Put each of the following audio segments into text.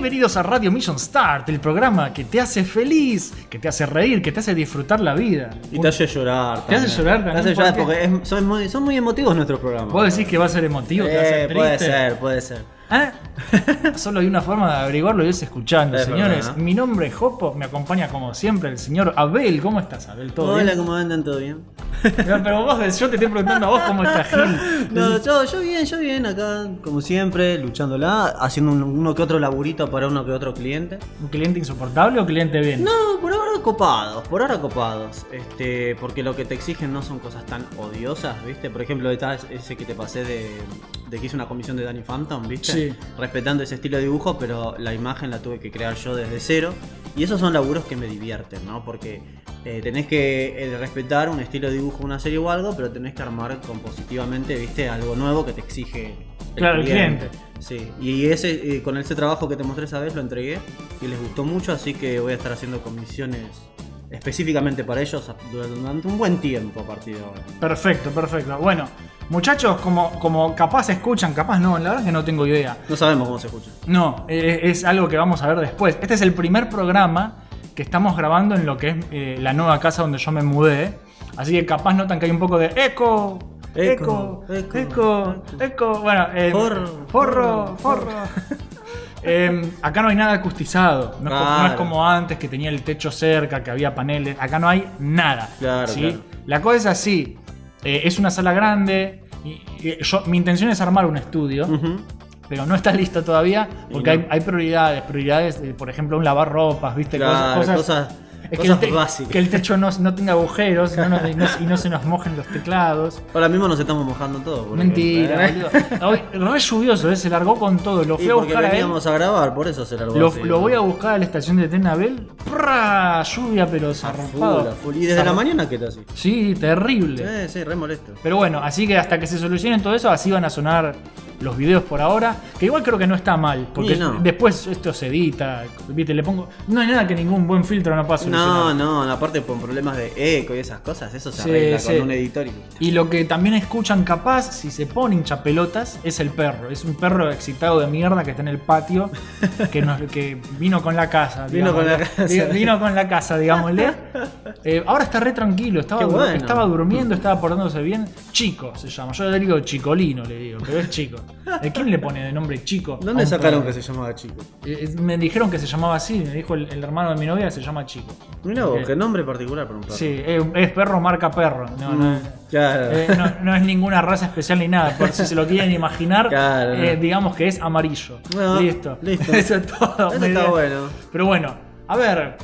Bienvenidos a Radio Mission Start, el programa que te hace feliz, que te hace reír, que te hace disfrutar la vida. Y te hace llorar. ¿Te hace también. llorar Te también? hace llorar ¿Por porque es- son, muy, son muy emotivos nuestros programas. ¿Vos decís que va a ser emotivo? que va a Eh, ser puede ser, puede ser. ¿Ah? Solo hay una forma de averiguarlo y es escuchando, Es señores. verdad. Mi nombre es Jopo, me acompaña como siempre el señor Abel. ¿Cómo estás, Abel? ¿Todo Hola, bien? ¿cómo andan? ¿Todo bien? No, Pero vos, yo te estoy preguntando a vos cómo estás, Gil. No, yo, yo bien, yo bien, acá, como siempre, luchándola, haciendo un- uno que otro laburito para uno que otro cliente. ¿Un cliente insoportable o cliente bien? No, por ahora copados, por ahora copados. Este, porque lo que te exigen no son cosas tan odiosas, ¿viste? Por ejemplo, está ese que te pasé de, de que hice una comisión de Danny Phantom, ¿viste? Sí. Respetando ese estilo de dibujo, pero la imagen la tuve que crear yo desde cero. Y esos son laburos que me divierten, ¿no? Porque eh, tenés que eh, respetar un estilo de dibujo, una serie o algo, pero tenés que armar compositivamente, ¿viste? Algo nuevo que te exige Claro, el cliente. Sí, y ese eh, con ese trabajo que te mostré esa vez lo entregué y les gustó mucho, así que voy a estar haciendo comisiones específicamente para ellos durante un buen tiempo a partir de ahora. Perfecto, perfecto. Bueno, muchachos, como, como capaz escuchan, capaz no, la verdad que no tengo idea. No sabemos cómo se escucha. No, eh, es algo que vamos a ver después. Este es el primer programa que estamos grabando en lo que es eh, la nueva casa donde yo me mudé. Así que capaz notan que hay un poco de eco, eco, Eco, eco, eco. Bueno, eh, Forro, forro, forro. Eh, acá no hay nada acustizado. No, es como- no es Claro. como antes que tenía el techo cerca, que había paneles. Acá no hay nada. Claro, ¿sí? claro. La cosa es así. eh, es una sala grande. Y, y yo, mi intención es armar un estudio. Pero no está listo todavía porque no. hay, hay prioridades, prioridades, de, por ejemplo, un lavarropas, ¿viste? Claro, cosas, cosas, es cosas que, el básicas. que el techo no, no tenga agujeros no nos- y no, y no se nos mojen los teclados. Ahora mismo nos estamos mojando todo. Mentira, ejemplo, ¿eh? Hoy, re lluvioso, ¿eh? se largó con todo. Lo Y fui a buscar a él. veníamos a grabar, por eso se largó Lo, así, lo voy a ¿no? buscar a la estación de Tenabel. ¡Prá! Lluvia, pero a full. Y desde la mañana que está así. Sí, terrible. Sí, sí, re molesto. Pero bueno, así que hasta que se solucionen todo eso, así van a sonar los videos por ahora. Que igual creo que no está mal, porque no. después esto se edita, viste, le pongo. No hay nada que ningún buen filtro no pueda solucionar. No, no, aparte con problemas de eco y esas cosas, eso se Sí, arregla sí. con un editor y Y lo que también escuchan capaz, si se ponen chapelotas, es el perro. Es un perro excitado de mierda que está en el patio, que, nos- que vino con la casa. Vino con la casa. Diga- Vino con la casa, digámosle. Eh, ahora está re tranquilo, estaba, bueno. durmiendo, estaba portándose bien. Chico se llama. Yo le digo chicolino, le digo, pero es chico. ¿De quién le pone de nombre chico? ¿Dónde sacaron perro? que se llamaba chico? Eh, Me dijeron que se llamaba así, me dijo el, el hermano de mi novia que se llama Chico. Mira vos, qué nombre particular para un perro. Sí, es, es perro marca perro. No, no, Mm, claro. eh, no- no es ninguna raza especial ni nada. Por si se lo quieren imaginar, Claro, eh, no. digamos que es amarillo. No, listo. listo. Eso es todo. Eso está bueno. Pero bueno, a ver.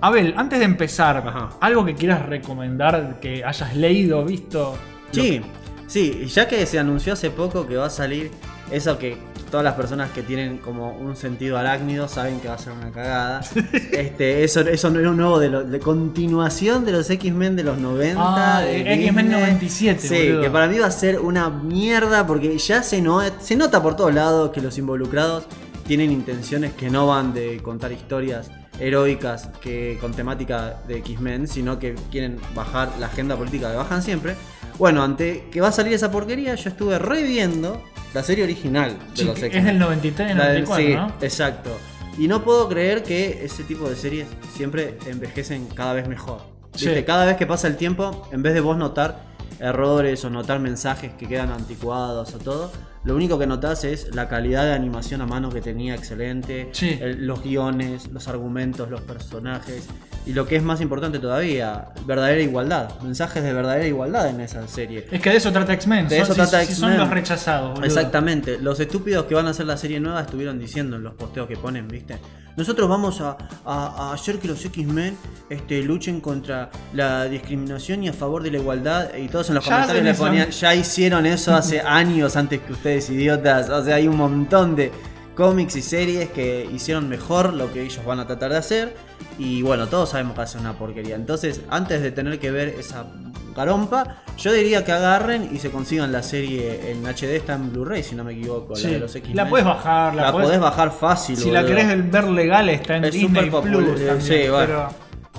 Abel, antes de empezar, Ajá. algo que quieras recomendar que hayas leído, visto. Sí, sí, y ya que se anunció hace poco que va a salir eso que todas las personas que tienen como un sentido arácnido saben que va a ser una cagada. este, eso, eso no era un nuevo de, lo- de continuación de los X-Men de los 90. Ah, de X-Men Disney. 97, Sí, boludo. que para mí va a ser una mierda porque ya se, no, se nota por todos lados que los involucrados tienen intenciones que no van de contar historias heroicas que con temática de X-Men, sino que quieren bajar la agenda política que bajan siempre. Bueno, ante que va a salir esa porquería, yo estuve reviendo la serie original de Sí, los X-Men. es del 93, La del- 94, sí, ¿no? exacto. Y no puedo creer que ese tipo de series siempre envejecen cada vez mejor. Sí. ¿Viste? Cada vez que pasa el tiempo, en vez de vos notar errores o notar mensajes que quedan anticuados o todo, lo único que notás es la calidad de animación a mano que tenía excelente, Sí. el- los guiones, los argumentos, los personajes y lo que es más importante todavía, verdadera igualdad, mensajes de verdadera igualdad en esa serie. Es que de eso trata X-Men. De son- eso si- trata si son X-Men. los rechazados, boludo. Exactamente, los estúpidos que van a hacer la serie nueva estuvieron diciendo en los posteos que ponen, ¿viste? Nosotros vamos a, a- a hacer que los X-Men este, luchen contra la discriminación y a favor de la igualdad. Y todos en los Ya comentarios le ponían, ya hicieron eso hace años antes que ustedes, idiotas. O sea, hay un montón de cómics y series que hicieron mejor lo que ellos van a tratar de hacer. Y bueno, todos sabemos que hace una porquería. Entonces, antes de tener que ver esa garompa, yo diría que agarren y se consigan la serie en HD, está en Blu-ray, si no me equivoco, Sí, la de los X-Men. la puedes bajar, la La, podés- podés bajar fácil. Si la querés ver legal está en Es Disney Plus eh, también, sí, pero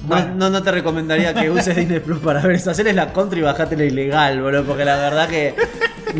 No, Bueno. no, no te recomendaría que uses Disney Plus para ver eso. Hacerles la contra y bajátela ilegal, boludo. Porque la verdad que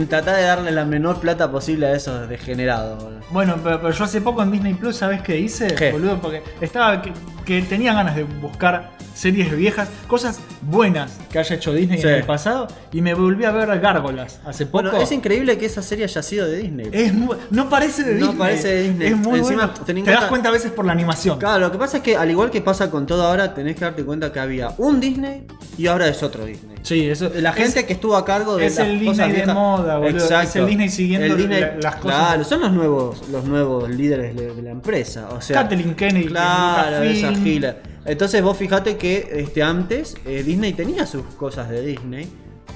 Tratá de darle la menor plata posible a esos degenerados. boludo. Bueno, pero, pero yo hace poco en Disney Plus, ¿sabes qué hice? ¿Qué? Boludo, porque estaba que, que tenía ganas de buscar series viejas, cosas buenas que haya hecho Disney Sí. en el pasado, y me volví a ver Gárgolas hace poco. Bueno, es increíble que esa serie haya sido de Disney. Es muy- no parece de No Disney. parece de Disney. Es muy Encima, bueno. Te das cuenta a veces por la animación. Claro, lo que pasa es que al igual que pasa con todo ahora, tenés que darte cuenta que había un Disney y ahora es otro Disney. Sí, eso. La gente es- que estuvo a cargo de es las el cosas Disney de moda, boludo. Es el Disney siguiendo la- las cosas. Claro, son los nuevos, los nuevos líderes de, de la empresa. O sea, Kathleen Kennedy, claro, esa gila. Entonces vos fijate que este, antes eh, Disney tenía sus cosas de Disney,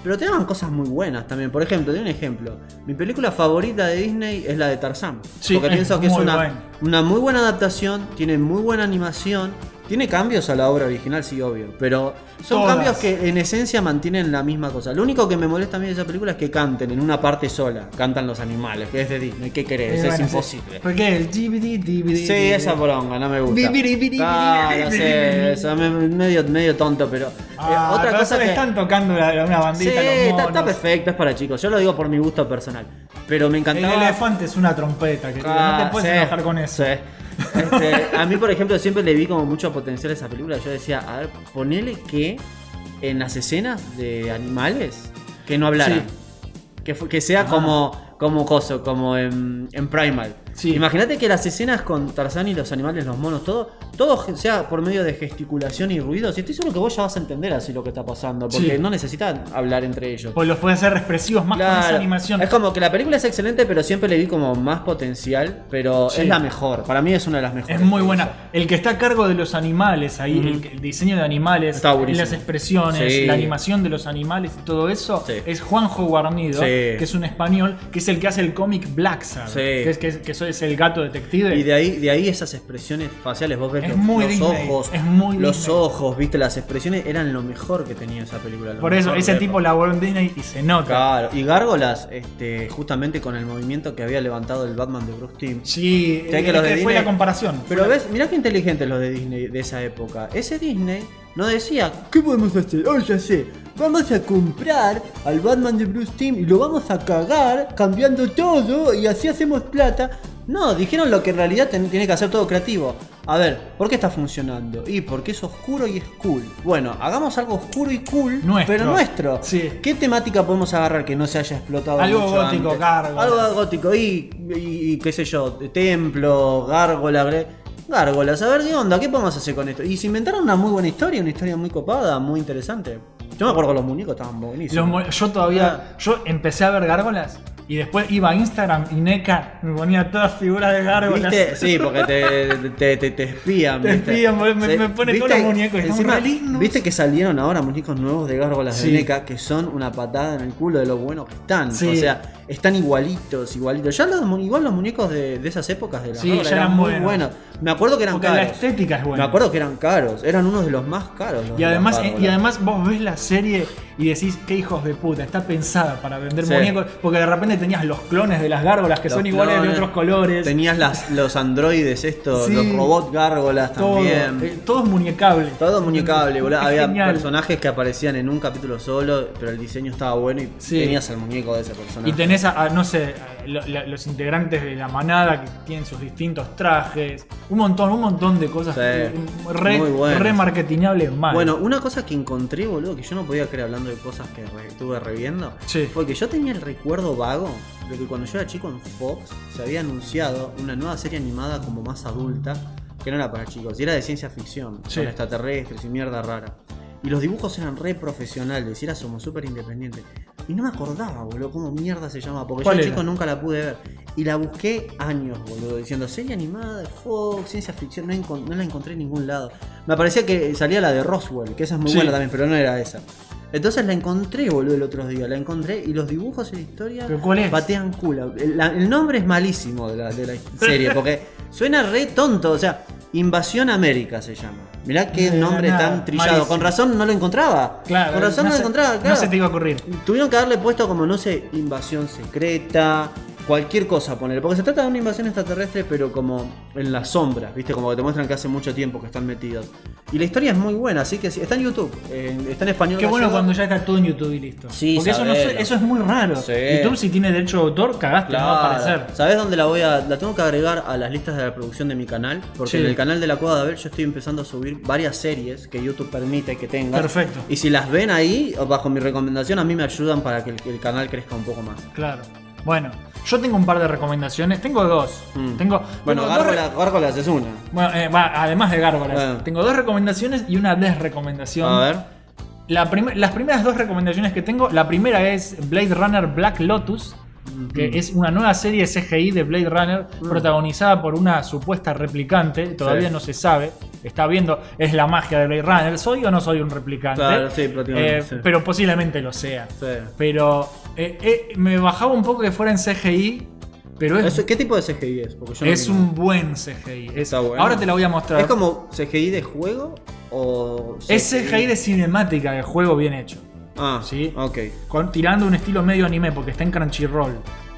pero te daban cosas muy buenas también. Por ejemplo, doy un ejemplo. Mi película favorita de Disney es la de Tarzán. Sí, porque pienso que es una, buena. una muy buena adaptación, tiene muy buena animación. Tiene cambios a la obra original, sí, obvio. Pero son Todas. cambios que en esencia mantienen la misma cosa. Lo único que me molesta a mí de esa película es que canten en una parte sola. Cantan los animales, que es de Disney. ¿Qué querés? Eh, es bueno, sí. imposible. ¿Por qué? El DVD, DVD. Sí, esa poronga, no me gusta. Bibiri, sí, bibiri. eso, me- medio, medio tonto, pero. eh, Ah, otra pero cosa que. están tocando la- una Sí, bandita. los está, está perfecto, es para chicos. Yo lo digo por mi gusto personal. Pero me El encantaba. elefante es una trompeta, que Ah, no te puedes sí, enojar con eso. sí. Este, a mí, por ejemplo, siempre le vi como mucho potencial a esa película. Yo decía, a ver, ponele que en las escenas de animales que no hablaran. Que, fu- que sea Ah. como, como coso, como en, en Primal. Sí. Imagínate que las escenas con Tarzán y los animales, los monos, todo, todo sea por medio de gesticulación y ruidos. Y estoy seguro que vos ya vas a entender así lo que está pasando. Porque Sí. no necesitan hablar entre ellos. Pues los pueden hacer expresivos más con esa Claro. animación. Es como que la película es excelente, pero siempre le vi como más potencial. Pero Sí. es la mejor. Para mí es una de las mejores. Es muy buena. El que está a cargo de los animales ahí, el, el diseño de animales, las expresiones, Sí. la animación de los animales y todo eso, es Juanjo Guarnido, que es un español, que es el que hace el cómic Black Sí. que, es, que, es, que eso es el gato detective. Y de ahí, de ahí esas expresiones faciales, vos ves Es los, muy los Disney, ojos, es muy los Disney. ojos, viste, las expresiones eran lo mejor que tenía esa película. Por eso, ese tipo laboró en Disney y se nota. Claro, y Gárgolas, este, justamente con el movimiento que había levantado el Batman de Bruce Timm. Sí, que los de fue Disney- la comparación. Pero ves, mirá qué inteligentes los de Disney de esa época. Ese Disney no decía, ¿qué podemos hacer? Oh, ya sé. Vamos a comprar al Batman de Bruce Timm y lo vamos a cagar cambiando todo y así hacemos plata. No, dijeron lo que en realidad ten- tiene que hacer todo creativo. A ver, ¿por qué está funcionando? Y porque es oscuro y es cool. Bueno, hagamos algo oscuro y cool, Nuestro. pero nuestro. Sí. ¿Qué temática podemos agarrar que no se haya explotado? Algo mucho gótico, antes? gárgolas. Algo gótico y, y- y qué sé yo, templo, gárgola, gárgolas, a ver qué onda, qué podemos hacer con esto. Y se inventaron una muy buena historia, una historia muy copada, muy interesante. Yo me acuerdo que los muñecos estaban buenísimos. mo- yo todavía, yo empecé a ver gárgolas y después iba a Instagram y NECA me ponía todas figuras de gárgolas. ¿Viste? Sí, porque te, te, te, te espían. Te ¿viste? espían, me- pone todos los muñecos, encima, lindos. Viste que salieron ahora muñecos nuevos de gárgolas Sí. de NECA que son una patada en el culo de lo buenos que están. Sí. O sea, están igualitos, igualitos. Ya los, igual los muñecos de, de esas épocas de las Sí, ya eran, eran muy buenos. buenos. Me acuerdo que eran Porque caros. la estética es buena. Me acuerdo que eran caros, eran unos de los más caros. los Y además, y gárgolas. además vos ves la serie y decís, qué hijos de puta, está pensada para vender Sí. muñecos, porque de repente tenías los clones de las gárgolas que Los son iguales de otros colores. Tenías las, los androides estos, Sí. los robots gárgolas todo, también. eh, todo es muñecable. Todo muñecable, boludo. Es Había genial. personajes que aparecían en un capítulo solo, pero el diseño estaba bueno y Sí. tenías al muñeco de ese personaje. Y tenés a, a, no sé, a lo- la- los integrantes de la manada que tienen sus distintos trajes. Un montón, un montón de cosas Sí, re, re marketingables mal. Bueno, una cosa que encontré, boludo, que yo no podía creer hablando de cosas que re- estuve reviendo, Sí. fue que yo tenía el recuerdo vago de que cuando yo era chico en Fox se había anunciado una nueva serie animada como más adulta, que no era para chicos, y era de ciencia ficción, Sí. con extraterrestres y mierda rara. Y los dibujos eran re profesionales, y era como súper independiente. Y no me acordaba, boludo, cómo mierda se llama, porque yo ¿Cuál de era? chico nunca la pude ver. Y la busqué años, boludo, diciendo serie animada de Fox, ciencia ficción, no, la encontré en ningún lado. Me parecía que salía la de Roswell, que esa es muy Sí. buena también, pero no era esa. Entonces la encontré, boludo, el otro día. La encontré y los dibujos y la historia ¿Pero cuál es? patean culo. El, la- el nombre es malísimo de la, de la serie, porque suena re tonto. O sea, Invasión América se llama. Mirá qué Eh, nombre nada, tan trillado. malísimo. Con razón no lo encontraba. claro, Con razón no, lo se- encontraba, claro. No se te iba a ocurrir. Tuvieron que haberle puesto como, no sé, invasión secreta, cualquier cosa poner. Porque se trata de una invasión extraterrestre, pero como en las sombras, ¿viste? Como que te muestran que hace mucho tiempo que están metidos. Y la historia es muy buena, así que sí, está en YouTube, eh, está en español. Qué bueno cuando ya está todo en YouTube y listo. Sí, Porque eso, no eso es muy raro. Sí. YouTube si tiene derecho de autor, cagaste, no va a aparecer. ¿Sabes dónde la voy a.? La tengo que agregar a las listas de reproducción de mi canal. Porque Sí. en el canal de la Cueva de Abel yo estoy empezando a subir varias series que YouTube permite que tengas. Perfecto. Y si las ven ahí, bajo mi recomendación, a mí me ayudan para que el, que el canal crezca un poco más. Claro. Bueno, yo tengo un par de recomendaciones. Tengo dos. Mm. Tengo, Bueno, tengo dos Gárgolas Gárgolas es una. Bueno, eh, además de gárgolas. Bueno. Tengo dos recomendaciones y una desrecomendación. A ver. La prim- las primeras dos recomendaciones que tengo, la primera es Blade Runner Black Lotus, que es una nueva serie CGI de Blade Runner protagonizada por una supuesta replicante, todavía Sí. no se sabe, está viendo, es la magia de Blade Runner, ¿soy o no soy un replicante? Claro, sí, prácticamente, Eh, sí. Pero posiblemente lo sea. Pero eh, eh, me bajaba un poco que fuera en CGI, pero es, ¿Qué tipo de CGI es? Porque yo no es un buen CGI. Es- bueno. Ahora te la voy a mostrar. ¿Es como CGI de juego o Es CGI de cinemática de juego bien hecho. Ah, Sí. Ok. Con- tirando un estilo medio anime porque está en Crunchyroll.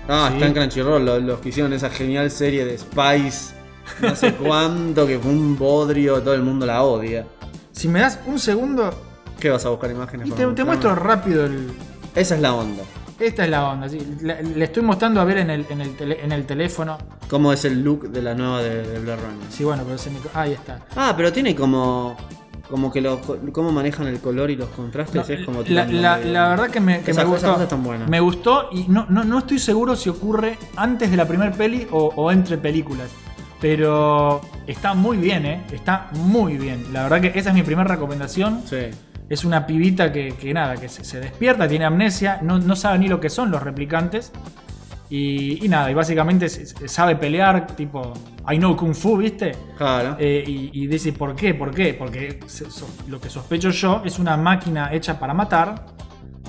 Ah, Sí. está en Crunchyroll, los, los que hicieron esa genial serie de Spice. No sé cuánto, que fue un bodrio, todo el mundo la odia. Si me das un segundo ¿Qué vas a buscar imágenes? y te, te muestro rápido el. Esa es la onda. Esta es la onda. sí. Le, le estoy mostrando a ver en el, en el, tele- en el teléfono. ¿Cómo es el look de la nueva de, de Blade Runner? Sí, bueno, pero se me. Ahí está. Ah, pero tiene como. Como que los, cómo manejan el color y los contrastes No, es como la, la- medio- la verdad que me, que me gustó. Me gustó y no, no, no estoy seguro si ocurre antes de la primer peli o, o entre películas. Pero está muy bien, ¿eh? Está muy bien. La verdad que esa es mi primera recomendación. Sí. Es una pibita que, que nada, que se, se despierta, tiene amnesia, no, no sabe ni lo que son los replicantes. Y, y nada, y básicamente sabe pelear, tipo, I know Kung Fu, ¿viste? Claro. Eh, y, y dice, ¿por qué? ¿Por qué? Porque se- so- lo que sospecho yo es una máquina hecha para matar.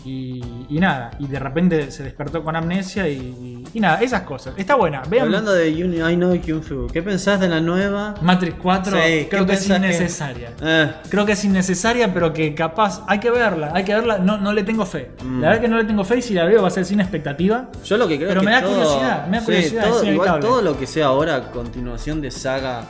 Y, y nada, y de repente se despertó con amnesia y, y nada, esas cosas. Está buena. Vean Hablando de Uni- I Know Kung Fu, ¿qué pensás de la nueva? Matrix 4, Sí, ¿qué creo que es que- innecesaria. Eh, Creo que es innecesaria, pero que capaz hay que verla, hay que verla. No, no le tengo fe. Mm. La verdad que no le tengo fe y si la veo va a ser sin expectativa. yo lo que creo Pero es me que da todo- curiosidad, me da sí, curiosidad, todo, igual todo lo que sea ahora continuación de saga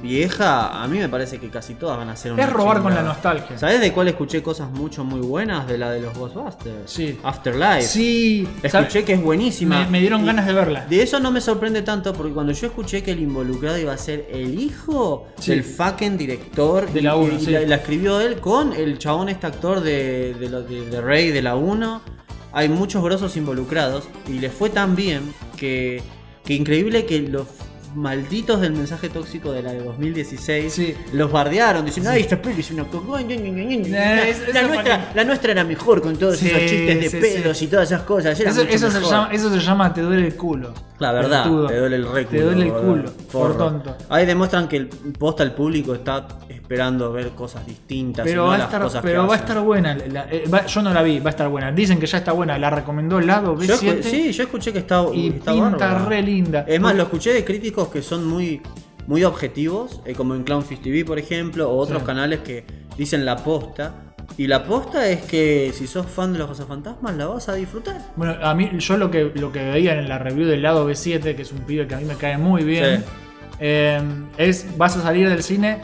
vieja, a mí me parece que casi todas van a ser una Es robar con la nostalgia. ¿Sabés de cuál escuché cosas mucho muy buenas? De la de los Ghostbusters. Sí. Afterlife. Sí, Escuché ¿sabes? que es buenísima. Me, me dieron Y ganas de verla. De eso no me sorprende tanto porque cuando yo escuché que el involucrado iba a ser el hijo Sí. del fucking director De la y- uno, y sí. la, la escribió él con el chabón este actor de, de, lo- de- de Rey de la 1. Hay muchos grosos involucrados y les fue tan bien que, que increíble que los malditos del mensaje tóxico de la de 2016 Sí. los bardearon diciendo ay esta peli es una cagada, ña, ña, ña, ña, ña". Eh, la, nuestra, la nuestra era mejor con todos Sí, esos chistes de sí, pedos y todas esas cosas Eso, se mejor". llama, eso se llama te duele el culo. La verdad, te duele el re Te duele el culo, por tonto. Ahí demuestran que el posta el público está esperando ver cosas distintas. y Pero, no va a las estar, que pero va a estar buena. la- eh, va- yo no la vi, va a estar buena. Dicen que ya está buena. La recomendó el lado Yo B7 sí, yo escuché que está, y está pinta re linda. Es más, lo escuché de críticos que son muy, muy objetivos, eh, como en Clownfish TV, por ejemplo, o otros Sí. canales que dicen la posta. Y la posta es que si sos fan de los cazafantasmas, la vas a disfrutar. Bueno, a mí, yo lo que, lo que veía en la review del lado B7, que es un pibe que a mí me cae muy bien, Sí. eh, es vas a salir del cine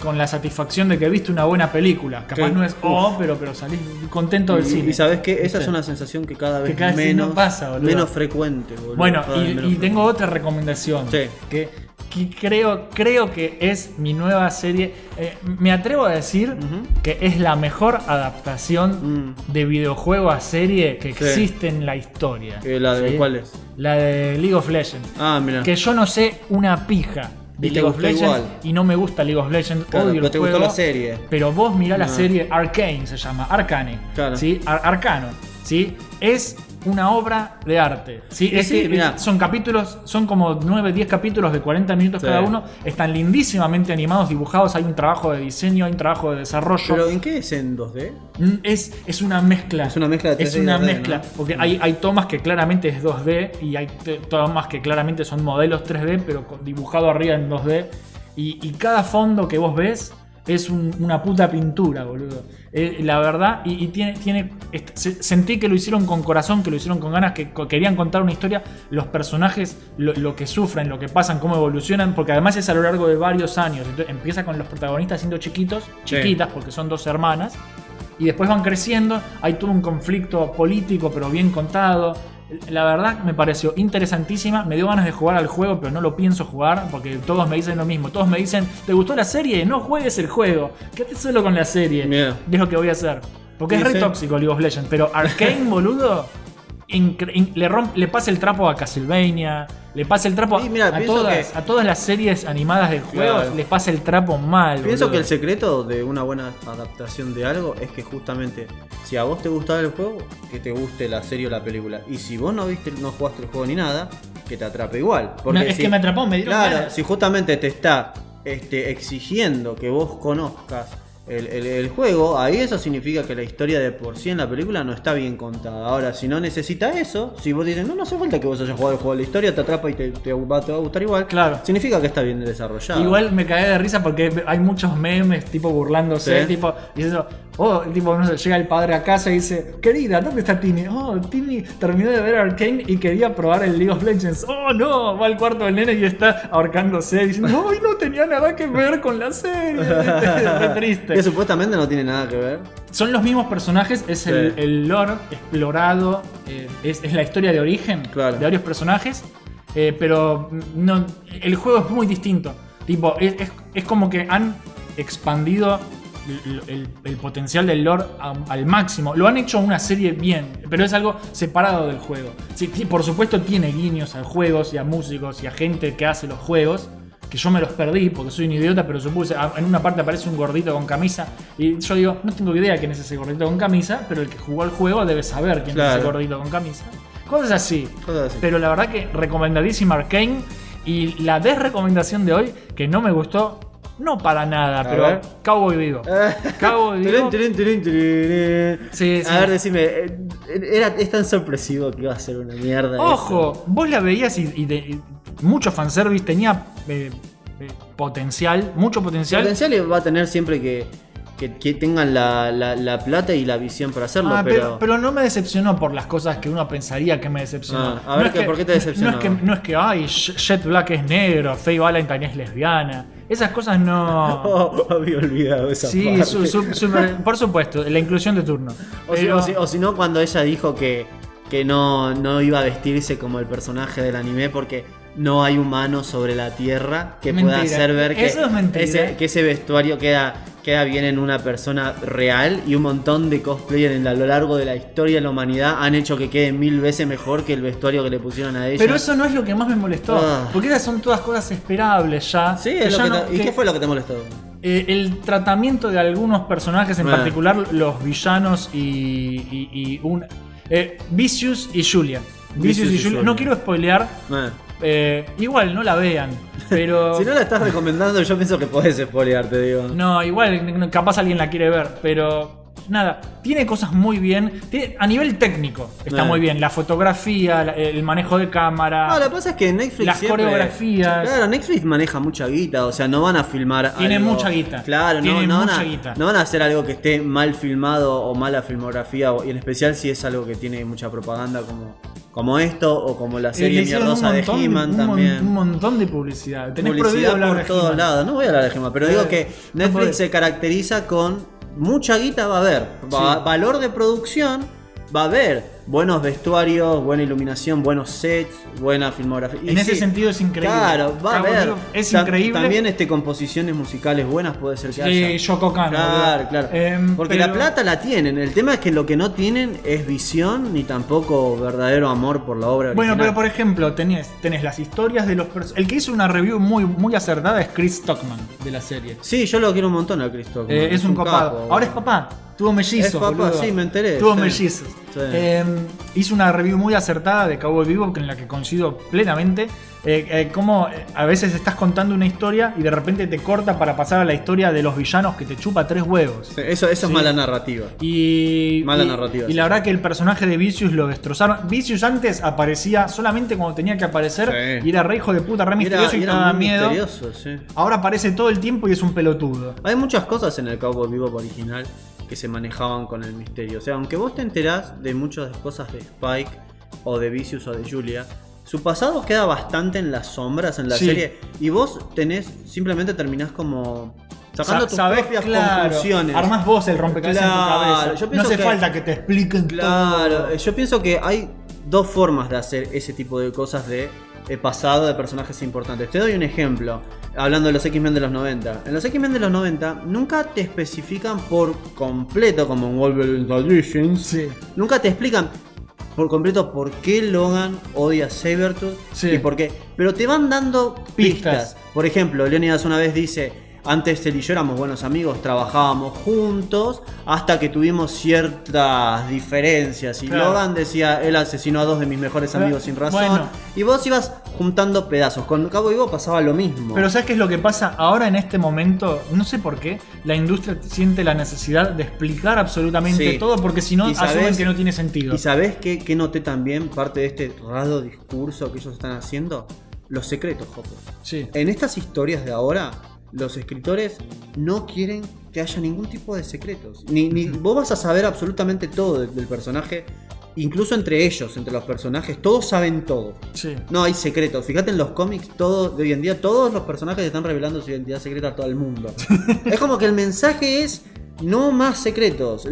con la satisfacción de que viste una buena película. Capaz Que- no es oh, pero, pero salís contento del Y, cine. y sabes qué, esa ¿Viste? es una sensación que cada vez, cada vez menos, no pasa, boludo. menos frecuente. boludo. Bueno, Cada y, tengo otra recomendación. Sí. Que, que creo, creo que es mi nueva serie. Eh, me atrevo a decir que es la mejor adaptación Mm. de videojuego a serie que Sí. existe en la historia. Eh, ¿La de cuál es? La de League of Legends. Ah, mira. Que yo no sé una pija de League of Legends igual. y no me gusta League of Legends. Claro, odio pero el te gustó la serie. Pero vos mirá la serie Arcane, se llama, Arcane. Claro. ¿sí? Ar- Arcano. ¿sí? Es una obra de arte. ¿sí? Es sí, que mirá. son capítulos, son como 9, 10 capítulos de 40 minutos Sí. cada uno. Están lindísimamente animados, dibujados. Hay un trabajo de diseño, hay un trabajo de desarrollo. ¿Pero en qué es en 2D? Mm, Es, es una mezcla. Es una mezcla de Es 3D y una 2D, mezcla. ¿no? Porque hay, hay tomas que claramente es 2D y hay tomas que claramente son modelos 3D, pero dibujado arriba en 2D. Y, y cada fondo que vos ves es un- una puta pintura, boludo. Eh, la verdad, y, y tiene, tiene se- sentí que lo hicieron con corazón, que lo hicieron con ganas, que co- querían contar una historia, los personajes, lo, lo que sufren, lo que pasan, cómo evolucionan, porque además es a lo largo de varios años. Entonces, empieza con los protagonistas siendo chiquitos, Sí. chiquitas, porque son dos hermanas, y después van creciendo, hay todo un conflicto político, pero bien contado. La verdad me pareció interesantísima, me dio ganas de jugar al juego, pero no lo pienso jugar porque todos me dicen lo mismo. Todos me dicen, ¿te gustó la serie? No juegues el juego, quédate solo con la serie. Es lo que voy a hacer. Porque es re tóxico League of Legends, pero Arkane, boludo, le, romp- le pasa el trapo a Castlevania, le pasa el trapo a, Sí, mira, a pienso todas, que- a todas las series animadas de juegos, Claro. les pasa el trapo mal. Pienso boludo. que el secreto de una buena adaptación de algo es que justamente si a vos te gustaba el juego, que te guste la serie o la película. Y si vos no viste, no jugaste el juego ni nada, que te atrape igual. Porque No, es si- que me atrapó, me dieron Claro, ganas. si justamente te está este, exigiendo que vos conozcas el, el- el juego, ahí eso significa que la historia de por sí en la película no está bien contada. Ahora, si no necesita eso, si vos dices, no, no hace falta que vos hayas jugado el juego, la historia te atrapa y te, te va, te va a gustar igual, Claro. significa que está bien desarrollado. Igual me cagué de risa porque hay muchos memes, tipo burlándose, Sí. tipo, diciendo, oh, tipo, no sé, llega el padre a casa y dice, querida, ¿dónde está Tini? Oh, Tini terminó de ver Arkane y quería probar el League of Legends. Oh, no, va al cuarto del nene y está ahorcándose, diciendo, ay, no tenía nada que ver con la serie. Re triste. Que supuestamente no tiene nada que ver. Son los mismos personajes, es el, Sí. el lore explorado, eh, es, es la historia de origen Claro. de varios personajes, eh, pero no, el juego es muy distinto. Tipo, es, es- es como que han expandido el, el- el potencial del lore a- al máximo. Lo han hecho una serie bien, pero es algo separado del juego. Sí, por supuesto tiene guiños a juegos y a músicos y a gente que hace los juegos. Que yo me los perdí porque soy un idiota, pero supuse. a- En una parte aparece un gordito con camisa. Y yo digo, no tengo idea quién es ese gordito con camisa, pero el que jugó el juego debe saber quién es ese gordito con camisa. Cosas así. Cosas así. Pero la verdad que recomendadísima Arkane. Y la desrecomendación de hoy, que no me gustó, no para nada, A pero ver. Cowboy Vivo. Cowboy Vivo. Sí, sí. A ver, decime, eh, era, es tan sorpresivo que iba a ser una mierda. Ojo, vos la veías y, y de- y mucho fanservice, tenía eh, eh, potencial, mucho potencial. potencial va a tener siempre que, que, que tengan la, la- la plata y la visión para hacerlo, Ah, pero, pero, pero no me decepcionó por las cosas que uno pensaría que me decepcionó. Ah, a ver No qué- ¿por qué te decepcionó? No es que, no es que ay, Jet Black es negro, Faye Valentine es lesbiana. Esas cosas no. Oh, había olvidado esa Sí, parte. su- su- super- por supuesto, la inclusión de turno. O, si, Pero- si no, cuando ella dijo que, que no, no iba a vestirse como el personaje del anime porque no hay humanos sobre la tierra que pueda hacer ver que, Eso es ese, que ese vestuario queda, queda bien en una persona real y un montón de cosplayers a lo largo de la historia de la humanidad han hecho que quede mil veces mejor que el vestuario que le pusieron a ella. Pero eso no es lo que más me molestó. Ah. Porque esas son todas cosas esperables ya. Sí, es lo ya que no- te- ¿y que- qué fue lo que te molestó? Eh, el tratamiento de algunos personajes, en Ah. particular los villanos y, y- y un. eh, Vicious y Julia. Vicious, Vicious y y Julia. No quiero spoilear. Eh. Eh, igual, no la vean. Pero. Si no la estás recomendando, yo pienso que podés spoilear, te digo. No, igual, capaz alguien la quiere ver, pero nada, tiene cosas muy bien. Tiene- a nivel técnico está Eh. muy bien. La fotografía, la- el manejo de cámara. No, lo que pasa es que Netflix Las siempre- coreografías. Claro, Netflix maneja mucha guita, o sea, no van a filmar Tiene algo- mucha guita. Claro, no, Tiene no van mucha a, guita. no van a hacer algo que esté mal filmado o mala filmografía, y en especial si es algo que tiene mucha propaganda como, como esto o como la Eh, serie mierdosa de He-Man también. Un montón de publicidad. Tenés prohibido Publicidad hablar por todos lados. No voy a hablar de He-Man, pero Eh, digo que Netflix se caracteriza con mucha guita va a haber. Va- Sí. Valor de producción va a haber. Buenos vestuarios, buena iluminación, buenos sets, buena filmografía. Y En ese sí, sentido es increíble. Claro, va a Cabo. Vivo es Ta- increíble. También este, composiciones musicales buenas puede ser que haya. Sí, Yoko Kano, Claro, claro. Em, Porque pero- la plata la tienen. El tema es que lo que no tienen es visión ni tampoco verdadero amor por la obra Bueno, original. pero por ejemplo, tenés, tenés las historias de los personajes. El que hizo una review muy, muy acertada es Chris Stockman de la serie. Sí, yo lo quiero un montón a Cristo. Eh, es, un, copado. capo. Ahora es papá. Tuvo mellizos. Es papá, sí, me enteré, Tuvo sí. mellizos. Sí. Eh, hizo una review muy acertada de Cowboy Vivo en la que coincido plenamente. Eh, eh, cómo eh, a veces estás contando una historia y de repente te corta para pasar a la historia de los villanos que te chupa tres huevos. Sí, Eso, es mala narrativa. Y, Mala y- narrativa, y la verdad que el personaje de Vicious lo destrozaron. Vicious antes aparecía solamente cuando tenía que aparecer y era re hijo de puta, re misterioso y, era daba muy miedo. misterioso, sí. Ahora aparece todo el tiempo y es un pelotudo. Hay muchas cosas en el Cowboy Vivo original que se manejaban con el misterio. O sea, aunque vos te enterás de muchas cosas de Spike o de Vicious o de Julia, su pasado queda bastante en las sombras en la Sí. serie y vos tenés, simplemente terminás como sacando Sa- tus sabés, propias claro, conclusiones. Armás vos el rompecabezas en tu cabeza. yo no hace que- falta que te expliquen Claro, todo. eh, yo pienso que hay dos formas de hacer ese tipo de cosas de eh, pasado de personajes importantes. Te doy un ejemplo, hablando de los X-Men de los 90. En los X-Men de los 90 nunca te especifican por completo, como en Wolverine Traditions, Sí. nunca te explican por completo por qué Logan odia a Sabretooth Sí. y por qué. Pero te van dando Pistas. pistas. Por ejemplo, Leonidas una vez dice. Antes él y yo éramos buenos amigos, trabajábamos juntos hasta que tuvimos ciertas diferencias. Y Claro. Logan decía, él asesinó a dos de mis mejores amigos sin razón. Bueno. Y vos ibas juntando pedazos. Con Cabo Vivo pasaba lo mismo. Pero ¿sabes qué es lo que pasa? Ahora en este momento, no sé por qué, la industria siente la necesidad de explicar absolutamente Sí. todo porque si no Y asumen que no tiene sentido. ¿Y sabés qué, qué noté también? Parte de este raro discurso que ellos están haciendo. Los secretos, Jopo. Sí. En estas historias de ahora, los escritores no quieren que haya ningún tipo de secretos. Ni, ni- vos vas a saber absolutamente todo de- del personaje, incluso entre ellos, entre los personajes, todos saben todo. Sí. No hay secretos. Fíjate en los cómics todo, de hoy en día, todos los personajes están revelando su identidad secreta a todo el mundo. es como que el mensaje es no más secretos.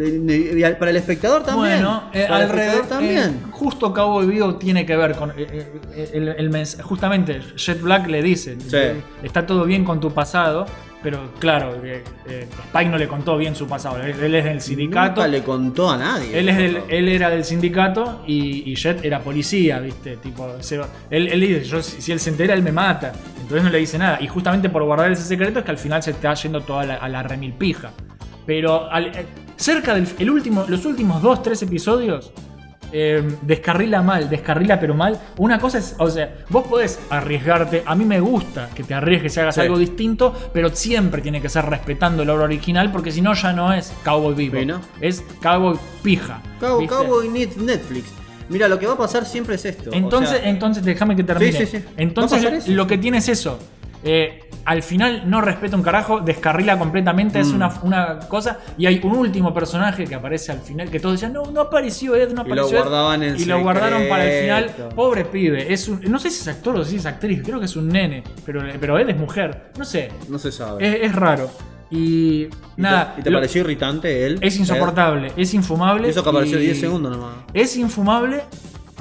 Para el espectador también. Bueno, eh, para el alrededor espectador también. eh, justo Cowboy Vivo tiene que ver con eh, eh, el, el justamente Jet Black le dice, Sí. eh, está todo bien con tu pasado, pero claro, eh, eh, Spike no le contó bien su pasado, él, él es del sindicato. Nunca le contó a nadie. Él, es del- él era del sindicato y, y Jet era policía, ¿viste? Tipo, se- él, él dice, yo, si, él se entera, él me mata. Entonces no le dice nada. Y justamente por guardar ese secreto es que al final se está yendo toda la, a la remilpija. Pero al- eh, cerca del el último, los últimos dos, tres episodios, eh, descarrila mal, descarrila pero mal. Una cosa es, o sea, vos podés arriesgarte, a mí me gusta que te arriesgues y hagas Sí. algo distinto, pero siempre tiene que ser respetando la obra original, porque si no ya no es Cowboy Vivo, Sí, ¿no? es Cowboy Pija. Cabo, ¿viste? Cabo y Net- Netflix. Mira, lo que va a pasar siempre es esto. o Entonces, sea, entonces déjame que termine. Sí, sí, sí. Entonces, lo que tiene es eso. Eh, al final no respeta un carajo, descarrila completamente, es Mm. una, una cosa. Y hay un último personaje que aparece al final, que todos decían, no, no apareció Ed, no Y lo apareció Ed", guardaban en Y lo guardaron para el final. Pobre pibe. Es un- no sé si es actor o si es actriz, creo que es un nene. Pero, pero Ed es mujer. No sé. no se sabe. Es, es raro. Y ¿Y te- nada. ¿Y te, lo- pareció irritante él? es insoportable, es infumable. Eso que apareció y- 10 segundos nomás. es infumable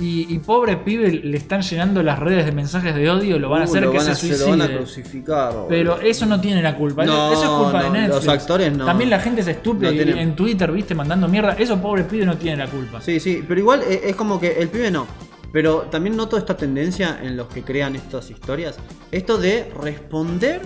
y, y pobre pibe le están llenando las redes de mensajes de odio, lo van a hacer que se a- se suicide. lo van a crucificar. boludo. pero eso no tiene la culpa. Eso- No, eso es culpa de Netflix. los actores no. También la gente es estúpida No y tienen- en Twitter, viste, mandando mierda. Eso pobre pibe no tiene la culpa. Sí, sí, pero igual eh, es como que el pibe no. Pero también noto esta tendencia en los que crean estas historias. Esto de responder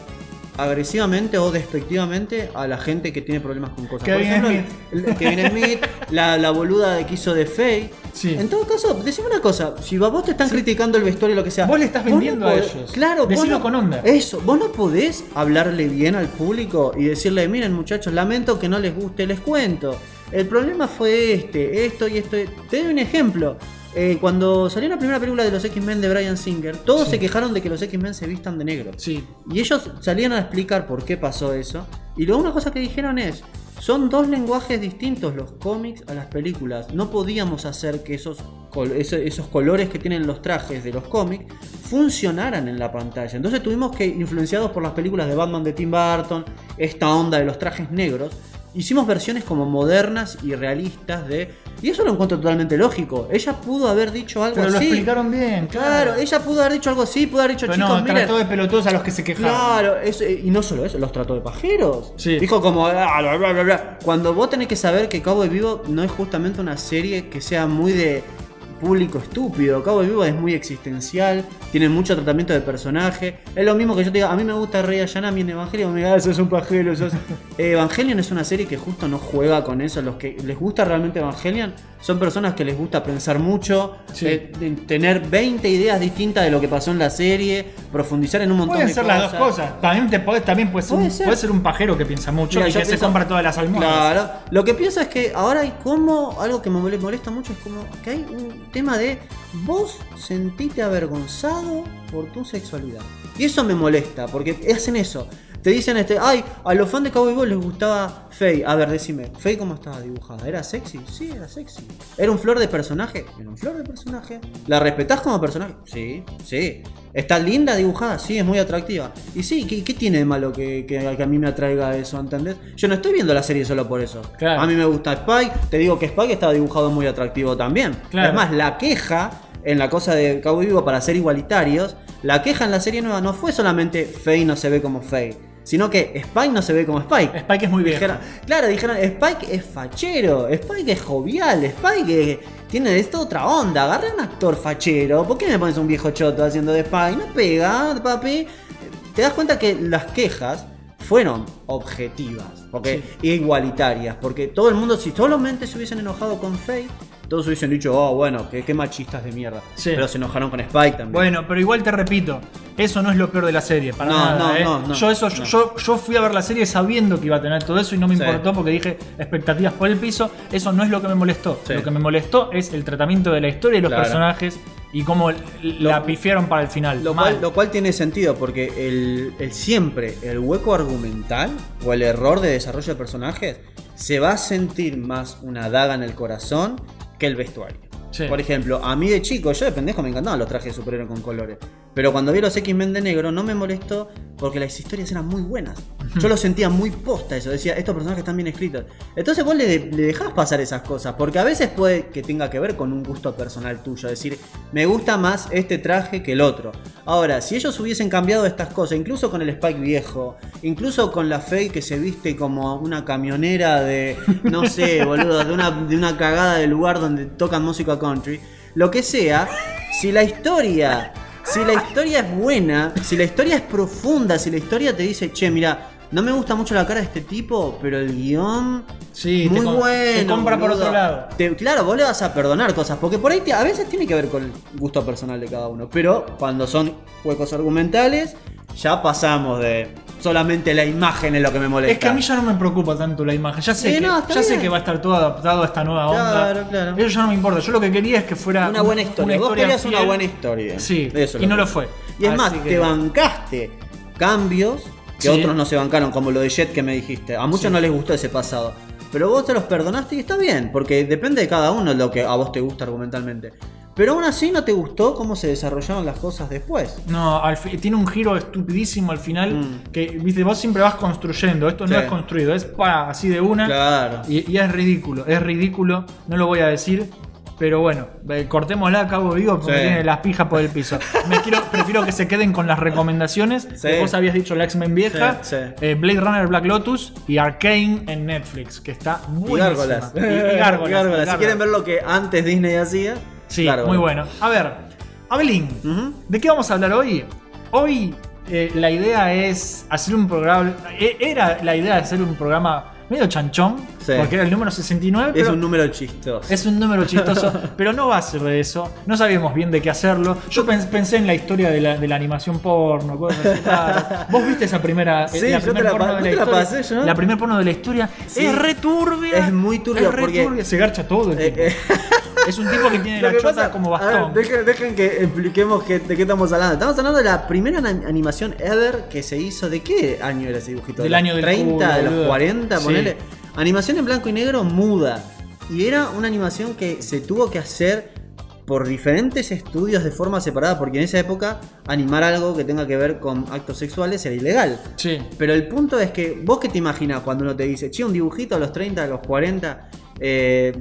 agresivamente o despectivamente a la gente que tiene problemas con cosas. Kevin Por ejemplo, el- Kevin Smith, la, la boluda de que hizo de Faye. Sí. En todo caso, decime una cosa, si vos te están criticando el vestuario o lo que sea. Vos le estás no vendiendo a ellos. Claro, Decilo no- con onda. Eso, vos no podés hablarle bien al público y decirle, miren muchachos, lamento que no les guste, les cuento. El problema fue este, esto y esto. Te doy un ejemplo. Eh, cuando salió la primera película de los X-Men de Brian Singer, todos Sí. se quejaron de que los X-Men se vistan de negro. Sí. Y ellos salían a explicar por qué pasó eso. Y luego una cosa que dijeron es, son dos lenguajes distintos los cómics a las películas. No podíamos hacer que esos, col- esos colores que tienen los trajes de los cómics funcionaran en la pantalla. Entonces tuvimos que, influenciados por las películas de Batman de Tim Burton, esta onda de los trajes negros, hicimos versiones como modernas y realistas de... Y eso lo encuentro totalmente lógico. Ella pudo haber dicho algo Pero lo así. explicaron bien, Claro, ella pudo haber dicho algo así, pudo haber dicho, Pero chicos, no, miren, trató de pelotudos a los que se quejaron. Claro, eso- y no solo eso, los trató de pajeros. Sí. Dijo como, "Ah, bla, bla, bla, bla". cuando vos tenés que saber que de Vivo no es justamente una serie que sea muy de público estúpido. Cabo Vivo es muy existencial, tiene mucho tratamiento de personaje. Es lo mismo que yo te diga, a mí me gusta Rey Ayanami en Evangelion, me diga, "Ah, eso es un pajero. eso es-". Eh, Evangelion es una serie que justo no juega con eso. Los que les gusta realmente Evangelion son personas que les gusta pensar mucho, Sí. eh, de tener 20 ideas distintas de lo que pasó en la serie, profundizar en un montón Pueden de ser cosas. las dos cosas. También, te podés, también puede, ser Puede un, ser. puede ser un pajero que piensa mucho Mira, y que se compra todas las almohadas. Claro, lo que pienso es que ahora hay como, algo que me mole- molesta mucho es como que hay un tema de vos sentite avergonzado por tu sexualidad. Y eso me molesta, porque hacen eso. Te dicen, este, ay, a los fans de Cowboy Bebop les gustaba Faye. A ver, decime, ¿Faye cómo estaba dibujada? ¿Era sexy? Sí, era sexy. ¿Era un flor de personaje? Era un flor de personaje. ¿La respetás como personaje? Sí, sí. ¿Está linda dibujada? Sí, es muy atractiva. Y sí, ¿qué, qué tiene de malo que, que- que a mí me atraiga eso, ¿entendés? Yo no estoy viendo la serie solo por eso. Claro. A mí me gusta Spike. Te digo que Spike estaba dibujado muy atractivo también. Claro. Es más, la queja en la cosa de Cowboy Vivo para ser igualitarios, la queja en la serie nueva no fue solamente Faye no se ve como Faye, sino que Spike no se ve como Spike. Spike es muy viejo. Dijeron- claro, dijeron, Spike es fachero, Spike es jovial, Spike es- tiene esta otra onda. Agarra un actor fachero, ¿por qué me pones un viejo choto haciendo de Spike? No pega, papi. Te das cuenta que las quejas fueron objetivas porque igualitarias, porque todo el mundo, si solamente se hubiesen enojado con Faye, todos hubiesen dicho, oh, bueno, qué, qué machistas de mierda. Sí. Pero se enojaron con Spike también. Bueno, pero igual te repito, eso no es lo peor de la serie, para No, nada. no, ¿eh? no, no, yo, eso, no. yo, yo fui a ver la serie sabiendo que iba a tener todo eso y no me Sí. importó porque dije expectativas por el piso. Eso no es lo que me molestó. Sí. Lo que me molestó es el tratamiento de la historia y los Claro. personajes y cómo la pifiaron para el final. Lo cual, lo cual tiene sentido porque el, el siempre, el hueco argumental o el error de desarrollo de personajes se va a sentir más una daga en el corazón que el vestuario. Sí. Por ejemplo, a mí de chico, yo de pendejo me encantaban los trajes de superhéroe con colores. Pero cuando vi los X-Men de negro no me molestó porque las historias eran muy buenas. Yo lo sentía muy posta eso. Decía, estos personajes están bien escritos. Entonces vos le, le dejás pasar esas cosas. Porque a veces puede que tenga que ver con un gusto personal tuyo. Decir, me gusta más este traje que el otro. Ahora, si ellos hubiesen cambiado estas cosas, incluso con el Spike viejo, incluso con la Faye que se viste como una camionera de, no sé, boludo, de una, de una cagada de lugar donde tocan música country, lo que sea, si la historia, si la historia es buena, si la historia es profunda, si la historia te dice, che, mira, no me gusta mucho la cara de este tipo, pero el guion Sí, muy te bueno. te compra por otro lado. Te- claro, vos le vas a perdonar cosas, porque por ahí te- a veces tiene que ver con el gusto personal de cada uno. Pero cuando son huecos argumentales, ya pasamos de solamente la imagen es lo que me molesta. Es que a mí ya no me preocupa tanto la imagen. Ya sé, Sí, que, no, ya sé que va a estar todo adaptado a esta nueva onda. Claro, claro. Eso ya no me importa. Yo lo que quería es que fuera Una buena historia. Vos querías una buena historia. Sí, Eso es y no lo fue. Y es Así más, que- te bancaste cambios que Sí. otros no se bancaron, como lo de Jet que me dijiste. A muchos Sí. no les gustó ese pasado. Pero vos te los perdonaste y está bien, porque depende de cada uno lo que a vos te gusta argumentalmente. Pero aún así no te gustó cómo se desarrollaron las cosas después. No, al tiene un giro estupidísimo al final. Mm. Que, viste, vos siempre vas construyendo. Esto no es construido, es pa, así de una. Claro. Y, y es ridículo, es ridículo. No lo voy a decir. Pero bueno, eh, cortémosla a cabo vivo porque Sí. tiene las pijas por el piso. Me quiero, prefiero que se queden con las recomendaciones. Sí. que Vos habías dicho la X-Men vieja, Sí, sí. eh, Blade Runner Black Lotus y Arcane en Netflix, que está Y buenísima. gárgolas. Y- y gárgolas, Y gárgolas. Si quieren ver lo que antes Disney hacía. Sí, gárgolas. muy bueno. A ver, Abelín, Ujú. ¿de qué vamos a hablar hoy? Hoy eh, la idea es hacer un programa. e- Era la idea de hacer un programa medio chanchón, Sí. porque era el número 69, Es pero un número chistoso. es un número chistoso, pero no va a ser de eso. No sabíamos bien de qué hacerlo. Yo pens- pensé en la historia de la, de la animación porno, cosas así. ¿Vos viste esa primera, Sí, la yo te primer la porno de ¿no la historia? pasé? La primer porno de la historia Sí. es re turbia. Es muy turbio Es re porque- turbia, se garcha todo el Eh, eh, Es un tipo que tiene la que chota pasa- como ver, bastón. dejen, dejen que expliquemos que- de qué estamos hablando. Estamos hablando de la primera animación ever que se hizo. ¿De qué año era ese dibujito? Del ¿De los año del 30, culo, de los boludo. 40, Sí. ponele. Animación en blanco y negro muda. Y era una animación que se tuvo que hacer por diferentes estudios de forma separada, porque en esa época animar algo que tenga que ver con actos sexuales era ilegal. Sí. Pero el punto es que, vos qué te imaginas cuando uno te dice, che, un dibujito a los 30, a los 40, eh,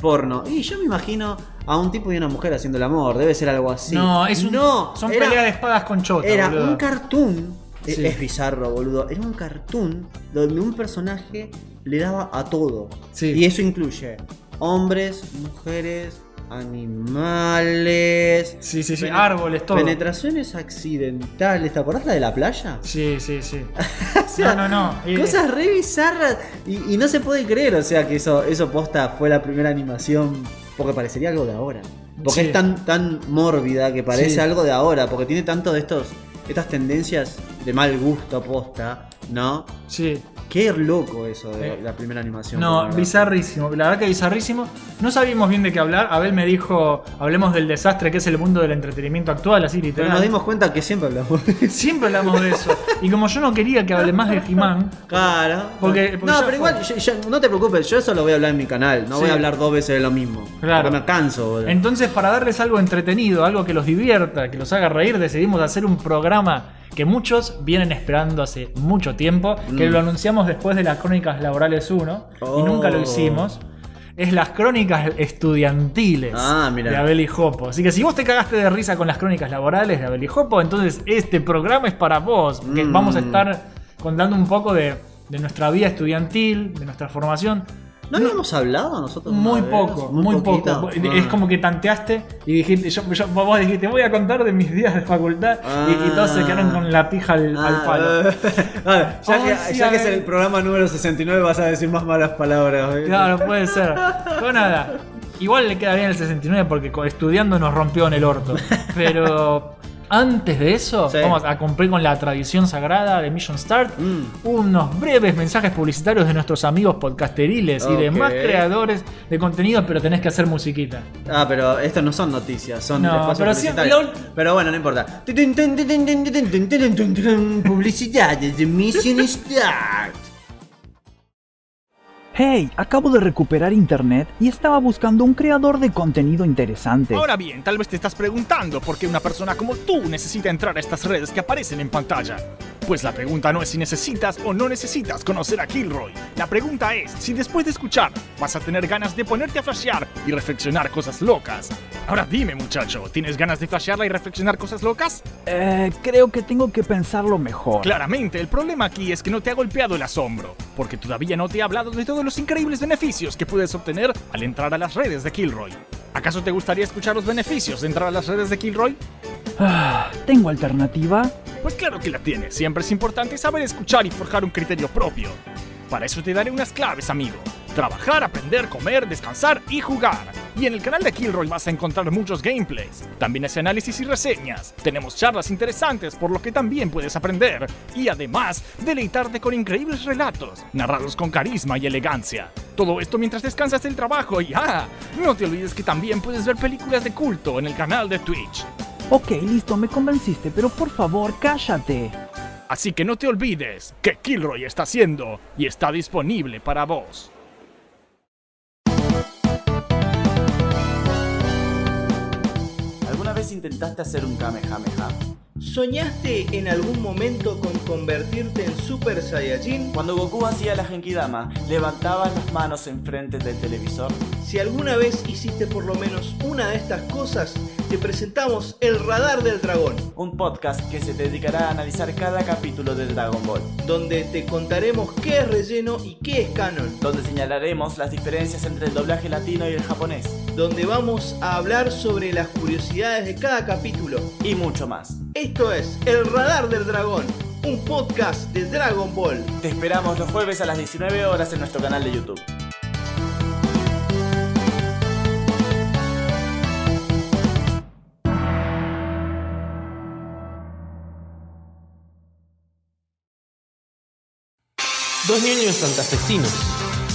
porno. Y yo me imagino a un tipo y una mujer haciendo el amor, debe ser algo así. No, es un, No, son era, peleas de espadas con chota. era boludo. un cartoon. e- Sí. Es bizarro, boludo. Era un cartoon donde un personaje le daba a todo. Sí. Y eso incluye hombres, mujeres, animales. Sí, sí, sí, árboles, todo. Penetraciones accidentales. ¿Te acordás la de la playa? Sí, sí, sí. O sea, No, no, no. Cosas re bizarras. Y, y no se puede creer, o sea, que eso, eso posta fue la primera animación. Porque parecería algo de ahora. Porque Sí. es tan, tan mórbida que parece Sí. algo de ahora. Porque tiene tanto de estos. Estas tendencias de mal gusto posta, ¿no? Sí. Qué loco eso de la primera animación. No, bizarrísimo. La verdad que bizarrísimo. No sabíamos bien de qué hablar. Abel me dijo, hablemos del desastre que es el mundo del entretenimiento actual, así Pero literal. nos dimos cuenta que siempre hablamos de eso. Siempre hablamos de eso. Y como yo no quería que hable más de He-Man, Claro. Porque- porque no, pero fue. igual, yo- yo- no te preocupes, yo eso lo voy a hablar en mi canal. No Sí. voy a hablar dos veces de lo mismo. Claro. Porque me canso, boludo. entonces para darles algo entretenido, algo que los divierta, que los haga reír, decidimos hacer un programa que muchos vienen esperando hace mucho tiempo, que Mm. lo anunciamos después de las Crónicas Laborales 1 y Oh. nunca lo hicimos. Es las crónicas estudiantiles Ah, de Abel y Jopo. Así que si vos te cagaste de risa con las crónicas laborales de Abel y Jopo, entonces este programa es para vos. Porque Mm. vamos a estar contando un poco de, de nuestra vida estudiantil, de nuestra formación. ¿No habíamos hablado nosotros? Muy vez? poco, muy, poco. Ah. Es como que tanteaste y dijiste, yo, yo- vos dijiste, voy a contar de mis días de facultad y, y todos se quedaron con la pija al, al Ah, palo. ya Ay, que, sí, ya que es el programa número 69 vas a decir más malas palabras. ¿eh? Claro, puede ser. Pero nada, igual le queda bien el 69 porque estudiando nos rompió en el orto. Pero antes de eso, Sí. vamos a cumplir con la tradición sagrada de Mission Start. Mm. Unos breves mensajes publicitarios de nuestros amigos podcasteriles y Ok. demás creadores de contenido, pero tenés que hacer musiquita. Ah, pero estos no son noticias, son No, pero lo- Pero bueno, no importa. Publicidades de Mission Start. Hey, acabo de recuperar internet y estaba buscando un creador de contenido interesante. Ahora bien, tal vez te estás preguntando por qué una persona como tú necesita entrar a estas redes que aparecen en pantalla. Pues la pregunta no es si necesitas o no necesitas conocer a Kilroy. La pregunta es si después de escuchar vas a tener ganas de ponerte a flashear y reflexionar cosas locas. Ahora dime muchacho, ¿tienes ganas de flashearla y reflexionar cosas locas? Eh, creo que tengo que pensarlo mejor. Claramente, el problema aquí es que no te ha golpeado el asombro, porque todavía no te he hablado de los increíbles beneficios que puedes obtener al entrar a las redes de Kilroy. ¿Acaso te gustaría escuchar los beneficios de entrar a las redes de Kilroy? Ah, ¿Tengo alternativa? Pues claro que la tienes, siempre es importante saber escuchar y forjar un criterio propio. Para eso te daré unas claves, amigo. Trabajar, aprender, comer, descansar y jugar. Y en el canal de Kilroy vas a encontrar muchos gameplays. También hace análisis y reseñas. Tenemos charlas interesantes por lo que también puedes aprender. Y además, deleitarte con increíbles relatos, narrados con carisma y elegancia. Todo esto mientras descansas del trabajo y ah, no te olvides que también puedes ver películas de culto en el canal de Twitch. Ok, listo, me convenciste, pero por favor, cállate. Así que no te olvides que Kilroy está haciendo y está disponible para vos. Intentaste hacer un Kamehameha? ¿Soñaste en algún momento con convertirte en Super Saiyajin? Cuando Goku hacía la Genkidama, ¿levantabas las manos enfrente del televisor? Si alguna vez hiciste por lo menos una de estas cosas, te presentamos el Radar del Dragón, Un podcast que se dedicará a analizar cada capítulo de Dragon Ball, donde te contaremos qué es relleno y qué es canon, donde señalaremos las diferencias entre el doblaje latino y el japonés, donde vamos a hablar sobre las curiosidades de cada capítulo. y mucho más. Esto es El Radar del Dragón, un podcast de Dragon Ball. Te esperamos los jueves a las 19 horas en nuestro canal de YouTube. Dos niños santafesinos.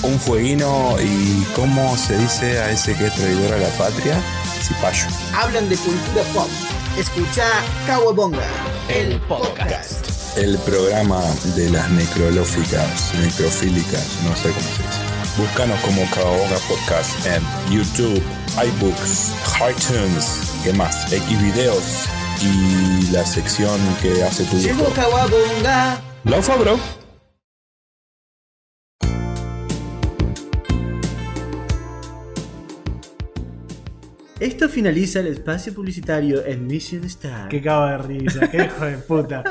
Un fueguino y cómo se dice a ese que es traidor a la patria, cipayo. hablan de cultura pop. Escucha Kawabonga, el podcast. El programa de las necrolóficas, necrofílicas, no sé cómo se dice. Búscanos como Caoga Podcast en YouTube, iBooks, iTunes, ¿qué más? Xvideos y la sección que hace tu. Llegó Kawabonga. Laufa, bro. Esto finaliza el espacio publicitario en Mission Star. Que cago de risa, qué hijo de puta.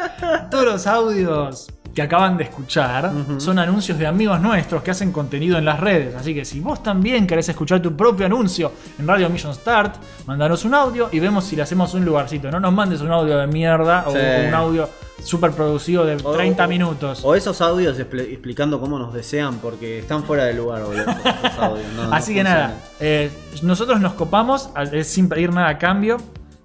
Todos los audios que acaban de escuchar son anuncios de amigos nuestros que hacen contenido en las redes. Así que si vos también querés escuchar tu propio anuncio en Radio Mission Start, mandanos un audio y vemos si le hacemos un lugarcito. No nos mandes un audio de mierda o un audio súper producido de O- 30 o- minutos. O esos audios expl- explicando cómo nos desean porque están fuera de lugar, boludo. esos audios, no- no Así que nada, eh, nosotros nos copamos eh, sin pedir nada a cambio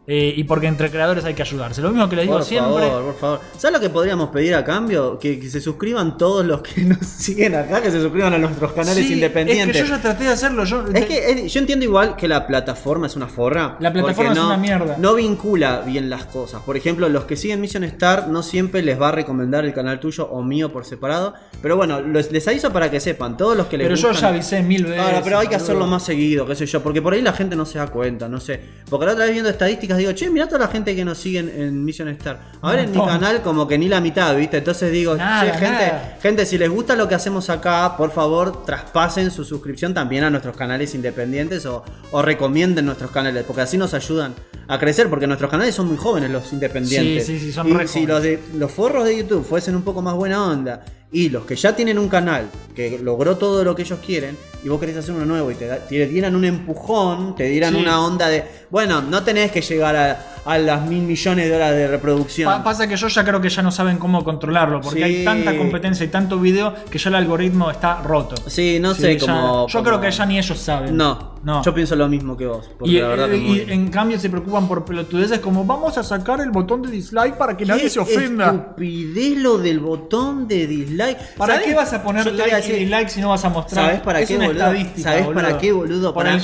eh, y porque entre creadores hay que ayudarse. Lo mismo que le digo Por siempre. favor, por favor. ¿Sabes lo que podríamos pedir a cambio? Que, que se suscriban todos los que nos siguen acá, que se suscriban a nuestros canales Sí, independientes. Es que yo ya traté de hacerlo. Yo, Es que eh, yo entiendo igual que la plataforma es una forra. La plataforma es una mierda. No vincula bien las cosas. Por ejemplo, los que siguen Mission Star no siempre les va a recomendar el canal tuyo o mío por separado. Pero bueno, los- les aviso para que sepan. Todos los que les pero yo ya avisé mil veces. Claro, pero hay que hacerlo más seguido, qué sé yo, porque por ahí la gente no se da cuenta, no sé. Porque la otra vez viendo estadísticas digo, che, mirá toda la gente que nos siguen en Mission Star. A ver, Un en mi canal como que ni la mitad, ¿viste? Entonces digo, Nada, che, gente, nada. gente, si les gusta lo que hacemos acá, por favor, traspasen su suscripción también a nuestros canales independientes o, o recomienden nuestros canales, porque así nos ayudan a crecer, porque nuestros canales son muy jóvenes los independientes. Sí, sí, sí, son y re si jóvenes. los, de, los forros de YouTube fuesen un poco más buena onda y los que ya tienen un canal que logró todo lo que ellos quieren y vos querés hacer uno nuevo y te, da- te dieran un empujón, te dieran Sí. una onda de, bueno, no tenés que llegar a, a las mil millones de horas de reproducción. Pa- pasa que yo ya creo que ya no saben cómo controlarlo, porque Sí. hay tanta competencia y tanto video que ya el algoritmo está roto. sí, no Sí, sé cómo... Yo creo que ya ni ellos saben. No, no. yo pienso lo mismo que vos. Y, la verdad eh, que y muy- en cambio se preocupan por pelotudeces como vamos a sacar el botón de dislike para que nadie ¿Qué se ofenda. estupidez lo del botón de dislike. ¿Para ¿Sabés? qué vas a poner like y dislike si no vas a mostrar? ¿Sabes para Es qué, una boludo? estadística, ¿Sabes boludo. para qué, boludo? Para, las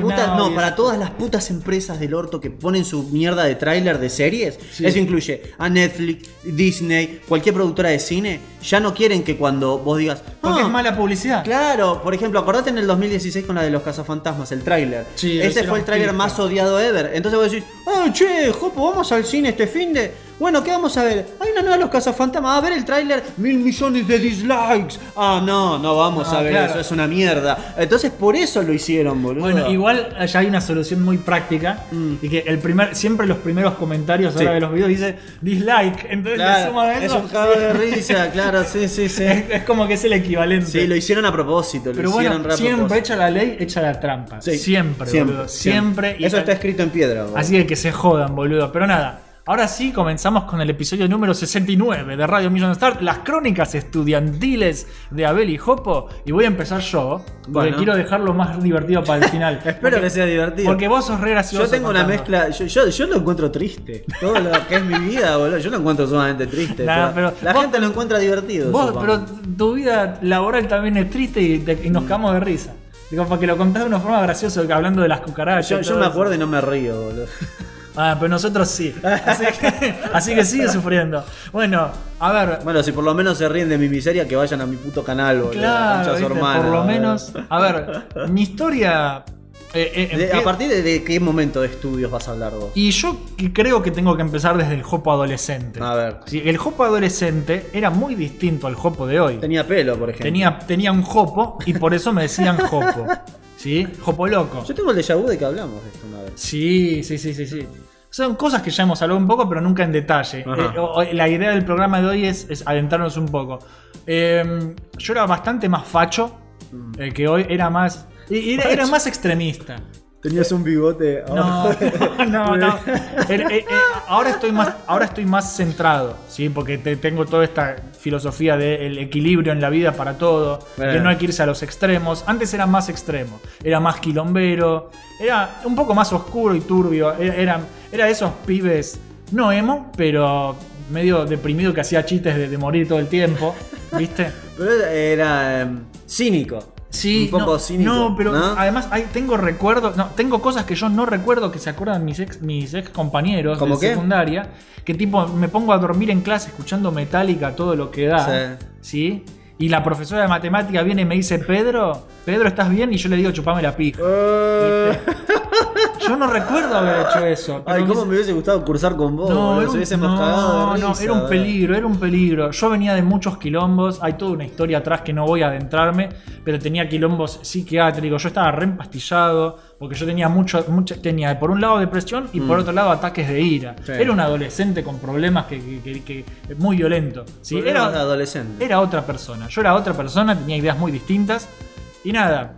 putas, no, para todas las putas empresas del orto que ponen su mierda de tráiler de series. Sí. Eso incluye a Netflix, Disney, cualquier productora de cine. Ya no quieren que cuando vos digas. Porque "Ah, es mala publicidad. Claro, por ejemplo, acordate en el 2016 con la de los cazafantasmas, el tráiler. Sí, Ese fue el tráiler más odiado ever. Entonces vos decís, ah, che, Jopo, vamos al cine este fin de. Bueno, ¿qué vamos a ver? Hay una nueva de los cazafantasmas. A ver el tráiler, mil millones de dislikes. Ah, no, no vamos No, a ver claro. eso, es una mierda. Entonces por eso lo hicieron, boludo. Bueno, igual ya hay una solución muy práctica Mm. y que el primer, siempre los primeros comentarios ahora Sí. de los videos dice dislike, entonces Claro, suma es eso. un cago de risa, claro, sí, sí, sí. es, es como que es el equivalente. Sí, lo hicieron a propósito, lo Pero hicieron bueno, siempre echa la ley, echa la trampa. Sí, Siempre, boludo. Siempre. y- Eso está escrito en piedra, boludo. Así que que se jodan, boludo. Pero nada. Ahora sí, comenzamos con el episodio número 69 de Radio Million Start, las crónicas estudiantiles de Abel y Jopo. Y voy a empezar yo, porque Bueno. quiero dejarlo más divertido para el final. Espero Porque- que sea divertido. Porque vos sos re gracioso. Yo tengo una mezcla, yo, yo, yo lo encuentro triste. Todo lo que es mi vida, boludo, yo lo encuentro sumamente triste. Nah, pero pero la vos- gente lo encuentra divertido. Vos, pero tu vida laboral también es triste y, te- y nos cagamos de risa. Digo, porque lo contás de una forma graciosa, hablando de las cucarachas. yo, me eso. acuerdo y no me río, boludo. Ah, pero nosotros sí. Así que, así que sigue sufriendo. Bueno, a ver, Bueno, si por lo menos se ríen de mi miseria, que vayan a mi puto canal, boludo. Claro, ¿viste? por lo menos. A ver, mi historia. eh, eh, De- ¿A partir de, de qué momento de estudios vas a hablar vos? Y yo creo que tengo que empezar desde el Jopo adolescente. A ver. Sí, el Jopo adolescente era muy distinto al Jopo de hoy. Tenía pelo, por ejemplo. Tenía, tenía un Jopo y por eso me decían Jopo. ¿Sí? Jopo loco. Yo tengo el déjà vu de que hablamos de esto una vez. Sí, sí, sí, sí, sí. Son cosas que ya hemos hablado un poco, pero nunca en detalle. Eh, la idea del programa de hoy es, es adentrarnos un poco. Eh, yo era bastante más facho Mm. eh, que hoy, era más. Era, era más extremista. Tenías un bigote. No, no, no. Eh, eh, ahora, estoy más, ahora estoy más centrado, ¿sí? Porque te- tengo toda esta filosofía del equilibrio en la vida para todo, de Bueno. no hay que irse a los extremos. Antes era más extremo, era más quilombero, era un poco más oscuro y turbio. Era, era, era de esos pibes, no emo, pero medio deprimido que hacía chistes de, de morir todo el tiempo, ¿viste? Pero era em, cínico. Sí, Un poco no, cínico. No, pero ¿no? además hay- tengo recuerdos, no, tengo cosas que yo no recuerdo que se acuerdan mis ex, mis ex compañeros de secundaria, que tipo me pongo a dormir en clase escuchando Metallica todo lo que da, ¿sí? Y la profesora de matemática viene y me dice, Pedro, Pedro, ¿estás bien? Y yo le digo, chupame la pija. Eh, Yo no recuerdo haber hecho eso. Ay, cómo me hubiese gustado cursar con vos. No, era un, hubiésemos no, cagado no, risa, era un peligro, era un peligro. Yo venía de muchos quilombos, hay toda una historia atrás que no voy a adentrarme, pero tenía quilombos psiquiátricos, yo estaba re empastillado, porque yo tenía mucho, mucho tenía por un lado depresión y por Mm. otro lado ataques de ira. Sí. Era un adolescente con problemas que, que- que- que- muy violento. ¿sí? De Era, adolescente. era otra persona. Yo era otra persona, tenía ideas muy distintas. Y nada,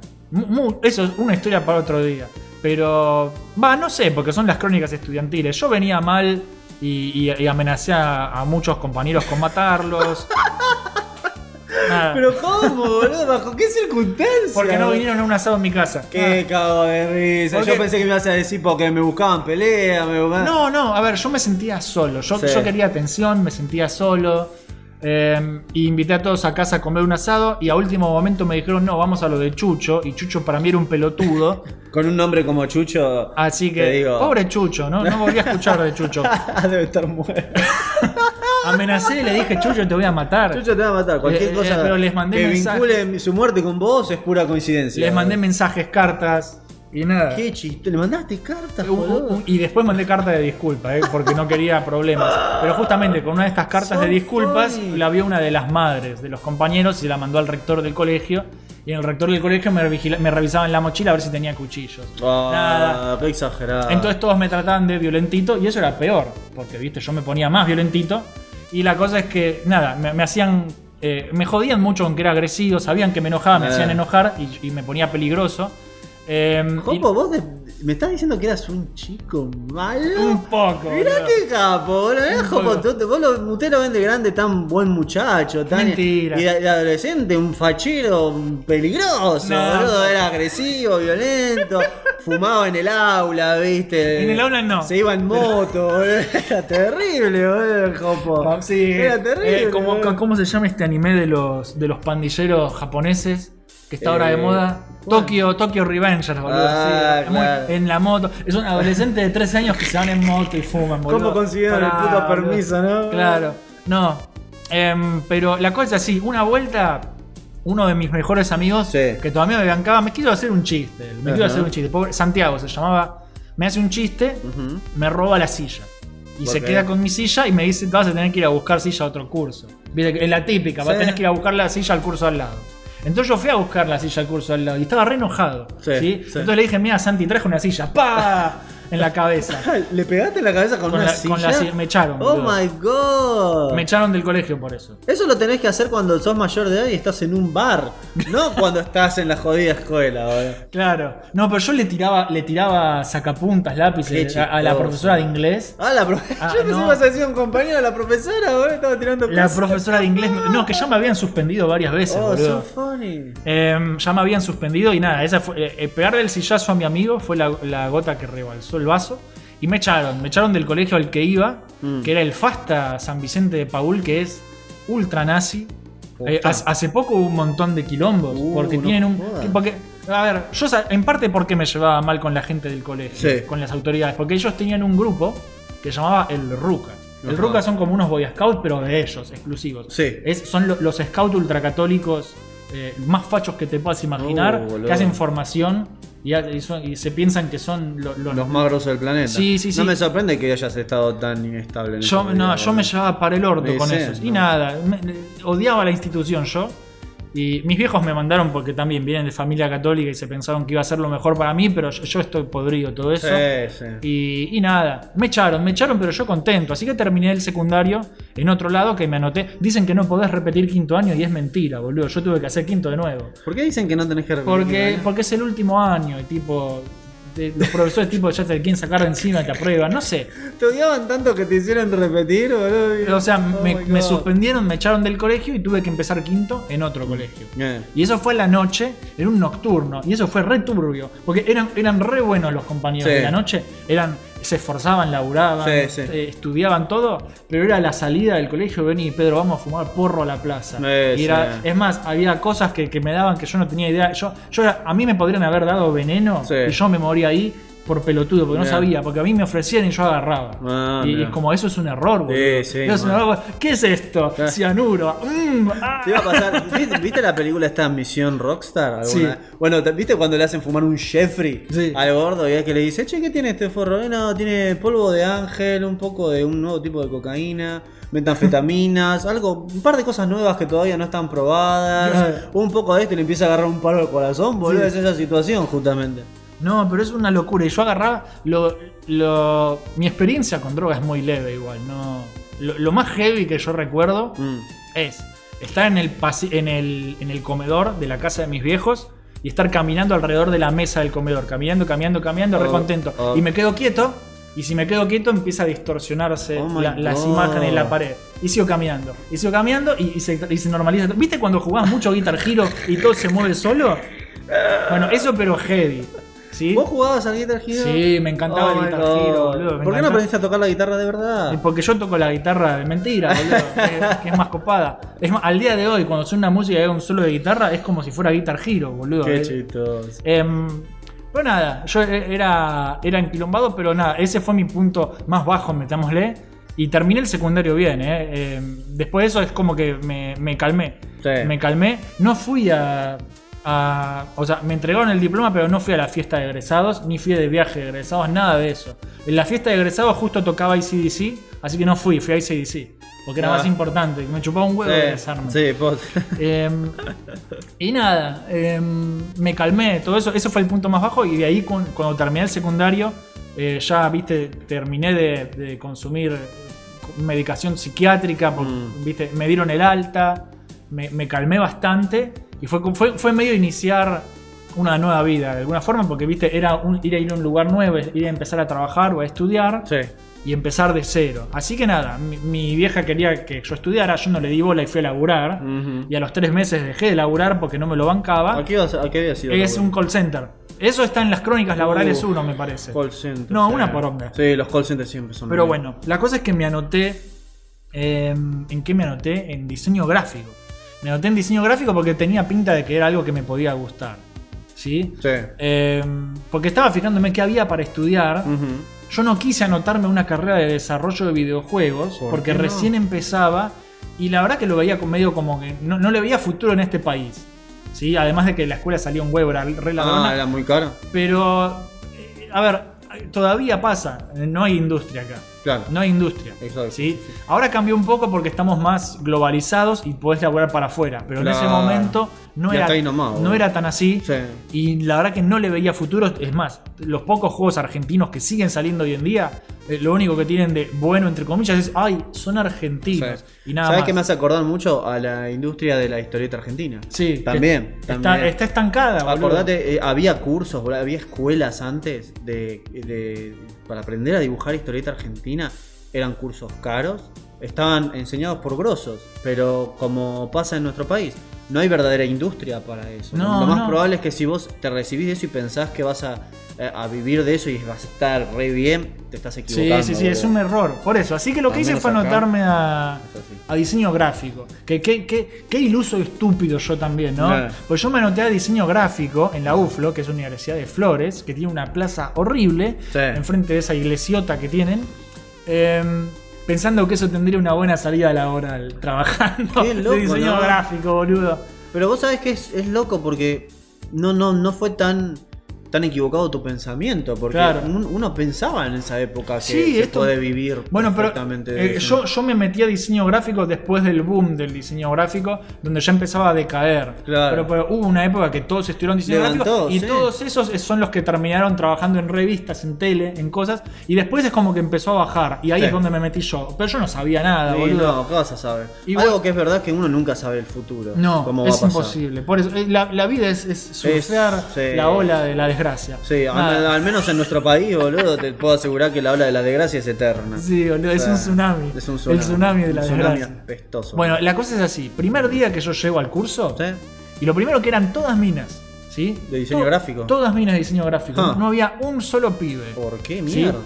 eso es una historia para otro día. Pero, va, no sé, porque son las crónicas estudiantiles. Yo venía mal y, y- y amenacé a, a muchos compañeros con matarlos. Nada, Pero ¿cómo, boludo? ¿Bajo qué circunstancias? porque no vinieron a un asado en mi casa. Qué cago de risa. Porque- Yo pensé que me ibas a decir porque me buscaban pelea, me buscaban. No, no, a ver, yo me sentía solo. Yo, Sí. yo quería atención, me sentía solo. Eh, y invité a todos a casa a comer un asado. Y a último momento me dijeron, no, vamos a lo de Chucho. Y Chucho para mí era un pelotudo. Con un nombre como Chucho. Así que, digo. pobre Chucho, ¿no? No volví a escuchar de Chucho. Debe estar muerto. Amenacé y le dije, Chucho, te voy a matar. Chucho te va a matar. Cualquier Eh, eh, cosa pero les mandé que mensaje. vincule su muerte con vos es pura coincidencia. Les mandé mensajes, cartas y nada. Qué chiste. ¿Le mandaste cartas, un- y después mandé carta de disculpa, ¿eh? porque no quería problemas. Pero justamente con una de estas cartas de disculpas la vio una de las madres de los compañeros y la mandó al rector del colegio. Y en el rector del colegio me, vigila- me revisaba en la mochila a ver si tenía cuchillos. Nada. Ah, qué exagerado. Entonces todos me trataban de violentito y eso era peor, porque viste, yo me ponía más violentito. Y la cosa es que, nada, me, me hacían. eh, me jodían mucho con que era agresivo, sabían que me enojaba, me Eh. hacían enojar y, y me ponía peligroso. Eh, y- Jopo, vos de- me estás diciendo que eras un chico malo. un poco. Mirá boludo. qué capo, boludo. Mirá, Jopo, tú- vos lo, usted lo ven de grande tan buen muchacho, tan. Mentira. Y de, adolescente, un fachero peligroso, No. boludo. Era agresivo, violento, fumaba en el aula, viste. En el aula no. Se iba en moto, boludo. Era terrible, boludo, Jopo. Sí, Era terrible. eh, como- boludo. ¿Cómo se llama este anime de los, de los pandilleros japoneses? Que está ahora de Eh, moda. ¿cuál? Tokyo, Tokyo Revengers, boludo. Ah, sí, muy- en la moto. Es un adolescente de 13 años que se van en moto y fuman, boludo. ¿Cómo consiguieron el puto boludo. permiso, no? Claro. No. Em, pero la cosa es así, una vuelta, uno de mis mejores amigos, Sí. que todavía me bancaba, me quiso hacer un chiste. Me quiso Ajá. hacer un chiste. Pobre- Santiago se llamaba. Me hace un chiste, me roba la silla. Y se queda con mi silla y me dice, vas a tener que ir a buscar silla a otro curso. Es la típica, vas a Sí. tener que ir a buscar la silla al curso al lado. Entonces yo fui a buscar la silla al curso al lado y estaba re enojado. Sí, ¿sí? Entonces le dije, mira, Santi, traje una silla. ¡Pa! En la cabeza. ¿Le pegaste en la cabeza con, Con una la- silla? con la silla- me echaron, Oh boludo. my god. Me echaron del colegio por eso. Eso lo tenés que hacer cuando sos mayor de edad y estás en un bar, no cuando estás en la jodida escuela, boludo. Claro. No, pero yo le tiraba, le tiraba sacapuntas, lápices a, a la profesora de inglés. Ah, la pro- Ah, Yo pensé no. que ibas a decir un compañero de la profesora, boludo, estaba tirando La cosas. profesora de inglés. No, que ya me habían suspendido varias veces, Oh, boludo. so funny. Eh, ya me habían suspendido y nada, esa fue, eh, eh, pegarle el sillazo a mi amigo fue la, la gota que rebalsó el vaso. Y me echaron, me echaron del colegio al que iba, Mm. que era el Fasta San Vicente de Paul, que es ultra nazi. Eh, hace, poco hubo un montón de quilombos, Uh, porque no tienen un... Porque, a ver, yo en parte porque me llevaba mal con la gente del colegio, Sí. con las autoridades, porque ellos tenían un grupo que llamaba el Ruca. El Ajá. Ruca son como unos Boy Scouts, pero de ellos, exclusivos. Sí. Es- son lo- los scouts ultracatólicos eh, más fachos que te puedas imaginar, Oh, boludo. que hacen formación y, y son- y se piensan que son lo- lo- Los más grosos del planeta. Sí, sí, sí. No me sorprende que hayas estado tan inestable en Yo, ese no, yo me llevaba para el orto con sí, esos. Y no. nada, me- odiaba la institución yo. Y mis viejos me mandaron porque también vienen de familia católica y se pensaron que iba a ser lo mejor para mí, pero yo, yo estoy podrido todo eso. Sí, sí. Y, y nada, me echaron, me echaron, pero yo contento. Así que terminé el secundario en otro lado que me anoté. Dicen que no podés repetir quinto año y es mentira, boludo. Yo tuve que hacer quinto de nuevo. ¿Por qué dicen que no tenés que repetir? Porque, porque es el último año y tipo. De- los profesores tipo ya te quieren sacar de encima, te aprueban, no sé. ¿Te odiaban tanto que te hicieron repetir, boludo? O sea, Oh me, suspendieron, me echaron del colegio y tuve que empezar quinto en otro colegio. Eh. Y eso fue en la noche, en un nocturno. Y eso fue re turbio. Porque eran, eran re buenos los compañeros Sí. de la noche. Eran, se esforzaban, laburaban, Sí, sí. eh, estudiaban todo. Pero era la salida del colegio, vení Pedro, vamos a fumar porro a la plaza. Eh, y era. Es más, había cosas que, que me daban que yo no tenía idea. Yo, yo a mí me podrían haber dado veneno y yo me moría ahí. Por pelotudo, porque no sabía, porque a mí me ofrecían y yo agarraba. Ah, y mirá. es como eso es un error, boludo. Sí, sí, Eso es un man. error. ¿Qué es esto? Claro. Cianuro. Mm, ah. Te iba a pasar. ¿Viste, viste la película esta Misión Rockstar? alguna? Sí. Bueno, ¿te- ¿viste cuando le hacen fumar un Jeffrey Sí. al gordo y es que le dice, che, ¿qué tiene este forro? Eh, no, tiene polvo de ángel, un poco de un nuevo tipo de cocaína, metanfetaminas, algo, un par de cosas nuevas que todavía no están probadas. Claro. Un poco de esto y le empieza a agarrar un palo al corazón, boludo. Sí. Es esa situación, justamente. No, pero es una locura. Y yo agarraba. Lo, lo- mi experiencia con droga es muy leve, igual. No, lo, lo más heavy que yo recuerdo Mm. es estar en el, pasi- en, el, en el comedor de la casa de mis viejos y estar caminando alrededor de la mesa del comedor. Caminando, caminando, caminando, Oh, re contento. oh. Y me quedo quieto. Y si me quedo quieto, empieza a distorsionarse Oh la- las imágenes en la pared. Y sigo caminando. Y sigo caminando y, y se, y se normaliza. ¿Viste cuando jugás mucho Guitar Hero y todo se mueve solo? Bueno, eso pero heavy. ¿Sí? ¿Vos jugabas al Guitar Hero? Sí, me encantaba Oh el Guitar. Hero, boludo. me ¿Por qué no aprendiste a tocar la guitarra de verdad? Porque yo toco la guitarra de mentira, boludo, que, que es más copada. Es más, al día de hoy, cuando suena una música y hago un solo de guitarra, es como si fuera Guitar Hero, boludo. Qué Eh, chistoso. em, pero nada, yo e- era, era enquilombado, pero nada, ese fue mi punto más bajo, metámosle. Y terminé el secundario bien, ¿eh? Em, después de eso es como que me, me calmé. Sí. Me calmé. No fui a, a- O sea, me entregaron el diploma, pero no fui a la fiesta de egresados, ni fui de viaje de egresados, nada de eso. En la fiesta de egresados justo tocaba ICDC, así que no fui, fui a ICDC. Porque era Ah. más importante, me chupaba un huevo Sí, egresarme. sí, pot. Em, y nada, em, me calmé, todo eso, eso fue el punto más bajo y de ahí cu- cuando terminé el secundario, eh, ya, viste, terminé de, de consumir medicación psiquiátrica, Mm. viste, me dieron el alta, me, me calmé bastante y fue, fue, fue medio iniciar una nueva vida de alguna forma, porque viste, era un- ir a ir a un lugar nuevo, ir a empezar a trabajar o a estudiar Sí. y empezar de cero. Así que nada, mi, mi vieja quería que yo estudiara, yo no le di bola y fui a laburar. Ujú. Y a los tres meses dejé de laburar porque no me lo bancaba. ¿A qué, a qué había sido? Es un call center. Eso está en las crónicas laborales Uh, 1, me parece. Call center. No, sí. una poronga. Sí, los call centers siempre son. Pero una bueno, la cosa es que me anoté. eh, ¿En qué me anoté? En diseño gráfico. Me anoté en diseño gráfico porque tenía pinta de que era algo que me podía gustar. ¿Sí? Sí. Eh, porque estaba fijándome qué había para estudiar. Yo no quise anotarme una carrera de desarrollo de videojuegos ¿Por porque no? recién empezaba y la verdad que lo veía medio como que no, no le veía futuro en este país. ¿sí? Además de que la escuela salía un huevo, era re ladrona. Ah, era muy caro. Pero, eh, a ver, todavía pasa, no hay industria acá. Claro. No hay industria. Exacto, ¿sí? Ahora cambió un poco porque estamos más globalizados y podés laburar para afuera. Pero en ese momento no Y era, nomás, no era tan así. Sí. Y la verdad que no le veía futuro. Es más, los pocos juegos argentinos que siguen saliendo hoy en día, eh, lo único que tienen de bueno, entre comillas, es, ay, son argentinos. Sí. Y nada ¿Sabes más. qué me hace acordar mucho a la industria de la historieta argentina? Sí, También, Está, también. está estancada, boludo. Acordate, eh, había cursos, boludo, había escuelas antes de, de- para aprender a dibujar historieta argentina. Eran cursos caros, estaban enseñados por grosos, pero como pasa en nuestro país, no hay verdadera industria para eso. No, Lo más no. probable es que si vos te recibís de eso y pensás que vas a, eh, a vivir de eso y vas a estar re bien, te estás Sí, equivocando. sí, sí, es boludo. un error. Por eso. Así que lo que hice fue acá. anotarme a, Es a diseño gráfico. Que qué qué- qué iluso y estúpido yo también, ¿no? Claro. Pues yo me anoté a diseño gráfico en la UFLO, que es Universidad de Flores, que tiene una plaza horrible, Sí. enfrente de esa iglesiota que tienen. em, pensando que eso tendría una buena salida laboral, trabajando Qué loco, de diseño ¿no? gráfico, boludo. Pero vos sabés que es, es loco porque no, no, no fue tan, tan equivocado tu pensamiento. Porque Claro. uno pensaba en esa época que Sí, se esto- puede vivir Bueno, pero eh, yo, yo me metí a diseño gráfico después del boom del diseño gráfico, donde ya empezaba a decaer. Claro. Pero, pero hubo una época que todos estudiaron diseño Levantó, gráfico y sí. todos esos son los que terminaron trabajando en revistas, en tele, en cosas, y después es como que empezó a bajar. Y ahí Sí. es donde me metí yo. Pero yo no sabía nada, boludo. no, ¿qué vas a saber? Igual- Algo que es verdad que uno nunca sabe el futuro. No, cómo va es a pasar. imposible. Por eso, eh, la, la vida es, es surfear la ola de la desgracia. Sí, al, menos en nuestro país, boludo, te puedo asegurar que la ola de la desgracia es eterna. Sí, boludo, es O sea, un tsunami. Es un tsunami. El tsunami de la un tsunami desgracia. apestoso. Bueno, la cosa es así. Primer día que yo llego al curso, ¿Sí? y lo primero que eran todas minas. ¿Sí? ¿De diseño gráfico? Todas minas de diseño gráfico. Ah. No había un solo pibe. ¿Por qué ¿Sí? mierda?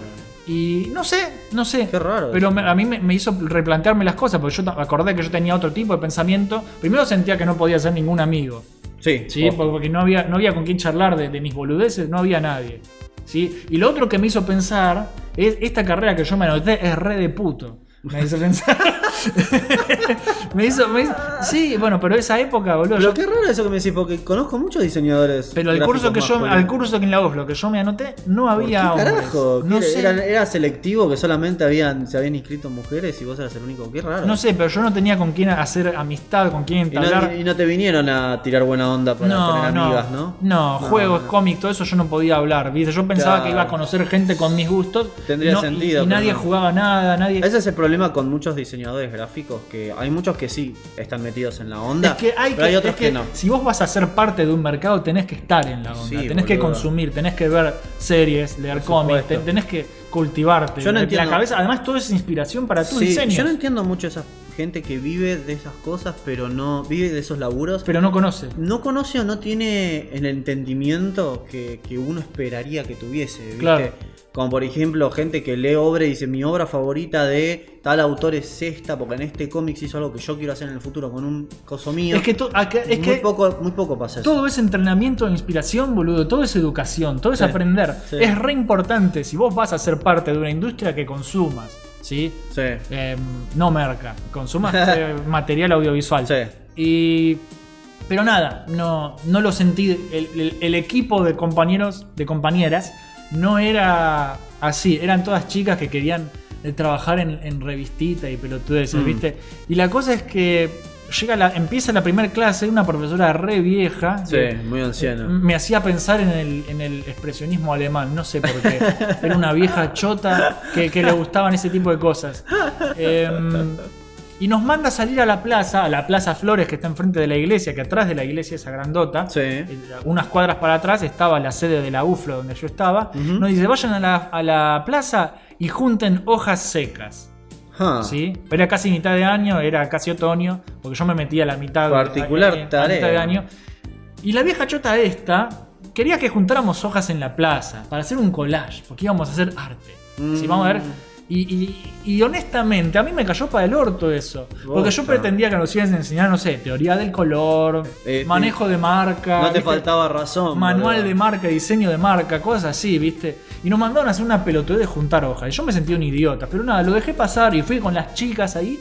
Y no sé, no sé. Qué raro Pero me- a mí me, me hizo replantearme las cosas, porque yo acordé que yo tenía otro tipo de pensamiento. Primero sentía que no podía ser ningún amigo. Sí, ¿sí? Porque no había, no había con quién charlar de, de mis boludeces, no había nadie. ¿sí? Y lo otro que me hizo pensar es esta carrera que yo me anoté es re de puto. Me hizo pensar. me, hizo, me hizo- Sí, bueno, pero esa época, boludo. Pero yo- qué raro eso que me decís, porque conozco muchos diseñadores. pero el curso que yo, al curso que en la UFLO que yo me anoté, no ¿Por había qué hombres. carajo? No ¿Qué sé. era, era selectivo que solamente habían, se habían inscrito mujeres y vos eras el único. Qué raro. No sé, pero yo no tenía con quién hacer amistad, con quién Y no, y no te vinieron a tirar buena onda para No, tener no, amigas, ¿no? no, juegos, no. cómics, todo eso yo no podía hablar, ¿viste? Yo pensaba Claro. que iba a conocer gente con mis gustos. Tendría no- y- sentido, Y, pero nadie no. jugaba nada, nadie. Ese es el problema con muchos diseñadores gráficos, que hay muchos que sí están metidos en la onda, Es que hay pero hay que, otros es que, que no. si vos vas a ser parte de un mercado, tenés que estar en la onda. Sí, tenés que consumir, tenés que ver series, leer cómics, tenés que cultivarte. Yo no la entiendo. cabeza, además, todo es inspiración para tu Sí, diseño. yo no entiendo mucho esa gente que vive de esas cosas, pero no vive de esos laburos. Pero no conoce. no conoce o no tiene el entendimiento que, que uno esperaría que tuviese, ¿viste? Claro. Como por ejemplo, gente que lee obra y dice, mi obra favorita de tal autor es esta, porque en este cómic hizo algo que yo quiero hacer en el futuro con un coso mío. Es que, to- acá- es muy, que poco, muy poco pasa eso. todo es entrenamiento e inspiración, boludo. Todo es educación, todo es Sí, aprender. sí. Es re importante si vos vas a ser parte de una industria que consumas, ¿sí? Sí. Eh, no merca, consumas eh, material audiovisual. Sí. Y. Pero nada, no, no lo sentí. El, el- el equipo de compañeros, de compañeras, no era así. Eran todas chicas que querían eh, trabajar en, en revistita y pelotudeces, Mm. ¿viste? Y la cosa es que llega la, empieza la primera clase, una profesora re vieja. Sí, que muy anciano. Me hacía pensar en el, en el expresionismo alemán, no sé por qué. Era una vieja chota que, que le gustaban ese tipo de cosas. Em, y nos manda a salir a la plaza, a la Plaza Flores que está enfrente de la iglesia, que atrás de la iglesia esa grandota, Sí. eh, unas cuadras para atrás estaba la sede de la UFLO donde yo estaba. Nos dice, vayan a la, a la plaza y junten hojas secas. ¿Sí? Era casi mitad de año, era casi otoño, porque yo me metí a la mitad, Particular a tarea. mitad de año. Y la vieja chota esta quería que juntáramos hojas en la plaza para hacer un collage, porque íbamos a hacer arte. ¿sí? Mm. Vamos a ver. Y, y- y honestamente, a mí me cayó para el orto eso. Porque yo pretendía que nos ibas a enseñar, no sé, teoría del color, Eh, manejo de marca. No te ¿viste? faltaba razón. Manual boludo. de marca, diseño de marca, cosas así, ¿viste? Y nos mandaron a hacer una pelotudez de juntar hojas. Y yo me sentí un idiota, pero nada, lo dejé pasar y fui con las chicas ahí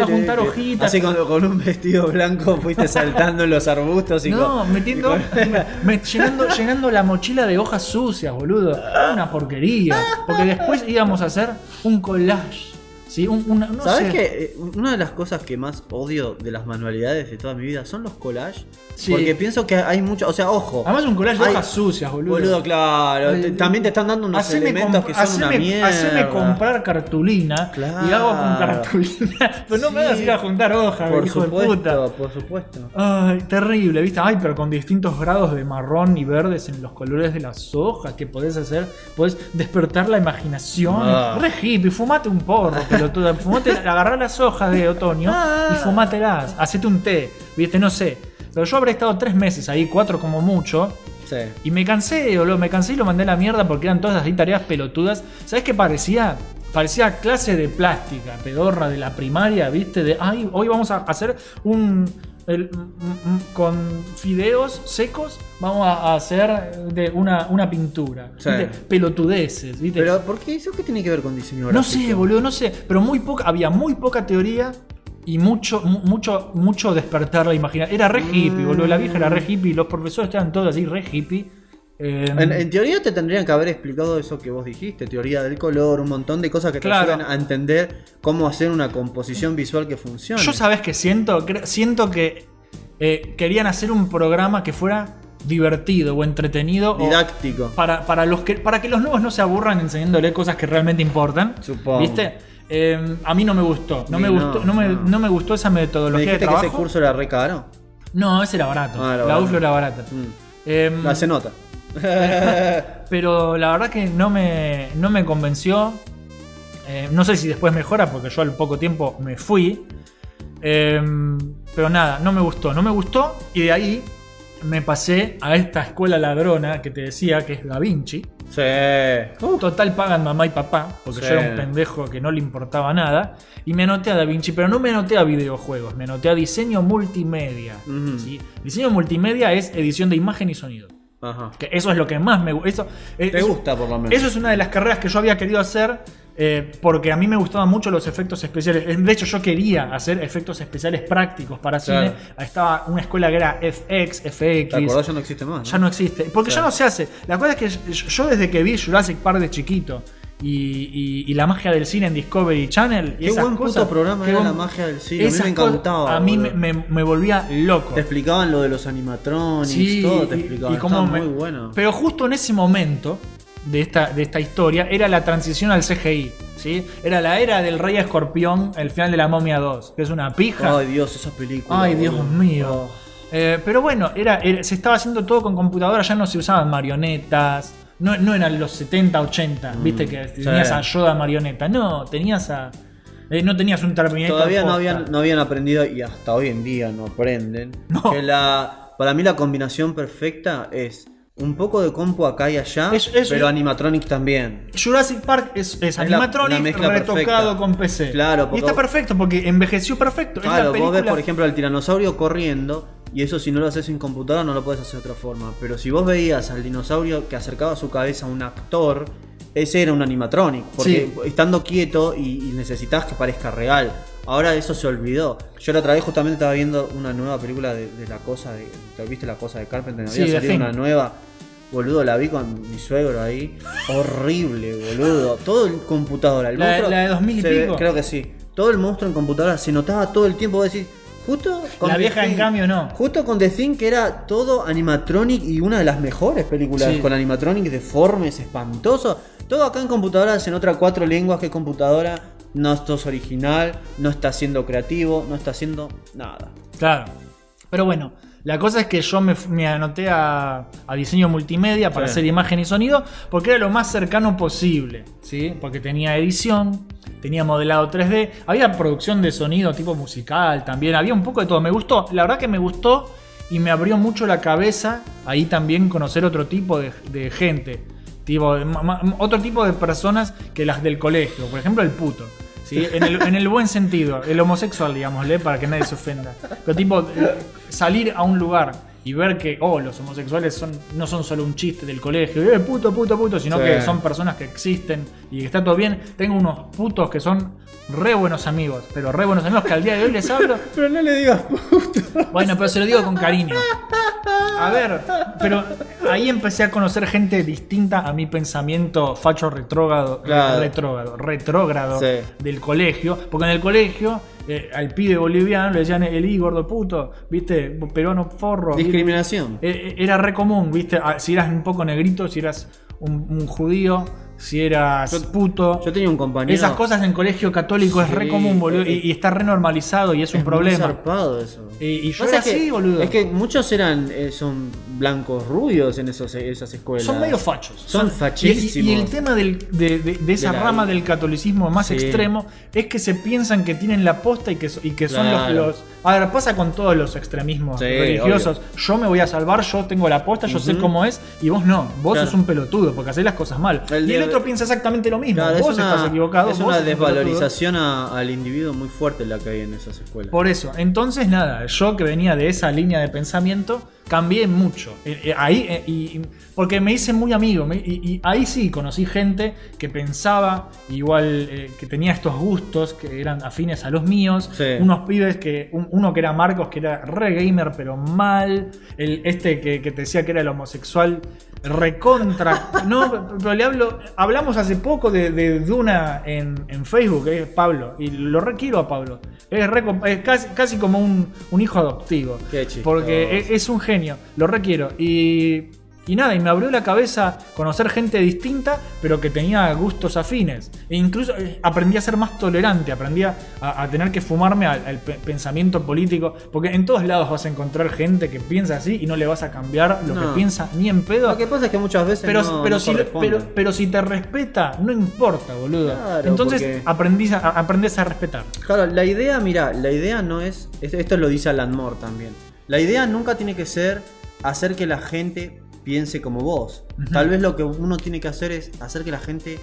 a juntar hojitas. Así con, con un vestido blanco fuiste saltando en los arbustos y No, con- metiendo, y con- me- llenando, llenando la mochila de hojas sucias, boludo. Una porquería. Porque después íbamos a hacer un collage. ¿Sí? Un, una- no ¿Sabes que una de las cosas que más odio de las manualidades de toda mi vida son los collages? Sí. Porque pienso que hay mucho, o sea, ojo. Además, un collage de hay- hojas sucias, boludo. Boludo, claro. Ay, te- también te están dando unos Haceme elementos que son una mierda. haceme comprar cartulina y hago con Claro. cartulina. Pero no me Sí. hagas ir a juntar hojas, Por hijo de supuesto, puta. por supuesto. Ay, terrible, ¿viste? Ay, pero con distintos grados de marrón y verdes en los colores de las hojas que podés hacer, podés despertar la imaginación. Ah. Re hippie, fumate un porro, pelotuda. Fumate, agarrá las hojas de otoño y fumátelas. Hacete un té, ¿viste? No sé. Pero yo habré estado tres meses ahí, cuatro como mucho. Sí. Y me cansé, boludo, me cansé y lo mandé a la mierda porque eran todas así tareas pelotudas. ¿Sabes qué parecía? Parecía clase de plástica, pedorra de la primaria, ¿viste? De, ay, hoy vamos a hacer un... el- mm, mm, con fideos secos vamos a hacer de una, una pintura. Sí. ¿viste? Pelotudeces, ¿viste? Pero, ¿por qué eso qué tiene que ver con diseño no gráfico? sé, boludo, no sé. Pero muy poca, había muy poca teoría y mucho, mu- mucho, mucho despertar la imaginación. Era re hippie, boludo. La vieja era re hippie, los profesores estaban todos así, re hippie. Eh, En, en teoría te tendrían que haber explicado eso que vos dijiste, teoría del color, un montón de cosas que te Claro. ayudan a entender cómo hacer una composición visual que funcione. Yo sabes que siento, siento que eh, querían hacer un programa que fuera divertido o entretenido. o Didáctico. para, para, los que, para que los nuevos no se aburran enseñándole cosas que realmente importan. Supongo. ¿Viste? Eh, a mí no me gustó. No, me no, gustó, no, me, no. me gustó esa ¿Me metodología de dijiste que trabajo. ese curso era re caro? No, ese era barato. Ah, era la barato. UFLO era barata. Mm. Em, La se nota. pero la verdad que no me, no me convenció. Eh, no sé si después mejora porque yo al poco tiempo me fui. Em, pero nada, no me gustó. No me gustó y de ahí me pasé a esta escuela ladrona que te decía que es Da Vinci. sí. Total pagan mamá y papá, porque Sí. yo era un pendejo que no le importaba nada. Y me anoté a Da Vinci, pero no me anoté a videojuegos, me anoté a diseño multimedia. ¿sí? Diseño multimedia es edición de imagen y sonido. Ajá. Que eso es lo que más me gusta. Te eso- gusta, por lo menos. Eso es una de las carreras que yo había querido hacer eh, porque a mí me gustaban mucho los efectos especiales. De hecho, yo quería hacer efectos especiales prácticos para Claro. cine. Estaba una escuela que era FX, FX. ¿Te acordás? Ya no existe más. ¿no? Ya no existe. Porque Claro. ya no se hace. La cosa es que yo desde que vi Jurassic Park de chiquito y, y- y la magia del cine en Discovery Channel. Y Qué esas buen puto cosas, programa qué era buen- la magia del cine. A mí me encantaba. A mí me, boludo. me- me volvía loco. Te explicaban lo de los animatronics, Sí, todo te explicaban. y cómo Estaba me- muy bueno. Pero justo en ese momento de esta, de esta historia era la transición al CGI. ¿sí? Era la era del Rey Escorpión, el final de la Momia 2, que es una pija. Ay, Dios, esa película. Ay, Dios mío. Oh. Eh, pero bueno, era, era- se estaba haciendo todo con computadora, ya no se usaban marionetas. No, no eran los 70, 80, viste que tenías Mm, sí. a Yoda marioneta. No, tenías a. eh, no tenías un Terminator. Todavía no habían, no habían aprendido y hasta hoy en día no aprenden. No. Que la, para mí la combinación perfecta es un poco de compu acá y allá, Es- es- pero animatronics también. Jurassic Park es, es animatronic la retocado perfecta. con PC. Claro, y está perfecto porque envejeció perfecto. Claro, vos ves por ejemplo al tiranosaurio corriendo y eso si no lo haces en computadora no lo puedes hacer de otra forma. Pero si vos veías al dinosaurio que acercaba su cabeza a un actor, ese era un animatronic. Porque Sí. estando quieto y, y necesitas que parezca real. Ahora eso se olvidó. Yo la otra vez justamente estaba viendo una nueva película de, de la cosa de. ¿te ¿Viste la cosa de Carpenter? Sí, Había The salido una nueva. Boludo, la vi con mi suegro ahí. Horrible, boludo. Todo en computadora. El La- monstruo la de 2000 y se ve- pico. Creo que sí. Todo el monstruo en computadora se notaba todo el tiempo. Vos decís, justo con La vieja, en cambio, no. Justo con The Thing, que era todo animatronic y una de las mejores películas Sí. con animatronic deformes, espantoso. Todo acá en computadora se nota cuatro lenguas que computadora no estás original, no está siendo creativo, no está haciendo nada. Claro. Pero bueno, la cosa es que yo me, me anoté a, a diseño multimedia para Sí. hacer imagen y sonido porque era lo más cercano posible, ¿sí? Porque tenía edición, tenía modelado 3D, había producción de sonido tipo musical también, había un poco de todo. Me gustó, la verdad que me gustó y me abrió mucho la cabeza ahí también conocer otro tipo de, de gente, tipo, ma- otro tipo de personas que las del colegio, por ejemplo el puto. ¿Sí? En, el, en el buen sentido, el homosexual, digámosle, para que nadie se ofenda. Pero tipo, eh, salir a un lugar y ver que, oh, los homosexuales son, no son solo un chiste del colegio, eh, puto, puto, puto, sino Sí. que son personas que existen y que está todo bien. Tengo unos putos que son re buenos amigos, pero re buenos amigos que al día de hoy les hablo. Pero no le digas Bueno, pero se lo digo con cariño. A ver, pero ahí empecé a conocer gente distinta a mi pensamiento facho retrógrado, Claro. retrógrado, retrógrado Sí. del colegio. Porque en el colegio eh, al pibe boliviano le decían el I gordo puto, ¿viste? Peruano forro. Eh, eh, Era re común, ¿viste? Si eras un poco negrito, si eras un judío, si eras Yo- puto. Yo tenía un compañero. Esas cosas en colegio católico es re común, boludo. Y, y está re normalizado y es un muy problema. zarpado eso. Y, y yo Pasa era que- así, boludo. Es que muchos eran eh, son blancos rubios en esos, esas escuelas. Son medio fachos. Son fachísimos. Y, el tema del- de, de- de esa De rama del catolicismo más Sí. extremo es que se piensan que tienen la posta y que, y que son los, Claro. los- A ver, pasa con todos los extremismos Sí, religiosos. Yo me voy a salvar, yo tengo la posta, yo sé cómo es, y vos no. Vos Claro. sos un pelotudo porque hacés las cosas mal. El otro piensa exactamente lo mismo. Claro, vos es una, estás equivocado. Es vos una desvalorización a- al individuo muy fuerte la que hay en esas escuelas. Por eso, entonces nada, yo que venía de esa línea de pensamiento, cambié mucho. Eh, eh, ahí, eh, y, porque me hice muy amigo, y, y ahí sí conocí gente que pensaba igual, eh, que tenía estos gustos, que eran afines a los míos. Sí. Unos pibes que, un- uno que era Marcos, que era re gamer, pero mal. El, este que, que te decía que era el homosexual, recontra. no, pero le hablo, hablamos hace poco de, de Duna en, en Facebook, es Pablo, y lo requiero a Pablo. Es, re com- es casi, casi como un, un hijo adoptivo. Qué. Porque es, es un genio, lo requiero. Y, y nada, y me abrió la cabeza conocer gente distinta, pero que tenía gustos afines. E incluso eh, aprendí a ser más tolerante, aprendí a, a tener que fumarme al, al pe- pensamiento político. Porque en todos lados vas a encontrar gente que piensa así y no le vas a cambiar lo No. que piensa ni en pedo. Lo que pasa es que muchas veces Pero, no, pero, no si, corresponde. pero, pero si te respeta, no importa, boludo. Claro, Entonces porque- aprendís a, aprendés a respetar. Claro, la idea, mira, la idea no es. Esto esto lo dice Alan Moore también. La idea nunca tiene que ser hacer que la gente piense como vos. Tal vez lo que uno tiene que hacer es hacer que la gente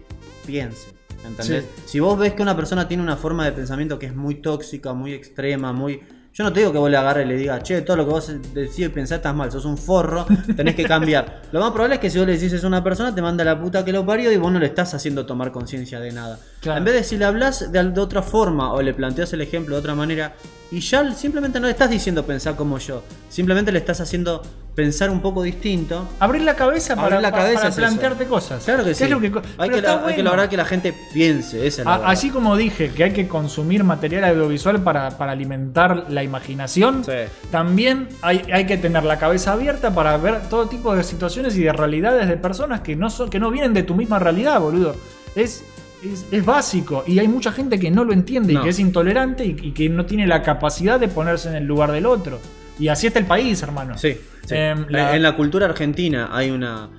piense. ¿Entendés? Sí. Si vos ves que una persona tiene una forma de pensamiento que es muy tóxica, muy extrema, muy. Yo no te digo que vos le agarres y le digas, che, todo lo que vos decís y pensás estás mal, sos un forro, tenés que cambiar. lo más probable es que si vos le decís a una persona, te manda la puta que lo parió y vos no le estás haciendo tomar conciencia de nada. Claro. En vez de si le hablas de, de otra forma o le planteas el ejemplo de otra manera, y ya simplemente no le estás diciendo pensar como yo, simplemente le estás haciendo pensar un poco distinto. Abrir la cabeza Abrir para, la cabeza para es eso. plantearte cosas. Claro que ¿Qué sí. es lo que- hay, que, la- hay que lograr que la gente piense. Esa es la A- verdad. Así como dije que hay que consumir material audiovisual para, para alimentar la imaginación, Sí. también hay, hay que tener la cabeza abierta para ver todo tipo de situaciones y de realidades de personas que no, son, que no vienen de tu misma realidad, boludo. Es, es, es básico y hay mucha gente que no lo entiende y que es intolerante y, y que no tiene la capacidad de ponerse en el lugar del otro. Y así está el país, hermano. Sí, sí. Em, la- En la cultura argentina hay una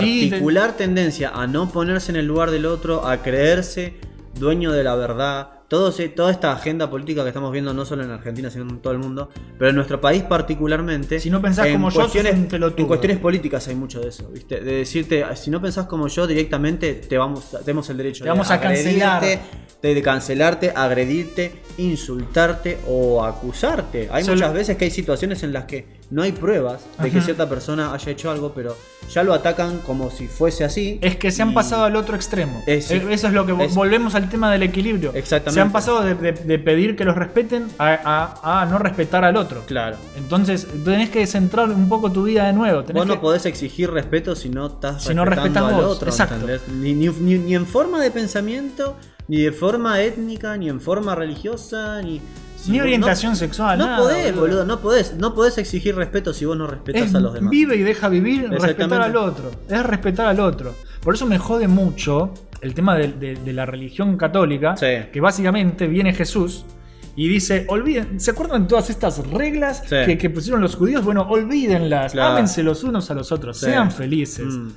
Sí, particular tendencia a no ponerse en el lugar del otro, a creerse dueño de la verdad. Todo toda esta agenda política que estamos viendo no solo en Argentina, sino en todo el mundo, pero en nuestro país particularmente. Si no pensás en como yo. En cuestiones políticas hay mucho de eso, ¿viste? De decirte, si no pensás como yo, directamente te vamos, tenemos el derecho Te vamos de a cancelar. de, de cancelarte, agredirte, insultarte o acusarte. Hay muchas veces que hay situaciones en las que no hay pruebas de que Ajá. cierta persona haya hecho algo, pero ya lo atacan como si fuese así. Es que se han y- pasado al otro extremo. Sí. Eh, Eso es lo que vo- Es- volvemos al tema del equilibrio. Exactamente. Se han pasado de, de- de pedir que los respeten a, a- a no respetar al otro. Claro. Entonces tenés que centrar un poco tu vida de nuevo. Tenés Vos no que- podés exigir respeto si no estás Si respetando al vos, otro, exacto. ni- ni- ni en forma de pensamiento, ni de forma étnica, ni en forma religiosa, ni... si Ni orientación no- sexual, No nada, podés, boludo. no podés, no podés exigir respeto si vos no respetas es a los demás. vive y deja vivir, respetar al otro. Es respetar al otro. Por eso me jode mucho el tema de, de- de la religión católica, Sí. que básicamente viene Jesús y dice, olviden, ¿se acuerdan de todas estas reglas Sí. que, que pusieron los judíos? Bueno, olvídenlas, Claro. ámense los unos a los otros, Sí. sean felices. Mm.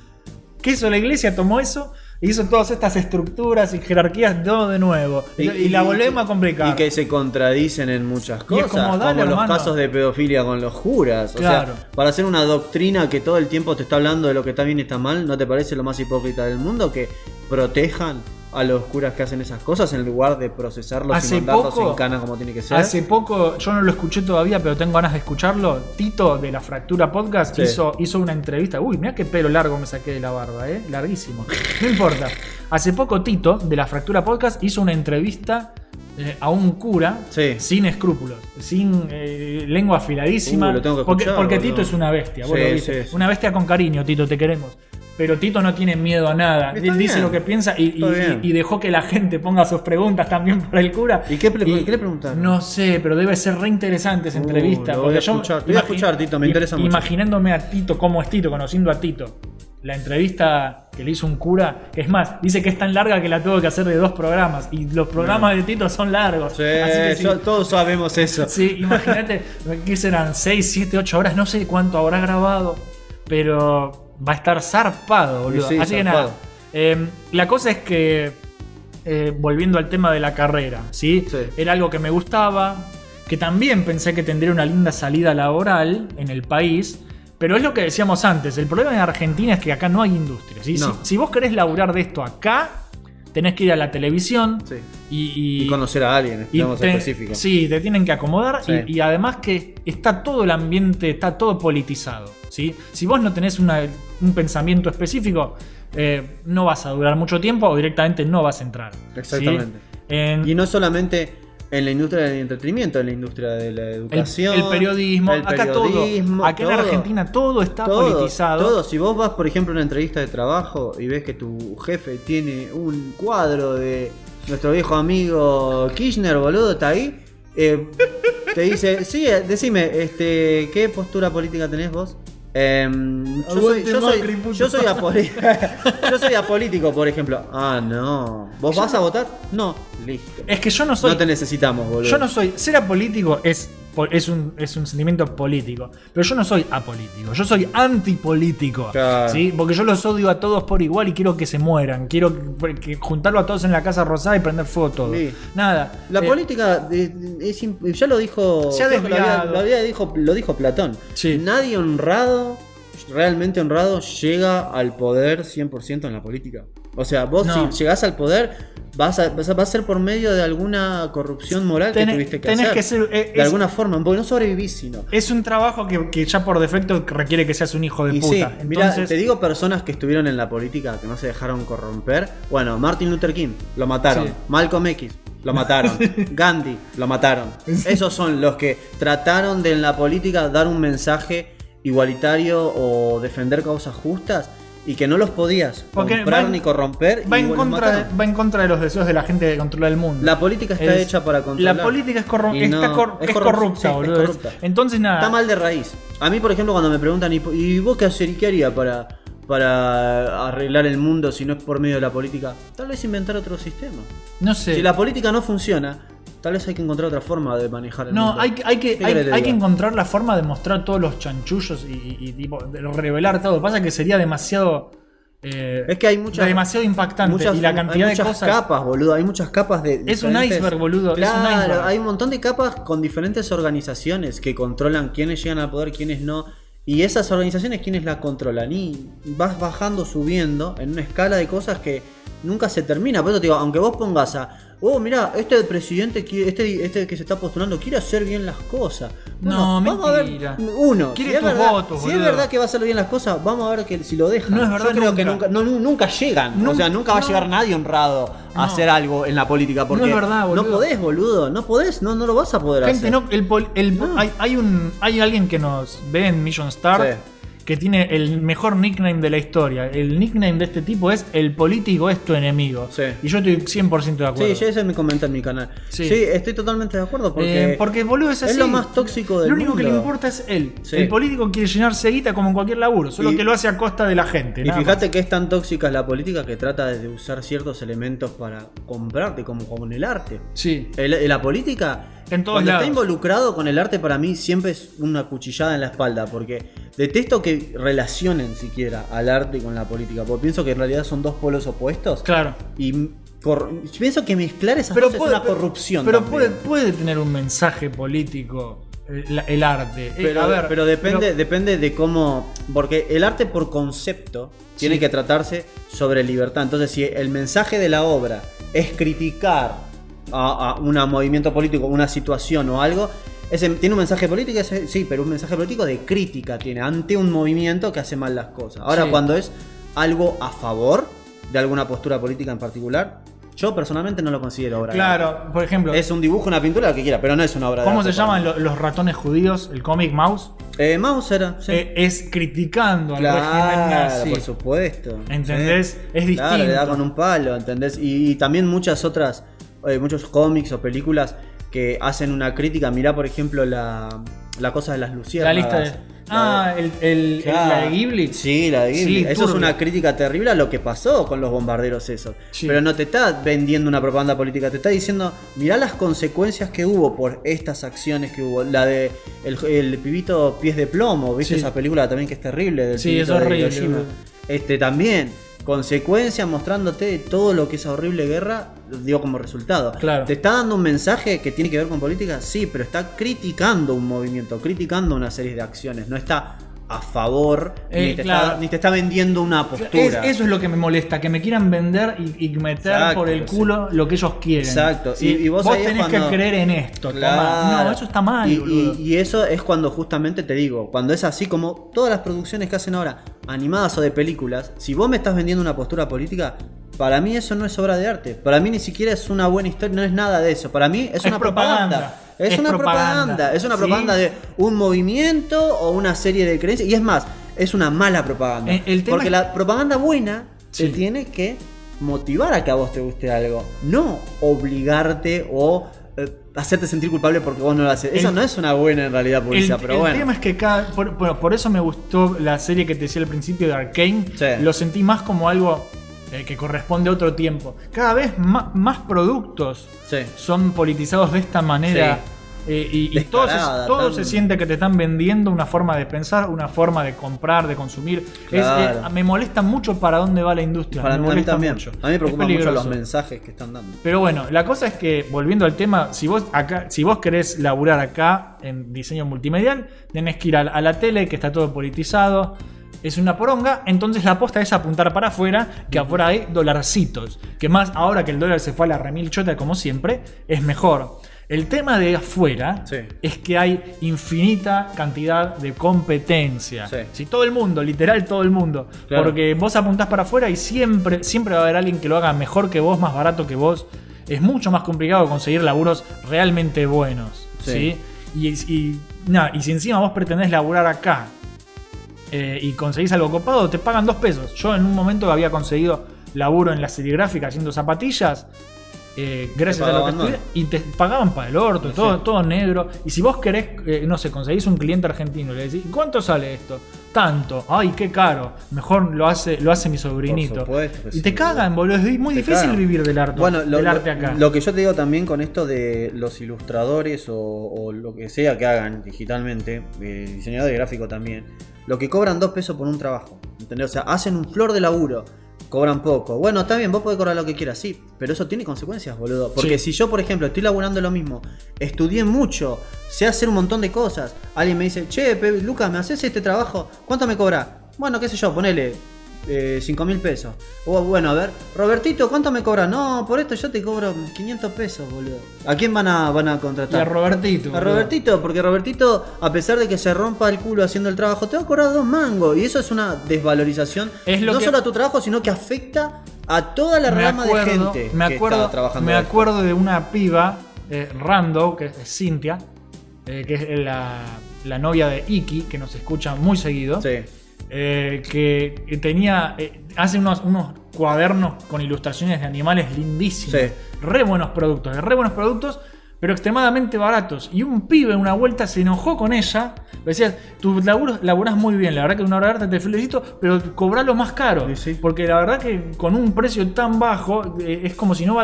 ¿Qué hizo la iglesia? Tomó eso hizo todas estas estructuras y jerarquías todo de nuevo. Y, y la volvemos a complicar. Y que se contradicen en muchas cosas, como, los hermano. casos de pedofilia con los juras. O Claro. sea, para hacer una doctrina que todo el tiempo te está hablando de lo que está bien y está mal, ¿no te parece lo más hipócrita del mundo que protejan a los curas que hacen esas cosas en lugar de procesarlos Hace y mandarlos poco- en cana como tiene que ser? Hace poco, yo no lo escuché todavía, pero tengo ganas de escucharlo. Tito de la Fractura Podcast Sí. hizo, hizo una entrevista. Uy, mira qué pelo largo me saqué de la barba, ¿eh? Larguísimo. No importa. Hace poco Tito de la Fractura Podcast hizo una entrevista eh, a un cura Sí. sin escrúpulos, sin eh, lengua afiladísima. Uh, lo tengo que porque escuchar, porque boludo. Tito es una bestia, vos Sí, lo viste. sí, sí. Una bestia con cariño, Tito, te queremos. Pero Tito no tiene miedo a nada. Está Él dice bien. lo que piensa y, y- y dejó que la gente ponga sus preguntas también para el cura. ¿Y qué, qué le preguntaron? No sé, pero debe ser re interesante esa Uh, entrevista. lo voy porque a yo. Te voy a escuchar, Tito, me interesa mucho. Imaginándome a Tito, cómo es Tito, conociendo a Tito. La entrevista que le hizo un cura, que es más, dice que es tan larga que la tuvo que hacer de dos programas. Y los programas de Tito son largos. Sí, Así que sí. todos sabemos eso. Sí, imagínate, ¿qué serán? 6, 7, 8 horas, no sé cuánto habrá grabado, pero va a estar zarpado, boludo. Sí, Así que zarpado. nada, eh, la cosa es que, eh, volviendo al tema de la carrera, ¿sí? Sí. Era algo que me gustaba, que también pensé que tendría una linda salida laboral en el país. Pero es lo que decíamos antes, el problema en Argentina es que acá no hay industria. ¿sí? No. Si, si vos querés laburar de esto acá, tenés que ir a la televisión Sí. y, y- Y conocer a alguien, y digamos, te- específico. Sí, te tienen que acomodar y, y además que está todo el ambiente, está todo politizado. ¿Sí? Si vos no tenés una- un pensamiento específico, eh, no vas a durar mucho tiempo o directamente no vas a entrar. ¿sí? Exactamente. En- Y no solamente en la industria del entretenimiento, en la industria de la educación. el periodismo, el acá periodismo, todo. Acá en todo. Argentina todo está Todo, politizado. todo. Si vos vas, por ejemplo, a una entrevista de trabajo y ves que tu jefe tiene un cuadro de nuestro viejo amigo Kirchner, boludo, está ahí, eh, te dice, sí, eh, decime, este, ¿qué postura política tenés vos? Em, yo, soy, yo, soy, yo, soy yo soy apolítico, por ejemplo. Ah, no. ¿Vos vas a votar? No. Listo. Es que yo no soy. No te necesitamos, boludo. Yo no soy. Ser apolítico es, es, un, es un sentimiento político. Pero yo no soy apolítico. Yo soy antipolítico. Claro. ¿sí? Porque yo los odio a todos por igual y quiero que se mueran. Quiero que, que juntarlo a todos en la Casa Rosada y prender fuego todo. Sí. Nada. La Eh, política es ya lo dijo Se ha lo había- lo, dijo, lo dijo Platón. Sí. Nadie honrado, realmente honrado, llega al poder 100% en la política. O sea, vos No. si llegás al poder, vas a, vas a- va a ser por medio de alguna corrupción moral Tenés- que tuviste que tenés hacer. que ser- eh, de es- alguna forma, porque no sobrevivís sino. Es un trabajo que, que ya por defecto requiere que seas un hijo de Y puta. sí, Entonces, te digo personas que estuvieron en la política que no se dejaron corromper. Bueno, Martin Luther King, lo mataron. Sí. Malcolm X, lo mataron. Gandhi, lo mataron. Esos son los que trataron de en la política dar un mensaje igualitario o defender causas justas y que no los podías Porque comprar en- ni corromper. va y en, contra de, va en contra de los deseos de la gente de controlar el mundo. La política está Es- hecha para controlar. La política es, corrom- Y no- está cor- es es corrup- corrupta, sí, boludo. Es- corrupta. Entonces nada. Está mal de raíz. A mí, por ejemplo, cuando me preguntan, ¿y, y vos qué hacer y qué haría para, para arreglar el mundo si no es por medio de la política? Tal vez inventar otro sistema. No sé. Si la política no funciona, tal vez hay que encontrar otra forma de manejar el No, mundo. hay, que- hay, que, ¿Qué hay, que hay que diga? encontrar la forma de mostrar todos los chanchullos y, y- y, tipo, de revelar todo. Pasa que sería demasiado. eh, Es que hay muchas. demasiado impactante. muchas- y la cantidad hay de muchas cosas. capas, boludo. Hay muchas capas de. Es un iceberg, boludo, es un Claro, iceberg. hay un montón de capas con diferentes organizaciones que controlan quiénes llegan al poder, quiénes no. Y esas organizaciones, quiénes la controlan. Y vas bajando, subiendo en una escala de cosas que nunca se termina. Por eso te digo, aunque vos pongas a. Oh, mira, este presidente, quiere- este, este que se está postulando, quiere hacer bien las cosas. No, vamos a ver. Uno, Quiere si es verdad, votos, si es verdad que va a hacer bien las cosas, vamos a ver que si lo dejan. No es verdad Yo creo que nunca. no, nu- nunca llegan. o sea, nunca va a llegar nadie honrado No. a hacer algo en la política. Porque No es verdad, boludo. No podés, boludo. No podés, no, no lo vas a poder Gente, hacer. no, el, el-. Hay, hay un, hay alguien que nos ve en Mission Start Sí. Que tiene el mejor nickname de la historia. El nickname de este tipo es El político es tu enemigo. Sí. Y yo estoy 100% de acuerdo. Sí, ya ese me comenta en mi canal. Sí. Sí, estoy totalmente de acuerdo porque, Eh, porque boludo es así. lo más tóxico del Lo único que le importa es él. Sí. El político quiere llenarse guita como en cualquier laburo, solo Y- que lo hace a costa de la gente. Y fíjate más. que es tan tóxica la política que trata de usar ciertos elementos para comprarte, como, como en el arte. Sí. El- la política, En todos cuando lados. está involucrado con el arte, para mí siempre es una cuchillada en la espalda, porque detesto que relacionen siquiera al arte con la política, porque pienso que en realidad son dos polos opuestos. Claro. Y pienso que mezclar esas Pero cosas puede, es una corrupción. Pero puede, puede tener un mensaje político eh, el, arte. Eh, Pero, a ver, pero depende, pero- depende de cómo. Porque el arte por concepto tiene que tratarse sobre libertad. Entonces, si el mensaje de la obra es criticar a, a un movimiento político, una situación o algo, ese, tiene un mensaje político, ese- sí, pero un mensaje político de crítica tiene ante un movimiento que hace mal las cosas. Ahora, Sí. cuando es algo a favor de alguna postura política en particular, yo personalmente no lo considero obra. Claro, por ejemplo, Es un dibujo, una pintura, lo que quiera, pero no es una obra de ¿cómo se llaman lo- los ratones judíos? El cómic Mouse. Eh, Mauser, sí. Eh, es criticando al régimen Claro, nazi. por supuesto. ¿Entendés? Sí. Es Claro, le da distinto. con un palo, ¿entendés? Y, y también muchas otras, eh, muchos cómics o películas que hacen una crítica. Mirá, por ejemplo, la, la cosa de las La luciérnagas. lista de. Ah, el, el- Claro. la de Ghibli. Sí, la de Ghibli. Sí, Eso es una crítica terrible a lo que pasó con los bombarderos esos. Sí. Pero no te está vendiendo una propaganda política, te está diciendo, mirá las consecuencias que hubo por estas acciones que hubo. La de el, el pibito pies de plomo, ¿viste Sí. esa película también que es terrible? Del Sí, es de horrible, Hiroshima? Este también, consecuencias mostrándote todo lo que esa horrible guerra dio como resultado. Claro. ¿Te está dando un mensaje que tiene que ver con política? Sí, pero está criticando un movimiento, criticando una serie de acciones. No está a favor, Eh, ni, te claro. está, ni te está vendiendo una Es- postura. eso es lo que me molesta, que me quieran vender y, y meter Exacto, por el sí. culo lo que ellos quieren. Exacto. Y- y vos es tenés cuando- que creer en esto. Claro. No, eso está mal. Y, boludo. y- y eso es cuando justamente te digo, cuando es así como todas las producciones que hacen ahora, animadas o de películas, si vos me estás vendiendo una postura política, para mí eso no es obra de arte. Para mí ni siquiera es una buena historia, no es nada de eso. Para mí es, Es una propaganda. propaganda. Es, Es una propaganda. propaganda. Es una ¿Sí? propaganda de un movimiento o una serie de creencias. Y es más, es una mala propaganda. Eh, el tema Porque es- la propaganda buena Sí. te tiene que motivar a que a vos te guste algo. No obligarte o eh, hacerte sentir culpable porque vos no lo haces. Eso El- no es una buena en realidad El, publicidad, pero el bueno. tema es que cada. Por, por- por eso me gustó la serie que te decía al principio de Arkane. Sí. Lo sentí más como algo eh, que corresponde a otro tiempo. Cada vez más, más productos Sí. son politizados de esta manera. eh, y y todo, se, todo tan- se siente que te están vendiendo una forma de pensar, una forma de comprar, de consumir. Es, eh, me molesta mucho para dónde va la industria. Para me mí, molesta también. mucho. A mí me preocupan mucho los mensajes que están dando. Pero bueno, la cosa es que, volviendo al tema, si vos acá, si vos querés laburar acá en diseño multimedial, tenés que ir a, a la tele, que está todo politizado. Es una poronga, entonces la aposta es apuntar para afuera, que afuera hay dolarcitos, que más ahora que el dólar se fue a la remil chota como siempre, es mejor. El tema de afuera Sí. es que hay infinita cantidad de competencia. Sí. Si todo el mundo, literal todo el mundo, Claro. porque vos apuntás para afuera y siempre, siempre va a haber alguien que lo haga mejor que vos, más barato que vos. Es mucho más complicado conseguir laburos realmente buenos. ¿sí? Sí. Y, y si encima vos pretendés laburar acá eh, y conseguís algo copado, te pagan dos pesos. Yo en un momento había conseguido laburo en la seriegráfica haciendo zapatillas. eh, gracias a lo que estudié, y te pagaban para el orto, todo, todo negro. Y si vos querés, eh, no sé, conseguís un cliente argentino y le decís, ¿cuánto sale esto? Tanto, ay, qué caro. Mejor lo hace, lo hace mi sobrinito. Supuesto y te cagan, boludo. Es muy difícil cagan. vivir del arte, Bueno, lo, del arte acá. lo que yo te digo también con esto de los ilustradores o, o lo que sea que hagan digitalmente, eh, diseñador de gráfico también, lo que cobran dos pesos por un trabajo. ¿entendés? O sea, hacen un flor de laburo. Cobran poco. Bueno, está bien, vos podés cobrar lo que quieras, sí. Pero eso tiene consecuencias, boludo. Porque si yo, por ejemplo, estoy laburando lo mismo, estudié mucho, sé hacer un montón de cosas. Alguien me dice, che, Lucas, ¿me haces este trabajo? ¿Cuánto me cobra? Bueno, qué sé yo, ponele 5 mil pesos. O bueno, a ver, Robertito, ¿cuánto me cobra? No, por esto yo te cobro 500 pesos, boludo. ¿A quién van a, van a Y contratar? a Robertito. A. Robertito, porque Robertito, a pesar de que se rompa el culo haciendo el trabajo, te va a cobrar dos mangos. Y eso es una desvalorización. Es lo no que- solo a tu trabajo, sino que afecta a toda la me rama acuerdo, de gente me que acuerdo, está trabajando. me acuerdo de una piba, eh, Rando, que es Cintia, eh, que es la, la novia de Iki, que nos escucha muy seguido, Sí. Eh, que, tenía, eh, hace unos, unos cuadernos con ilustraciones de animales lindísimos, Sí. re buenos productos, re buenos productos, pero extremadamente baratos. Y un pibe una vuelta se enojó con ella. Decía, tu laburo, laburás muy bien, la verdad que una obra de arte te felicito, pero cobralo más caro. Sí, sí. Porque la verdad que con un precio tan bajo eh, es, como si no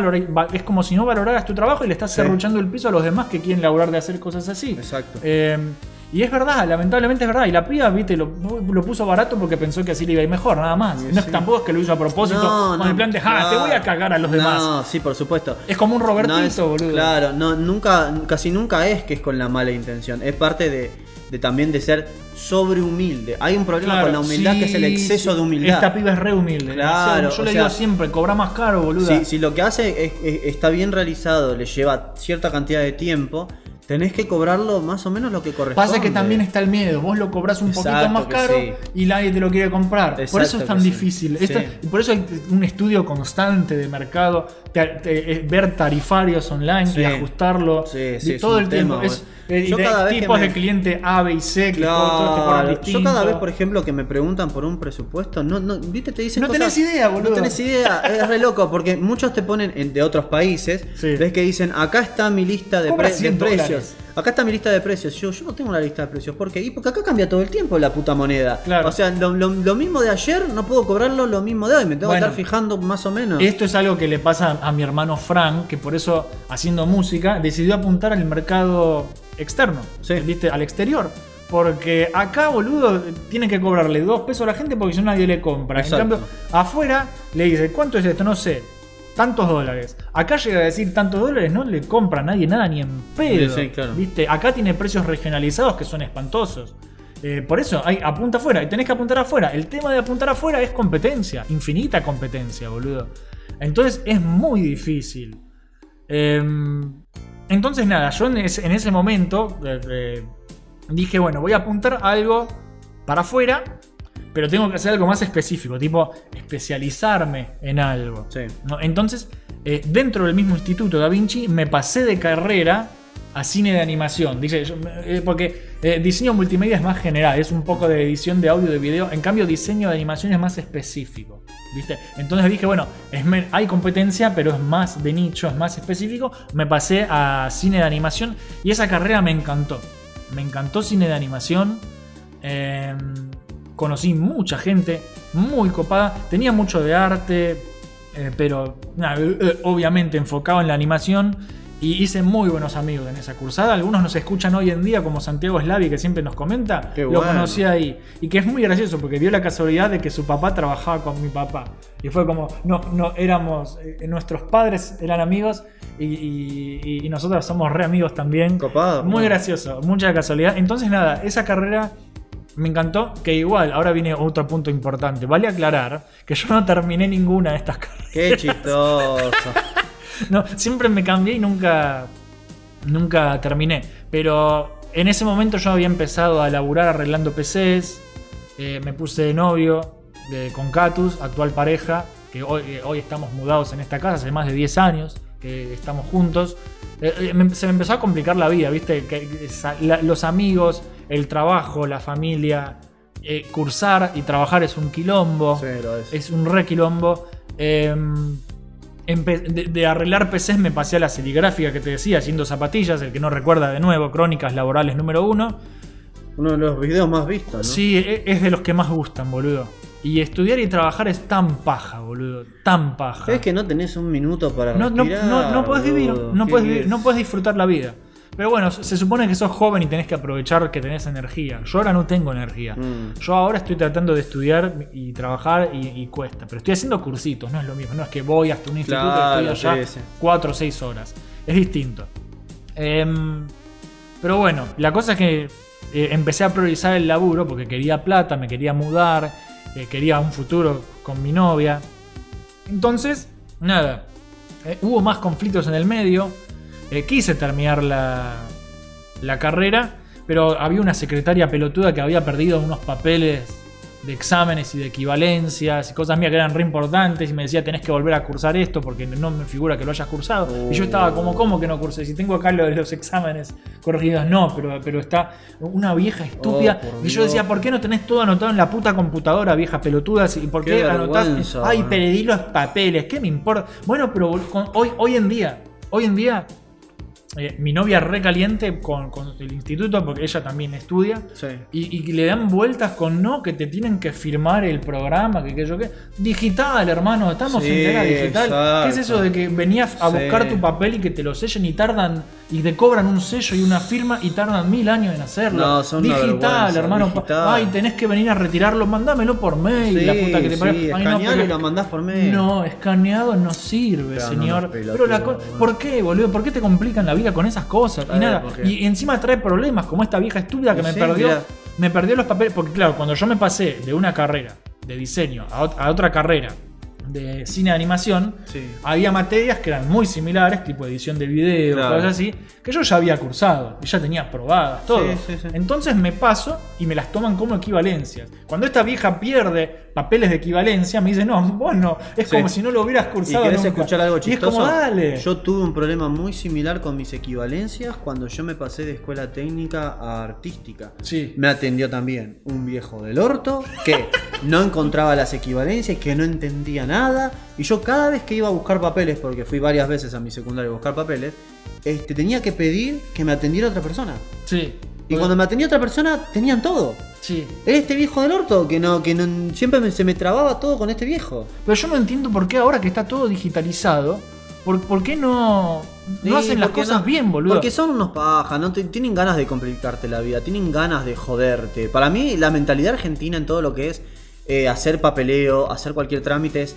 es como si no valoraras tu trabajo y le estás Sí. serruchando el piso a los demás que quieren laburar de hacer cosas así. Exacto. Y es verdad, lamentablemente es verdad. Y la piba, viste, lo, lo puso barato porque pensó que así le iba a ir mejor, nada más. Sí, no sí. tampoco es que lo hizo a propósito con el plan de, ja, te voy a cagar a los demás. No, sí, por supuesto. Es como un Robertito, es- boludo. Claro, no, nunca, casi nunca es que es con la mala intención. Es parte de, de también de ser sobrehumilde. Hay un problema Claro, con la humildad que es el exceso de humildad. Esta piba es re humilde. Claro. Yo o le sea- digo siempre, cobra más caro, boludo. Si, si lo que hace es- es- está bien realizado, le lleva cierta cantidad de tiempo, tenés que cobrarlo más o menos lo que corresponde. Pasa que también está el miedo. Vos lo cobras un poquito más caro sí. y nadie te lo quiere comprar. por eso es tan sí. difícil. Sí. Esta- por eso hay un estudio constante de mercado, te- te- ver tarifarios online y ajustarlo de todo el tiempo. tema, Es, eh, Yo de cada vez que tipos me- de cliente A, B y C que Claro. distinto. Yo cada vez, por ejemplo, que me preguntan por un presupuesto, no, no, viste, te dicen No cosas- tenés idea, boludo. No tenés idea, es re loco, porque muchos te ponen en- de otros países, Sí. ves que dicen, acá está mi lista de, Cobra pre- de 100 precios. dólares. Acá está mi lista de precios. Yo, yo no tengo la lista de precios. ¿Por qué? Y porque acá cambia todo el tiempo la puta moneda. Claro. O sea, lo, lo- lo mismo de ayer no puedo cobrarlo lo mismo de hoy. Me tengo Bueno. que estar fijando más o menos. Esto es algo que le pasa a mi hermano Frank, que por eso, haciendo música, decidió apuntar al mercado externo, Sí. ¿viste? Al exterior. Porque acá, boludo, tienen que cobrarle dos pesos a la gente porque si no nadie le compra. Exacto. En cambio, afuera le dice, ¿cuánto es esto? No sé. Tantos dólares. Acá llega a decir tantos dólares, no le compra a nadie nada ni en pedo. Sí, claro. ¿Viste? Acá tiene precios regionalizados que son espantosos. Eh, por eso, hay, apunta afuera y tenés que apuntar afuera. El tema de apuntar afuera es competencia, infinita competencia, boludo. Entonces es muy difícil. Em, entonces, nada, yo en ese, en ese momento eh, eh, dije, bueno, voy a apuntar algo para afuera, pero tengo que hacer algo más específico, tipo especializarme en algo. Sí. ¿no? Entonces, eh, dentro del mismo instituto Da Vinci, me pasé de carrera a cine de animación. Dice, yo, eh, porque eh, diseño multimedia es más general, es un poco de edición de audio, de video. En cambio, diseño de animación es más específico. ¿Viste? Entonces dije, bueno, es hay competencia, pero es más de nicho, es más específico. Me pasé a cine de animación y esa carrera me encantó. Me encantó cine de animación. Eh, conocí mucha gente muy copada. Tenía mucho de arte, eh, pero eh, eh, obviamente enfocado en la animación. Y hice muy buenos amigos en esa cursada. Algunos nos escuchan hoy en día, como Santiago Slavi, que siempre nos comenta. Qué Lo bueno. conocí ahí. Y que es muy gracioso, porque dio la casualidad de que su papá trabajaba con mi papá. Y fue como, no, no, éramos, eh, nuestros padres eran amigos y, y- y nosotros somos re amigos también. Copado. Muy bueno. gracioso, mucha casualidad. Entonces, nada, esa carrera Me encantó que igual, ahora viene otro punto importante. Vale aclarar que yo no terminé ninguna de estas carreras. Qué chistoso. No, siempre me cambié y nunca, nunca terminé. Pero en ese momento yo había empezado a laburar arreglando PCs. eh, me puse de novio de- con Catus, actual pareja, que hoy, eh, hoy estamos mudados en esta casa hace más de 10 años que estamos juntos. Eh, se me empezó a complicar la vida, ¿viste? Que, que sa- la- los amigos, el trabajo, la familia. eh, cursar y trabajar es un quilombo. Sí, lo es. Es un re quilombo. Eh, empe- de, de arreglar PCs me pasé a la serigráfica que te decía, haciendo zapatillas. El que no recuerda de nuevo, Crónicas Laborales número uno. Uno de los videos más vistos, ¿no? Sí, e- es de los que más gustan, boludo. Y estudiar y trabajar es tan paja, boludo. Tan paja. Es que no tenés un minuto para no, no, respirar. no, no podés vivir, no ¿Qué podés, vivir, no podés disfrutar la vida. Pero bueno, se supone que sos joven y tenés que aprovechar que tenés energía. Yo ahora no tengo energía. Mm. Yo ahora estoy tratando de estudiar y trabajar y, y cuesta. Pero estoy haciendo cursitos, no es lo mismo. No es que voy hasta un instituto Claro, y estoy allá sí, sí. 4 o 6 horas. Es distinto. Em, pero bueno, la cosa es que eh, empecé a priorizar el laburo porque quería plata, me quería mudar, eh, quería un futuro con mi novia. Entonces, nada, eh, hubo más conflictos en el medio. Eh, quise terminar la, la carrera, pero había una secretaria pelotuda que había perdido unos papeles de exámenes y de equivalencias y cosas mías que eran re importantes y me decía tenés que volver a cursar esto porque no me figura que lo hayas cursado y yo estaba como ¿cómo que no cursé? si tengo acá lo de los exámenes corregidos no pero, pero está una vieja estúpida Oh, y yo decía ¿por qué no tenés todo anotado en la puta computadora vieja pelotuda? ¿Y por qué, Qué anotás? Ay perdí los papeles ¿qué me importa? bueno pero hoy, hoy en día hoy en día eh, mi novia recaliente con, con el instituto porque ella también estudia Sí. y, y que le dan vueltas con no, que te tienen que firmar el programa, que qué yo qué. Digital, hermano, estamos Sí, en era digital. exacto. ¿Qué es eso de que venías a Sí. buscar tu papel y que te lo sellen y tardan, y te cobran un sello y una firma y tardan mil años en hacerlo? No, son digital, hermano. digital. Ay, tenés que venir a retirarlo, mándamelo por mail, Sí, la puta que te sí, parió. Ay, no, escanealo pero- y lo mandás por mail. No, escaneado no sirve, no señor. pelotudos, pero la co-. ¿por qué, boludo? ¿Por qué te complican la vida con esas cosas? Y nada. Y encima trae problemas, como esta vieja estúpida que Sí, me perdió. mirá. Me perdió los papeles. Porque, claro, cuando yo me pasé de una carrera de diseño a, a otra carrera de cine de animación, Sí. había materias que eran muy similares, tipo edición de video, Claro. cosas así, que yo ya había cursado y ya tenía aprobadas, todo. Sí, sí, sí. Entonces me paso y me las toman como equivalencias. Cuando esta vieja pierde papeles de equivalencia, me dice, no, vos no, es como si no lo hubieras ¿Y cursado. querés nunca". escuchar algo Y es chistoso? como, dale. Yo tuve un problema muy similar con mis equivalencias cuando yo me pasé de escuela técnica a artística. Me atendió también un viejo del orto que no encontraba las equivalencias, que no entendía nada. Y yo cada vez que iba a buscar papeles, porque fui varias veces a mi secundaria a buscar papeles, este, tenía que pedir que me atendiera otra persona. Sí. Y cuando me atendía otra persona, tenían todo. Sí. Este viejo del orto, que no, que no, siempre me- se me trababa todo con este viejo. Pero yo no entiendo por qué ahora que está todo digitalizado, por, por qué no, no Sí, hacen las cosas no- bien, boludo. Porque son unos pajas, no tienen ganas de complicarte la vida, tienen ganas de joderte. Para mí, la mentalidad argentina en todo lo que es eh, hacer papeleo, hacer cualquier trámite es.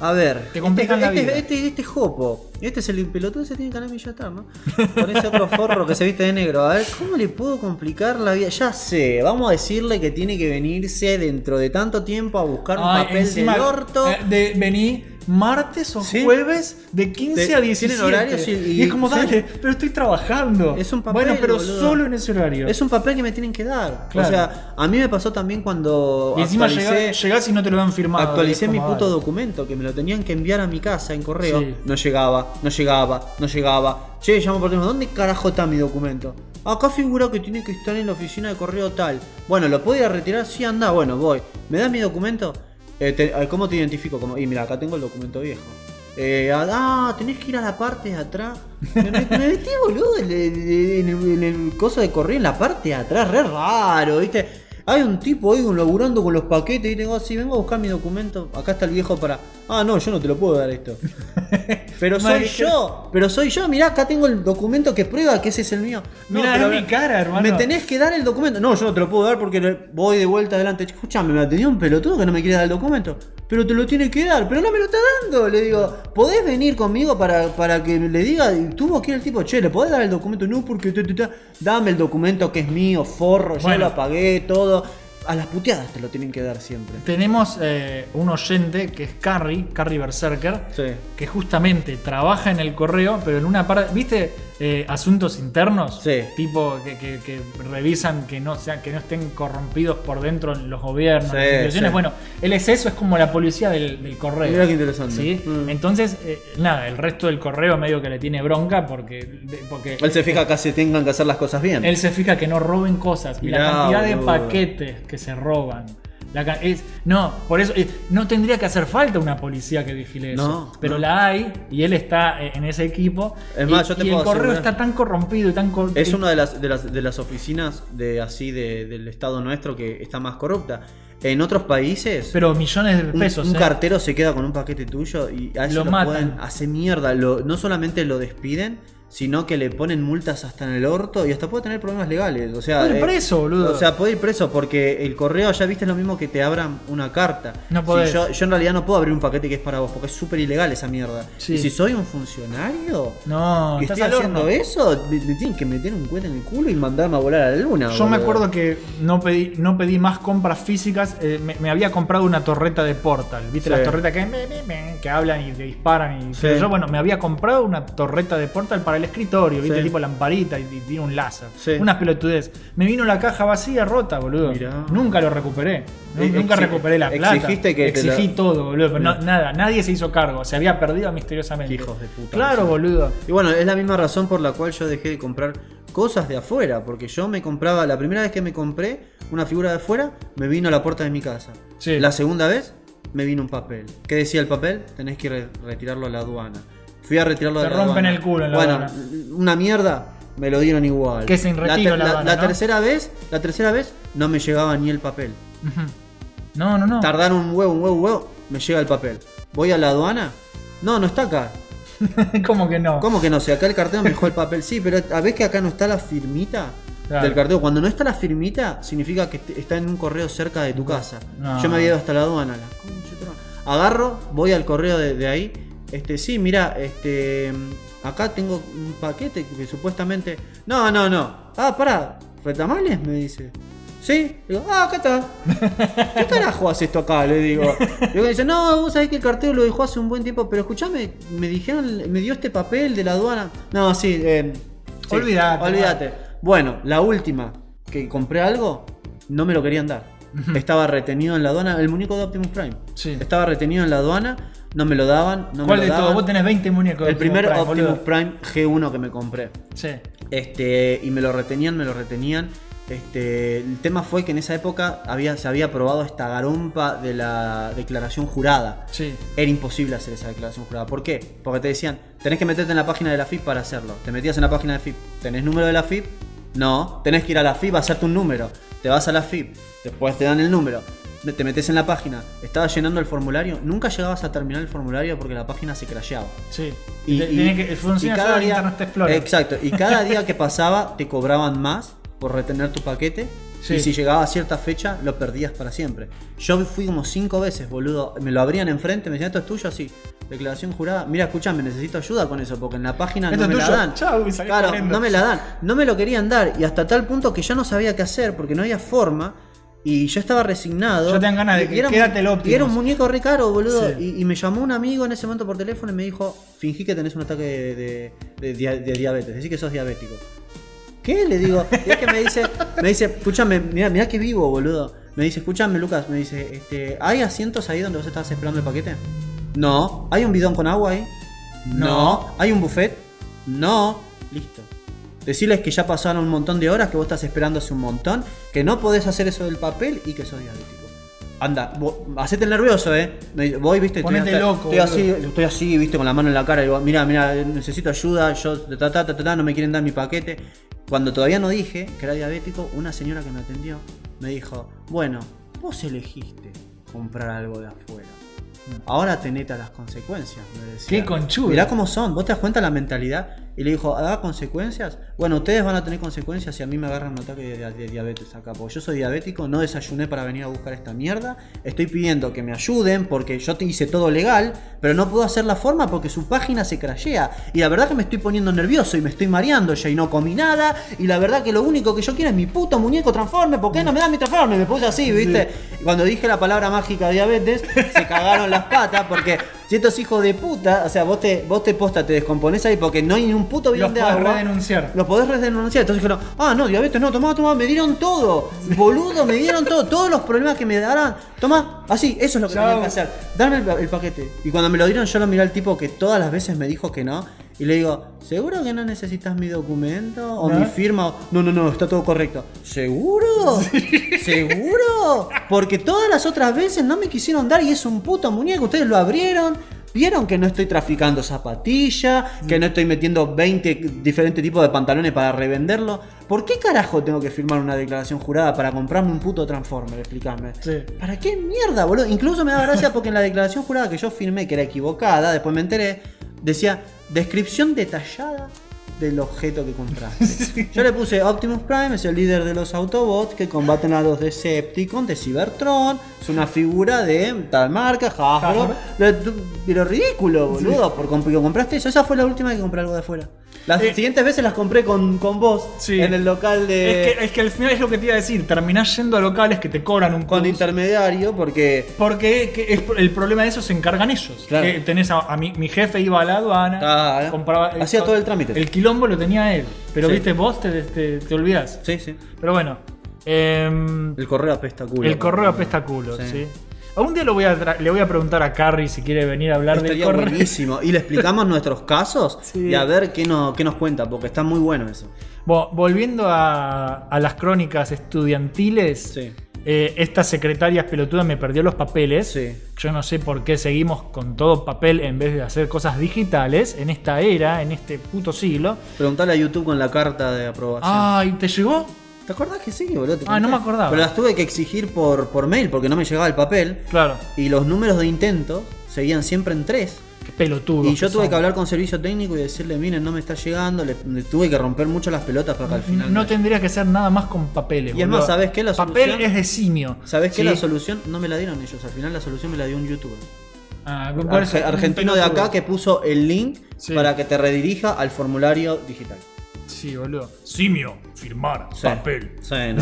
A ver, Te complican este, la este, vida. este, este jopo, este es el pelotudo, se tiene que ganar billetar, ¿no? Con ese otro forro que se viste de negro. A ver, ¿cómo le puedo complicar la vida? Ya sé, vamos a decirle que tiene que venirse dentro de tanto tiempo a buscar un Ay, papel encima, del orto. eh, de, vení martes o Sí. jueves de 15 De- a 17. tienen horarios y- y- es como, sí. dale, pero estoy trabajando. Es un papel, Bueno, pero boludo. solo en ese horario. Es un papel que me tienen que dar. Claro. O sea, a mí me pasó también cuando y encima llegás, llegás y no te lo dan firmado. actualicé mi puto documento, que me lo tenían que enviar a mi casa en correo. Sí. No llegaba, no llegaba, no llegaba. Che, llamo por teléfono, ¿dónde carajo está mi documento? Acá figura que tiene que estar en la oficina de correo tal. Bueno, ¿lo puedo ir a retirar? Sí, anda, bueno, voy. ¿Me das mi documento? Eh, te- eh, ¿Cómo te identifico? Y mira, acá tengo el documento viejo. Eh, ah, tenés que ir a la parte de atrás. Me, me- me metí, boludo, en el, en en el coso de correo, en la parte de atrás, re raro, ¿viste? Hay un tipo ahí laburando con los paquetes y tengo así, vengo a buscar mi documento. Acá está el viejo para. Ah, no, yo no te lo puedo dar esto. Pero soy Madre, yo, pero soy yo, mirá, acá tengo el documento que prueba que ese es el mío. No, Mirá, pero es mi cara, hermano. Me tenés que dar el documento. No, yo no te lo puedo dar porque voy de vuelta adelante. Escuchame, me atendió un pelotudo que no me quiere dar el documento. Pero te lo tiene que dar, pero no me lo está dando. Le digo, ¿podés venir conmigo para, para que le diga? Tuvo que ir el tipo, che, ¿le podés dar el documento? No, porque te, te- te- dame el documento que es mío, forro, yo Bueno. lo pagué, todo todo a las puteadas te lo tienen que dar siempre. Tenemos eh, un oyente que es Carrie, Carrie Berserker, Sí. que justamente trabaja en el correo, pero en una parte. ¿Viste eh, asuntos internos? Sí. Tipo que, que- que revisan que no, sean, que no estén corrompidos por dentro en los gobiernos, Sí, las instituciones. Bueno, él es eso, es como la policía del, del correo. Mirá qué interesante. ¿sí? Mm. Entonces, eh, nada, el resto del correo medio que le tiene bronca porque. porque Él se fija que se tengan que hacer las cosas bien. él se fija que no roben cosas. Y la cantidad de paquetes que se roban. La ca- es, no, por eso eh, no tendría que hacer falta una policía que vigile eso. No, pero no. la hay y él está eh, en ese equipo. Es y, más, yo te y puedo el correo asegurar- está tan corrompido y tan cor- Es una de las, de las, de las oficinas de así de- del estado nuestro que está más corrupta. En otros países, Pero millones de pesos. un eh. cartero se queda con un paquete tuyo y a eso Lo lo, matan. pueden hacer mierda. Lo- no solamente lo despiden, sino que le ponen multas hasta en el orto y hasta puede tener problemas legales. O sea, Puede ir eh, preso, boludo. O sea, puede ir preso porque el correo ya viste es lo mismo que te abran una carta. No Si podés. yo, yo en realidad no puedo abrir un paquete que es para vos porque es súper ilegal esa mierda. Sí. Y si soy un funcionario, No, que estás estoy haciendo horno. eso, me, me tienen que meter un cuete en el culo y mandarme a volar a la luna. Yo me acuerdo que no pedí, no pedí más compras físicas. eh, me, me había comprado una torreta de Portal. ¿Viste Sí. las torretas que, que hablan y te disparan? Y Sí. yo, bueno, me había comprado una torreta de Portal para el escritorio, ¿viste? Sí. Tipo lamparita y, y tiene un láser. Sí. Unas pelotudez. Me vino la caja vacía, rota, boludo. Mirá. Nunca lo recuperé. Eh, Nunca exi- recuperé la plata. exigiste que Exigí todo, boludo. Pero no- Mm. nada, nadie se hizo cargo. Se había perdido misteriosamente. Hijos de puta. Claro, Sí. boludo. Y bueno, es la misma razón por la cual yo dejé de comprar cosas de afuera. Porque yo me compraba, la primera vez que me compré una figura de afuera, me vino a la puerta de mi casa. La segunda vez, me vino un papel. ¿Qué decía el papel? Tenés que re- retirarlo a la aduana. Fui a retirarlo Te de la rompen aduana. el culo en la Bueno, aduana. una mierda. Me lo dieron igual. Que sin retiro la, la la- aduana, la ¿no? tercera vez, la tercera vez no me llegaba ni el papel. Ujú. No, no, no. Tardaron un huevo, un huevo, un huevo, me llega el papel. Voy a la aduana. No, no está acá. ¿Cómo que no? ¿Cómo que no? Si acá el cartero me dejó el papel, sí, pero a ver que acá no está la firmita Claro. del cartero. Cuando no está la firmita, significa que est- está en un correo cerca de tu casa. No. Yo me había ido hasta la aduana. la concha de tu madre. Agarro, voy al correo de, de ahí. Este, sí, mira, este. Acá tengo un paquete que supuestamente. No, no, no. Ah, pará, ¿retamales? Me dice. ¿Sí? Digo, ah, acá está. ¿Qué carajo hace esto acá? Le digo. Me dice, no, vos sabés que el cartero lo dejó hace un buen tiempo, pero escuchame, me dijeron, me dio este papel de la aduana. No, sí, eh, sí, Olvídate, Olvídate. Bueno, la última que compré algo, no me lo querían dar. Estaba retenido en la aduana, el muñeco de Optimus Prime. Sí. Estaba retenido en la aduana, no me lo daban. No ¿Cuál me de lo todo? daban. Vos tenés 20 muñecos. de El primer Prime, Optimus boludo. Prime G1 que me compré. Sí. Este, y me lo retenían, me lo retenían. Este, el tema fue que en esa época había, se había aprobado esta garompa de la declaración jurada. Sí. Era imposible hacer esa declaración jurada. ¿Por qué? Porque te decían, tenés que meterte en la página de la FIP para hacerlo. Te metías en la página de FIP. ¿Tenés número de la FIP? No. Tenés que ir a la FIP a hacerte un número. Te vas a la FIP. Después te dan el número. Te metes en la página. Estabas llenando el formulario. Nunca llegabas a terminar el formulario porque la página se crasheaba. Sí. Y, Te- y- tiene que, y cada día- Internet Explorer. Exacto. Y cada día que pasaba te cobraban más por retener tu paquete. Sí. Y si llegaba a cierta fecha, lo perdías para siempre. Yo fui como cinco veces, boludo. Me lo abrían enfrente, me decían, ¿esto es tuyo? Sí. Declaración jurada. Mira, escúchame, necesito ayuda con eso, porque en la página ¿Esto no me es la tuyo? dan. Chau, y claro, corriendo. no me la dan. No me lo querían dar. Y hasta tal punto que ya no sabía qué hacer, porque no había forma. Y yo estaba resignado. Ya te dan ganas de que quédate el Optimus. Y era un muñeco re caro, boludo. Sí. Y, y me llamó un amigo en ese momento por teléfono y me dijo, fingí que tenés un ataque de, de- de dia- de diabetes, decí que sos diabético. ¿Qué? Le digo. Y es que me dice, me dice, escúchame, mira, mira que vivo, boludo. Me dice, escúchame, Lucas, me dice, este, ¿hay asientos ahí donde vos estabas esperando el paquete? No. ¿Hay un bidón con agua ahí? No. ¿Hay un buffet? No. Listo. Decirles que ya pasaron un montón de horas, que vos estás esperando hace un montón, que no podés hacer eso del papel y que sos diabético. Anda, vos, hacete el nervioso, eh. Voy, viste, estoy, Ponete hasta- loco, estoy así, estoy así, viste, con la mano en la cara y digo, mira, mira, necesito ayuda, yo ta, ta, ta, ta, ta, no me quieren dar mi paquete. Cuando todavía no dije que era diabético, una señora que me atendió me dijo, bueno, vos elegiste comprar algo de afuera. Ahora tenete a las consecuencias, me decía. Qué conchudo. Mirá cómo son, vos te das cuenta la mentalidad. Y le dijo, ¿da consecuencias? Bueno, ustedes van a tener consecuencias si a mí me agarran un ataque de, de diabetes acá. Porque yo soy diabético, no desayuné para venir a buscar esta mierda. Estoy pidiendo que me ayuden porque yo te hice todo legal, pero no puedo hacer la forma porque su página se crashea. Y la verdad que me estoy poniendo nervioso y me estoy mareando ya y no comí nada. Y la verdad que lo único que yo quiero es mi puto muñeco transforme. ¿Por qué no me dan mi transforme? Me puse así, ¿viste? Cuando dije la palabra mágica diabetes, se cagaron las patas porque si estos hijos de puta, o sea, vos te, vos te posta, te descomponés ahí porque no hay ni un puto Los bidón de podés agua. redenunciar. Lo podés redenunciar. Entonces dijeron, ah, no, diabetes, no, tomá, tomá, me dieron todo. Boludo, me dieron todo. Todos los problemas que me darán. Tomá, así, eso es lo que Chao. tenía que hacer. Dame el, el paquete. Y cuando me lo dieron, yo lo miré al tipo que todas las veces me dijo que no. Y le digo, ¿seguro que no necesitas mi documento? ¿O ¿No? mi firma? No, no, no, está todo correcto. ¿Seguro? ¿Seguro? Porque todas las otras veces no me quisieron dar y es un puto muñeco. Ustedes lo abrieron. Vieron que no estoy traficando zapatilla, que no estoy metiendo 20 diferentes tipos de pantalones para revenderlo. ¿Por qué carajo tengo que firmar una declaración jurada para comprarme un puto Transformer? Explícame. Sí. ¿Para qué mierda, boludo? Incluso me da gracia porque en la declaración jurada que yo firmé, que era equivocada, después me enteré, decía descripción detallada del objeto que compraste. Yo le puse Optimus Prime, es el líder de los Autobots que combaten a los Decepticons de Cybertron, es una figura de tal marca, Hasbro. Pero ridículo, boludo, por comp- que compraste eso. Esa fue la última que compré algo de afuera. Las Eh, siguientes veces las compré con, con vos Sí. en el local de... Es, que, es que al final es lo que te iba a decir. Terminás yendo a locales que te cobran un con plus. intermediario porque... Porque que es- el problema de eso se encargan ellos. Claro. Que tenés a, a mi, mi jefe iba a la aduana, compraba, Hacía todo el trámite. El quilombo lo tenía él. Pero Sí. viste, vos te, te, te olvidás. Sí, sí. Pero bueno. em, El correo apesta culo. el correo apesta culo, Sí. sí. Algún día lo voy a le voy a preguntar a Carrie si quiere venir a hablar del Estaría correo. buenísimo. Y le explicamos nuestros casos Sí. y a ver qué, no, qué nos cuenta, porque está muy bueno eso. Bueno, volviendo a, a las crónicas estudiantiles, Sí. eh, esta secretaria pelotuda me perdió los papeles. Sí. Yo no sé por qué seguimos con todo papel en vez de hacer cosas digitales en esta era, en este puto siglo. Preguntale a YouTube con la carta de aprobación. Ay, ¿te llegó? ¿Te acordás que sí, boludo? Ah, no me acordaba. Pero las tuve que exigir por, por mail porque no me llegaba el papel. Claro. Y los números de intento seguían siempre en tres. Qué pelotudo. Y yo tuve que hablar con servicio técnico y decirle, miren, no me está llegando. Le, le tuve que romper mucho las pelotas para que al final. No me- tendría que ser nada más con papeles. Y es boludo. más, ¿sabés qué? La Papel solución- es de simio. ¿Sabés qué? Sí. La solución no me la dieron ellos. Al final la solución me la dio un youtuber. Ah, Arge- argentino de acá que puso el link Sí. para que te redirija al formulario digital. Sí, boludo. Simio, firmar, Sí. papel. Sí,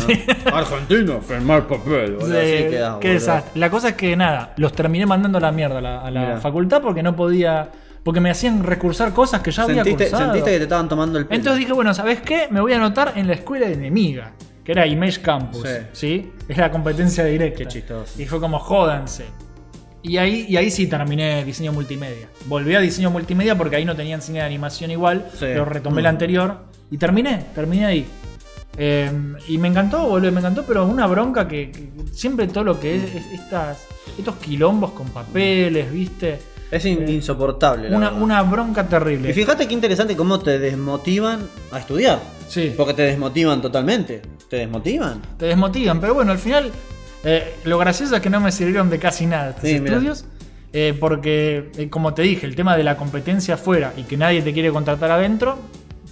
¿no? Argentino, firmar papel. boludo, así Sí, quedás, qué boludo. desastre. La cosa es que nada, los terminé mandando a la mierda a la, a la Mirá. facultad porque no podía. Porque me hacían recursar cosas que ya había ¿Sentiste, cursado. sentiste que te estaban tomando el pelo. Entonces dije, bueno, ¿sabes qué? Me voy a anotar en la escuela enemiga, que era Image Campus. Sí. Sí. Es la competencia directa. Qué chistoso. Y fue como, jódanse. Y ahí, y ahí sí terminé diseño multimedia. Volví a diseño multimedia porque ahí no tenían cine de animación igual, Sí. pero retomé Mm. la anterior y terminé, terminé ahí. Eh, y me encantó, boludo, me encantó, pero una bronca que, que siempre todo lo que es, es estas, estos quilombos con papeles, ¿viste? Es in- insoportable. la Una, verdad. una bronca terrible. Y fíjate qué interesante cómo te desmotivan a estudiar. Sí. Porque te desmotivan totalmente. ¿Te desmotivan? te desmotivan. Pero bueno, al final, eh, lo gracioso es que no me sirvieron de casi nada estos Sí, estudios. eh, porque, eh, como te dije, el tema de la competencia afuera y que nadie te quiere contratar adentro,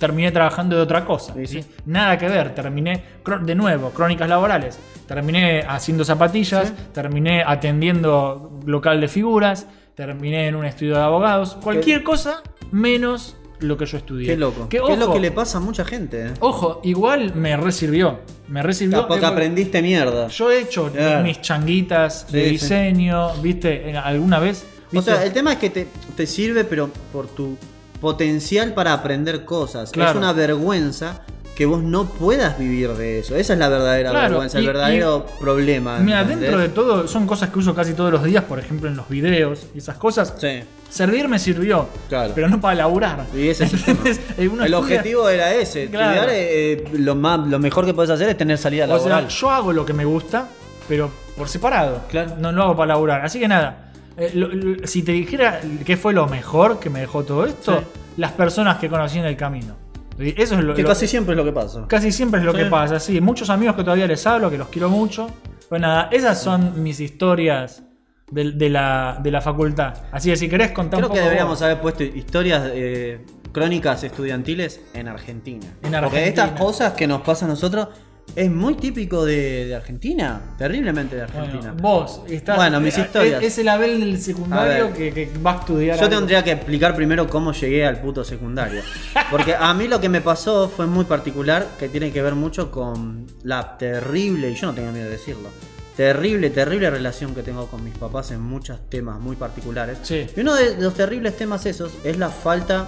terminé trabajando de otra cosa. Sí, ¿sí? sí. Nada que ver. Terminé, de nuevo, crónicas laborales. Terminé haciendo zapatillas, terminé atendiendo local de figuras, terminé en un estudio de abogados. Cualquier cosa menos lo que yo estudié. Qué loco. Que, ¿Qué es lo ojo, que le pasa a mucha gente? eh? Ojo, igual me resirvió. Me resirvió. Porque aprendiste mierda. yo he hecho mis changuitas de diseño, ¿viste? ¿Alguna vez? O sea, el tema es que te, te sirve, pero por tu potencial para aprender cosas. Claro. Es una vergüenza que vos no puedas vivir de eso. Esa es la verdadera Claro, vergüenza, y- el verdadero problema. Mira, dentro de todo, son cosas que uso casi todos los días, por ejemplo en los videos y esas cosas. Sí, Servir me sirvió, Claro. pero no para laburar. y ese es el. Entonces, eh, uno El estudia- objetivo era ese. Claro. Estudiar, eh, lo, más, lo mejor que puedes hacer es tener salida O sea, laboral. yo hago lo que me gusta, pero por separado. Claro. No lo hago para laburar. Así que nada, eh, lo- lo- si te dijera qué fue lo mejor que me dejó todo esto, Sí. las personas que conocí en el camino. Eso es lo que lo- casi siempre es lo que pasa. Casi siempre es lo Sí. que pasa, sí. Muchos amigos que todavía les hablo, que los quiero mucho. Pues nada, esas son mis historias de, de la, de la facultad. Así que si querés contar Creo un que poco. deberíamos vos. haber puesto historias eh, crónicas estudiantiles en Argentina. En Porque Argentina. estas cosas que nos pasan a nosotros es muy típico de, de Argentina, terriblemente de Argentina. Bueno, vos estás. Bueno, mis eh, historias. Es el Abel del secundario que, que va a estudiar. Yo algo. tendría que explicar primero cómo llegué al puto secundario. Porque a mí lo que me pasó fue muy particular, que tiene que ver mucho con la terrible, y yo no tengo miedo de decirlo, terrible, terrible relación que tengo con mis papás en muchos temas muy particulares. Sí. Y uno de los terribles temas esos es la falta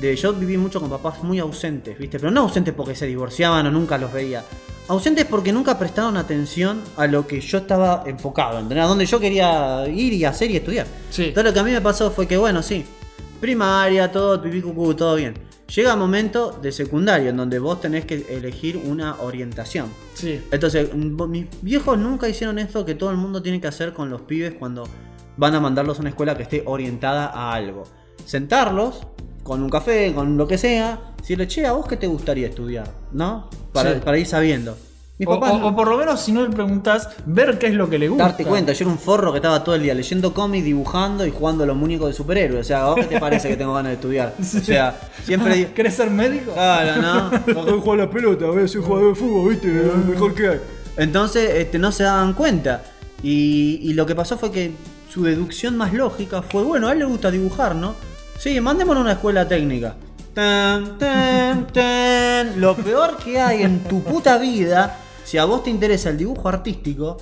de... Yo viví mucho con papás muy ausentes, ¿viste? Pero no ausentes porque se divorciaban o nunca los veía. Ausentes porque nunca prestaron atención a lo que yo estaba enfocado, ¿entendés? A donde yo quería ir y hacer y estudiar. Sí. Entonces lo que a mí me pasó fue que, bueno, sí, primaria, todo, pipí, cucú, todo bien. Llega un momento de secundario en donde vos tenés que elegir una orientación. Sí. Entonces, mis viejos nunca hicieron esto que todo el mundo tiene que hacer con los pibes cuando van a mandarlos a una escuela que esté orientada a algo. Sentarlos con un café, con lo que sea, decirle, che, ¿a vos qué te gustaría estudiar? ¿No? Para, Sí. para ir sabiendo. Mis O, papás o- o por lo menos, si no le preguntas, ver qué es lo que le gusta. Darte cuenta, yo era un forro que estaba todo el día leyendo cómics, dibujando y jugando a los muñecos de superhéroes. O sea, ¿a vos qué te parece que tengo ganas de estudiar? O sea, siempre. ¿Querés ser médico? Claro, ¿no? Juego a la pelota, a ver, soy jugador de fútbol, ¿viste? Es lo mejor que hay. Entonces, este, no se daban cuenta. Y, y lo que pasó fue que su deducción más lógica fue: bueno, a él le gusta dibujar, ¿no? Sí, mandémoslo a una escuela técnica. Tan, tan, tan. Lo peor que hay en tu puta vida, si a vos te interesa el dibujo artístico,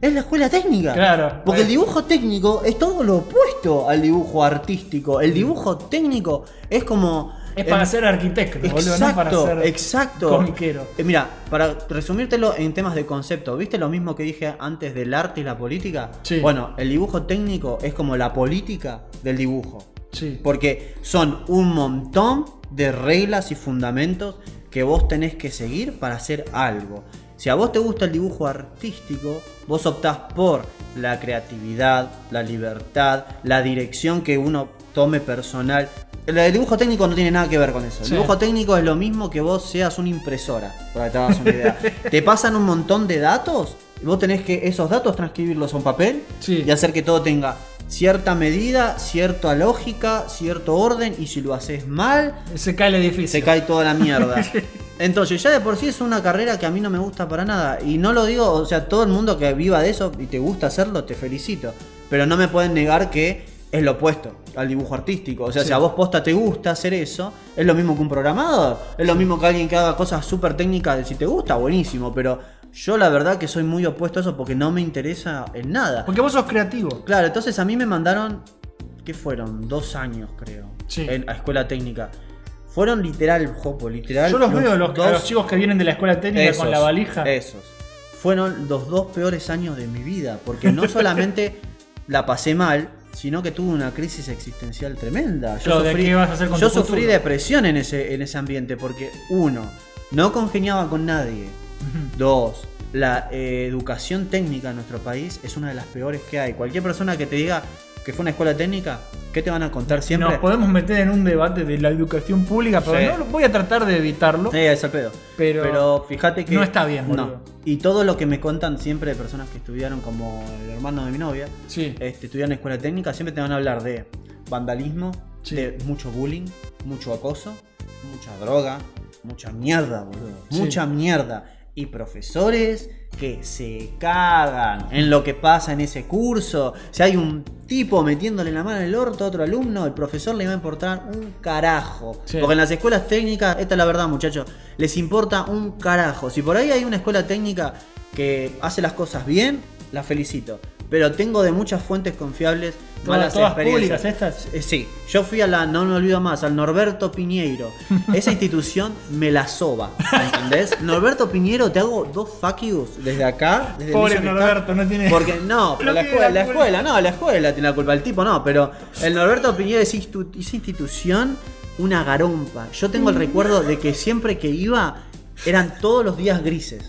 es la escuela técnica. Claro. Porque el dibujo técnico es todo lo opuesto al dibujo artístico. El dibujo técnico es como. Es para ser arquitecto, boludo, no para Exacto, ser exacto. comiquero. Eh, mira, para resumírtelo en temas de concepto, ¿viste lo mismo que dije antes del arte y la política? Sí. Bueno, el dibujo técnico es como la política del dibujo. Sí. Porque son un montón de reglas y fundamentos que vos tenés que seguir para hacer algo. Si a vos te gusta el dibujo artístico, vos optás por la creatividad, la libertad, la dirección que uno tome personal. El dibujo técnico no tiene nada que ver con eso. El Sí. dibujo técnico es lo mismo que vos seas una impresora, para que te hagas una idea. te pasan un montón de datos y vos tenés que esos datos transcribirlos a un papel Sí. y hacer que todo tenga cierta medida, cierta lógica, cierto orden y si lo haces mal, Se cae el edificio. se cae toda la mierda. Entonces, ya de por sí es una carrera que a mí no me gusta para nada. Y no lo digo, o sea, todo el mundo que viva de eso y te gusta hacerlo, te felicito. Pero no me pueden negar que es lo opuesto al dibujo artístico. O sea, Sí. si a vos posta te gusta hacer eso, es lo mismo que un programador. Es lo mismo que alguien que haga cosas súper técnicas de si te gusta, buenísimo. Pero yo la verdad que soy muy opuesto a eso porque no me interesa en nada. Porque vos sos creativo. Claro, entonces a mí me mandaron, ¿qué fueron? Dos años creo, Sí. en, a escuela técnica. Fueron literal, Jopo, literal. Yo los veo, los, a dos- los chicos que vienen de la escuela técnica con la valija. Esos. Fueron los dos peores años de mi vida, porque no solamente la pasé mal, sino que tuve una crisis existencial tremenda. Yo Claro, ¿de sufrí, qué vas a hacer con yo sufrí depresión en ese, en ese ambiente, porque uno, no congeniaba con nadie. Dos, la eh, educación técnica en nuestro país es una de las peores que hay. Cualquier persona que te diga que fue una escuela técnica, ¿qué te van a contar siempre? Nos podemos meter en un debate de la educación pública, pero Sí. no voy a tratar de evitarlo. Sí, es el pedo. Pero- Pero, fíjate que. no está bien, No. boludo. Y todo lo que me cuentan siempre de personas que estudiaron, como el hermano de mi novia, Sí. este, estudiaron escuela técnica, siempre te van a hablar de vandalismo, Sí. de mucho bullying, mucho acoso, mucha droga, mucha mierda, boludo. Mucha mierda. Y profesores que se cagan en lo que pasa en ese curso. Si hay un tipo metiéndole la mano en el orto a otro alumno, el profesor le va a importar un carajo. Sí. Porque en las escuelas técnicas, esta es la verdad, muchachos, les importa un carajo. Si por ahí hay una escuela técnica que hace las cosas bien, la felicito. Pero tengo de muchas fuentes confiables malas todas experiencias. públicas estas. Eh, Sí, yo fui a la, no me olvido más, al Norberto Piñeiro. Esa institución me la soba, ¿entendés? Norberto Piñeiro, te hago dos fuck yous desde acá. Desde Pobre. Norberto, no tiene. Porque no, la escuela, la escuela, no, la escuela tiene la culpa, el tipo no, pero el Norberto esa, institu- esa institución, una garompa. Yo tengo el recuerdo de que siempre que iba eran todos los días grises,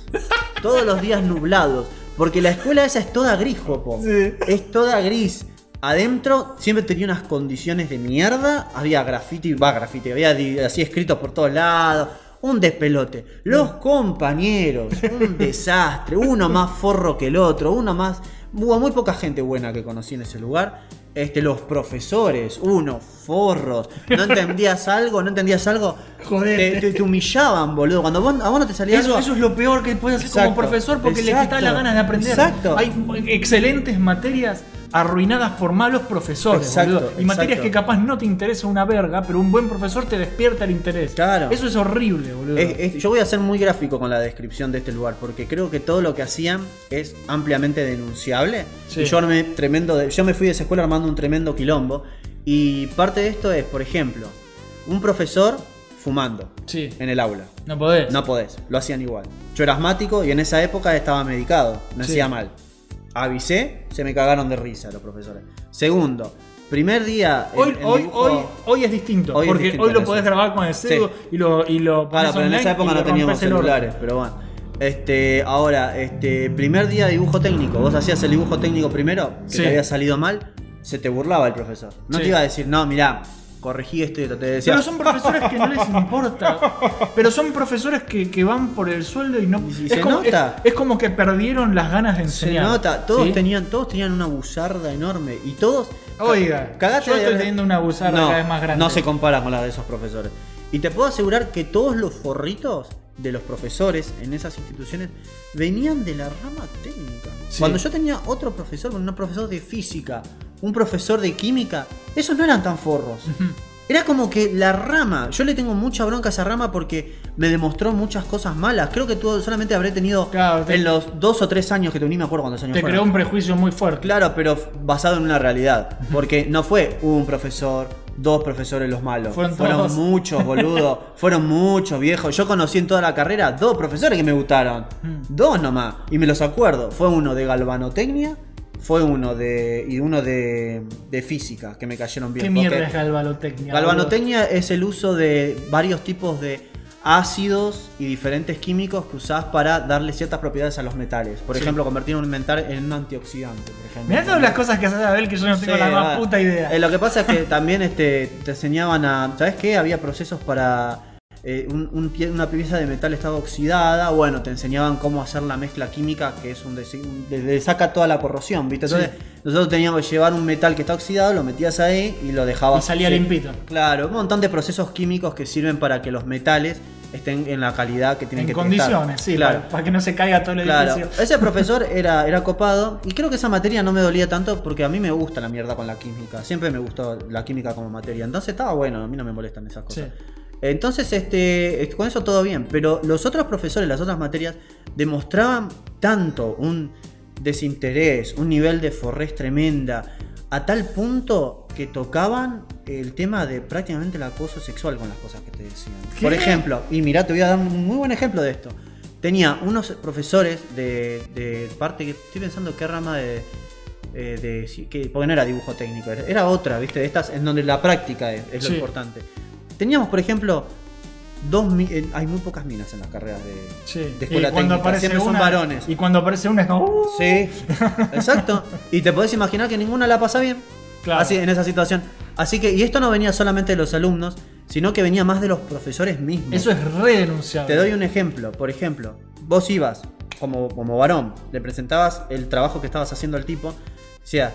todos los días nublados, porque la escuela esa es toda gris, Jopo. Sí. Es toda gris. Adentro siempre tenía unas condiciones de mierda, había graffiti, va graffiti, había así escritos por todos lados. Un despelote. Los compañeros, un desastre. Uno más forro que el otro, uno más. Hubo muy poca gente buena que conocí en ese lugar. Este, los profesores, unos forros, no entendías algo, no entendías algo, Joder. te, te- te humillaban, boludo. Cuando vos, a vos no te salía Eso, algo, eso es lo peor que puedes hacer como profesor porque le exacto, quitas las ganas de aprender. exacto. Hay excelentes materias arruinadas por malos profesores, Exacto, boludo. Y materias exacto. que capaz no te interesa una verga, pero un buen profesor te despierta el interés. Claro. Eso es horrible, boludo. Es- es- yo voy a ser muy gráfico con la descripción de este lugar porque creo que todo lo que hacían es ampliamente denunciable. Sí. Y yo armé tremendo, yo me fui de esa escuela armando un tremendo quilombo. Y parte de esto es, por ejemplo, un profesor fumando Sí. en el aula. No podés. No podés, lo hacían igual. Yo era asmático y en esa época estaba medicado, me Sí. hacía mal. Avisé, se me cagaron de risa los profesores. Segundo, primer día. Hoy, en hoy, dibujo- hoy, hoy es distinto, Hoy es porque distinto hoy lo eso. podés grabar con el celu y lo, y lo Claro, pero en esa época no teníamos celulares, pero bueno. Este, ahora, este, primer día de dibujo técnico, vos hacías el dibujo técnico primero, que Sí. te había salido mal, se te burlaba el profesor. No Sí. te iba a decir, no, mirá, corregí esto y esto, te decía. Pero son profesores que no les importa. Pero son profesores que, que van por el sueldo y no. Y es, se como, nota. es- es como que perdieron las ganas de Se enseñar. nota, todos ¿sí? tenían, todos tenían una buzarda enorme y todos. Oiga, cagate yo de- estoy teniendo una buzarda no, cada vez más grande. No se compara con la de esos profesores. Y te puedo asegurar que todos los forritos de los profesores en esas instituciones venían de la rama técnica. Sí. Cuando yo tenía otro profesor, un profesor de física, un profesor de química, esos no eran tan forros. Era como que la rama, yo le tengo mucha bronca a esa rama porque me demostró muchas cosas malas. Creo que tú solamente habré tenido Claro, te- en los dos o tres años que tuve, ni me acuerdo cuántos años Te fueron. creó un prejuicio muy fuerte. Claro, pero basado en una realidad. Porque no fue un profesor, dos profesores los malos. Fueron muchos, boludo. Fueron muchos, viejos. Yo conocí en toda la carrera dos profesores que me gustaron. Mm. Dos nomás. Y me los acuerdo. Fue uno de galvanotecnia. Fue uno de. y uno de, de física, que me cayeron bien. ¿Qué mierda es galvanotecnia? Galvanotecnia es el uso de varios tipos de ácidos y diferentes químicos que usás para darle ciertas propiedades a los metales. Por Sí. ejemplo, convertir un metal en un antioxidante, por ejemplo. Mirá todas las cosas que haces a ver que yo no tengo la más puta idea. Eh, lo que pasa es que también este, te enseñaban a. ¿Sabes qué? Había procesos para. eh, un- un pie- una pieza de metal estaba oxidada. Bueno, te enseñaban cómo hacer la mezcla química, que es un. desi- un- saca toda la corrosión, ¿viste? Entonces, nosotros teníamos que llevar un metal que está oxidado, lo metías ahí y lo dejabas. Y salía sí. limpito. Claro, un montón de procesos químicos que sirven para que los metales estén en la calidad que tienen En que condiciones, estar. sí, claro. para, para que no se caiga todo el Claro, edificio. ese profesor era, era copado y creo que esa materia no me dolía tanto porque a mí me gusta la mierda con la química. Siempre me gustó la química como materia. Entonces estaba bueno, a mí no me molestan esas cosas. Sí. Entonces, este, eh, con eso todo bien. Pero los otros profesores, las otras materias, demostraban tanto un desinterés, un nivel de forrés tremenda, a tal punto que tocaban el tema de prácticamente el acoso sexual con las cosas que te decían. ¿Qué? Por ejemplo, y mirá, te voy a dar un muy buen ejemplo de esto. Tenía unos profesores de, de parte que estoy pensando qué rama de. eh, de sí, que, porque no era dibujo técnico, era- era otra, ¿viste? De estas en donde la práctica es, es lo Sí. importante. Teníamos, por ejemplo, dos. eh, hay muy pocas minas en las carreras de, Sí. de Y escuela cuando técnica. aparece Siempre son una, varones. Y cuando aparece una es como. "Uh". Sí, exacto. Y te podés imaginar que ninguna la pasa bien. Claro. Así, en esa situación. Así que, y esto no venía solamente de los alumnos, sino que venía más de los profesores mismos. Eso es re denunciable. Te doy un ejemplo. Por ejemplo, vos ibas como, como varón, le presentabas el trabajo que estabas haciendo al tipo, decía,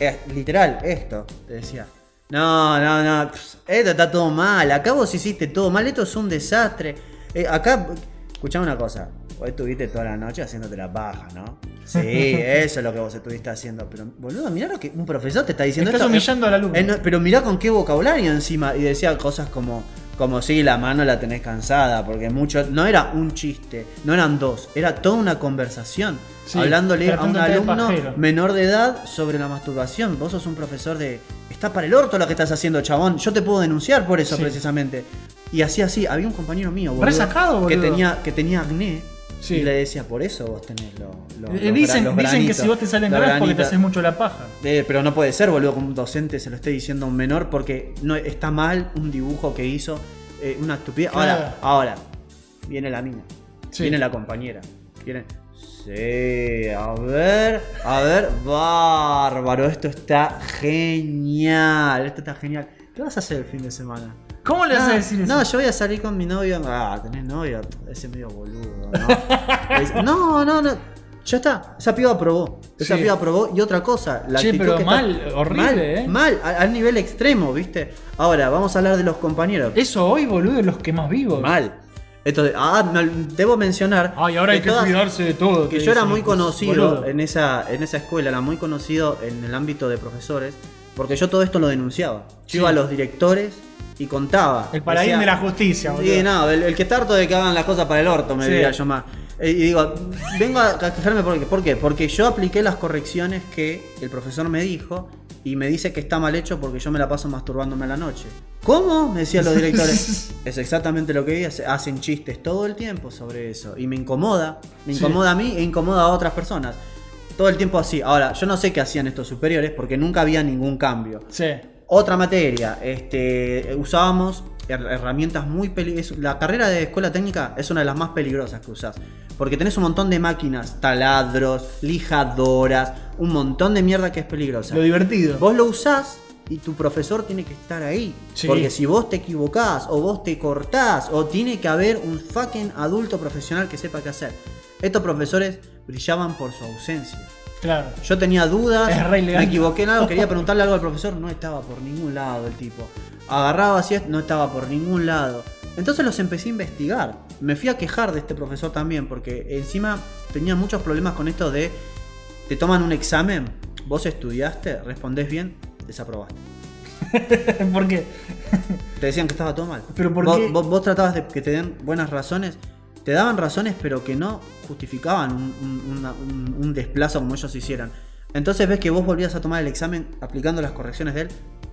"Eh, literal, esto, te decía. No, no, no, esto está todo mal, acá vos hiciste todo mal, esto es un desastre. Eh, acá, escuchame una cosa, vos estuviste toda la noche haciéndote la paja, ¿no? Sí, eso es lo que vos estuviste haciendo, pero boludo, mirá lo que un profesor te está diciendo. Estás esto, humillando al alumno. eh, pero mirá con qué vocabulario encima. Y decía cosas como, como si la mano la tenés cansada. Porque mucho. No era un chiste, no eran dos. Era toda una conversación. Sí, hablándole a un de alumno menor de edad sobre la masturbación. Vos sos un profesor de. Está para el orto lo que estás haciendo, chabón. Yo te puedo denunciar por eso Sí. precisamente. Y así así. Había un compañero mío, boludo. Resacado, Que boludo. tenía, que tenía acné. Sí. Y le decía, por eso vos tenés lo- lo- Eh, los dicen dicen que si vos te salen granos es porque te granitos". haces mucho la paja. Eh, pero no puede ser, boludo, que un docente se lo esté diciendo a un menor porque no está mal un dibujo que hizo, eh, una estupidez. Claro. Ahora, ahora, viene la mina, Sí. viene la compañera. Viene, sí, a ver, a ver, bárbaro, esto está genial, esto está genial. ¿Qué vas a hacer el fin de semana? ¿Cómo le vas Ah, a decir eso? No, yo voy a salir con mi novio. Ah, tenés novio. Ese medio boludo, ¿no? No, no, no. Ya está, esa piba aprobó. Esa Sí. piba aprobó. Y otra cosa, la Che, pero que mal, horrible, mal, ¿eh? Mal, al nivel extremo, ¿viste? Ahora, vamos a hablar de los compañeros. Eso hoy, boludo, es los que más vivo. Mal. Entonces, ah, me- debo mencionar. Ay, ahora hay que todas- cuidarse de todo. Que yo era muy pues, conocido boludo. en esa, en esa escuela, era muy conocido en el ámbito de profesores, porque yo todo esto lo denunciaba. Yo Sí. iba a los directores y contaba. El paladín Decía- de la justicia, boludo. Sí, no, el, el que está harto de que hagan las cosas para el orto, me Sí. diría yo más. Eh, Y digo, vengo a quejarme porque, ¿por qué? Porque yo apliqué las correcciones que el profesor me dijo y me dice que está mal hecho porque yo me la paso masturbándome a la noche. ¿Cómo? Me decían los directores. es exactamente lo que dice. Hacen chistes todo el tiempo sobre eso. Y me incomoda. Me Sí. incomoda a mí e incomoda a otras personas. Todo el tiempo así. Ahora, yo no sé qué hacían estos superiores porque nunca había ningún cambio. Sí. Otra materia, este, usábamos herramientas muy peligrosas. La carrera de escuela técnica es una de las más peligrosas que usás. Porque tenés un montón de máquinas, taladros, lijadoras, un montón de mierda que es peligrosa. Lo divertido. Vos lo usás y tu profesor tiene que estar ahí. Sí. Porque si vos te equivocás o vos te cortás o tiene que haber un fucking adulto profesional que sepa qué hacer. Estos profesores brillaban por su ausencia. Claro. Yo tenía dudas, me equivoqué en algo, quería preguntarle algo al profesor, no estaba por ningún lado el tipo. Agarraba así, no estaba por ningún lado. Entonces los empecé a investigar. Me fui a quejar de este profesor también, porque encima tenía muchos problemas con esto de te toman un examen, vos estudiaste, respondés bien, desaprobaste. ¿Por qué? Te decían que estaba todo mal. ¿Pero por vos, qué? vos- vos tratabas de que te den buenas razones. Te daban razones, pero que no justificaban un, un- una- un- un desplazo como ellos hicieran. Entonces ves que vos volvías a tomar el examen aplicando las correcciones de él,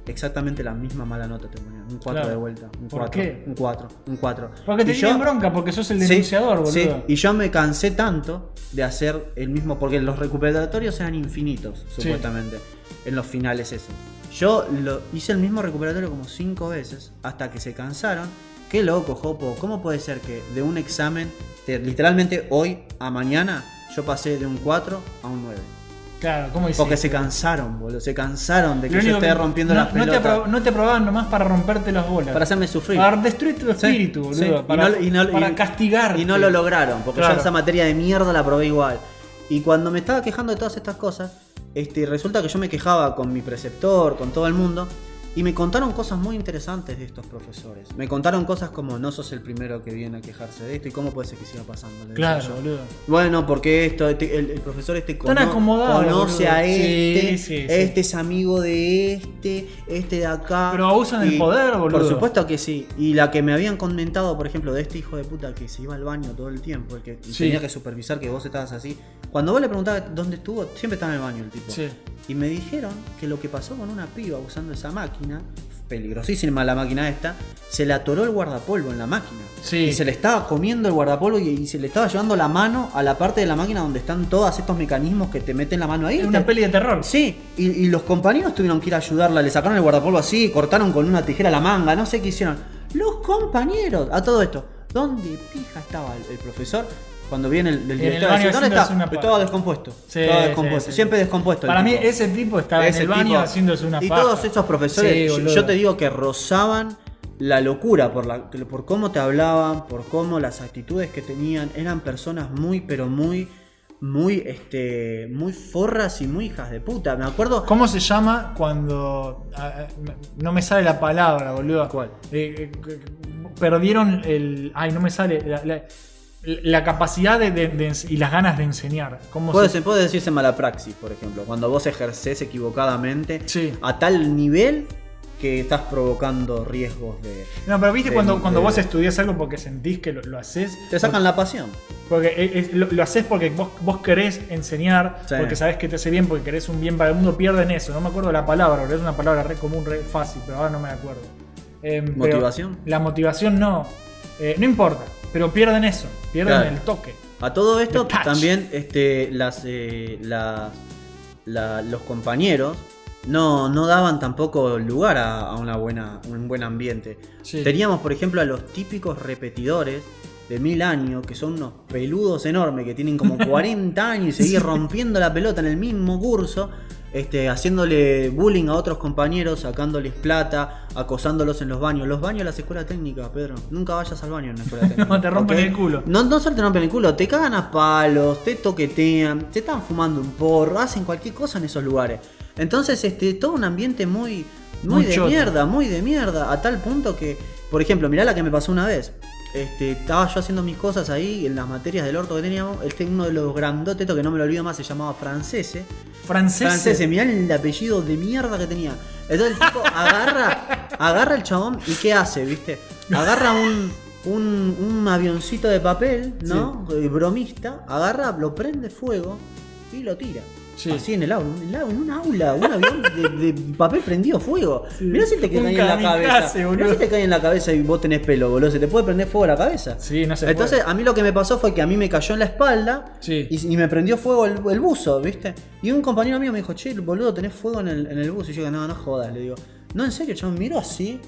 exactamente la misma mala nota te ponían. Un 4 Claro. de vuelta, un ¿Por 4, qué? un 4, un 4. Porque te yo- bronca, porque sos el Sí, denunciador, boludo. sí, y yo me cansé tanto de hacer el mismo, porque los recuperatorios eran infinitos, Sí. supuestamente, en los finales esos. Yo lo, hice el mismo recuperatorio como cinco veces, hasta que se cansaron. Qué loco, Jopo, ¿cómo puede ser que de un examen, de- literalmente hoy a mañana, yo pasé de un 4 a un 9? Claro, ¿cómo hiciste? Porque se cansaron, boludo, se cansaron de que yo esté que- rompiendo no, las no te, no te aprobaban nomás para romperte las bolas. Para hacerme sufrir. Para destruir tu Sí, espíritu, boludo. sí. Y Para, no- y para y- castigarte. Y no lo lograron, porque Claro. yo esa materia de mierda la probé igual. Y cuando me estaba quejando de todas estas cosas, este, resulta que yo me quejaba con mi preceptor, con todo el mundo, y me contaron cosas muy interesantes de estos profesores. Me contaron cosas como no sos el primero que viene a quejarse de esto y cómo puede ser que siga pasando. le Claro, yo. boludo. Bueno, porque esto, este- el, el profesor este cono- conoce boludo. a este, sí, sí. este es amigo de este, este de acá. Pero abusan del poder, boludo. Por supuesto que sí. Y la que me habían comentado, por ejemplo, de este hijo de puta que se iba al baño todo el tiempo, el que tenía que supervisar que vos estabas así. Cuando vos le preguntabas dónde estuvo, siempre estaba en el baño el tipo. Sí. Y me dijeron que lo que pasó con una piba usando esa máquina, peligrosísima la máquina esta, se le atoró el guardapolvo en la máquina. Sí. Y se le estaba comiendo el guardapolvo y, y se le estaba llevando la mano a la parte de la máquina donde están todos estos mecanismos que te meten la mano ahí. Es una peli de terror. Sí, y, y los compañeros tuvieron que ir a ayudarla, le sacaron el guardapolvo así, cortaron con una tijera la manga, no sé qué hicieron. Los compañeros, a todo esto, ¿dónde pija estaba el, el profesor? Cuando viene el, el el director, baño dice, ¿dónde está? una Estaba paja. descompuesto. Sí, sí, descompuesto, sí. siempre descompuesto. el Para mí, tipo. ese tipo estaba Ese en el baño tipo- haciéndose una Y paja. todos esos profesores, yo- te digo que rozaban la locura por, la, por cómo te hablaban, por cómo las actitudes que tenían. Eran personas muy, pero muy, muy, este, muy forras y muy hijas de puta. Me acuerdo. ¿Cómo se llama cuando. no me sale la palabra, boludo? ¿Cuál? Eh, eh, perdieron el. Ay, no me sale. La, la- la capacidad de, de- y las ganas de enseñar. ¿Cómo Puede, se- puede decirse mala praxis, por ejemplo, cuando vos ejercés equivocadamente Sí. a tal nivel que estás provocando riesgos de... No, pero viste de- cuando, cuando vos estudias algo porque sentís que lo, lo haces. Te sacan la pasión. Porque es- lo, lo haces porque vos, vos querés enseñar, Sí. porque sabés que te hace bien, porque querés un bien para el mundo, pierden eso. No me acuerdo la palabra, pero es una palabra re común, re fácil, pero ahora no me acuerdo. Pero ¿Motivación? La motivación no. Eh, no importa, pero pierden eso, pierden Claro. el toque. A todo esto también este, las, eh, la- los compañeros no, no daban tampoco lugar a, a una buena, un buen ambiente. Sí. Teníamos, por ejemplo, a los típicos repetidores de mil años, que son unos peludos enormes, que tienen como 40 años y seguir rompiendo la pelota en el mismo curso. Este, haciéndole bullying a otros compañeros, sacándoles plata, acosándolos en los baños. Los baños de la escuela técnica, Pedro. Nunca vayas al baño en la escuela técnica. No, te rompen el culo. No, no solo te rompen el culo, te cagan a palos, te toquetean, te están fumando un porro, hacen cualquier cosa en esos lugares. Entonces, este, todo un ambiente muy, muy, Muy de mierda, muy de mierda, a tal punto que, por ejemplo, mirá la que me pasó una vez. Este, estaba yo haciendo mis cosas ahí en las materias del orto que teníamos. Este, uno de los grandotes, que no me lo olvido más, se llamaba Francese. Francés. Francese, mirá el apellido de mierda que tenía. Entonces el tipo agarra, agarra el chabón y ¿qué hace? ¿Viste? Agarra un, un, un avioncito de papel, ¿no? Eh, Bromista, agarra, lo prende fuego y lo tira. Sí. Así en el aula, en, el aula, en un aula, un avión de, de papel prendido fuego. Mirá si te cae en la cabeza. boludo. Mirá si te cae en la cabeza y vos tenés pelo, boludo. Se te puede prender fuego a la cabeza. Sí, no se Entonces, a mí lo que me pasó fue que a mí me cayó en la espalda Sí. y, y me prendió fuego el, el buzo, ¿viste? Y un compañero mío me dijo, che, boludo, tenés fuego en el, en el buzo. Y yo digo, no, no jodas, le digo, no, en serio, chabón, miro así.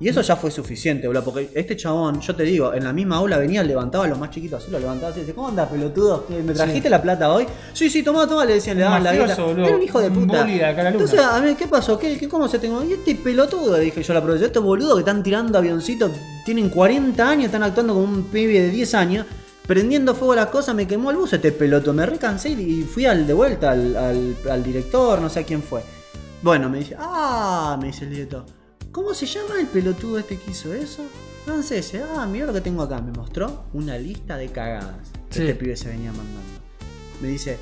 Y eso ya fue suficiente, boludo, porque este chabón, yo te digo, en la misma aula venía, levantaba a los más chiquitos así, lo levantaba así, y decía, ¿cómo andas, pelotudo? ¿Me trajiste la plata hoy? Sí, sí, tomá, tomá, le decían, le daban la guita. Era un hijo de puta. bully de acá a la luna. Entonces, a mí, ¿qué pasó? ¿Qué, qué, ¿Cómo se tengo? Y este pelotudo, dije yo la profesora, estos boludos que están tirando avioncitos, tienen 40 años, están actuando como un pibe de 10 años, prendiendo fuego a las cosas, me quemó el bus este pelotudo, me recansé y fui al, de vuelta al, al- al director, no sé a quién fue. Bueno, me dice, ah, me dice el director, ¿cómo se llama el pelotudo este que hizo eso? Francés, ah, mira lo que tengo acá, me mostró una lista de cagadas que Sí. este pibe se venía mandando. Me dice,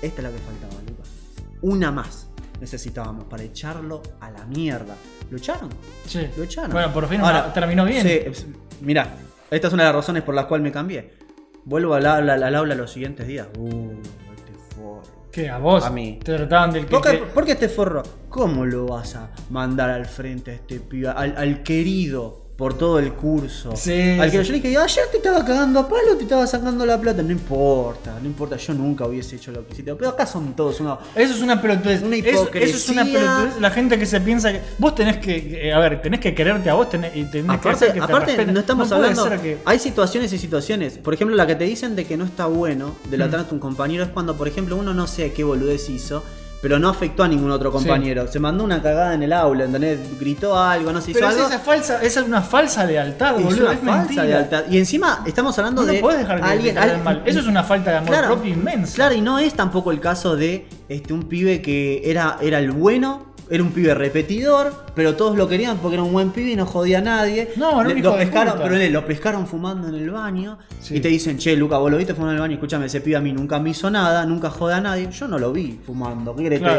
esta es la que faltaba, Lucas. Una más necesitábamos para echarlo a la mierda. ¿Lo echaron? Sí. Lo echaron. Bueno, por fin terminó bien. Sí, mirá, esta es una de las razones por las cuales me cambié. Vuelvo al, aula- al aula los siguientes días. Uh, este forro. ¿Qué? ¿A vos? A mí. Te trataban del que. ¿Por qué, que- por qué este forro? ¿Cómo lo vas a mandar al frente a este pibe? Al, al querido por todo el curso. Sí, Al que sí. yo le dije, ayer te estaba cagando a palo, te estaba sacando la plata. No importa, no importa, yo nunca hubiese hecho lo que hiciste. Pero acá son todos unos. Eso es una pelotudez. Una Eso- Eso, es una hipocresía. pelotudez. La gente que se piensa que. Vos tenés que. que- a ver, tenés que quererte a vos tenés, y tenés que Aparte, hacer que te aparte no estamos hablando. que- Hay situaciones y situaciones. Por ejemplo, la que te dicen de que no está bueno delatar a tu compañero es cuando, por ejemplo, uno no sé qué boludez hizo, pero no afectó a ningún otro compañero. Se mandó una cagada en el aula, ¿entendés? Gritó algo, no se hizo Pero es algo. esa falsa, es una falsa lealtad, Es boludo. una es falsa mentira. lealtad. Y encima estamos hablando No de. lo podés dejar que alguien, te traten al- mal. Eso es una falta de amor Claro, propio inmensa. Claro, y no es tampoco el caso de este, un pibe que era, era el bueno, era un pibe repetidor, pero todos lo querían porque era un buen pibe y no jodía a nadie. No, hijo lo pescaron, puta. pero le- lo pescaron fumando en el baño Sí. y te dicen, che, Luca, vos lo viste fumando en el baño, escúchame, ese pibe a mí nunca me hizo nada, nunca jode a nadie. Yo no lo vi fumando.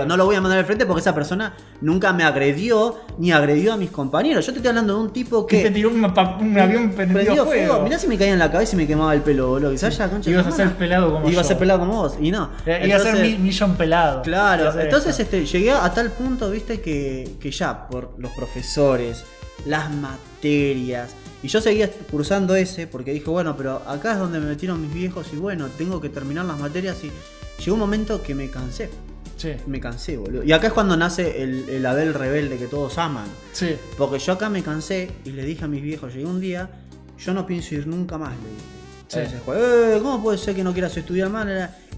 No lo voy a mandar al frente porque esa persona nunca me agredió ni agredió a mis compañeros. Yo te estoy hablando de un tipo Que te tiró un, un avión prendido fuego. Mirá si me caía en la cabeza y me quemaba el pelo, boludo. Quizás ya, concha Ibas a ser pelado como Iba a yo. ser pelado como vos, y no. Eh, Iba a ser millón pelado. A Claro, entonces este, llegué a tal punto, viste, que, que ya por los profesores, las materias, y yo seguía cursando ese porque dije, bueno, pero acá es donde me metieron mis viejos y bueno, tengo que terminar las materias y llegó un momento que me cansé, Sí, me cansé, boludo. Y acá es cuando nace el, el Abel rebelde que todos aman. sí. Porque yo acá me cansé y le dije a mis viejos, llegué un día, yo no pienso ir nunca más, le dije. Sí. A. "Eh, ¿Cómo puede ser que no quieras estudiar más?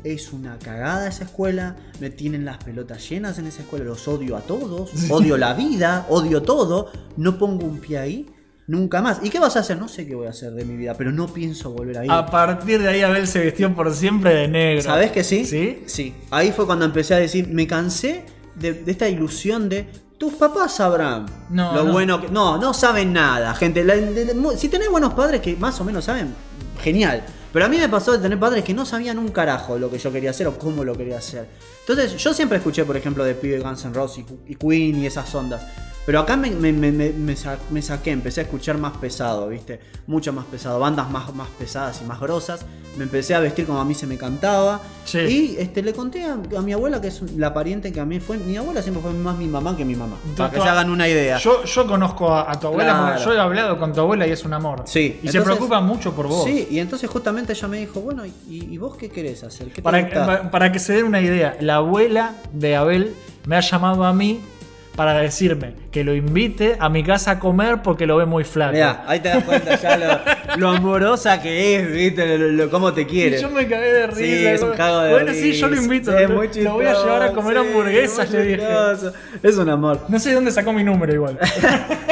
Es una cagada esa escuela, me tienen las pelotas llenas en esa escuela, los odio a todos, odio la vida, odio todo, no pongo un pie ahí, nunca más. ¿Y qué vas a hacer? No sé qué voy a hacer de mi vida, pero no pienso volver a ir. A partir de ahí Abel se vistió por siempre de negro. ¿Sabes que sí? ¿Sí? Sí. Ahí fue cuando empecé a decir, me cansé de, de esta ilusión de tus papás sabrán No, lo no. bueno que. No, no saben nada, gente. La- de- de- mu- si tenés buenos padres que más o menos saben, genial. Pero a mí me pasó de tener padres que no sabían un carajo lo que yo quería hacer o cómo lo quería hacer. Entonces, yo siempre escuché, por ejemplo, de pibe Guns N' Roses y, Queen y esas ondas. Pero acá me, me- me- me- me sa- me saqué, empecé a escuchar más pesado, ¿viste? Mucho más pesado, bandas más, más pesadas y más grosas. Me empecé a vestir como a mí se me cantaba. Sí. Y este, le conté a, a mi abuela, que es la pariente que a mí fue. Mi abuela siempre fue más mi mamá que mi mamá. Para que se hagan una idea. Yo, yo conozco a, a tu abuela Claro. porque yo he hablado con tu abuela y es un amor. Sí, Y se preocupa mucho por vos. Sí, y entonces justamente ella me dijo, bueno, ¿y, y vos qué querés hacer? Para- para que se den una idea, la abuela de Abel me ha llamado a mí para decirme que lo invite a mi casa a comer porque lo ve muy flaco. Mirá, ahí te das cuenta ya lo, lo amorosa que es, ¿viste? Lo, lo- cómo te quiere. Y yo me cagué de risa. Sí, es un cago de Bueno, sí, yo lo invito. Sí, lo, muy lo voy a llevar a comer sí, hamburguesas, le dije. Es un amor. No sé de dónde sacó mi número igual.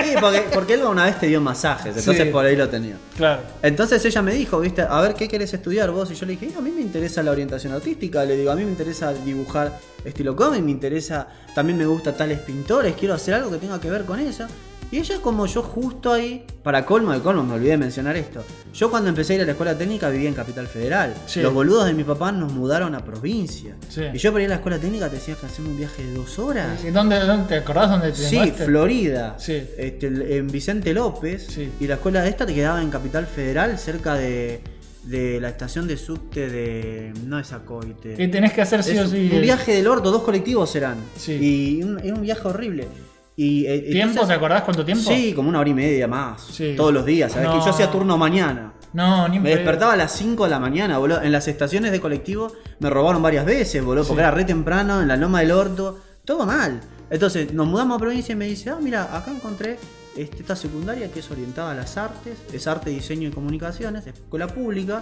Sí, porque, porque él una vez te dio masajes, entonces Sí. por ahí lo tenía. claro. Entonces ella me dijo, viste, a ver, ¿qué querés estudiar vos? Y yo le dije, a mí me interesa la orientación artística, le digo, a mí me interesa dibujar estilo cómic, me interesa, también me gusta tales pintores, quiero hacer algo que tenga que ver con eso. Y ella como yo justo ahí, para colmo de colmo, me olvidé de mencionar esto. Yo cuando empecé a ir a la escuela técnica vivía en Capital Federal. Sí. Los boludos de mi papá nos mudaron a provincia. Sí. Y yo para ir a la escuela técnica te decía que hacer un viaje de dos horas. ¿Y ¿Dónde, dónde te acordás dónde te Sí? Florida. Sí. Este, en Vicente López. Sí. Y la escuela de esta te quedaba en Capital Federal, cerca de, de la estación de subte de. No es Acoite. Que tenés que hacer sí Es o sí. Un viaje del orto, dos colectivos eran. Sí. Y un- era un viaje horrible. Y, eh, ¿Tiempo? entonces- ¿Te acordás cuánto tiempo? Sí, como una hora y media más. Sí. Todos los días. ¿sabes? No. Que yo hacía turno mañana. No, ni Me despertaba a las 5 de la mañana, boludo. En las estaciones de colectivo me robaron varias veces, boludo, porque Sí. era re temprano, en la loma del orto, todo mal. Entonces nos mudamos a provincia y me dice, ah, mira, acá encontré este, esta secundaria que es orientada a las artes, es arte, diseño y comunicaciones, es escuela pública,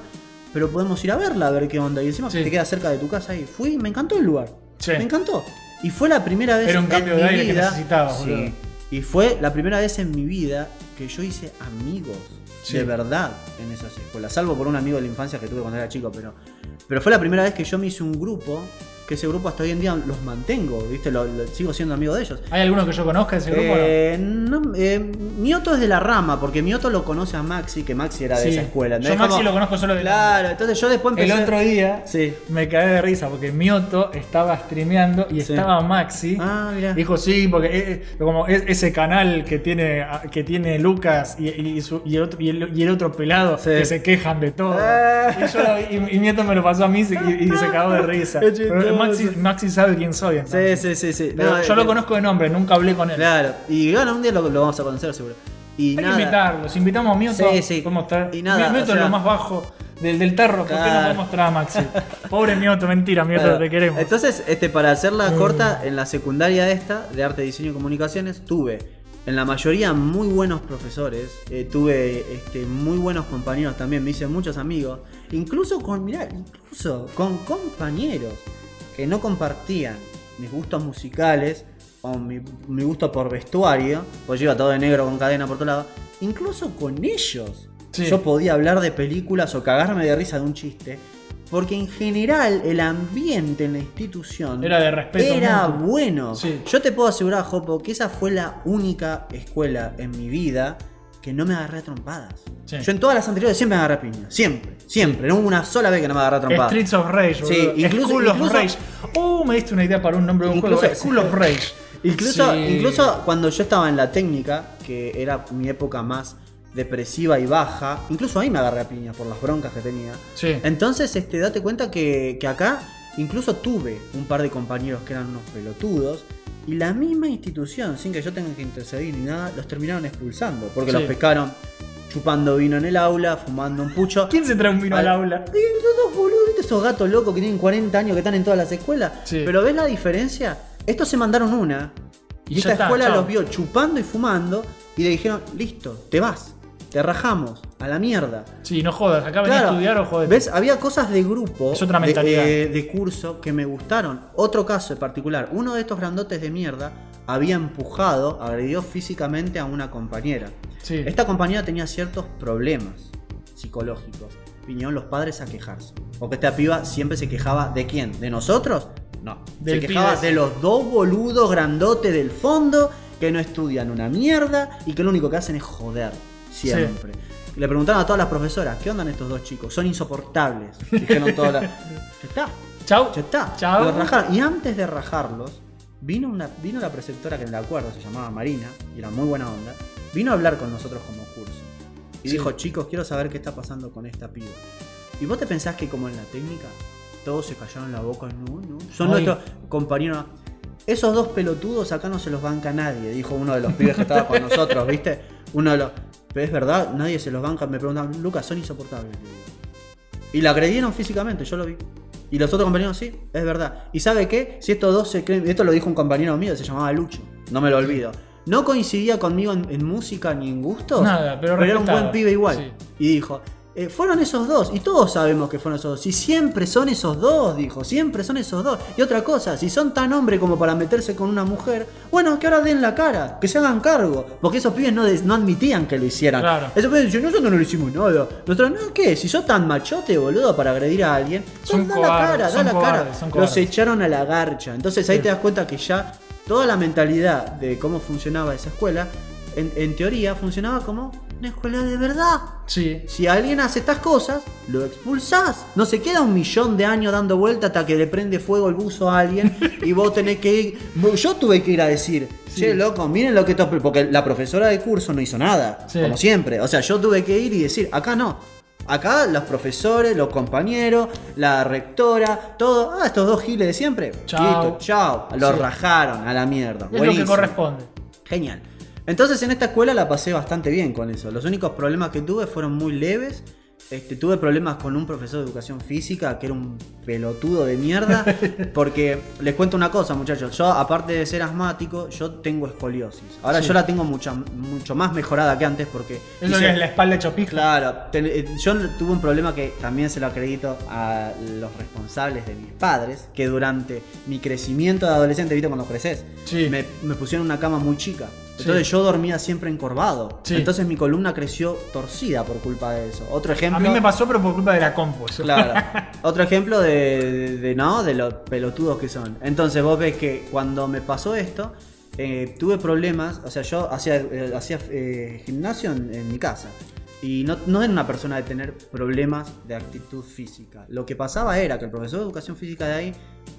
pero podemos ir a verla, a ver qué onda. Y encima Sí. te queda cerca de tu casa y fui, me encantó el lugar. Sí. Me encantó. Y fue la primera vez Era un en cambio mi de que vida- Sí. boludo. Y fue la primera vez en mi vida que yo hice amigos de verdad en esas escuelas. Salvo por un amigo de la infancia que tuve cuando era chico, pero, pero fue la primera vez que yo me hice un grupo, que ese grupo hasta hoy en día los mantengo, ¿viste? Lo, lo- sigo siendo amigo de ellos. ¿Hay alguno que yo conozca de ese grupo? no? Eh, no, eh, Mioto es de la rama, porque Mioto lo conoce a Maxi, que Maxi era de Sí. esa escuela. Yo. Maxi Como- lo conozco solo de Claro, entonces yo después El empecé... otro día Sí. me cagué de risa porque Mioto estaba streameando y Sí. estaba Maxi. Ah, mira. Dijo sí, porque eh, eh, como es- ese canal que tiene, que tiene Lucas y, y su- y el, otro, y, el, el otro pelado que se quejan de todo. Ah. Y, yo Mioto me lo pasó a mí y, se cagó de risa. Pero. Maxi, Maxi sabe quién soy. Sí, entonces. sí, sí, sí. No, yo eh, lo conozco de nombre, nunca hablé con él. Claro, y bueno, un día lo, lo vamos a conocer seguro. Y Hay nada, que invitarlos, invitamos a Mioto. Sí, sí. podemos traer- Y nada, Mioto o sea- es lo más bajo del, del tarro. ¿Por qué no podemos traer a Maxi? Pobre Mioto, mentira, Mioto, Claro. te queremos. Entonces, este, para hacerla Mm. corta, en la secundaria esta, de arte, diseño y comunicaciones, tuve en la mayoría muy buenos profesores, eh, tuve este, muy buenos compañeros también, me hice muchos amigos, incluso con, mirá, incluso con compañeros que no compartían mis gustos musicales o mi, mi gusto por vestuario, pues yo iba todo de negro con cadena por todo lado, incluso con ellos. Sí. Yo podía hablar de películas o cagarme de risa de un chiste. Porque en general el ambiente en la institución Era de respeto era bueno. Sí. Yo te puedo asegurar, Jopo, que esa fue la única escuela en mi vida que no me agarré a trompadas. Sí. Yo en todas las anteriores siempre me agarré a piña. Siempre, siempre. No hubo una sola vez que no me agarré a trompadas. Streets of Rage, Sí, boludo. incluso- School of Rage. Uh, me diste una idea para un nombre de un Incluso- juego. School of Rage. Incluso, Sí. incluso cuando yo estaba en la técnica, que era mi época más depresiva y baja, incluso ahí me agarré a piña por las broncas que tenía. Sí. Entonces, este, date cuenta que, que acá incluso tuve un par de compañeros que eran unos pelotudos. Y la misma institución, sin que yo tenga que intercedir ni nada, los terminaron expulsando. Porque Sí. los pescaron chupando vino en el aula, fumando un pucho. ¿Quién se trae un vino al Al- aula? ¿viste esos gatos locos que tienen 40 años que están en todas las escuelas? Sí. Pero ¿ves la diferencia? Estos se mandaron una. Y, esta está, escuela chao. los vio chupando y fumando. Y le dijeron, listo, te vas. Te rajamos. A la mierda. Sí, no jodas. Acá venía a Claro, estudiar o joder. ¿Ves? Había cosas de grupo, Es otra de- mentalidad. De, de curso que me gustaron. Otro caso en particular, uno de estos grandotes de mierda había empujado, agredió físicamente a una compañera. Sí. Esta compañera tenía ciertos problemas psicológicos. Vinieron los padres a quejarse. Porque esta piba siempre se quejaba de quién? ¿De nosotros? No. Del se quejaba de los dos boludos grandotes del fondo que no estudian una mierda y que lo único que hacen es joder. Siempre. Y le preguntaron a todas las profesoras, ¿qué onda estos dos chicos? Son insoportables. Dijeron todas las... Ya está. Chau. Ya está. Chau. Los rajaron. Y antes de rajarlos, vino, una, vino la preceptora que me la acuerdo, se llamaba Marina, y era muy buena onda. Vino a hablar con nosotros como curso. Y Sí. dijo, chicos, quiero saber qué está pasando con esta piba. ¿Y vos te pensás que como en la técnica, todos se callaron la boca? No, no. Son Ay. nuestros compañeros. Esos dos pelotudos acá no se los banca nadie, dijo uno de los pibes que estaba con nosotros, ¿viste? Uno de los. Pero es verdad, nadie se los banca. Me preguntaban, Lucas, son insoportables. Y la agredieron físicamente, yo lo vi. Y los otros compañeros, sí, es verdad. ¿Y sabe qué? Si estos dos se creen. Esto lo dijo un compañero mío, se llamaba Lucho. no me lo olvido. No coincidía conmigo en, en música ni en gustos, Nada, pero era un buen pibe igual. Sí. Y dijo, eh, fueron esos dos, y todos sabemos que fueron esos dos. Y siempre son esos dos, dijo, siempre son esos dos. Y otra cosa, si son tan hombres como para meterse con una mujer, bueno, que ahora den la cara, que se hagan cargo. Porque esos pibes no, no admitían que lo hicieran. Claro. Esos pibes dicen, nosotros no le hicimos nada. Nosotros, no, ¿qué? Si sos tan machote, boludo, para agredir a alguien, Son da cobardes, la cara, da la cobardes, cara. Los echaron a la garcha. Entonces ahí Sí. te das cuenta que ya toda la mentalidad de cómo funcionaba esa escuela, en, en teoría funcionaba como una escuela de verdad. Sí. Si alguien hace estas cosas, lo expulsás. No se queda un millón de años dando vuelta hasta que le prende fuego el buzo a alguien y vos tenés que ir. Yo tuve que ir a decir, che, loco, miren lo que esto. Porque la profesora de curso no hizo nada, Sí. como siempre. O sea, yo tuve que ir y decir, acá no. Acá los profesores, los compañeros, la rectora, todo. Ah, estos dos giles de siempre. Chao. Listo, chao. Lo Sí. rajaron a la mierda. Es lo que corresponde. Genial. Entonces en esta escuela la pasé bastante bien con eso. Los únicos problemas que tuve fueron muy leves. Este, tuve problemas con un profesor de educación física que era un pelotudo de mierda. Porque les cuento una cosa, muchachos. Yo, aparte de ser asmático, yo tengo escoliosis. Ahora Sí. yo la tengo mucha, mucho más mejorada que antes porque. Es lo hice- que es la espalda hecho pija. Claro, ten- eh, yo tuve un problema que también se lo acredito a los responsables de mis padres, que durante mi crecimiento de adolescente, ¿viste cuando creces? Sí. Me, me pusieron una cama muy chica. Sí. Entonces yo dormía siempre encorvado. Sí. Entonces mi columna creció torcida por culpa de eso. Otro ejemplo. A mí me pasó, pero por culpa de la compu. Claro. Otro ejemplo de, de- de, no, de los pelotudos que son. Entonces vos ves que cuando me pasó esto, eh, tuve problemas. O sea, yo hacía, eh, hacía eh, gimnasio en, en mi casa. Y no, no era una persona de tener problemas de actitud física. Lo que pasaba era que el profesor de educación física de ahí,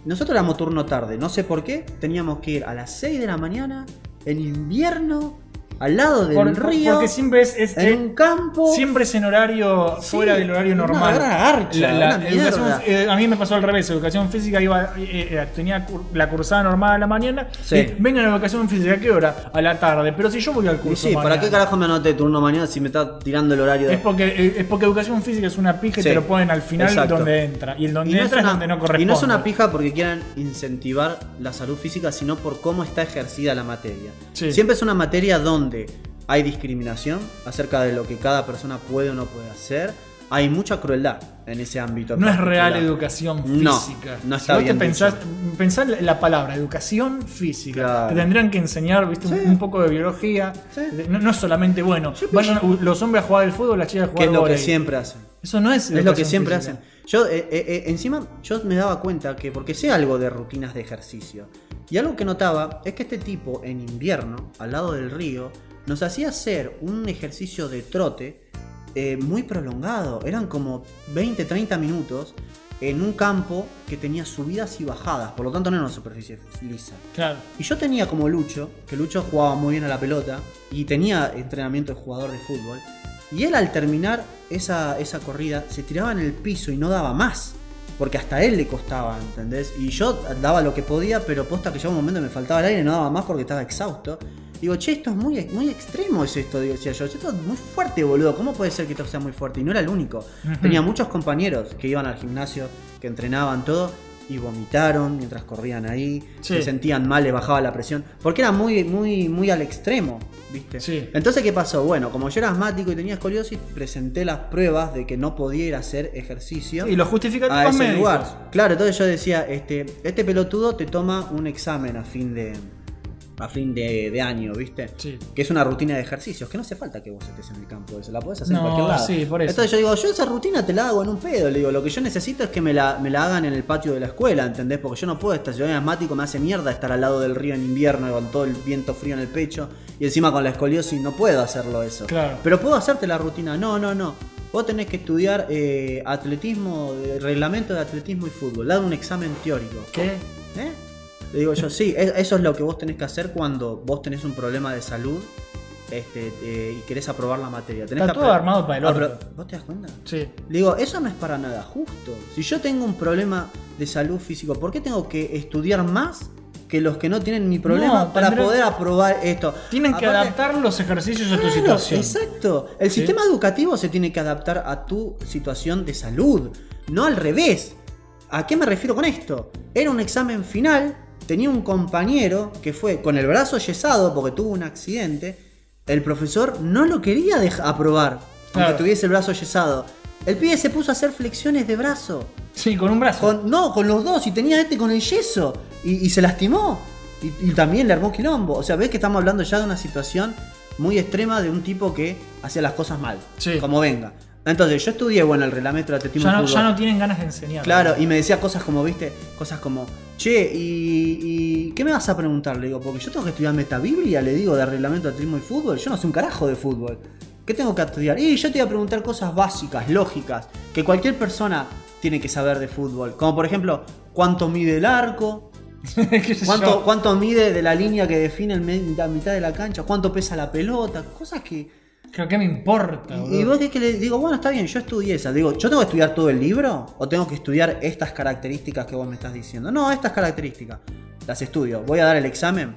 nosotros éramos turno tarde, no sé por qué, teníamos que ir a las 6 de la mañana, en invierno, al lado del Por- río, porque siempre es, es- en eh, un campo. siempre es en horario Sí, fuera del horario una normal. gran garcha, La- la una educación- mierda. eh, a mí me pasó al revés. Educación física iba, eh, tenía la cursada normal a la mañana. Sí. Y vengan a educación física, ¿a qué hora? A la tarde. Pero si yo voy al curso. sí, ¿para qué carajo me anoté turno mañana si me está tirando el horario? de- Es porque, es porque educación física es una pija y te lo ponen al final Exacto. donde entra. Y el donde Y no, es entra es una, donde no corresponde. y no es una pija porque quieran incentivar la salud física, sino por cómo está ejercida la materia. Siempre es una materia donde hay discriminación acerca de lo que cada persona puede o no puede hacer. Hay mucha crueldad en ese ámbito. No es real educación No, física. no Si está vos bien te pensás, la palabra educación física. Claro. Te tendrían que enseñar ¿viste? un- Sí. un poco de biología. Sí. No, no solamente, bueno, van los hombres a jugar al fútbol, las chicas a Que jugar es lo que siempre hacen. Eso no es Es lo que siempre física. hacen. Yo, eh, eh, eh, encima, yo me daba cuenta que, porque sé algo de rutinas de ejercicio, y algo que notaba es que este tipo en invierno, al lado del río, nos hacía hacer un ejercicio de trote eh, muy prolongado. Eran como 20, 30 minutos en un campo que tenía subidas y bajadas, por lo tanto no era una superficie lisa. Claro. Y yo tenía como Lucho, que Lucho jugaba muy bien a la pelota y tenía entrenamiento de jugador de fútbol. Y él al terminar esa, esa corrida se tiraba en el piso y no daba más. Porque hasta a él le costaba, ¿entendés? Y yo daba lo que podía, pero posta que llegaba un momento me faltaba el aire y no daba más porque estaba exhausto. Digo, che, esto es muy, muy extremo es esto, digo, decía yo. Esto es muy fuerte, boludo. ¿Cómo puede ser que esto sea muy fuerte? Y no era el único. Tenía muchos compañeros que iban al gimnasio, que entrenaban todo y vomitaron mientras corrían ahí, Sí. se sentían mal, le bajaba la presión, porque era muy, muy, muy al extremo, ¿viste? Sí. Entonces, ¿qué pasó? Bueno, como yo era asmático y tenía escoliosis, presenté las pruebas de que no podía ir a hacer ejercicio Y los a justificativos ese médicos. lugar. Claro, entonces yo decía, este, este pelotudo te toma un examen a fin de a fin de, de año, ¿viste? Sí. Que es una rutina de ejercicios, que no hace falta que vos estés en el campo, eso la podés hacer No, en cualquier lado. sí, por eso. Entonces yo digo, yo esa rutina te la hago en un pedo, le digo, lo que yo necesito es que me la, me la hagan en el patio de la escuela, ¿entendés? Porque yo no puedo estar, yo soy asmático me hace mierda estar al lado del río en invierno con todo el viento frío en el pecho y encima con la escoliosis no puedo hacerlo eso. Claro. Pero puedo hacerte la rutina, no, no, no. Vos tenés que estudiar eh, atletismo, eh, reglamento de atletismo y fútbol, dar un examen teórico. ¿Qué? ¿Eh? Le digo yo, sí, es- eso es lo que vos tenés que hacer cuando vos tenés un problema de salud este, eh, y querés aprobar la materia. Tenés Está que todo armado para el orto. ¿Vos te das cuenta? Sí. Le digo, eso no es para nada justo. Si yo tengo un problema de salud físico, ¿por qué tengo que estudiar más que los que no tienen mi problema No, para poder aprobar esto? Tienen que adaptar los ejercicios a tu situación. Exacto. El Sí. sistema educativo se tiene que adaptar a tu situación de salud, no al revés. ¿A qué me refiero con esto? Era un examen final tenía un compañero que fue con el brazo yesado porque tuvo un accidente. El profesor no lo quería aprobar, aunque tuviese el brazo yesado. El pibe se puso a hacer flexiones de brazo. Sí, con un brazo. Con- no, con los dos, y tenía este con el yeso. Y, y se lastimó. Y, y también le armó quilombo. O sea, ves que estamos hablando ya de una situación muy extrema de un tipo que hacía las cosas mal. Sí. Como venga. Entonces, yo estudié, bueno, el reglamento de atletismo Ya no, y fútbol. ya no tienen ganas de enseñar. Claro, y me decía cosas como, viste, cosas como, che, ¿y, y qué me vas a preguntar? Le digo, porque yo tengo que estudiarme esta Biblia, le digo, de reglamento de atletismo y fútbol. Yo no sé un carajo de fútbol. ¿Qué tengo que estudiar? Y yo te voy a preguntar cosas básicas, lógicas, que cualquier persona tiene que saber de fútbol. Como por ejemplo, ¿cuánto mide el arco? ¿Qué sé ¿Cuánto, mide de la línea que define el la mitad de la cancha? ¿Cuánto pesa la pelota? Cosas que... Creo que me importa. Y, y vos qué que le digo, bueno, está bien, yo estudié esa. Digo, ¿yo tengo que estudiar todo el libro? ¿O tengo que estudiar estas características que vos me estás diciendo? No, estas características. Las estudio. Voy a dar el examen.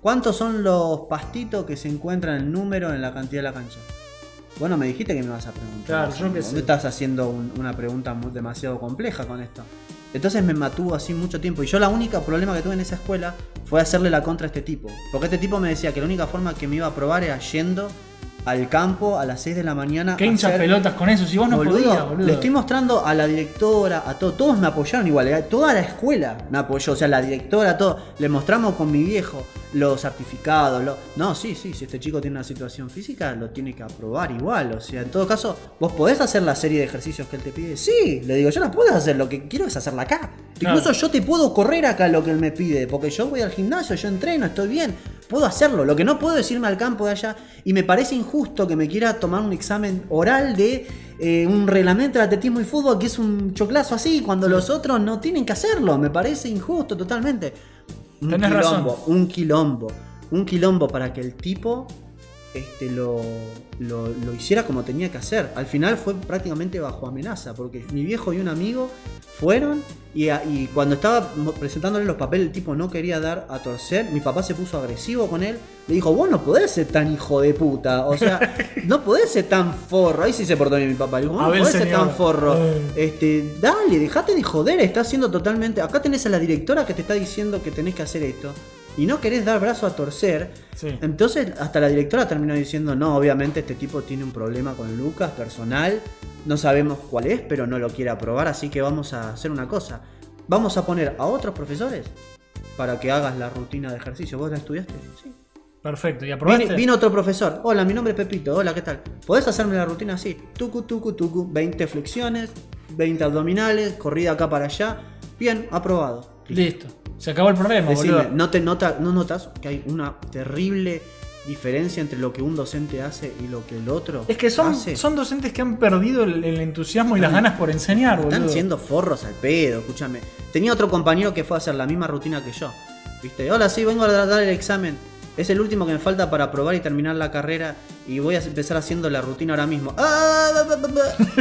¿Cuántos son los pastitos que se encuentran el número en la cantidad de la cancha? Bueno, me dijiste que me vas a preguntar. Claro, yo qué ¿Vos sé. estás haciendo un- una pregunta muy- demasiado compleja con esto. Entonces me mantuvo así mucho tiempo. Y yo la única problema que tuve en esa escuela fue hacerle la contra a este tipo. Porque este tipo me decía que la única forma que me iba a probar era yendo al campo a las 6 de la mañana. ¿Qué hinchas pelotas con eso? Si vos no Boludo, podías, boludo. Le estoy mostrando a la directora, a todos, todos me apoyaron igual, eh, toda la escuela me apoyó, o sea, la directora, todo. Le mostramos con mi viejo los certificados, lo- no, sí, sí, si este chico tiene una situación física, lo tiene que aprobar igual, o sea, en todo caso, vos podés hacer la serie de ejercicios que él te pide, sí, le digo, yo la puedo hacer, lo que quiero es hacerla acá. Claro. Incluso yo te puedo correr acá lo que él me pide, porque yo voy al gimnasio, yo entreno, estoy bien, puedo hacerlo. Lo que no puedo es irme al campo de allá y me parece injusto que me quiera tomar un examen oral de eh, un reglamento de atletismo y fútbol que es un choclazo así, cuando los otros no tienen que hacerlo. Me parece injusto totalmente. Un Tenés quilombo, razón. un quilombo, un quilombo para que el tipo este, lo, lo, lo hiciera como tenía que hacer. Al final fue prácticamente bajo amenaza, porque mi viejo y un amigo fueron y, a- y cuando estaba presentándole los papeles el tipo no quería dar a torcer, mi papá se puso agresivo con él, le dijo, vos no podés ser tan hijo de puta, o sea, no podés ser tan forro, ahí sí se portó bien mi papá, le dijo, vos no podés ser tan forro, este, dale, dejate de joder, estás haciendo totalmente, acá tenés a la directora que te está diciendo que tenés que hacer esto. Y no querés dar brazo a torcer, Sí. entonces hasta la directora terminó diciendo, no, obviamente este tipo tiene un problema con Lucas personal, no sabemos cuál es, pero no lo quiere aprobar, así que vamos a hacer una cosa. Vamos a poner a otros profesores para que hagas la rutina de ejercicio. ¿Vos la estudiaste? Sí. Perfecto. ¿Y aprobaste? Vino, vino otro profesor. Hola, mi nombre es Pepito. Hola, ¿qué tal? ¿Podés hacerme la rutina así? Tucu, tucu, tucu. 20 flexiones, 20 abdominales, corrida acá para allá. Bien, aprobado. Listo. Se acabó el problema, Decime, boludo. ¿no, te nota, ¿no notas que hay una terrible diferencia entre lo que un docente hace y lo que el otro Es que son, hace? son docentes que han perdido el, el entusiasmo y las ganas por enseñar, boludo. Están siendo forros al pedo, escúchame. Tenía otro compañero que fue a hacer la misma rutina que yo. ¿Viste? Hola, sí, vengo a dar el examen. Es el último que me falta para probar y terminar la carrera. Y voy a empezar haciendo la rutina ahora mismo. ¡Ah! ba, ba!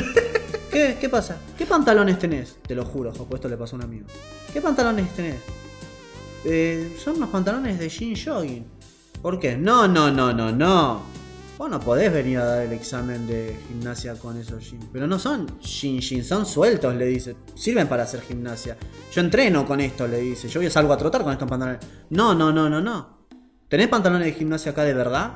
¿Qué? ¿Qué pasa? ¿Qué pantalones tenés? Te lo juro, Jopo, esto le pasó a un amigo. ¿Qué pantalones tenés? Eh, son unos pantalones de jean jogging. ¿Por qué? No, no, no, no, no. Vos no podés venir a dar el examen de gimnasia con esos jeans. Pero no son jean jeans, son sueltos, le dice. Sirven para hacer gimnasia. Yo entreno con esto, le dice. Yo voy a salgo a trotar con estos pantalones. No, no, no, no, no. ¿Tenés pantalones de gimnasia acá de verdad?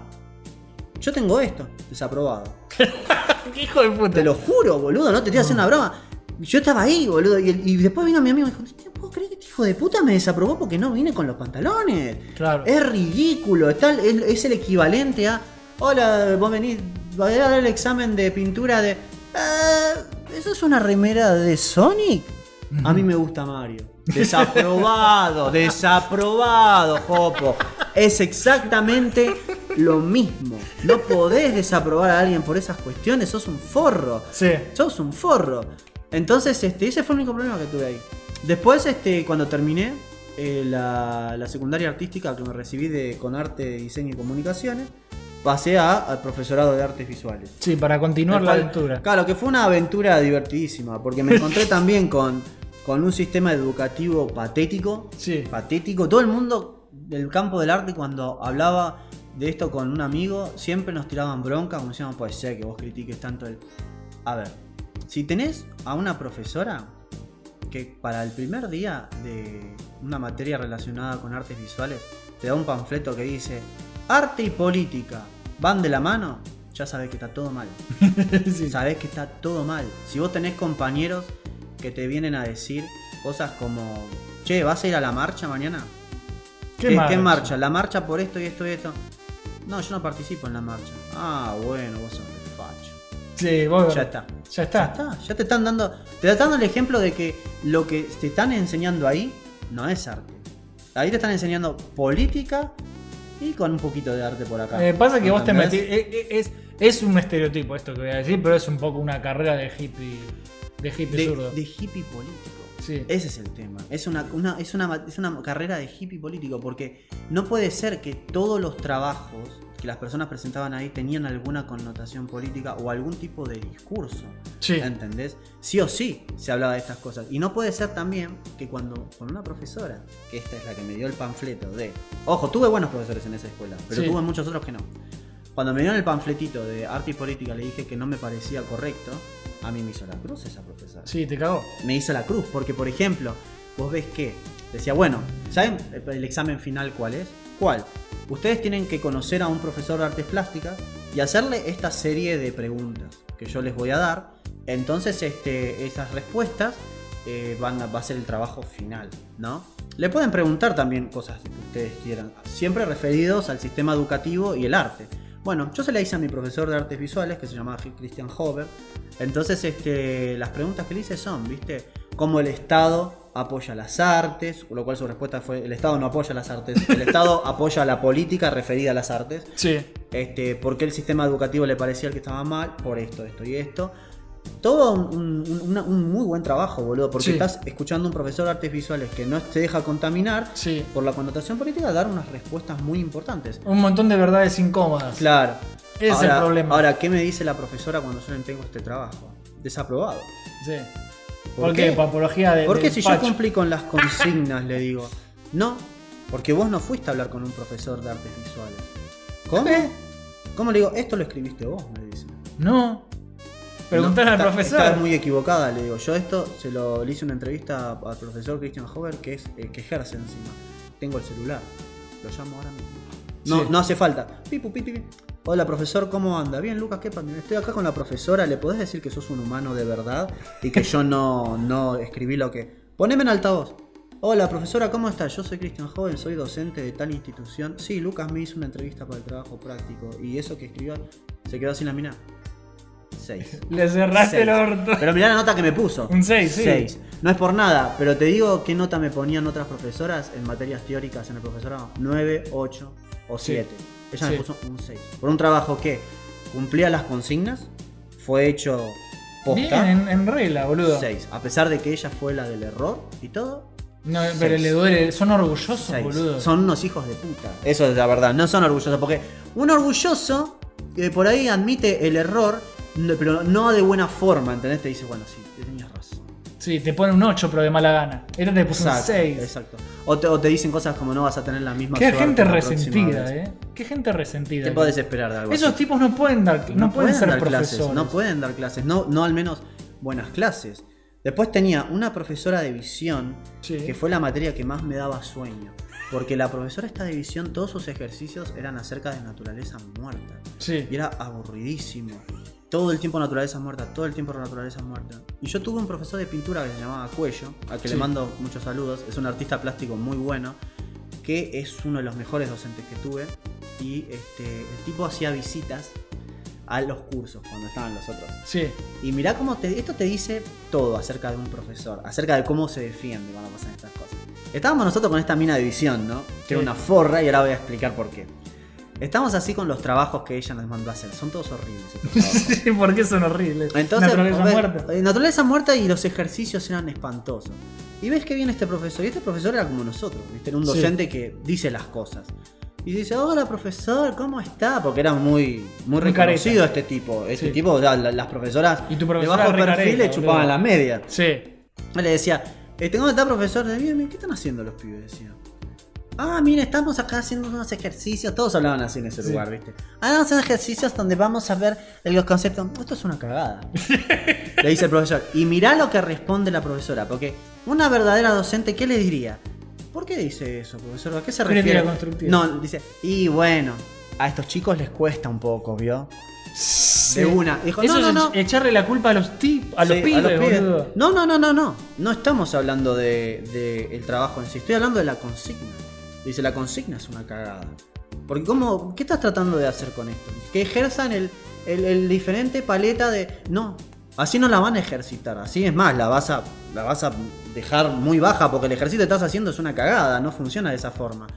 Yo tengo esto, desaprobado. ¿Qué hijo de puta? Te lo juro, boludo, no te estoy haciendo una broma. Yo estaba ahí, boludo, y, después vino mi amigo y dijo, "¿Te ¿puedo creer que este hijo de puta me desaprobó porque no vine con los pantalones? Claro. Es ridículo, está, es, es el equivalente a, hola, vos venís, voy a dar el examen de pintura de... "Ah, ¿Eso es una remera de Sonic? A mí me gusta Mario. Desaprobado, desaprobado, Jopo. Es exactamente lo mismo. No podés desaprobar a alguien por esas cuestiones, sos un forro. Sí. Sos un forro. Entonces, este, ese fue el único problema que tuve ahí. Después, este, cuando terminé eh, la, la secundaria artística que me recibí de, con arte, diseño y comunicaciones, pasé a- al profesorado de artes visuales. Sí, para continuar la aventura. Claro, que fue una aventura divertidísima, porque me encontré también con, con un sistema educativo patético. Sí. Patético. Todo el mundo del campo del arte, cuando hablaba de esto con un amigo, siempre nos tiraban bronca, como decían, puede ser que vos critiques tanto el. A ver, si tenés a una profesora que para el primer día de una materia relacionada con artes visuales, te da un panfleto que dice, arte y política van de la mano, ya sabes que está todo mal. Sí. Sabés que está todo mal. Si vos tenés compañeros que te vienen a decir cosas como, che, ¿vas a ir a la marcha mañana? ¿Qué ¿Qué, marcha? qué marcha? La marcha por esto y esto y esto. No, yo no participo en la marcha. Ah, bueno, vos sos. Sí, vos- Ya está. Ya está. Ya está. Ya te están dando. Te están dando el ejemplo de que lo que te están enseñando ahí no es arte. Ahí te están enseñando política y con un poquito de arte por acá. Eh, pasa que vos te metís. eh, eh, Es, es un estereotipo esto que voy a decir, pero es un poco una carrera de hippie. De hippie de, zurdo. de hippie político. Sí. Ese es el tema. Es una, una- es, una, es una carrera de hippie político porque no puede ser que todos los trabajos que las personas presentaban ahí tenían alguna connotación política o algún tipo de discurso. Sí. ¿Entendés? Sí o sí se hablaba de estas cosas. Y no puede ser también que cuando con una profesora, que esta es la que me dio el panfleto de... Ojo, tuve buenos profesores en esa escuela, pero Sí. tuve muchos otros que no. Cuando me dieron el panfletito de arte y política le dije que no me parecía correcto, a mí me hizo la cruz esa profesora Sí, te cagó. me hizo la cruz. Porque, por ejemplo, vos ves que decía, bueno, ¿saben el examen final cuál es? ¿Cuál? Ustedes tienen que conocer a un profesor de artes plásticas y hacerle esta serie de preguntas que yo les voy a dar. Entonces, este, esas respuestas eh, van a, ser el trabajo final, ¿no? Le pueden preguntar también cosas que ustedes quieran, siempre referidos al sistema educativo y el arte. Bueno, yo se la hice a mi profesor de artes visuales, que se llamaba Christian Hover. Entonces, este, las preguntas que le hice son, ¿viste? Cómo el Estado apoya las artes, con lo cual su respuesta fue, el Estado no apoya las artes, el Estado apoya la política referida a las artes. Sí. Este, ¿Por qué el sistema educativo le parecía el que estaba mal? Por esto, esto y esto. Todo un, un- una- un muy buen trabajo, boludo, porque Sí. estás escuchando a un profesor de artes visuales que no se deja contaminar Sí. por la connotación política, dar unas respuestas muy importantes. Un montón de verdades incómodas. Claro. Es ahora, el problema. Ahora, ¿qué me dice la profesora cuando yo le entrego este trabajo? Desaprobado. Sí. ¿Por ¿Por, qué? qué? Por apología de. Porque del si yo cumplí con las consignas, le digo, no, porque vos no fuiste a hablar con un profesor de artes visuales. ¿Cómo? ¿Eh? ¿Cómo le digo? Esto lo escribiste vos, me dice. No. Preguntar No, al profesor. Estás muy equivocada, le digo. Yo esto se lo le hice una entrevista al profesor Christian Hover, que es eh, que ejerce encima. Tengo el celular. Lo llamo ahora mismo. No, Sí. no hace falta. Pipu, pipi, pipi. Hola profesor, ¿cómo anda? Bien, Lucas, ¿qué pasa? Estoy acá con la profesora, ¿le podés decir que sos un humano de verdad? Y que yo no, no escribí lo que. Poneme en altavoz. Hola profesora, ¿cómo estás? Yo soy Cristian Joven, soy docente de tal institución. Sí, Lucas me hizo una entrevista para el trabajo práctico. Y eso que escribió se quedó sin laminar. 6. Le cerraste el orto. Pero mirá la nota que me puso. Un seis, sí. 6. No es por nada, pero te digo qué nota me ponían otras profesoras en materias teóricas en el profesorado. 9, 8 o Sí. 7. Ella Sí. me puso un 6. Por un trabajo que cumplía las consignas, fue hecho Bien, posta. en, en regla, boludo. 6. A pesar de que ella fue la del error y todo. No, pero le duele. Son orgullosos, seis. boludo. Son unos hijos de puta. Eso es la verdad, no son orgullosos. Porque un orgulloso que por ahí admite el error, pero no de buena forma, ¿entendés? Te dice, bueno, sí. Sí, te pone un 8, pero de mala gana. Esta te puso un Exacto, 6. Exacto. O te, o te dicen cosas como no vas a tener la misma Qué gente resentida, eh. Qué gente resentida. ¿Qué podés esperar de algo Esos así? tipos no pueden dar, no, pueden, ser dar profesores. clases, no pueden dar clases, no, no al menos buenas clases. Después tenía una profesora de visión Sí. que fue la materia que más me daba sueño. Porque la profesora esta de visión, todos sus ejercicios eran acerca de naturaleza muerta. Sí. Y era aburridísimo. Todo el tiempo naturaleza muerta, todo el tiempo naturaleza muerta. Y yo tuve un profesor de pintura que se llamaba Cuello, al que Sí. le mando muchos saludos. Es un artista plástico muy bueno, que es uno de los mejores docentes que tuve. Y este, el tipo hacía visitas a los cursos cuando estaban los otros. Sí. Y mirá cómo te, esto te dice todo acerca de un profesor, acerca de cómo se defiende cuando pasan estas cosas. Estábamos nosotros con esta mina de visión, ¿no? Que era Sí. una forra y ahora voy a explicar por qué. Estamos así con los trabajos que ella nos mandó a hacer. Son todos horribles. Sí, ¿por qué son horribles? Entonces, Naturaleza ves, muerta. eh, naturaleza muerta y los ejercicios eran espantosos. Y ves que viene este profesor. Y este profesor era como nosotros, ¿viste? Era un Sí. docente que dice las cosas. Y dice, hola profesor, ¿cómo está? Porque era muy, muy reconocido careta. este tipo. Este Sí. tipo, ya, la- las profesoras Y tu de profesora bajo re perfil careta, le chupaban boludo. la media. Sí. Le decía, este, ¿cómo está profesor? De ¿qué están haciendo los pibes? Decía. Ah, mire, estamos acá haciendo unos ejercicios. Todos hablaban así en ese Sí. lugar, ¿viste? Ah, ejercicios donde vamos a ver los conceptos. Esto es una cagada. le dice el profesor. Y mirá lo que responde la profesora. Porque una verdadera docente, ¿qué le diría? ¿Por qué dice eso, profesor? ¿A qué se refiere? constructiva. No, dice, y bueno, a estos chicos les cuesta un poco, ¿vio? Sí. De una. Dijo, Eso no, no, es no. echarle la culpa a los tip, a los pibes. No, no, no, no, no. No estamos hablando de, de el trabajo en sí. Estoy hablando de la consigna. Dice, la consigna es una cagada. Porque ¿cómo, ¿qué estás tratando de hacer con esto? Que ejerzan el, el- el diferente paleta de... No, así no la van a ejercitar. Así es más, la vas a, la vas a dejar muy baja porque el ejercicio que estás haciendo es una cagada. No funciona de esa forma.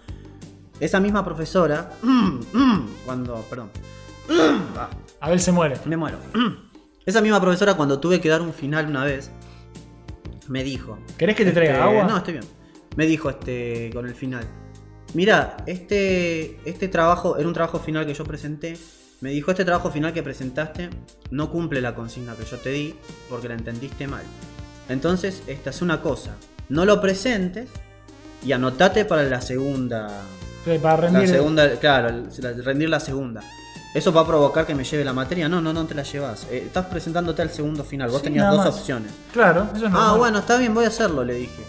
Esa misma profesora... cuando... Perdón. Ah, Abel se muere. me muero. Esa misma profesora cuando tuve que dar un final una vez, me dijo... ¿Querés que te traiga este, agua? No, estoy bien. Me dijo este con el final. Mira, este, este trabajo, era un trabajo final que yo presenté. Me dijo, este trabajo final que presentaste no cumple la consigna que yo te di porque la entendiste mal. Entonces, esta es una cosa. No lo presentes y anotate para la segunda. Sí, Para rendir. La segunda, claro, la- rendir la segunda. Eso va a provocar que me lleve la materia. No, no, no te la llevas. Eh, estás presentándote al segundo final. Vos Sí, tenías dos más. opciones. Claro, eso es Ah, normal. bueno, está bien, voy a hacerlo, le dije.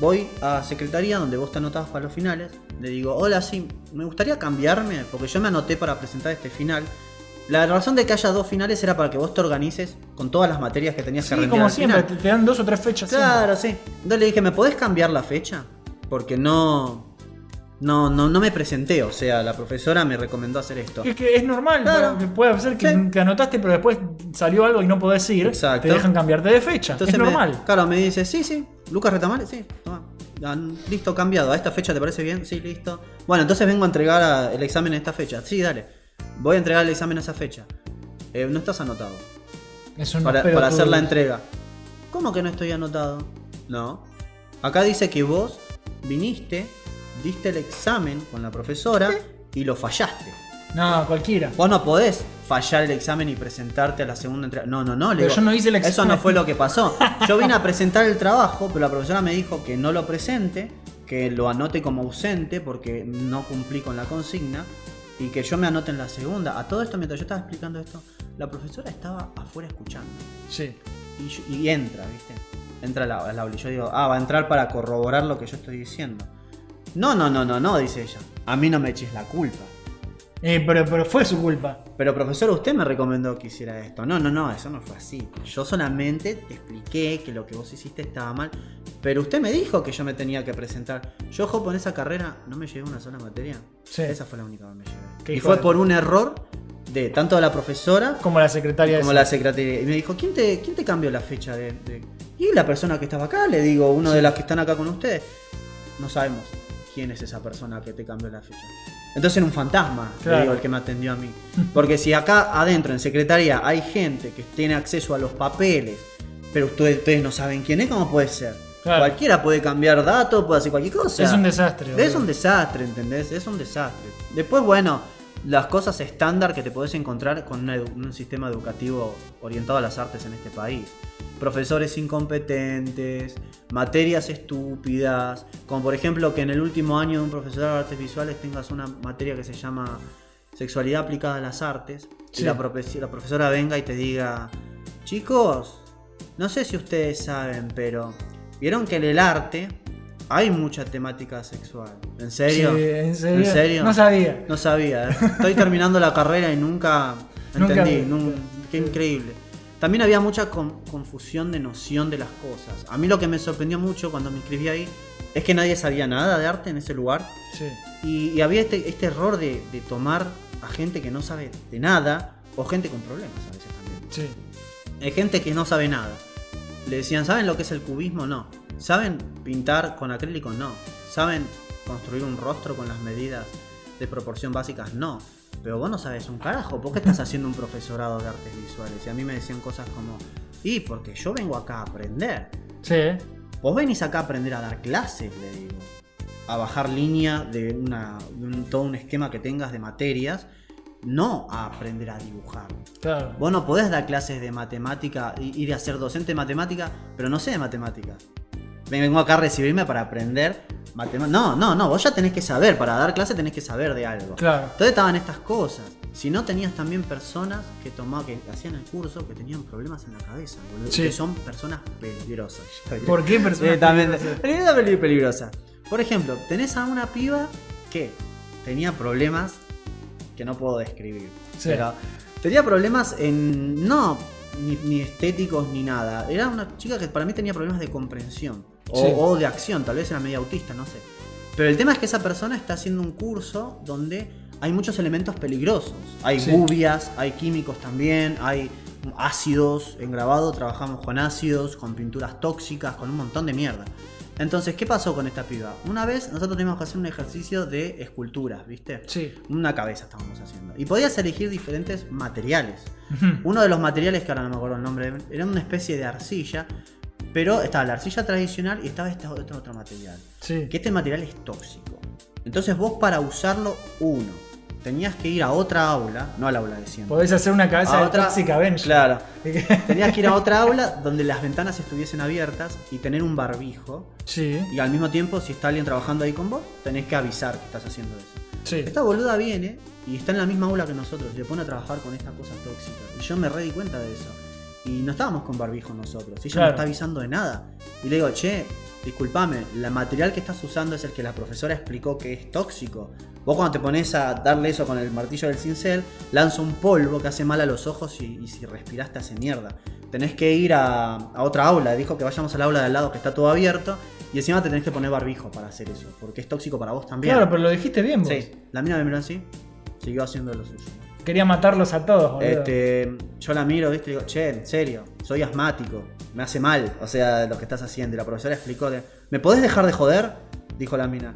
Voy a secretaría donde vos te anotabas para los finales. Le digo, hola, sí, me gustaría cambiarme porque yo me anoté para presentar este final. La razón de que haya dos finales era para que vos te organices con todas las materias que tenías que Sí, rendir como al siempre, final. te, dan dos o tres fechas. Claro, sí. Entonces le dije, ¿me podés cambiar la fecha? Porque no. No, no, no me presenté, o sea, la profesora me recomendó hacer esto. Es que es normal, Claro. puede ser que Sí. te anotaste, pero después salió algo y no podés ir. Exacto. Te dejan cambiarte de fecha. Entonces es me- normal. claro, me dice, sí, sí, Lucas Retamales, sí, toma. Ah, listo, cambiado. ¿A esta fecha te parece bien? Sí, listo. Bueno, entonces vengo a entregar a- el examen a esta fecha. Sí, dale. Voy a entregar el examen a esa fecha. Eh, no estás anotado. Es un Para, para hacer la entrega. ¿Cómo que no estoy anotado? No. Acá dice que vos viniste, diste el examen con la profesora y lo fallaste. No, cualquiera. Vos no podés fallar el examen y presentarte a la segunda entrega. No, no, no. le Pero digo, yo no hice el Eso examen. no fue lo que pasó. Yo vine a presentar el trabajo, pero la profesora me dijo que no lo presente, que lo anote como ausente porque no cumplí con la consigna y que yo me anote en la segunda. A todo esto, mientras yo estaba explicando esto, la profesora estaba afuera escuchando. Sí. Y, yo- y entra, ¿viste? Entra aula. Y yo digo, ah, va a entrar para corroborar lo que yo estoy diciendo. No, no, no, no, no, dice ella. A mí no me eches la culpa. Eh, pero, pero fue su culpa. Pero profesor, usted me recomendó que hiciera esto. No, no, no, eso no fue así. Yo solamente te expliqué que lo que vos hiciste estaba mal. Pero usted me dijo que yo me tenía que presentar. Yo, Jopo, en esa carrera no me llevé una sola materia. Sí. Esa fue la única que me llevé. Y fue de- por un error de tanto de la profesora Como la secretaria como la secretaria. Y me dijo, ¿quién te, quién te cambió la fecha de, de-?" Y la persona que estaba acá, le digo, uno de las que están acá con ustedes. No sabemos quién es esa persona que te cambió la fecha. Entonces era un fantasma, le digo, el que me atendió a mí. Porque si acá adentro, en secretaría, hay gente que tiene acceso a los papeles, pero ustedes, ustedes no saben quién es, ¿cómo puede ser? Claro. Cualquiera puede cambiar datos, puede hacer cualquier cosa. Es un desastre. Es un desastre, ¿entendés? Es un desastre. Después, bueno, las cosas estándar que te podés encontrar con edu- un sistema educativo orientado a las artes en este país. Profesores incompetentes, materias estúpidas, como por ejemplo que en el último año de un profesorado de artes visuales tengas una materia que se llama sexualidad aplicada a las artes Sí. y la, profe- la profesora venga y te diga, chicos, no sé si ustedes saben, pero vieron que en el arte hay mucha temática sexual. ¿En serio? Sí, ¿en serio? ¿En serio? No sabía. No sabía. ¿eh? Estoy terminando la carrera y nunca entendí. qué increíble. También había mucha con- confusión de noción de las cosas. A mí lo que me sorprendió mucho cuando me inscribí ahí es que nadie sabía nada de arte en ese lugar. Sí. Y, y había este, este error de, de tomar a gente que no sabe de nada o gente con problemas a veces también. Sí. Hay gente que no sabe nada. Le decían, ¿saben lo que es el cubismo? No. ¿Saben pintar con acrílico? No. ¿Saben construir un rostro con las medidas de proporción básicas? No. Pero vos no sabes un carajo. ¿Por qué estás haciendo un profesorado de artes visuales? Y a mí me decían cosas como, y porque yo vengo acá a aprender. Sí. Vos venís acá a aprender a dar clases, le digo. A bajar línea de, una, de un- todo un esquema que tengas de materias. No a aprender a dibujar. Claro. Vos no podés dar clases de matemática, i- ir a ser docente de matemática, pero no sé de matemática. Vengo acá a recibirme para aprender matemáticas. No, no, no, vos ya tenés que saber, para dar clase tenés que saber de algo. Claro. Entonces estaban estas cosas. Si no tenías también personas que tomaban, que hacían el curso, que tenían problemas en la cabeza, boludo, Sí. que son personas peligrosas. ¿Por qué personas peligrosas? peligrosa, peli- peligrosa. Por ejemplo, tenés a una piba que tenía problemas que no puedo describir. Sí. Pero tenía problemas en. no ni, ni estéticos ni nada. Era una chica que para mí tenía problemas de comprensión. O, Sí. o de acción, tal vez era media autista, no sé. Pero el tema es que esa persona está haciendo un curso donde hay muchos elementos peligrosos. Hay Sí. gubias, hay químicos también, hay ácidos en grabado, trabajamos con ácidos, con pinturas tóxicas, con un montón de mierda. Entonces, ¿qué pasó con esta piba? Una vez nosotros teníamos que hacer un ejercicio de esculturas, ¿viste? Sí. Una cabeza estábamos haciendo. Y podías elegir diferentes materiales. Uno de los materiales, que ahora no me acuerdo el nombre, era una especie de arcilla, pero estaba la arcilla tradicional y estaba este otro, otro material. Sí. Que este material es tóxico. Entonces vos para usarlo, uno, tenías que ir a otra aula, no al aula de siempre. Podés hacer una cabeza A de otra- Avenger. Claro. Tenías que ir a otra aula donde las ventanas estuviesen abiertas y tener un barbijo. Sí. Y al mismo tiempo, si está alguien trabajando ahí con vos, tenés que avisar que estás haciendo eso. Sí. Esta boluda viene y está en la misma aula que nosotros y se pone a trabajar con estas cosas tóxicas. Y yo me re di cuenta de eso. Y no estábamos con barbijo nosotros. Ella Claro. no está avisando de nada. Y le digo, che, discúlpame, el material que estás usando es el que la profesora explicó que es tóxico. Vos cuando te pones a darle eso con el martillo del cincel, lanza un polvo que hace mal a los ojos y, y si respiraste hace mierda. Tenés que ir a, a otra aula. Dijo que vayamos al aula de al lado que está todo abierto. Y encima te tenés que poner barbijo para hacer eso. Porque es tóxico para vos también. Claro, pero lo dijiste bien vos. Sí, la mina me miró así, siguió haciendo lo suyo. Quería matarlos a todos, boludo. Este, yo la miro, ¿viste? Y digo, che, en serio, soy asmático, me hace mal, o sea, lo que estás haciendo. Y la profesora explicó, de, ¿me podés dejar de joder? Dijo la mina.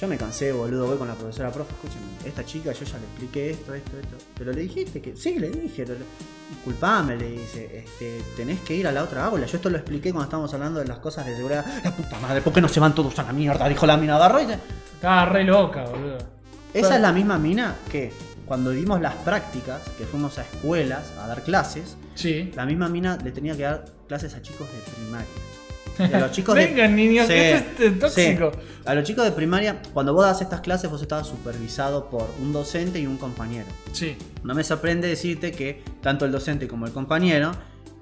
Yo me cansé, boludo, voy con la profesora, profe, escúchame, esta chica yo ya le expliqué esto, esto, esto. Pero le dijiste que, sí, le dije, le- disculpame, le dice, este, tenés que ir a la otra aula. Yo esto lo expliqué cuando estábamos hablando de las cosas de seguridad. La puta madre, ¿por qué no se van todos a la mierda? Dijo la mina, agarró y se- Estaba re loca, boludo. esa es la misma mina que cuando dimos las prácticas, que fuimos a escuelas a dar clases, Sí. la misma mina le tenía que dar clases a chicos de primaria. Y a los chicos de- niños, Sí, que esto es tóxico. sí. A los chicos de primaria, cuando vos das estas clases, vos estabas supervisado por un docente y un compañero. Sí. No me sorprende decirte que tanto el docente como el compañero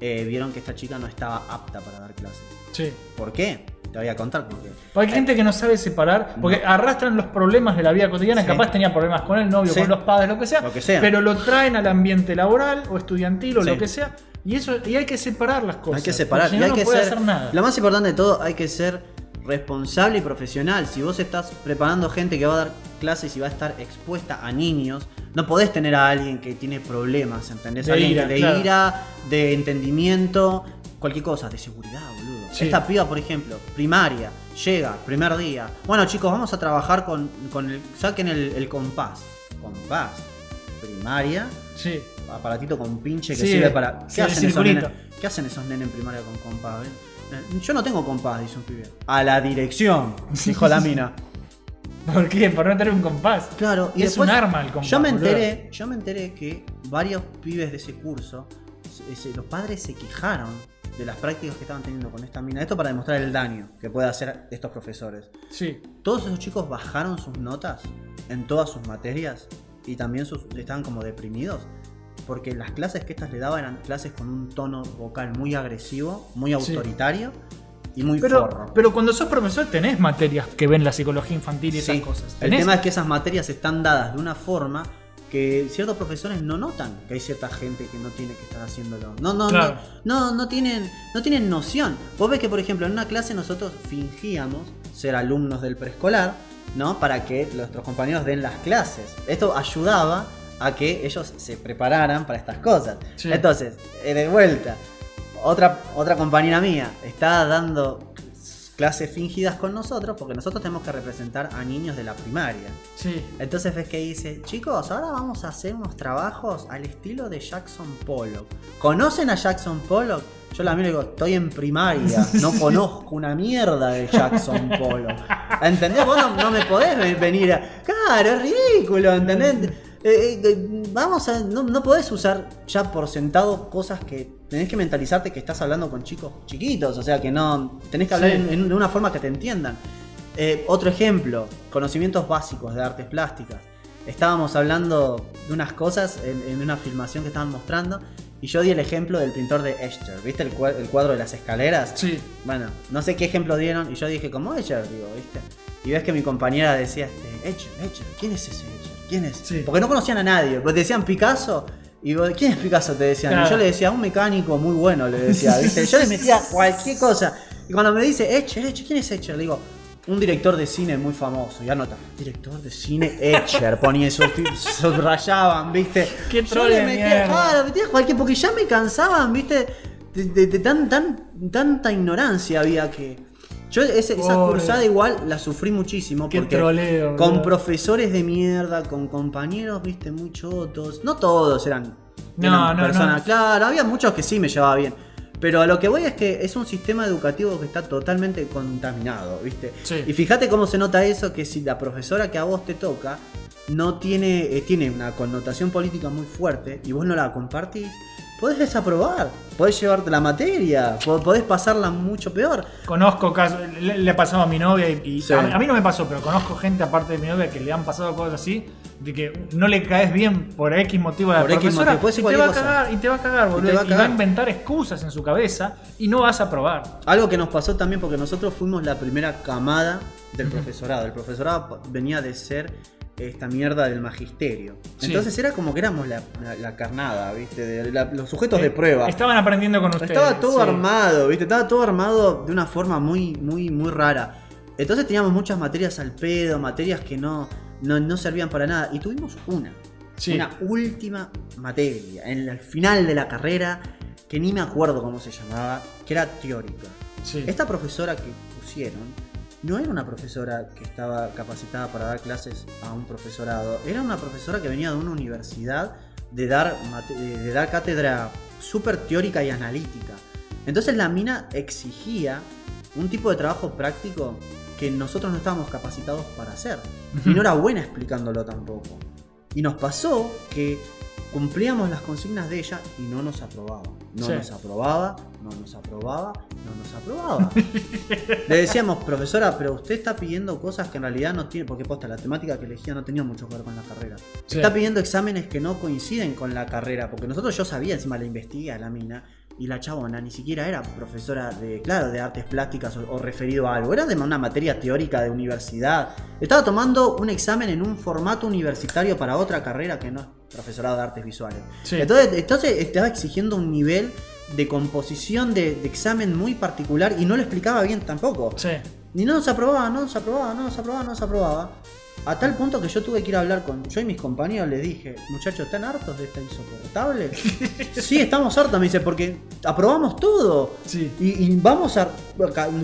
eh, vieron que esta chica no estaba apta para dar clases. Sí. ¿Por qué? Te voy a contar por qué. Porque hay gente que no sabe separar, porque arrastran los problemas de la vida cotidiana, Sí. capaz tenía problemas con el novio, Sí. con los padres, lo que sea, Lo que sea. pero lo traen al ambiente laboral o estudiantil o Sí. lo que sea, y eso y hay que separar las cosas. Hay que separar porque y no, hay no que puede ser. hacer nada. Lo más importante de todo, hay que ser responsable y profesional. Si vos estás preparando gente que va a dar clases y va a estar expuesta a niños, no podés tener a alguien que tiene problemas, ¿entendés? De alguien ira, de claro. ira, de entendimiento, cualquier cosa, de seguridad. Sí. Esta piba, por ejemplo, primaria, llega, primer día. Bueno, chicos, vamos a trabajar con, con el. Saquen el, el compás. Compás. Primaria Sí. aparatito con pinche que Sí, sirve para. ¿Qué, sí, hacen esos nenes? ¿Qué hacen esos nenes en primaria con compás? eh? Yo no tengo compás, dice un pibe. A la dirección, dijo la mina. ¿Por qué? Por no tener un compás. Claro, y es después un arma el compás. Yo me boludo. enteré, yo me enteré que varios pibes de ese curso, los padres se quejaron de las prácticas que estaban teniendo con esta mina. Esto para demostrar el daño que puede hacer estos profesores. Sí. Todos esos chicos bajaron sus notas en todas sus materias y también sus- estaban como deprimidos. Porque las clases que estas le daban eran clases con un tono vocal muy agresivo, muy Sí. autoritario y muy Pero, forro. pero cuando sos profesor tenés materias que ven la psicología infantil y esas cosas. El Tenés- tema es que esas materias están dadas de una forma que ciertos profesores no notan que hay cierta gente que no tiene que estar haciéndolo. No, no, Claro. no, no, no tienen, no tienen noción. Vos ves que, por ejemplo, en una clase nosotros fingíamos ser alumnos del preescolar, ¿no? Para que nuestros compañeros den las clases. Esto ayudaba a que ellos se prepararan para estas cosas. Sí. Entonces, eh, de vuelta, otra, otra compañera mía está dando clases fingidas con nosotros porque nosotros tenemos que representar a niños de la primaria. Sí. Entonces ves que dice, chicos, ahora vamos a hacer unos trabajos al estilo de Jackson Pollock. ¿Conocen a Jackson Pollock? Yo la miro y digo, estoy en primaria, no conozco una mierda de Jackson Pollock. ¿Entendés? Vos no, no me podés ve- venir a... Claro, es ridículo, ¿entendés? Eh, eh, vamos a. No, no podés usar ya por sentado cosas que. Tenés que mentalizarte que estás hablando con chicos chiquitos. O sea que no. Tenés que hablar Sí. en- en- de una forma que te entiendan. Eh, otro ejemplo: conocimientos básicos de artes plásticas. Estábamos hablando de unas cosas en, en una filmación que estaban mostrando. Y yo di el ejemplo del pintor de Escher. ¿Viste el, cua- el cuadro de las escaleras? Sí. Bueno, no sé qué ejemplo dieron y yo dije, como Escher, digo, ¿viste? Y ves que mi compañera decía, este, Escher, Escher, ¿quién es ese? ¿Quién es? Sí. Porque no conocían a nadie, pues decían Picasso. Y vos, ¿quién es Picasso? Te decían. Claro. Y yo le decía, un mecánico muy bueno, le decía, ¿viste? Yo le metía cualquier cosa. Y cuando me dice, Escher, Escher, ¿quién es Escher? Le digo, un director de cine muy famoso. Y anota, director de cine Escher. Ponía eso, subrayaban, ¿viste? Qué Yo troll le de metía, claro, metía cualquier, porque ya me cansaban, ¿viste? De, de- de tan, tan, tanta ignorancia había que. Yo esa cursada igual la sufrí muchísimo Qué porque troleo, con profesores de mierda, con compañeros, viste, muy chotos. No todos eran, No, eran no, personas, no. claro, había muchos que sí me llevaba bien. Pero a lo que voy es que es un sistema educativo que está totalmente contaminado, ¿viste? Sí. Y fíjate cómo se nota eso, que si la profesora que a vos te toca no tiene, eh, tiene una connotación política muy fuerte y vos no la compartís, podés desaprobar, podés llevarte la materia, po- podés pasarla mucho peor. Conozco casos, le, le ha pasado a mi novia y, y Sí. a, a mí no me pasó, pero conozco gente aparte de mi novia que le han pasado cosas así, de que no le caes bien por X motivo a la Por X profesora motivo, y te va a cagar, y te va a cagar, boludo, te va a y va a inventar excusas en su cabeza y no vas a probar. Algo que nos pasó también porque nosotros fuimos la primera camada del profesorado. El profesorado venía de ser esta mierda del magisterio. Sí. Entonces era como que éramos la, la- la carnada, ¿viste? De la- los sujetos de prueba. Estaban aprendiendo con ustedes. Estaba todo sí. armado, ¿viste? Estaba todo armado de una forma muy, muy, muy rara. Entonces teníamos muchas materias al pedo, materias que no, no, no servían para nada. Y tuvimos una. Sí. Una última materia, en el final de la carrera, que ni me acuerdo cómo se llamaba, que era teórica. Sí. Esta profesora que pusieron no era una profesora que estaba capacitada para dar clases a un profesorado, era una profesora que venía de una universidad de dar, de dar cátedra súper teórica y analítica. Entonces la mina exigía un tipo de trabajo práctico que nosotros no estábamos capacitados para hacer. Y no era buena explicándolo tampoco. Y nos pasó que cumplíamos las consignas de ella y no nos aprobaba. No Sí. nos aprobaba, no nos aprobaba, no nos aprobaba. Le decíamos, profesora, pero usted está pidiendo cosas que en realidad no tiene, porque posta, la temática que elegía no tenía mucho que ver con la carrera. Sí. Está pidiendo exámenes que no coinciden con la carrera, porque nosotros yo sabía, encima la investigué a la mina, y la chabona ni siquiera era profesora de, claro, de artes plásticas o, o referido a algo, era de una materia teórica de universidad. Estaba tomando un examen en un formato universitario para otra carrera que no es profesorado de artes visuales. Sí. Entonces, entonces estaba exigiendo un nivel de composición de, de examen muy particular y no lo explicaba bien tampoco. Sí. Ni no nos aprobaba, no nos aprobaba, no nos aprobaba, no nos aprobaba. A tal punto que yo tuve que ir a hablar con. Yo y mis compañeros les dije, muchachos, ¿están hartos de esta insoportable? sí, estamos hartos, me dice, porque aprobamos todo. Sí. Y, y vamos a.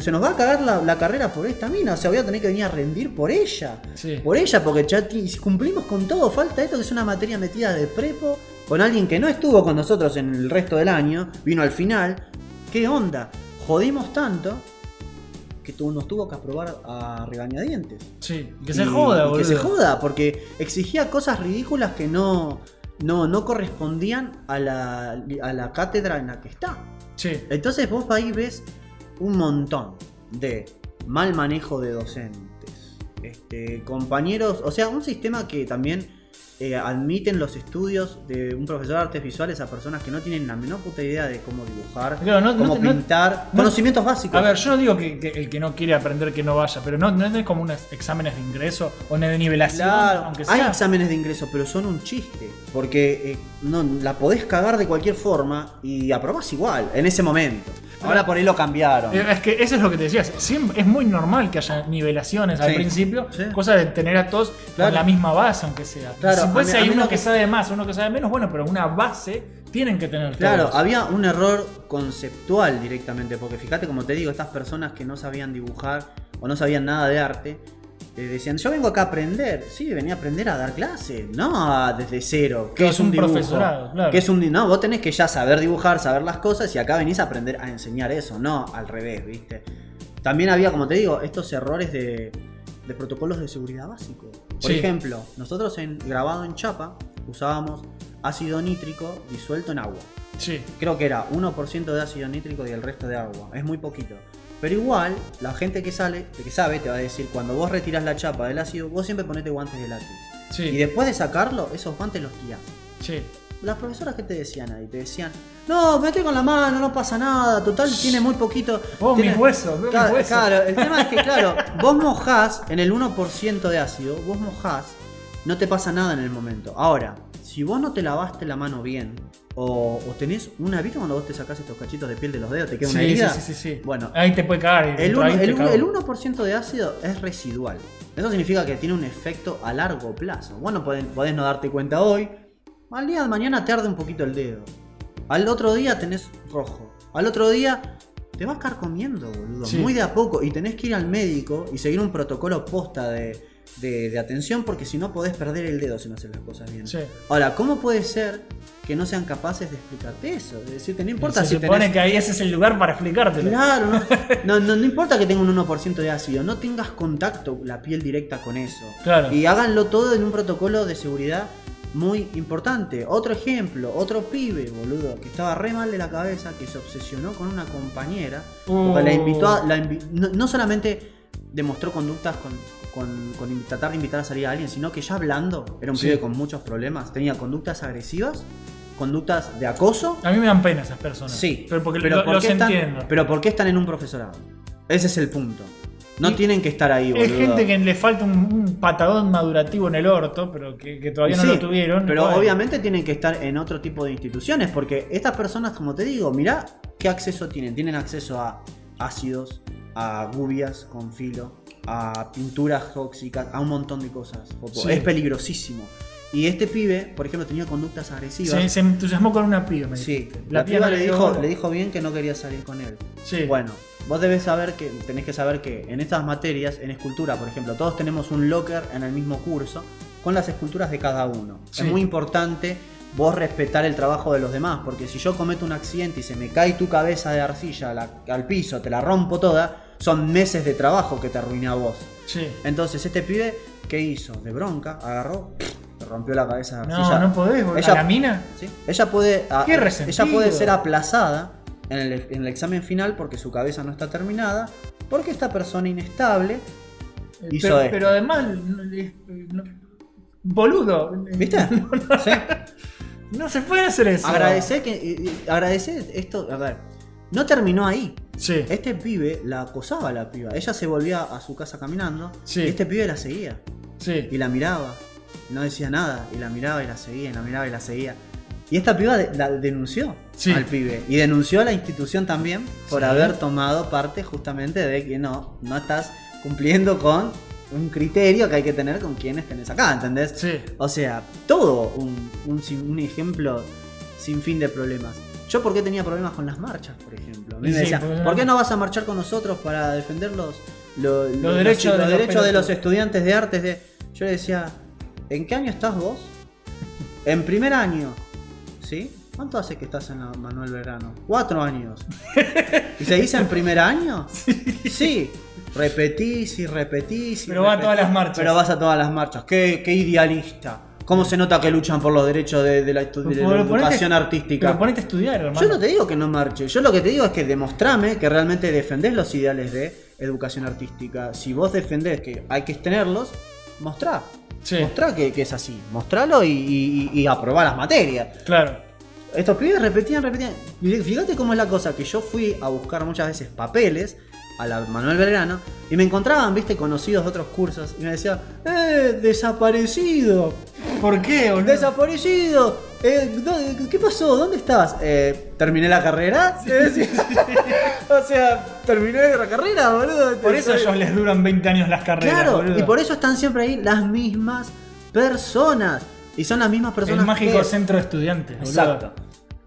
Se nos va a cagar la, la carrera por esta mina. O sea, voy a tener que venir a rendir por ella. Sí. Por ella, porque ya cumplimos con todo. Falta esto que es una materia metida de prepo. Con alguien que no estuvo con nosotros en el resto del año. Vino al final. ¿Qué onda? Jodimos tanto. Que tu- nos tuvo que aprobar a regañadientes. Sí. Que se joda, boludo. Que se joda, porque exigía cosas ridículas que no, no, no correspondían a la, a la cátedra en la que está. Sí. Entonces vos ahí ves un montón de mal manejo de docentes, este, compañeros, o sea, un sistema que también eh, admiten los estudios de un profesor de artes visuales a personas que no tienen la menor puta idea de cómo dibujar, Claro, no- cómo no- pintar, no- conocimientos básicos. A ver, yo no digo que, que el que no quiere aprender que no vaya, pero no, no es como unos exámenes de ingreso o de nivelación, Claro, aunque hay exámenes de ingreso, pero son un chiste. Porque eh, no, la podés cagar de cualquier forma y aprobás igual, en ese momento. Ahora por ahí lo cambiaron. Eh, Es que eso es lo que te decías. Siempre, es muy normal que haya nivelaciones al principio, sí. cosa de tener a todos Claro. con la misma base, aunque sea. Claro, a hay uno que sabe más, uno que sabe menos, bueno, pero una base tienen que tener Claro, todos. había un error conceptual directamente, porque fíjate como te digo, estas personas que no sabían dibujar o no sabían nada de arte, eh, decían, yo vengo acá a aprender, sí, venía a aprender a dar clase, no a- desde cero, que es un, dibujo, profesorado, claro. que es un no, vos tenés que ya saber dibujar, saber las cosas y acá venís a aprender a enseñar eso, no al revés, ¿viste? También había, como te digo, estos errores de, de protocolos de seguridad básico. Por Sí. ejemplo, nosotros en grabado en chapa usábamos ácido nítrico disuelto en agua. Sí. Creo que era 1% de ácido nítrico y el resto de agua. Es muy poquito. Pero igual, la gente que sale, que sabe, te va a decir, cuando vos retiras la chapa del ácido, vos siempre ponete guantes de látex. Sí. Y después de sacarlo, esos guantes los tirás. Sí. Las profesoras que te decían ahí, te decían, no, mete con la mano, no pasa nada, total tiene muy poquito. Oh, tiene- mis huesos, veo Claro, mis huesos. claro, el tema es que, claro, vos mojás en el 1% de ácido, vos mojás, no te pasa nada en el momento. Ahora, si vos no te lavaste la mano bien, o, o tenés una, ¿viste cuando vos te sacás estos cachitos de piel de los dedos, te queda una Sí, herida? sí, sí, sí, sí. Bueno, Ahí te puede cagar. el, uno- el, el 1% de ácido es residual. Eso significa que tiene un efecto a largo plazo. Bueno, podés, podés no darte cuenta hoy. Al día de mañana te arde un poquito el dedo. Al otro día tenés rojo. Al otro día te vas carcomiendo, boludo. Sí. Muy de a poco. Y tenés que ir al médico y seguir un protocolo posta de, de- de atención porque si no podés perder el dedo si no haces las cosas bien. Sí. Ahora, ¿cómo puede ser que no sean capaces de explicarte eso? De decirte, no importa Se si supone tenés- que ahí ese es el lugar para explicártelo. Claro, no, no, no- no importa que tenga un 1% de ácido, no tengas contacto, la piel directa con eso. Claro. Y háganlo todo en un protocolo de seguridad muy importante. Otro ejemplo, otro pibe, boludo, que estaba re mal de la cabeza, que se obsesionó con una compañera. porque la invitó a- la invi- no, no solamente demostró conductas con, con- tratar de invitar a salir a alguien, sino que ya hablando, era un Sí. pibe con muchos problemas, tenía conductas agresivas, conductas de acoso. A mí me dan pena esas personas. Sí, Pero porque pero lo- ¿por los están- entiendo. pero ¿por qué están en un profesorado? Ese es el punto. No Y- tienen que estar ahí, boludo. Es gente que le falta un, un patadón madurativo en el orto, pero que, que todavía no lo tuvieron. Pero Bueno. obviamente tienen que estar en otro tipo de instituciones, porque estas personas, como te digo, mirá qué acceso tienen. Tienen acceso a ácidos, a gubias con filo, a pinturas tóxicas, a un montón de cosas. Sí. Es peligrosísimo. Y este pibe, por ejemplo, tenía conductas agresivas. Se, se entusiasmó con una piba, me Sí, dijiste. la, piba no le dijo, le dijo bien que no quería salir con él. Sí. Bueno, vos debes saber que, tenés que saber que en estas materias, en escultura, por ejemplo, todos tenemos un locker en el mismo curso con las esculturas de cada uno. Sí. Es muy importante vos respetar el trabajo de los demás, porque si yo cometo un accidente y se me cae tu cabeza de arcilla la- al piso, te la rompo toda, son meses de trabajo que te arruiné a vos. Sí. Entonces, este pibe, ¿qué hizo? De bronca, agarró, rompió la cabeza No, arcilla. no podés. Ella- ¿A la mina? Sí. Ella puede, a- Qué ella puede ser aplazada en el, en el examen final porque su cabeza no está terminada, porque esta persona inestable hizo pero, esto. pero además. no- eh, boludo. ¿Viste? Sí. No se puede hacer eso. Agradecer que eh, eh, agradecer esto, a ver, no terminó ahí. Sí. Este pibe la acosaba a la piba. Ella se volvía a su casa caminando Sí. y este pibe la seguía Sí. y la miraba. No decía nada y la miraba y la seguía, y la miraba y la seguía. Y esta piba de- la denunció Sí. al pibe y denunció a la institución también por Sí. haber tomado parte justamente de que no, no estás cumpliendo con un criterio que hay que tener con quienes tenés acá, ¿entendés? Sí. O sea, todo un, un ejemplo sin fin de problemas. Yo por qué tenía problemas con las marchas, por ejemplo. A mí me decían, porque no- ¿por qué no vas a marchar con nosotros para defender los, lo- los, derechos de los derechos de los estudiantes de artes? De... Yo le decía, ¿en qué año estás vos? En primer año. ¿Sí? ¿Cuánto hace que estás en la Manuel Verano? Cuatro años. ¿Y se dice en primer año? Sí. Repetís y repetís y Pero va a repetís. todas las marchas. Pero vas a todas las marchas. Qué, qué idealista. ¿Cómo se nota que luchan por los derechos de, de la, estu- de la Pero ponete- educación artística? Pero ponete a estudiar, hermano. Yo no te digo que no marche, yo lo que te digo es que demostrame que realmente defendés los ideales de educación artística. Si vos defendés que hay que tenerlos, mostrá. Sí. Mostrá que, que es así. Mostralo y, y, y aprobá las materias. Claro. Estos pibes repetían, repetían. Fíjate cómo es la cosa, que yo fui a buscar muchas veces papeles a la Manuel Belgrano y me encontraban, viste, conocidos de otros cursos y me decían, ¡eh, desaparecido! ¿Por qué, boludo? ¡Desaparecido! Eh, ¿dó- ¿Qué pasó? ¿Dónde estabas? Eh, ¿Terminé la carrera? Eh, sí. o sea, terminé la carrera, boludo. Por eso a ellos les duran 20 años las carreras. Claro, boludo. y por eso están siempre ahí las mismas personas. Y son las mismas personas El mágico que... centro de estudiantes, boludo. Exacto.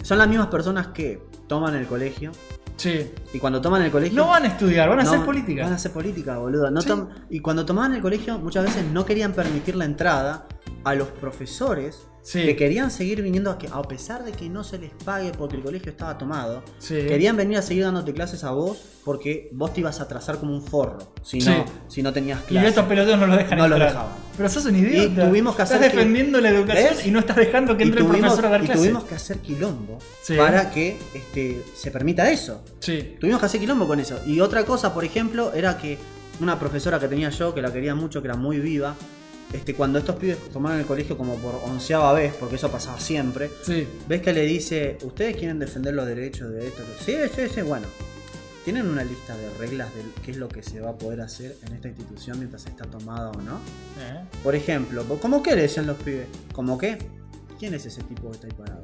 Son las mismas personas que toman el colegio. Sí. Y cuando toman el colegio. No van a estudiar, van a no, hacer política. Van a hacer política, boludo. No Sí. tom- Y cuando tomaban el colegio, muchas veces no querían permitir la entrada a los profesores Sí. que querían seguir viniendo a que, a pesar de que no se les pague porque el colegio estaba tomado, Sí. querían venir a seguir dándote clases a vos porque vos te ibas a atrasar como un forro si, Sí. no, si no tenías Y clases. estos peloteros no los dejan No los dejaban. Pero sos un idiota. Y tuvimos que estás hacer que- defendiendo la educación ¿Ves? y no estás dejando que y entre el tuvimos, profesor a dar y tuvimos que hacer quilombo para que este, se permita eso. Sí. Tuvimos que hacer quilombo con eso. Y otra cosa, por ejemplo, era que una profesora que tenía yo, que la quería mucho, que era muy viva, este, cuando estos pibes tomaron el colegio como por onceava vez, porque eso pasaba siempre, Sí. ves que le dice, ¿ustedes quieren defender los derechos de esto? Sí, sí, sí, bueno. ¿Tienen una lista de reglas de qué es lo que se va a poder hacer en esta institución mientras está tomada o no? Eh. Por ejemplo, ¿cómo qué le decían los pibes? ¿Cómo qué? ¿Quién es ese tipo que está ahí parado?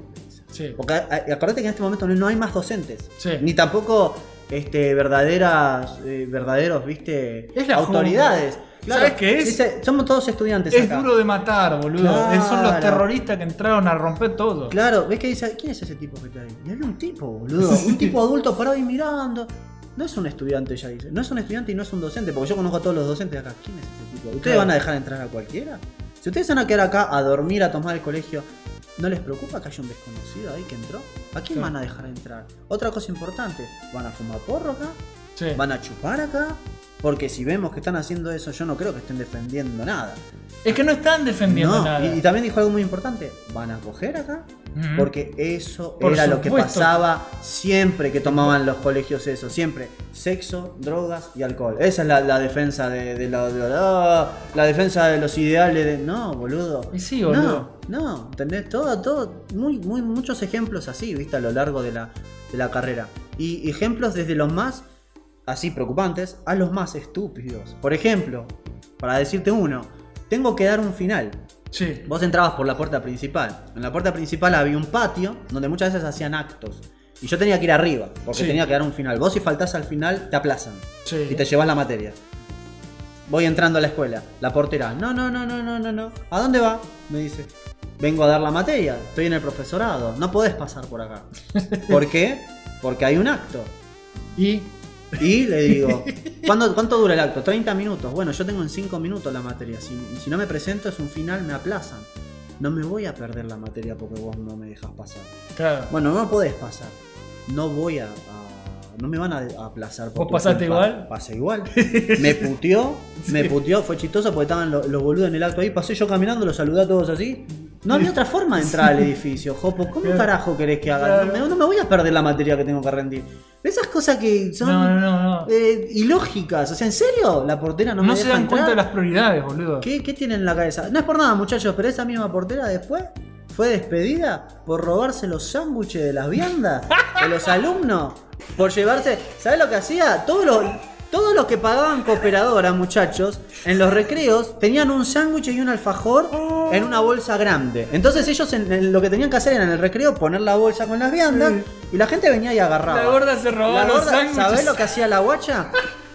Sí. Porque acordate que en este momento no, no hay más docentes. Sí. Ni tampoco este, verdaderas, eh, verdaderos, viste, Es la autoridades. ¿Sabes qué es? Dice, somos todos estudiantes Es acá. duro de matar, boludo. Claro. Son los terroristas que entraron a romper todo. Claro, ves que dice, ¿quién es ese tipo que está ahí? Y había un tipo, boludo. Un tipo adulto parado ahí mirando. No es un estudiante, ya dice. No es un estudiante y no es un docente, porque yo conozco a todos los docentes de acá. ¿Quién es ese tipo? ¿Ustedes Claro. van a dejar entrar a cualquiera? Si ustedes van a quedar acá a dormir, a tomar el colegio, ¿no les preocupa que haya un desconocido ahí que entró? ¿A quién van a dejar entrar? Otra cosa importante, ¿van a fumar porro acá? Sí. ¿Van a chupar acá? Porque si vemos que están haciendo eso, yo no creo que estén defendiendo nada. Es que no están defendiendo No, nada. Y, y también dijo algo muy importante, ¿van a coger acá? Ujú. Porque eso Por era lo que pasaba siempre que tomaban los colegios eso, siempre. Sexo, drogas y alcohol. Esa es la, la defensa de, de la, de la- la defensa de los ideales de. No, boludo. Y sí, boludo. No, no, ¿entendés? Todo, todo, muy, muy, muchos ejemplos así, viste, a lo largo de la, de la carrera. Y ejemplos desde los más así preocupantes a los más estúpidos. Por ejemplo, para decirte uno, tengo que dar un final. Sí. Vos entrabas por la puerta principal. En la puerta principal había un patio donde muchas veces hacían actos. Y yo tenía que ir arriba, porque Sí. tenía que dar un final. Vos si faltás al final, te aplazan. Sí. Y te llevas la materia. Voy entrando a la escuela. La portera, no, no, no, no, no, no, no. ¿A dónde va? Me dice. Vengo a dar la materia. Estoy en el profesorado. No podés pasar por acá. ¿Por qué? Porque hay un acto. Y Y le digo, ¿cuándo- ¿cuánto dura el acto? 30 minutos. Bueno, yo tengo en 5 minutos la materia. Si, si no me presento es un final, me aplazan. No me voy a perder la materia porque vos no me dejas pasar. claro. Bueno, no podés pasar. No voy a... a- no me van a aplazar. por ¿Vos pasaste culpa. igual? Pasé igual. Me puteó, me puteó, fue chistoso porque estaban lo- los, boludos en el acto ahí. Pasé yo caminando, los saludé a todos así. No había otra forma de entrar al edificio, Jopo. ¿Cómo carajo querés que haga? No, me, no me voy a perder la materia que tengo que rendir. Esas cosas que son No, no, no. no. eh, ilógicas. O sea, ¿en serio? La portera no, No, me se deja dan cuenta de las prioridades, boludo. ¿Qué, ¿Qué tienen en la cabeza? No es por nada, muchachos, pero esa misma portera después fue despedida por robarse los sándwiches de las viandas de los alumnos. Por llevarse. ¿Sabes lo que hacía? Todos los, todos los que pagaban cooperadora, muchachos, en los recreos tenían un sándwich y un alfajor en una bolsa grande. Entonces ellos en- en lo que tenían que hacer era en el recreo poner la bolsa con las viandas y la gente venía y agarraba. La gorda se robaba los sándwiches. ¿Sabés lo que hacía la guacha?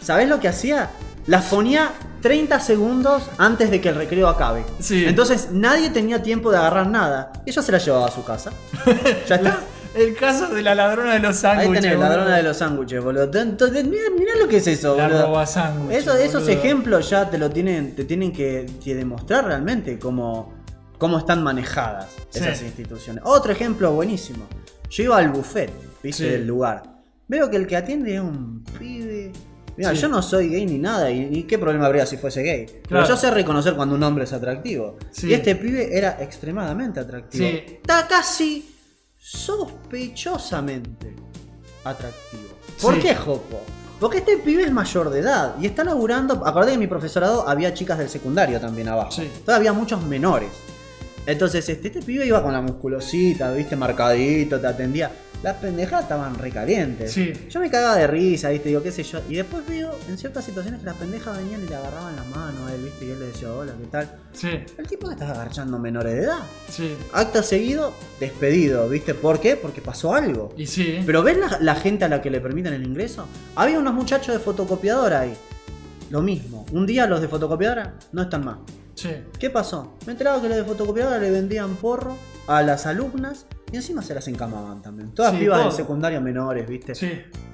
¿Sabés lo que hacía? Las ponía 30 segundos antes de que el recreo acabe. Sí. Entonces nadie tenía tiempo de agarrar nada. Y ella se la llevaba a su casa. Ya está. El caso de la ladrona de los Ahí sándwiches. tenés, boludo. ladrona de los sándwiches, boludo. Entonces, mirá, mirá lo que es eso, La boludo. roba sándwiches, Eso- esos ejemplos ya te lo tienen, te tienen que, que demostrar realmente cómo, cómo están manejadas Sí. esas instituciones. Otro ejemplo buenísimo. Yo iba al buffet, viste, Sí. del lugar. Veo que el que atiende es un pibe. Mira, Sí. yo no soy gay ni nada, y, y qué problema habría si fuese gay. Claro. Pero yo sé reconocer cuando un hombre es atractivo. Sí. Y este pibe era extremadamente atractivo. Sí. Está casi sospechosamente atractivo. ¿Por Sí. qué, Jopo? Porque este pibe es mayor de edad y está laburando. Acordé que en mi profesorado había chicas del secundario también abajo. Sí. Entonces había muchos menores. Entonces, este, este pibe iba con la musculosita, viste, marcadito, te atendía. Las pendejadas estaban recalientes. Sí. Yo me cagaba de risa, viste, digo, qué sé yo. Y después veo en ciertas situaciones que las pendejas venían y le agarraban la mano a él, viste, y él le decía, hola, ¿qué tal? Sí, El tipo que estaba agarchando menores de edad. sí. Acto seguido, despedido, ¿viste? ¿Por qué? Porque pasó algo. Y sí. Pero ¿ves la, la gente a la que le permiten el ingreso? Había unos muchachos de fotocopiadora ahí. Lo mismo. Un día los de fotocopiadora no están más. Sí. ¿Qué pasó? Me he enterado que los de fotocopiadora le vendían porro a las alumnas y encima se las encamaban también. Todas Sí, pibas todo. del secundario menores, ¿viste? Sí.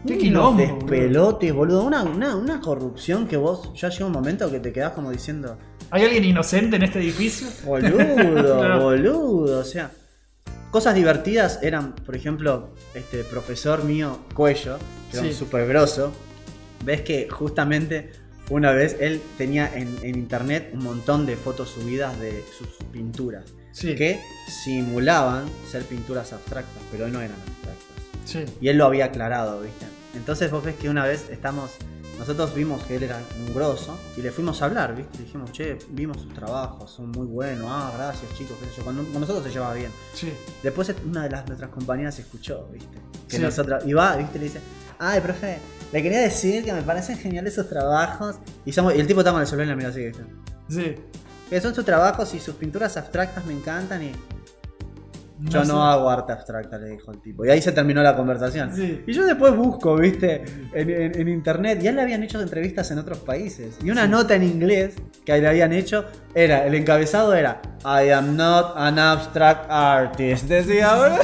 Qué quilombo. despelotes, boludo. Una, una, una corrupción que vos ya llega un momento que te quedás como diciendo, ¿Hay alguien inocente en este edificio? Boludo, Claro. boludo. O sea, cosas divertidas eran, por ejemplo, este profesor mío, Cuello, que era Sí. un súper grosso. Ves que justamente una vez él tenía en, en internet un montón de fotos subidas de sus pinturas. Sí. Que simulaban ser pinturas abstractas, pero no eran abstractas. Sí. Y él lo había aclarado, ¿viste? Entonces vos ves que una vez estamos, nosotros vimos que él era un grosso y le fuimos a hablar, ¿viste? Dijimos, che, vimos sus trabajos, son muy buenos, ah, gracias chicos, qué sé yo. Con, con nosotros se llevaba bien. Sí. Después una de las nuestras compañeras escuchó, ¿viste? Que Sí. nosotros, y va, ¿viste? Le dice, ay, profe, le quería decir que me parecen geniales sus trabajos. Y, somos, y el tipo estaba en el celular y la mira así, ¿viste? Sí. Que son sus trabajos y sus pinturas abstractas me encantan y... Yo no, hago arte abstracta, le dijo el tipo. Y ahí se terminó la conversación. Sí. Y yo después busco, viste, en, en- en internet. Ya le habían hecho entrevistas en otros países. Y una nota en inglés que le habían hecho era, el encabezado era I am not an abstract artist. Decía.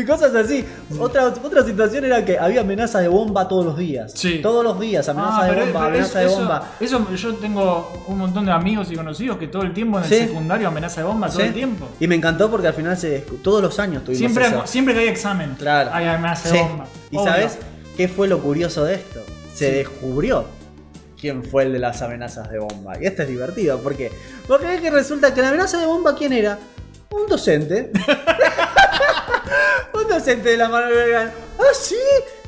Y cosas así. Otra, otra situación era que había amenaza de bomba todos los días. Sí. Todos los días, amenaza Ah, de pero- bomba, pero amenaza eso- de bomba. Eso, yo tengo un montón de amigos y conocidos que todo el tiempo en el Sí. secundario amenaza de bomba todo Sí. el tiempo. Y me encantó porque al final se todos los años tuvimos Siempre, eso. siempre que hay examen, Claro. hay amenaza de bomba. ¿Y Obvio. sabes qué fue lo curioso de esto? Se descubrió quién fue el de las amenazas de bomba. Y esto es divertido, ¿por qué? Porque es que resulta que la amenaza de bomba, ¿quién era? Un docente. un docente de la Manuel Belgrano. ¿Ah, sí?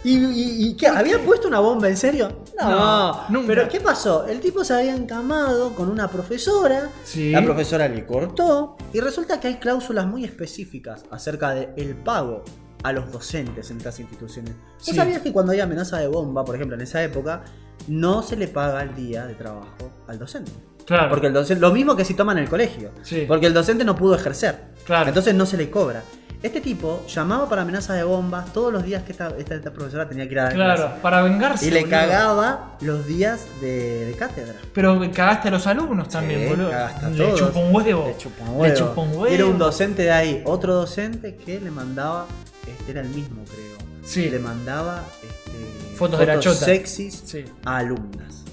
¿Y, y- y qué? ¿Había puesto una bomba en serio? No, No, nunca. Pero ¿qué pasó? El tipo se había encamado con una profesora. Sí. La profesora le cortó. Y resulta que hay cláusulas muy específicas acerca del pago a los docentes en estas instituciones. ¿Vos Sí. sabías que cuando hay amenaza de bomba, por ejemplo, en esa época, no se le paga el día de trabajo al docente? Claro. Porque el docente, lo mismo que si toman en el colegio. Sí. Porque el docente no pudo ejercer. Claro. Entonces no se le cobra. Este tipo llamaba para amenaza de bombas todos los días que esta, esta- esta profesora tenía que ir a dar Claro, clase. para vengarse. Y le boludo. cagaba los días de, de cátedra. Pero cagaste a los alumnos también, Sí, boludo. cagaste a Le un huevo. Le chupa un huevo. un huevo. Era un docente de ahí. Otro docente que le mandaba, este era el mismo creo. Sí. Le mandaba este, Fotos de la chota. sexys Sí. a alumnas.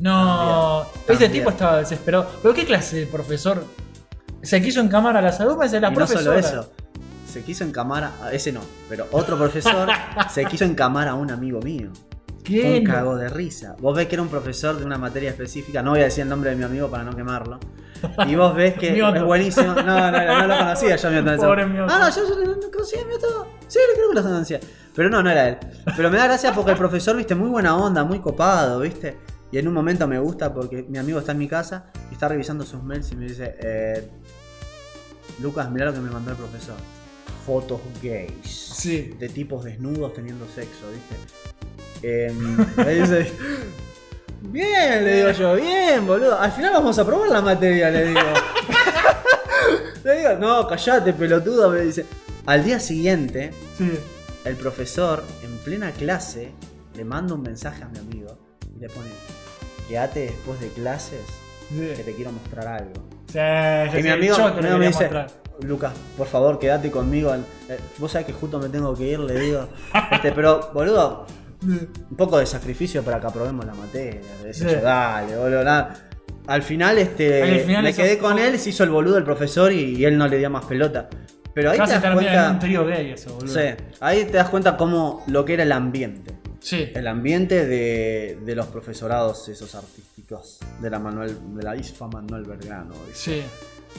No, También, ese también. tipo estaba desesperado. ¿Pero qué clase de profesor? Se quiso encamar a las alumnas de la y no solo eso. Se quiso encamar a ese no, pero otro profesor se quiso encamar a un amigo mío. ¿Quién? Un cago de risa. Vos ves que era un profesor de una materia específica, no voy a decir el nombre de mi amigo para no quemarlo. Y vos ves que es buenísimo. No, no, no, no lo conocía yo Mioto. Pobre Mioto. Ah, no, yo, yo no conocía a Mioto. Sí, creo que lo conocía. Pero no, no era él. Pero me da gracia porque el profesor, viste, muy buena onda, muy copado, viste. Y en un momento me gusta porque mi amigo está en mi casa y está revisando sus mails y me dice, eh, Lucas, mirá lo que me mandó el profesor. Fotos gays Sí. de tipos desnudos teniendo sexo, ¿viste? Me dice, bien, le digo yo, bien, boludo. Al final vamos a probar la materia, le digo. le digo, no, callate, pelotudo, me dice. Al día siguiente, Sí. el profesor, en plena clase, le manda un mensaje a mi amigo y le pone, quédate después de clases, que te quiero mostrar algo. Sí, Y mi amigo, yo mi amigo me dice, mostrar. Lucas, por favor, quédate conmigo. Eh, Vos sabés que justo me tengo que ir, le digo. Este, pero, boludo, un poco de sacrificio para que aprobemos la materia. Decía Sí. dale, boludo, nada. Al final, este, final me quedé con él, se hizo el boludo el profesor y, y él no le dio más pelota. Pero ahí Casi te das termina en un cuenta. trío gay eso, boludo. Sí, ahí te das cuenta cómo lo que era el ambiente. Sí. El ambiente de, de los profesorados esos artísticos de la Manuel, de la ISFA Manuel Belgrano. Sí.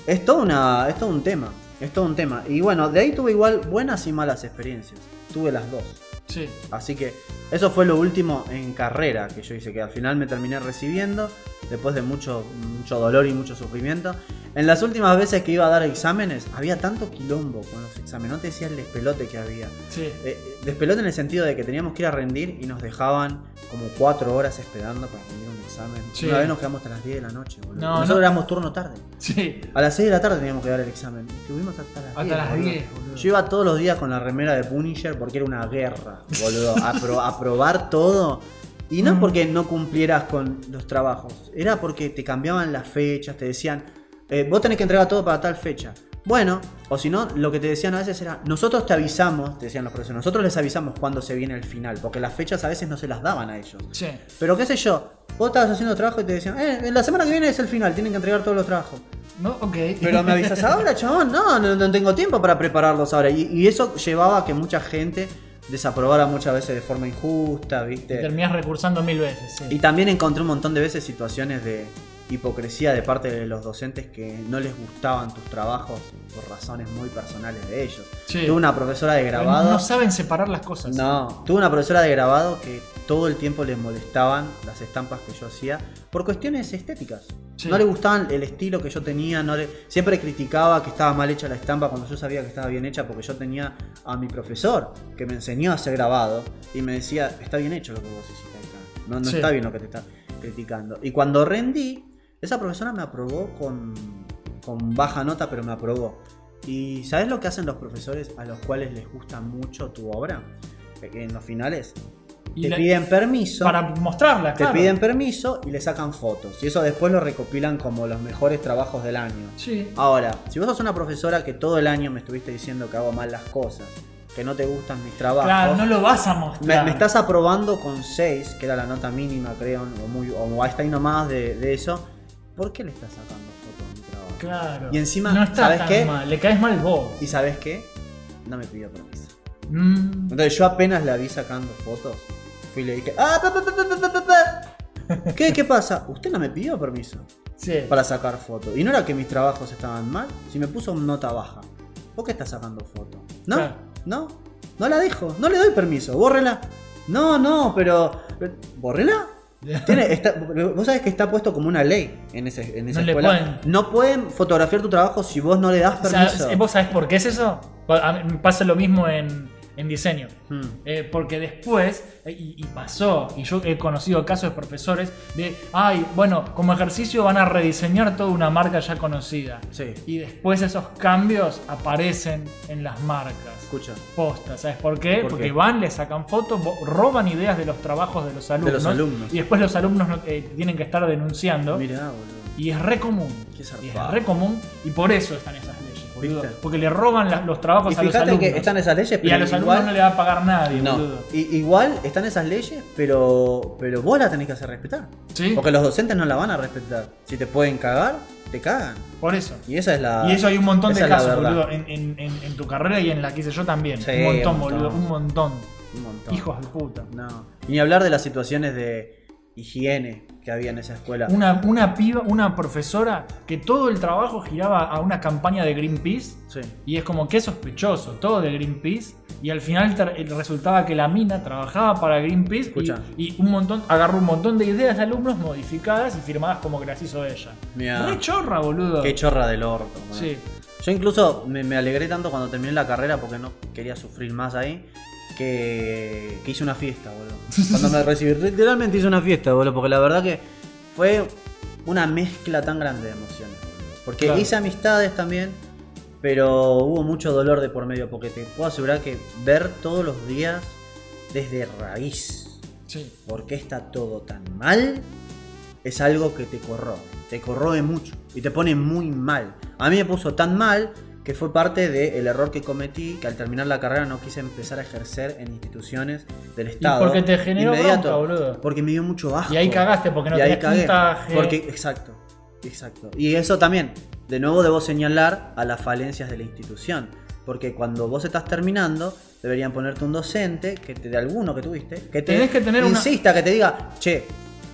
Es todo, una, es todo un tema. Es todo un tema. Y bueno, de ahí tuve igual buenas y malas experiencias. Tuve las dos. Sí. Así que eso fue lo último en carrera que yo hice, que al final me terminé recibiendo, después de mucho, mucho dolor y mucho sufrimiento. En las últimas veces que iba a dar exámenes, había tanto quilombo con los exámenes, no te decía el despelote que había. Sí. Eh, despelote en el sentido de que teníamos que ir a rendir y nos dejaban como cuatro horas esperando para rendir un examen. Sí. Una vez nos quedamos hasta las 10 de la noche, boludo. No, Nosotros no. éramos turno tarde. Sí. A las 6 de la tarde teníamos que dar el examen. Estuvimos hasta las 10. Hasta las boludo. 10, boludo. Yo iba todos los días con la remera de Punisher porque era una guerra, boludo. A, pro- a probar todo. Y no Mm. porque no cumplieras con los trabajos. Era porque te cambiaban las fechas, te decían, eh, vos tenés que entregar todo para tal fecha. Bueno, o si no, lo que te decían a veces era, nosotros te avisamos, te decían los profesores, nosotros les avisamos cuando se viene el final, porque las fechas a veces no se las daban a ellos. Sí. Pero qué sé yo, vos estabas haciendo trabajo y te decían, eh, en la semana que viene es el final, tienen que entregar todos los trabajos. ¿No? Ok. Pero me avisas ahora, chabón, no, no, no tengo tiempo para prepararlos ahora. Y, y eso llevaba a que mucha gente desaprobara muchas veces de forma injusta, Y ¿viste? terminás recursando mil veces, sí. Y también encontré un montón de veces situaciones de hipocresía de parte de los docentes que no les gustaban tus trabajos por razones muy personales de ellos. Sí. Tuve una profesora de grabado. No saben separar las cosas. No, tuve una profesora de grabado que todo el tiempo les molestaban las estampas que yo hacía por cuestiones estéticas. Sí. No le gustaban el estilo que yo tenía, no le... siempre criticaba que estaba mal hecha la estampa cuando yo sabía que estaba bien hecha porque yo tenía a mi profesor que me enseñó a hacer grabado y me decía, está bien hecho lo que vos hiciste acá, no, no Sí. está bien lo que te está criticando. Y cuando rendí, esa profesora me aprobó con, con baja nota, pero me aprobó. ¿Y sabes lo que hacen los profesores a los cuales les gusta mucho tu obra? En los finales Y te la- piden permiso. Para mostrarla, Te claro. piden permiso y le sacan fotos. Y eso después lo recopilan como los mejores trabajos del año. Sí. Ahora, si vos sos una profesora que todo el año me estuviste diciendo que hago mal las cosas, que no te gustan mis trabajos, Claro, no lo vas a me, mostrar. me estás aprobando con 6, que era la nota mínima, creo, o, muy, o hasta ahí nomás de, de eso, ¿por qué le estás sacando fotos a mi trabajo? Claro. Y encima, no está ¿sabes tan qué? mal, le caes mal vos. ¿Y sabes qué? No me pidió permiso. Mm, Entonces yo apenas la vi sacando fotos, fui y le dije, ¡Ah, pa, pa, pa, pa, pa, pa, pa". ¿Qué, ¿Qué pasa? Usted no me pidió permiso sí. para sacar fotos. Y no era que mis trabajos estaban mal, si me puso nota baja. ¿Por qué está sacando fotos? ¿No? Claro. ¿No? No la dejo, no le doy permiso, bórrela. No, no, pero. ¿Bórrela? Tiene, está- vos sabés que está puesto como una ley en, ese, en esa No escuela. pueden. No pueden fotografiar tu trabajo si vos no le das permiso. ¿Vos sabés por qué es eso? A mí me pasa lo mismo en, en diseño. Hmm. Eh, porque después, eh, y, y pasó, y yo he conocido casos de profesores de, ay, bueno, como ejercicio van a rediseñar toda una marca ya conocida. Sí. Y después esos cambios aparecen en las marcas. Escucha. Posta, ¿sabes por qué? ¿Por Porque qué? van, le sacan fotos, roban ideas de los trabajos de los alumnos. los alumnos. Y después los alumnos no- eh, tienen que estar denunciando. Mirá, boludo. Y es re común. Qué Y es re común. Y por eso están esas leyes, boludo. Porque le roban la- los trabajos Y a los fíjate alumnos. que están esas leyes, y pero a los igual- alumnos no le va a pagar nadie, No, boludo. I- igual están esas leyes, pero, pero vos las tenés que hacer respetar. Sí. Porque los docentes no la van a respetar. Si te pueden cagar, te cagan. Por eso. Y esa es la. Y eso hay un montón de casos, boludo. En, en- en- en tu carrera y en la que hice yo también. Sí, un montón, un montón. boludo. Un montón. Un montón. Hijos de puta. No. Y ni hablar de las situaciones de higiene que había en esa escuela. Una, una piba, una profesora que todo el trabajo giraba a una campaña de Greenpeace. Sí. Y es como que sospechoso, todo de Greenpeace. Y al final eh, resultaba que la mina trabajaba para Greenpeace y- un montón, agarró un montón de ideas de alumnos modificadas y firmadas como que las hizo ella. Mirá. Re chorra, boludo. Qué chorra del orto. man. Sí. Yo incluso me, me alegré tanto cuando terminé la carrera porque no quería sufrir más ahí. Que, que hice una fiesta, boludo. Cuando me recibí, literalmente hice una fiesta, boludo. Porque la verdad que fue una mezcla tan grande de emociones, boludo. Porque Claro. hice amistades también, pero hubo mucho dolor de por medio. Porque te puedo asegurar que ver todos los días desde raíz Sí. por qué está todo tan mal es algo que te corroe. Te corroe mucho y te pone muy mal. A mí me puso tan mal que fue parte del error que cometí, que al terminar la carrera no quise empezar a ejercer en instituciones del Estado. porque te generó Inmediato, bronca, boludo. Porque me dio mucho asco. Y ahí cagaste porque no tenías puntaje. Porque, exacto, exacto. Y eso también, de nuevo debo señalar a las falencias de la institución. Porque cuando vos estás terminando, deberían ponerte un docente, que te, de alguno que tuviste, que te Tenés que tener una- insista, que te diga, che,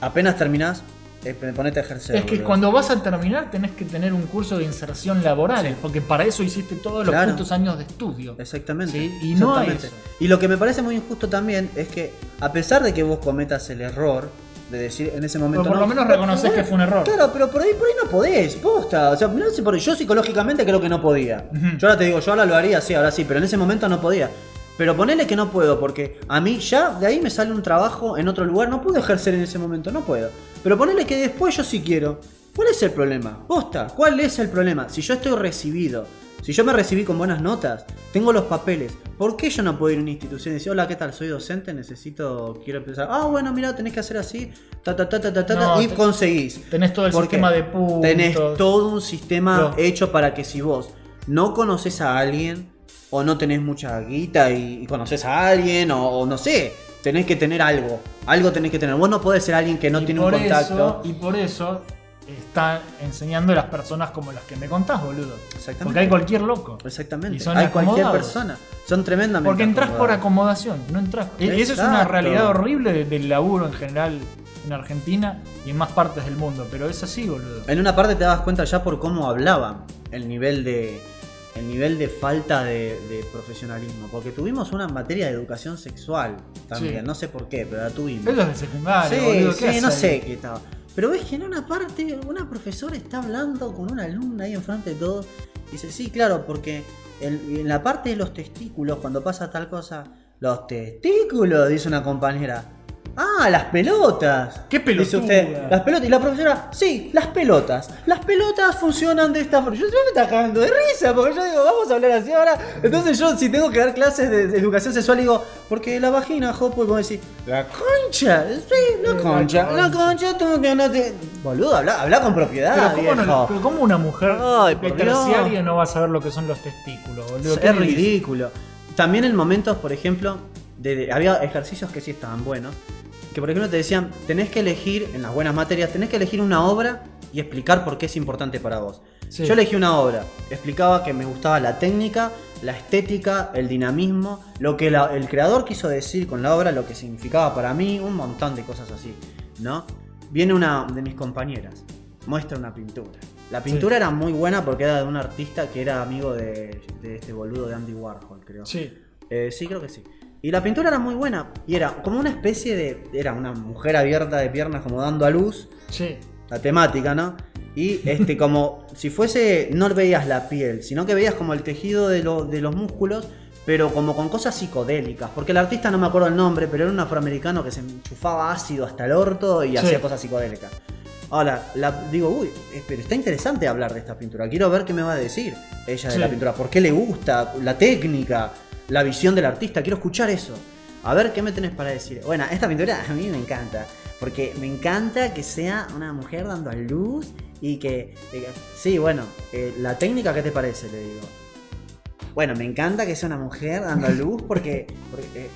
apenas terminás, eh, ponete a ejercer. Es que boludo". cuando vas a terminar tenés que tener un curso de inserción laboral, porque para eso hiciste todos los Claro. putos años de estudio. Exactamente. Sí, y no hay eso. Y lo que me parece muy injusto también es que, a pesar de que vos cometas el error de decir en ese momento. Pero por no, lo menos reconoces que fue un error. Claro, pero por ahí, por ahí no podés, posta. O sea, por yo psicológicamente creo que no podía. Yo ahora te digo, yo ahora lo haría, sí, ahora sí, pero en ese momento no podía. Pero ponele que no puedo, porque a mí ya de ahí me sale un trabajo en otro lugar, no puedo ejercer en ese momento, no puedo. Pero ponele que después yo sí quiero. ¿Cuál es el problema? Posta, ¿cuál es el problema? Si yo estoy recibido, si yo me recibí con buenas notas, tengo los papeles, ¿por qué yo no puedo ir a una institución y decir, hola, ¿qué tal? Soy docente, necesito, quiero empezar. Ah, bueno, mira, tenés que hacer así, ta, ta, ta, ta, ta, ta, No, y conseguís. Tenés todo el sistema de puntos. Tenés todo un sistema hecho para que si vos no conoces a alguien o no tenés mucha guita y, y conoces a alguien o, o no sé, tenés que tener algo. Algo tenés que tener. Vos no podés ser alguien que no Y tiene un contacto. eso- y por eso está enseñando a las personas como las que me contás, boludo. Exactamente. Porque hay cualquier loco. Exactamente. Y son hay cualquier persona. Son tremendamente Porque entras por acomodación, no entras. y Eso es una realidad horrible de- del laburo en general en Argentina y en más partes del mundo. Pero es así, boludo. En una parte te das cuenta ya por cómo hablaban, el nivel de el nivel de falta de, de profesionalismo, porque tuvimos una materia de educación sexual también, Sí. no sé por qué, pero la tuvimos. Es de secundaria, sí, boludo. sí, ¿qué hace no ahí? sé qué estaba. Pero ves que en una parte una profesora está hablando con una alumna ahí enfrente de todos y dice, sí, claro, porque en, en la parte de los testículos, cuando pasa tal cosa, los testículos, dice una compañera. Ah, las pelotas. Qué Dice pelotuda. usted, las pelotas. Y la profesora, sí, las pelotas. Las pelotas funcionan de esta forma. Yo, yo me está cagando de risa, porque yo digo, vamos a hablar así ahora. Entonces yo, si tengo que dar clases de, de educación sexual, digo, porque la vagina, Jopo, y vos decís, la concha, sí, la concha, la concha, tú que no te... Boludo, habla, habla con propiedad, Pero ¿cómo, no- pero ¿cómo una mujer Ay, de terciaria no va a saber lo que son los testículos, boludo? ¿Qué Es ridículo. También en momentos, por ejemplo, de, de- había ejercicios que sí estaban buenos. Que por ejemplo te decían, tenés que elegir, en las buenas materias, tenés que elegir una obra y explicar por qué es importante para vos. Sí. Yo elegí una obra, explicaba que me gustaba la técnica, la estética, el dinamismo, lo que la- el creador quiso decir con la obra, lo que significaba para mí, un montón de cosas así, ¿no? Viene una de mis compañeras, muestra una pintura. La pintura era muy buena porque era de un artista que era amigo de, de este boludo de Andy Warhol, creo. Sí. Eh, sí, creo que sí. Y la pintura era muy buena. Y era como una especie de. Era una mujer abierta de piernas como dando a luz. Sí. La temática, ¿no? Y este, como si fuese. No veías la piel, sino que veías como el tejido de, lo- de los músculos. Pero como con cosas psicodélicas. Porque el artista no me acuerdo el nombre, pero era un afroamericano que se enchufaba ácido hasta el orto y Sí. hacía cosas psicodélicas. Ahora, la, digo, uy, eh, pero está interesante hablar de esta pintura. Quiero ver qué me va a decir ella de Sí. la pintura. ¿Por qué le gusta? La técnica, la visión del artista. Quiero escuchar eso. A ver qué me tenés para decir. Bueno, esta pintura a mí me encanta. Porque me encanta que sea una mujer dando a luz y que. sí, bueno, eh, la técnica, ¿qué te parece? Le digo. Bueno, me encanta que sea una mujer dando a luz porque. porque, eh,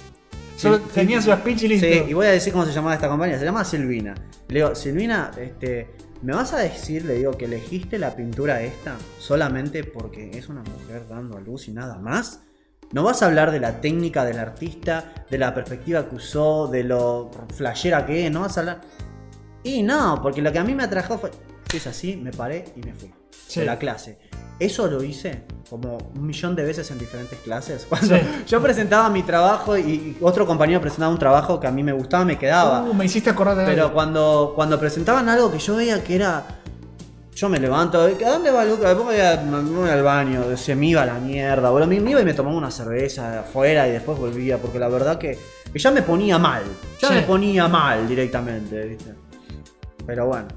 Solo tenía su speech y listo. Sí, y voy a decir cómo se llamaba esta compañía. Se llama Silvina. Le digo, Silvina, este, ¿me vas a decir, le digo, que elegiste la pintura esta solamente porque es una mujer dando a luz y nada más? ¿No vas a hablar de la técnica del artista, de la perspectiva que usó, de lo flashera que es? ¿No vas a hablar? Y no, porque lo que a mí me atrajo fue. Si es así, me paré y me fui. Sí. De la clase. Eso lo hice como un millón de veces en diferentes clases. Cuando Sí. yo presentaba mi trabajo y y otro compañero presentaba un trabajo que a mí me gustaba, me quedaba. Uh, me hiciste acordar de Pero algo. cuando, cuando presentaban algo que yo veía que era. Yo me levanto, ¿a dónde va Lucas? Después me voy, a- me voy al baño, se me iba a la mierda. Bueno, me, me iba y me tomaba una cerveza afuera y después volvía, porque la verdad que, que ya me ponía mal. Ya Sí. me ponía mal directamente, ¿viste? Pero bueno.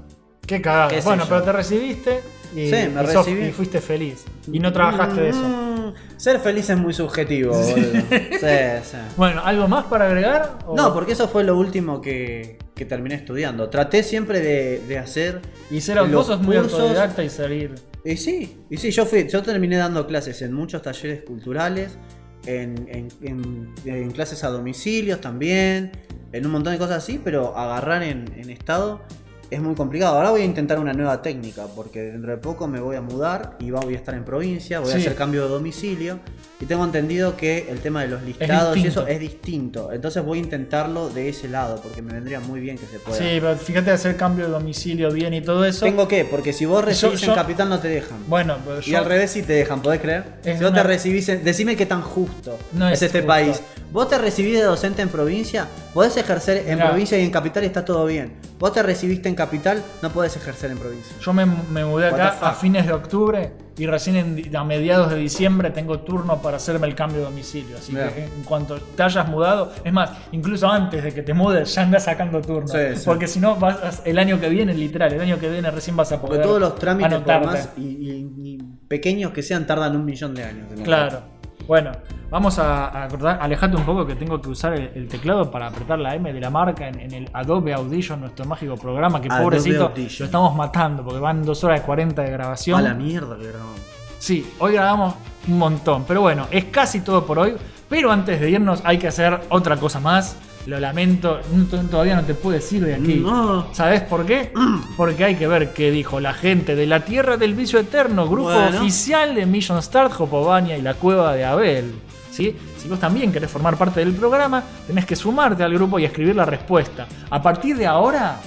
Qué cagada. qué Bueno, pero te recibiste y, Sí, me y sos- recibí. y fuiste feliz. Y no trabajaste de eso. Mm, ser feliz es muy subjetivo, boludo. Sí, sí. Bueno, ¿algo más para agregar? o- No, porque eso fue lo último que, que terminé estudiando. Traté siempre de, de hacer. Y ser los sos muy cursos- autodidacta y salir. Y sí, y sí, yo fui, yo terminé dando clases en muchos talleres culturales, en, en- en- en clases a domicilios también, en un montón de cosas así, pero agarrar en, en estado es muy complicado. Ahora voy a intentar una nueva técnica, porque dentro de poco me voy a mudar y voy a estar en provincia, voy a hacer cambio de domicilio, y tengo entendido que el tema de los listados y eso es distinto. Entonces voy a intentarlo de ese lado, porque me vendría muy bien que se pueda. Sí, pero fíjate hacer cambio de domicilio bien y todo eso. ¿Tengo que Porque si vos recibís yo- en Capital no te dejan. Bueno, pero Y yo- al revés sí te dejan, ¿podés creer? Si vos una- te recibís, en- decime qué tan justo No es, es este justo. país. Vos te recibís de docente en provincia, podés ejercer en Mirá. provincia y en capital y está todo bien. Vos te recibiste en capital, no podés ejercer en provincia. Yo me, me mudé acá a fines de octubre y recién en- a mediados de diciembre tengo turno para hacerme el cambio de domicilio. Así que en cuanto te hayas mudado, es más, incluso antes de que te mudes, ya andas sacando turno. Sí, sí. Porque si no, vas el año que viene, literal, el año que viene recién vas a Porque poder. todos los trámites, por más y, y- y pequeños que sean, tardan un millón de años. Claro. Bueno, vamos a, a acordar, alejate un poco que tengo que usar el, el teclado para apretar la M de la marca en, en el Adobe Audition, nuestro mágico programa, que Adobe pobrecito Audition. lo estamos matando porque van 2 horas y 40 de grabación. A la mierda que grabamos. Sí, hoy grabamos un montón. Pero bueno, es casi todo por hoy. Pero antes de irnos hay que hacer otra cosa más. Lo lamento, no- todavía no te puedo decir de aquí. No. ¿Sabes por qué? Porque hay que ver qué dijo la gente de la Tierra del Vicio Eterno, grupo Bueno. oficial de Mission Start, Jopovania y la Cueva de Abel. ¿Sí? Si vos también querés formar parte del programa, tenés que sumarte al grupo y escribir la respuesta. A partir de ahora,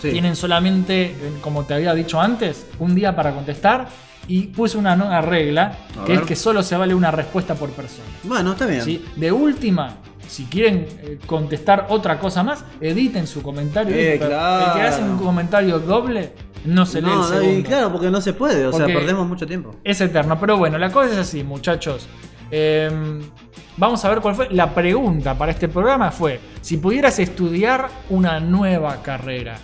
Sí. tienen solamente, eh, como te había dicho antes, un día para contestar. Y puse una nueva regla, A que ver. es que solo se vale una respuesta por persona. Bueno, está bien. ¿sí? De última, si quieren eh, contestar otra cosa más, editen su comentario. Eh, Pero claro. El que hace un comentario doble no se lee No, el y segundo. claro, porque no se puede, o sea, perdemos mucho tiempo. Es eterno. Pero bueno, la cosa es así, muchachos. Eh, vamos a ver cuál fue. La pregunta para este programa fue: si pudieras estudiar una nueva carrera,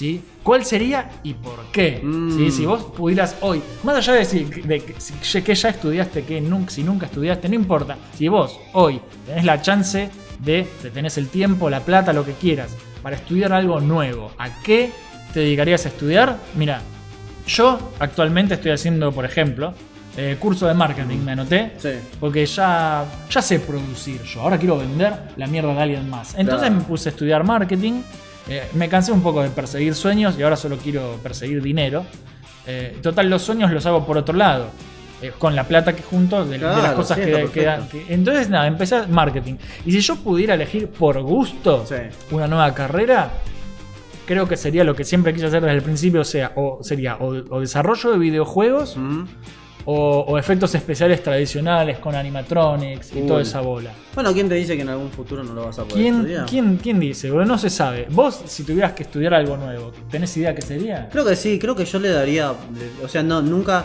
¿sí? ¿Cuál sería y por qué? Mm. ¿Sí? Si vos pudieras hoy, más allá de, si, de que, si- que ya estudiaste, que nunca, si nunca estudiaste, no importa. Si vos hoy tenés la chance de, de tenés el tiempo, la plata, lo que quieras, para estudiar algo nuevo, ¿a qué te dedicarías a estudiar? Mira, yo actualmente estoy haciendo, por ejemplo, eh, curso de marketing, me anoté. Sí. Porque ya, ya sé producir yo. Ahora quiero vender la mierda de alguien más. Entonces Claro. me puse a estudiar marketing. Eh, me cansé un poco de perseguir sueños y ahora solo quiero perseguir dinero. Eh, total, los sueños los hago por otro lado. eh, con la plata que junto de, de las cosas que, que Entonces, nada, empecé a marketing. Y si yo pudiera elegir por gusto Sí. una nueva carrera, creo que sería lo que siempre quise hacer desde el principio, o sea, o sería o, o desarrollo de videojuegos Mm. O, o efectos especiales tradicionales con animatronics y Uy. toda esa bola. Bueno, ¿quién te dice que en algún futuro no lo vas a poder ¿Quién, estudiar? quién, quién dice? Bro? No se sabe. Vos, si tuvieras que estudiar algo nuevo, ¿tenés idea qué sería? Creo que sí, creo que yo le daría, o sea, no, nunca,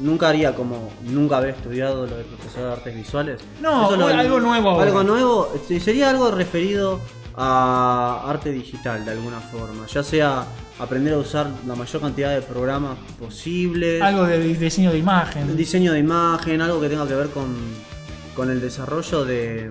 nunca haría como nunca haber estudiado lo de profesor de artes visuales. No, Eso lo- algo nuevo ahora. Algo nuevo, sí, sería algo referido a arte digital de alguna forma, ya sea aprender a usar la mayor cantidad de programas posibles, Algo de di- diseño de imagen. diseño de imagen, algo que tenga que ver con, con el desarrollo de,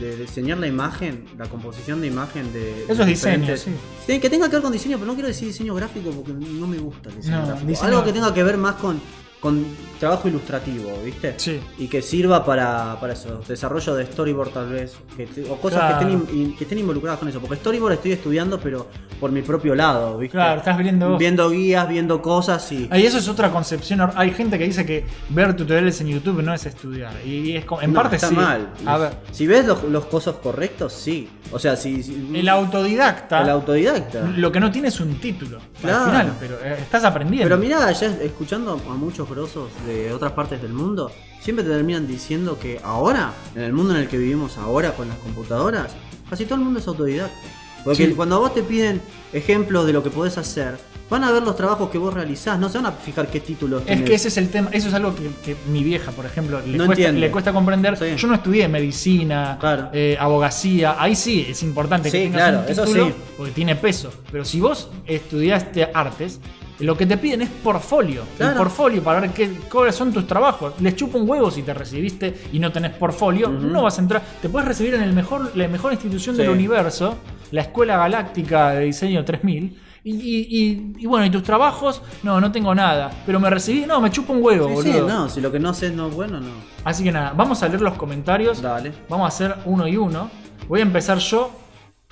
de diseñar la imagen, la composición de imagen de... Eso es diseño, sí. Sí, que tenga que ver con diseño, pero no quiero decir diseño gráfico porque no me gusta el diseño No, gráfico. diseño- Algo que tenga que ver más con, con trabajo ilustrativo, ¿viste? Sí. Y que sirva para, para eso, desarrollo de storyboard tal vez, que te- o cosas Claro. que, estén in- que estén involucradas con eso. Porque storyboard estoy estudiando, pero por mi propio lado, ¿viste? Claro, estás viendo. Viendo guías, viendo cosas y... Y eso es otra concepción. Hay gente que dice que ver tutoriales en YouTube no es estudiar. Y es como- en No, parte está sí. mal. A ver, Si ves los, los cosas correctos, sí. O sea, si... si- el autodidacta el autodidacta. lo que no tiene es un título. Claro. Al final, pero eh, estás aprendiendo. Pero mirá, ya escuchando a muchos grosos de otras partes del mundo, siempre te terminan diciendo que ahora, en el mundo en el que vivimos ahora con las computadoras, casi todo el mundo es autodidacta. Porque Sí. cuando a vos te piden ejemplos de lo que podés hacer, van a ver los trabajos que vos realizás, no se van a fijar qué títulos Es tenés. que ese es el tema, eso es algo que, que mi vieja, por ejemplo, le, No cuesta, le cuesta comprender. Sí. Yo no estudié medicina, Claro. eh, abogacía, ahí sí es importante que tengas claro, un eso título sí. porque tiene peso. Pero si vos estudiaste artes, lo que te piden es portfolio. El Claro. portfolio para ver qué, cuáles son tus trabajos. Les chupa un huevo si te recibiste y no tenés portfolio, no vas a entrar. Te puedes recibir en el mejor, la mejor institución del universo, la Escuela Galáctica de Diseño 3000. Y, y- y- y bueno, ¿y tus trabajos? No, no tengo nada. Pero me recibí, no, me chupa un huevo, Sí, sí, boludo. no, si lo que no no es bueno, no. Así que nada, vamos a leer los comentarios. Dale. Vamos a hacer uno y uno. Voy a empezar yo.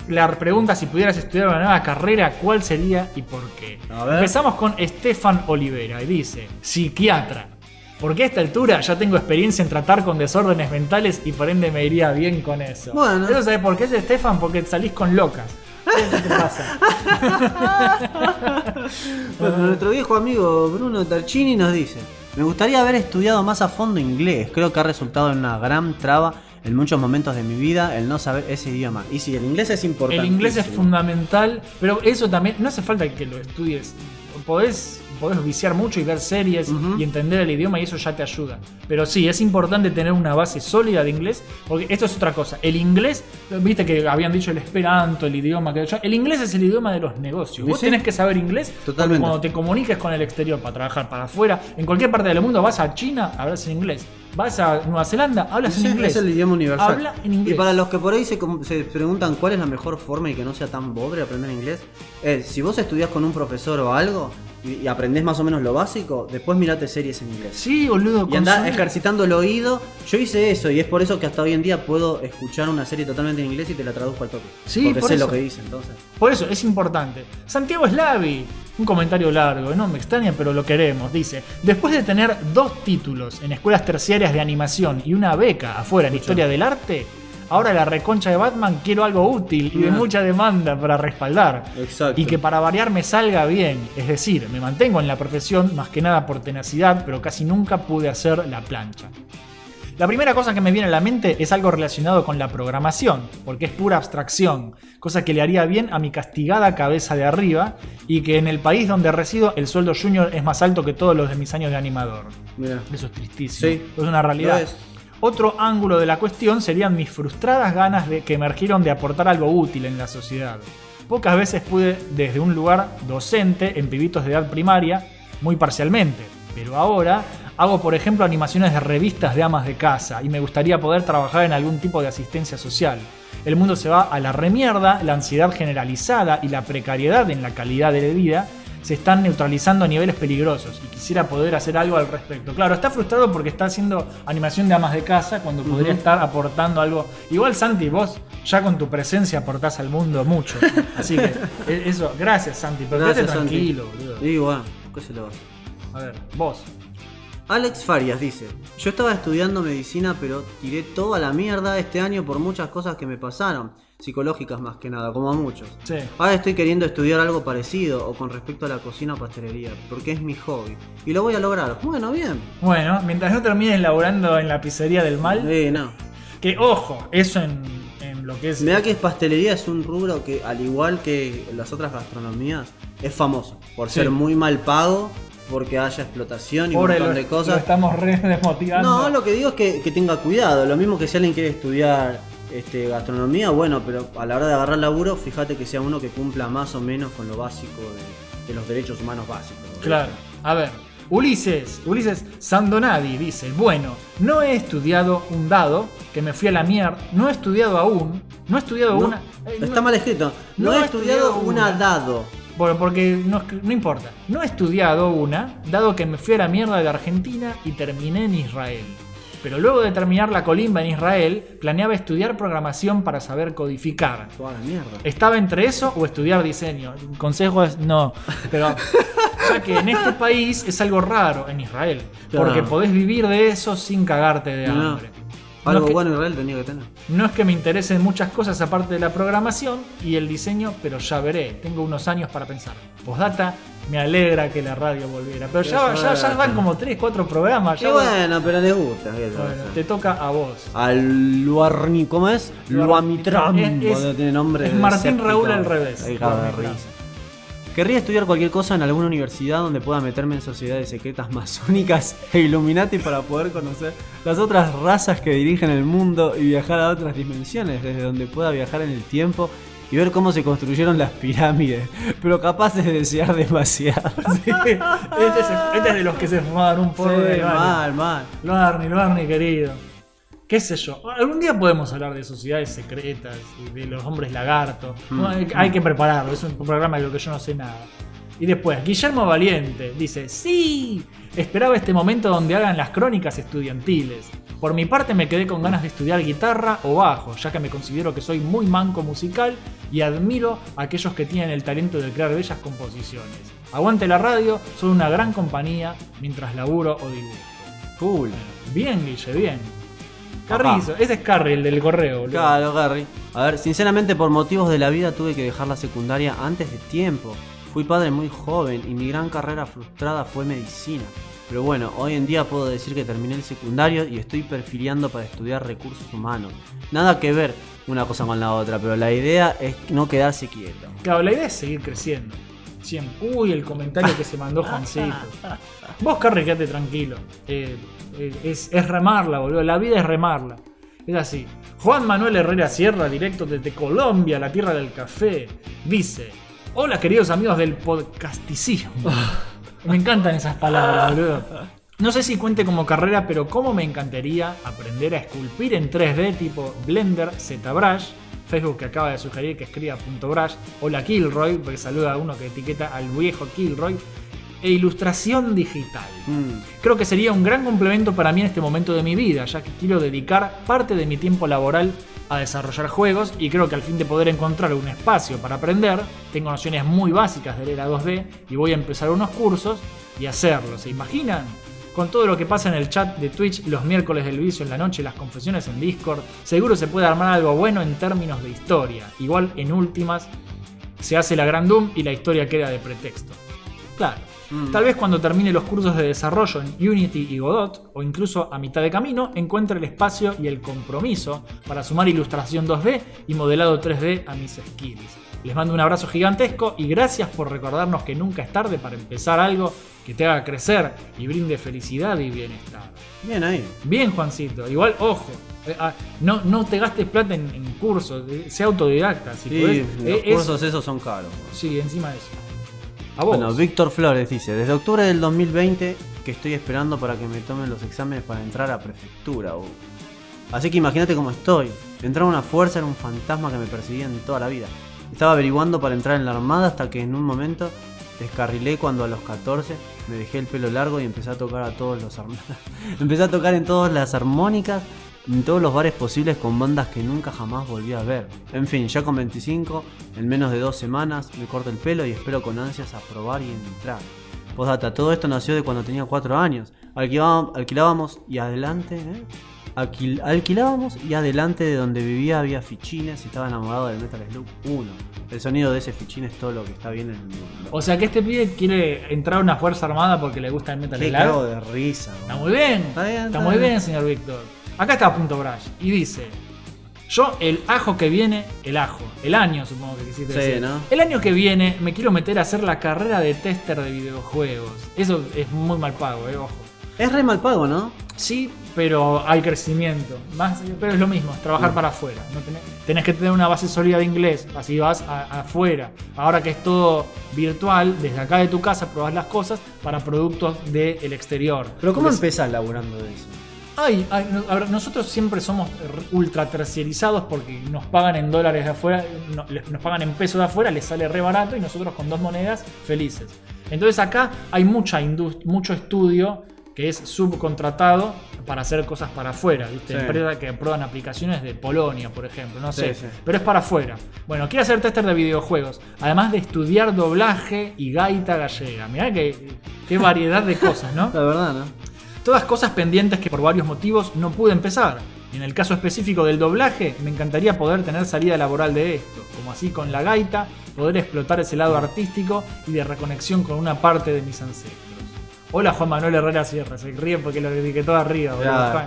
La pregunta, si pudieras estudiar una nueva carrera, ¿cuál sería y por qué? Empezamos con Estefan Olivera y dice, psiquiatra. Porque a esta altura ya tengo experiencia en tratar con desórdenes mentales y por ende me iría bien con eso. Bueno. ¿Eso sabes por qué es Estefan? Porque salís con locas. ¿Qué pasa? Bueno, nuestro viejo amigo Bruno Tarchini nos dice: Me gustaría haber estudiado más a fondo inglés. Creo que ha resultado en una gran traba en muchos momentos de mi vida el no saber ese idioma. Y sí, el inglés es importante. El inglés es fundamental, pero eso también, no hace falta que lo estudies. Podés, podés viciar mucho y ver series y entender el idioma y eso ya te ayuda. Pero sí, es importante tener una base sólida de inglés, porque esto es otra cosa. El inglés, viste que habían dicho el esperanto, el idioma que el inglés es el idioma de los negocios. ¿Y Vos sí? tenés que saber inglés Totalmente. cuando te comuniques con el exterior para trabajar para afuera, en cualquier parte del mundo vas a China, hablas en inglés. Vas a Nueva Zelanda, hablas Sí, en inglés. Es el idioma universal. Habla en inglés. Y para los que por ahí se, se preguntan cuál es la mejor forma y que no sea tan pobre aprender inglés, es si vos estudiás con un profesor o algo y, y aprendés más o menos lo básico, después mirate series en inglés. Sí, boludo. Y andá consumí- ejercitando el oído. Yo hice eso y es por eso que hasta hoy en día puedo escuchar una serie totalmente en inglés y te la traduzco al toque. Sí, porque por sé eso. lo que dice entonces. Por eso es importante. Santiago Slavi, un comentario largo, no me extraña, pero lo queremos. Dice: Después de tener dos títulos en escuelas terciarias de animación y una beca afuera en historia del arte, ahora la reconcha de Batman quiero algo útil y de mucha demanda para respaldar. Exacto. Y que para variar me salga bien. Es decir, me mantengo en la profesión más que nada por tenacidad, pero casi nunca pude hacer la plancha. La primera cosa que me viene a la mente es algo relacionado con la programación, porque es pura abstracción, cosa que le haría bien a mi castigada cabeza de arriba y que en el país donde resido el sueldo junior es más alto que todos los de mis años de animador. Mira. Eso es tristísimo. Sí, es una realidad. Otro ángulo de la cuestión serían mis frustradas ganas de que emergieron de aportar algo útil en la sociedad. Pocas veces pude desde un lugar docente en pibitos de edad primaria, muy parcialmente, pero ahora hago por ejemplo animaciones de revistas de amas de casa y me gustaría poder trabajar en algún tipo de asistencia social. El mundo se va a la remierda, la ansiedad generalizada y la precariedad en la calidad de vida se están neutralizando a niveles peligrosos y quisiera poder hacer algo al respecto. Claro, está frustrado porque está haciendo animación de amas de casa cuando podría estar aportando algo. Igual Santi, vos ya con tu presencia aportás al mundo mucho. Así que eh, eso, gracias Santi, pero Gracias, Santi. tranquilo, boludo. Y bueno, ¿qué se lo? A ver, vos. Alex Farias dice, yo estaba estudiando medicina pero tiré toda la mierda este año por muchas cosas que me pasaron, psicológicas más que nada, como a muchos. Sí. Ahora estoy queriendo estudiar algo parecido o con respecto a la cocina o pastelería, porque es mi hobby. Y lo voy a lograr. Bueno, bien. Bueno, mientras no termines laburando en la pizzería del mal, Eh, no. que ojo, eso en, en lo que es... Mirá que es pastelería es un rubro que, al igual que las otras gastronomías, es famoso por Sí. ser muy mal pago, porque haya explotación y Pobre, un montón lo, de cosas. lo estamos re desmotivando. No, lo que digo es que, que tenga cuidado. Lo mismo que si alguien quiere estudiar este, gastronomía, bueno, pero a la hora de agarrar laburo, fíjate que sea uno que cumpla más o menos con lo básico de, de los derechos humanos básicos. Claro. A ver, Ulises, Ulises Sandonadi dice, bueno, no he estudiado un dado, que me fui a la mierda, no he estudiado aún, no he estudiado No, una... eh, no- Está mal escrito. No, no he he estudiado estudiado una una. dado. Bueno, porque no, importa. No he estudiado una, dado que me fui a la mierda de Argentina y terminé en Israel. Pero luego de terminar la colimba en Israel, planeaba estudiar programación para saber codificar. Toda la mierda. ¿Estaba entre eso o estudiar diseño? El consejo es no. Pero ya que en este país es algo raro, en Israel. Claro. Porque podés vivir de eso sin cagarte de hambre. No Algo es que- bueno Israel tenía que tener. no es que me interesen muchas cosas aparte de la programación y el diseño, pero ya veré. Tengo unos años para pensar. Postdata, me alegra que la radio volviera. Pero ya, ya, ya van como 3, 4 programas. Y Ya bueno, pero les gusta. te toca a vos. Al Luarni, ¿cómo es? Es- cuando tiene nombre es Martín. Raúl al revés. Ay, Querría estudiar cualquier cosa en alguna universidad donde pueda meterme en sociedades secretas masónicas e Illuminati para poder conocer las otras razas que dirigen el mundo y viajar a otras dimensiones, desde donde pueda viajar en el tiempo y ver cómo se construyeron las pirámides, pero capaz de desear demasiado. Sí, este, es, este es de los que se fumaban un de Sí, mal, mal. Luarni, Luarni, querido. ¿Qué sé yo? Algún día podemos hablar de sociedades secretas, y de los hombres lagarto. Mm. Hay que prepararlo, es un programa de lo que yo no sé nada. Y después, Guillermo Valiente dice, sí, esperaba este momento donde hagan las crónicas estudiantiles. Por mi parte me quedé con ganas de estudiar guitarra o bajo, ya que me considero que soy muy manco musical y admiro a aquellos que tienen el talento de crear bellas composiciones. Aguante la radio, son una gran compañía mientras laburo o dibujo. Cool. Bien, Guille, bien. Carrizo, ese es Carry, el del correo, boludo. Claro, Gary. A ver, sinceramente por motivos de la vida tuve que dejar la secundaria antes de tiempo. Fui padre muy joven y mi gran carrera frustrada fue medicina. Pero bueno, hoy en día puedo decir que terminé el secundario y estoy perfilando para estudiar recursos humanos. Nada que ver una cosa con la otra, pero la idea es no quedarse quieto. Claro, la idea es seguir creciendo. Siempre. Uy, el comentario que se mandó Juancito. Vos, Carry, quédate tranquilo. Eh, eh, es, es remarla, boludo. La vida es remarla. Es así. Juan Manuel Herrera Sierra, directo desde Colombia, la tierra del café, dice: Hola, queridos amigos del podcasticismo. Me encantan esas palabras, boludo. No sé si cuente como carrera, pero cómo me encantaría aprender a esculpir en 3D tipo Blender, ZBrush, Facebook que acaba de sugerir que escriba .brush, hola Kilroy, porque saluda a uno que etiqueta al viejo Kilroy, e ilustración digital. Mm. Creo que sería un gran complemento para mí en este momento de mi vida, ya que quiero dedicar parte de mi tiempo laboral a desarrollar juegos y creo que al fin de poder encontrar un espacio para aprender, tengo nociones muy básicas de era 2D y voy a empezar unos cursos y hacerlo. ¿Se imaginan? Con todo lo que pasa en el chat de Twitch los miércoles del vicio en la noche, las confesiones en Discord, seguro se puede armar algo bueno en términos de historia. Igual en últimas se hace la Grand Doom y la historia queda de pretexto. Claro. Tal vez cuando termine los cursos de desarrollo en Unity y Godot, o incluso a mitad de camino, encuentre el espacio y el compromiso para sumar ilustración 2D y modelado 3D a mis skills. Les mando un abrazo gigantesco y gracias por recordarnos que nunca es tarde para empezar algo que te haga crecer y brinde felicidad y bienestar. Bien ahí. Bien, Juancito. Igual, ojo. eh, ah, no, no te gastes plata en, en cursos, eh, sea autodidacta. Si Sí, podés. los Eh, es- cursos esos son caros. Sí, encima de eso. A vos. Bueno, Víctor Flores dice, desde octubre del 2020 que estoy esperando para que me tomen los exámenes para entrar a prefectura. uh. Así que imagínate cómo estoy. Entrar a una fuerza era un fantasma que me perseguía en toda la vida. Estaba averiguando para entrar en la armada hasta que en un momento descarrilé cuando a los 14 me dejé el pelo largo y empecé a tocar a todos los empecé a tocar en todas las armónicas en todos los bares posibles con bandas que nunca jamás volví a ver. En fin, ya con 25, en menos de dos semanas, me corto el pelo y espero con ansias a probar y entrar. Postdata, todo esto nació de cuando tenía 4 años. Alquilábamos, alquilábamos y adelante, ¿eh? Alquil- alquilábamos y adelante de donde vivía había fichines y estaba enamorado del Metal Slug 1. El sonido de ese fichín es todo lo que está bien en el mundo. O sea que este pibe quiere entrar a una fuerza armada porque le gusta el Metal Qué Slug. cago de risa. Está boludo. muy bien. Está bien, Está está muy bien. bien, señor Víctor. Acá está Punto Brush. Y dice: Yo, el ajo que viene, el ajo. El año, supongo que quisiste Sí, decir. ¿no? El año que viene me quiero meter a hacer la carrera de tester de videojuegos. Eso es muy mal pago, eh, ojo. Es re mal pago, ¿no? Sí, pero hay crecimiento. Más, pero es lo mismo, es trabajar para afuera. No tenés, tenés que tener una base sólida de inglés, así vas a- afuera. Ahora que es todo virtual, desde acá de tu casa probás las cosas para productos del exterior. Pero ¿cómo empezás laburando de eso? Ay, ay, nosotros siempre somos ultra terciarizados porque nos pagan en dólares de afuera, nos pagan en pesos de afuera, les sale re barato y nosotros con dos monedas felices. Entonces acá hay mucha mucho estudio que es subcontratado para hacer cosas para afuera, ¿viste? Sí. Empresas que prueban aplicaciones de Polonia, por ejemplo, no sé, sí. pero es para afuera. Bueno, quiere hacer tester de videojuegos, además de estudiar doblaje y gaita gallega. Mirá qué, qué variedad de cosas, ¿no? La verdad, ¿no? Todas cosas pendientes que por varios motivos no pude empezar. En el caso específico del doblaje, me encantaría poder tener salida laboral de esto, como así con la gaita, poder explotar ese lado artístico y de reconexión con una parte de mis ancestros. Hola Juan Manuel Herrera Sierra, se ríe porque lo etiquetó arriba. boludo.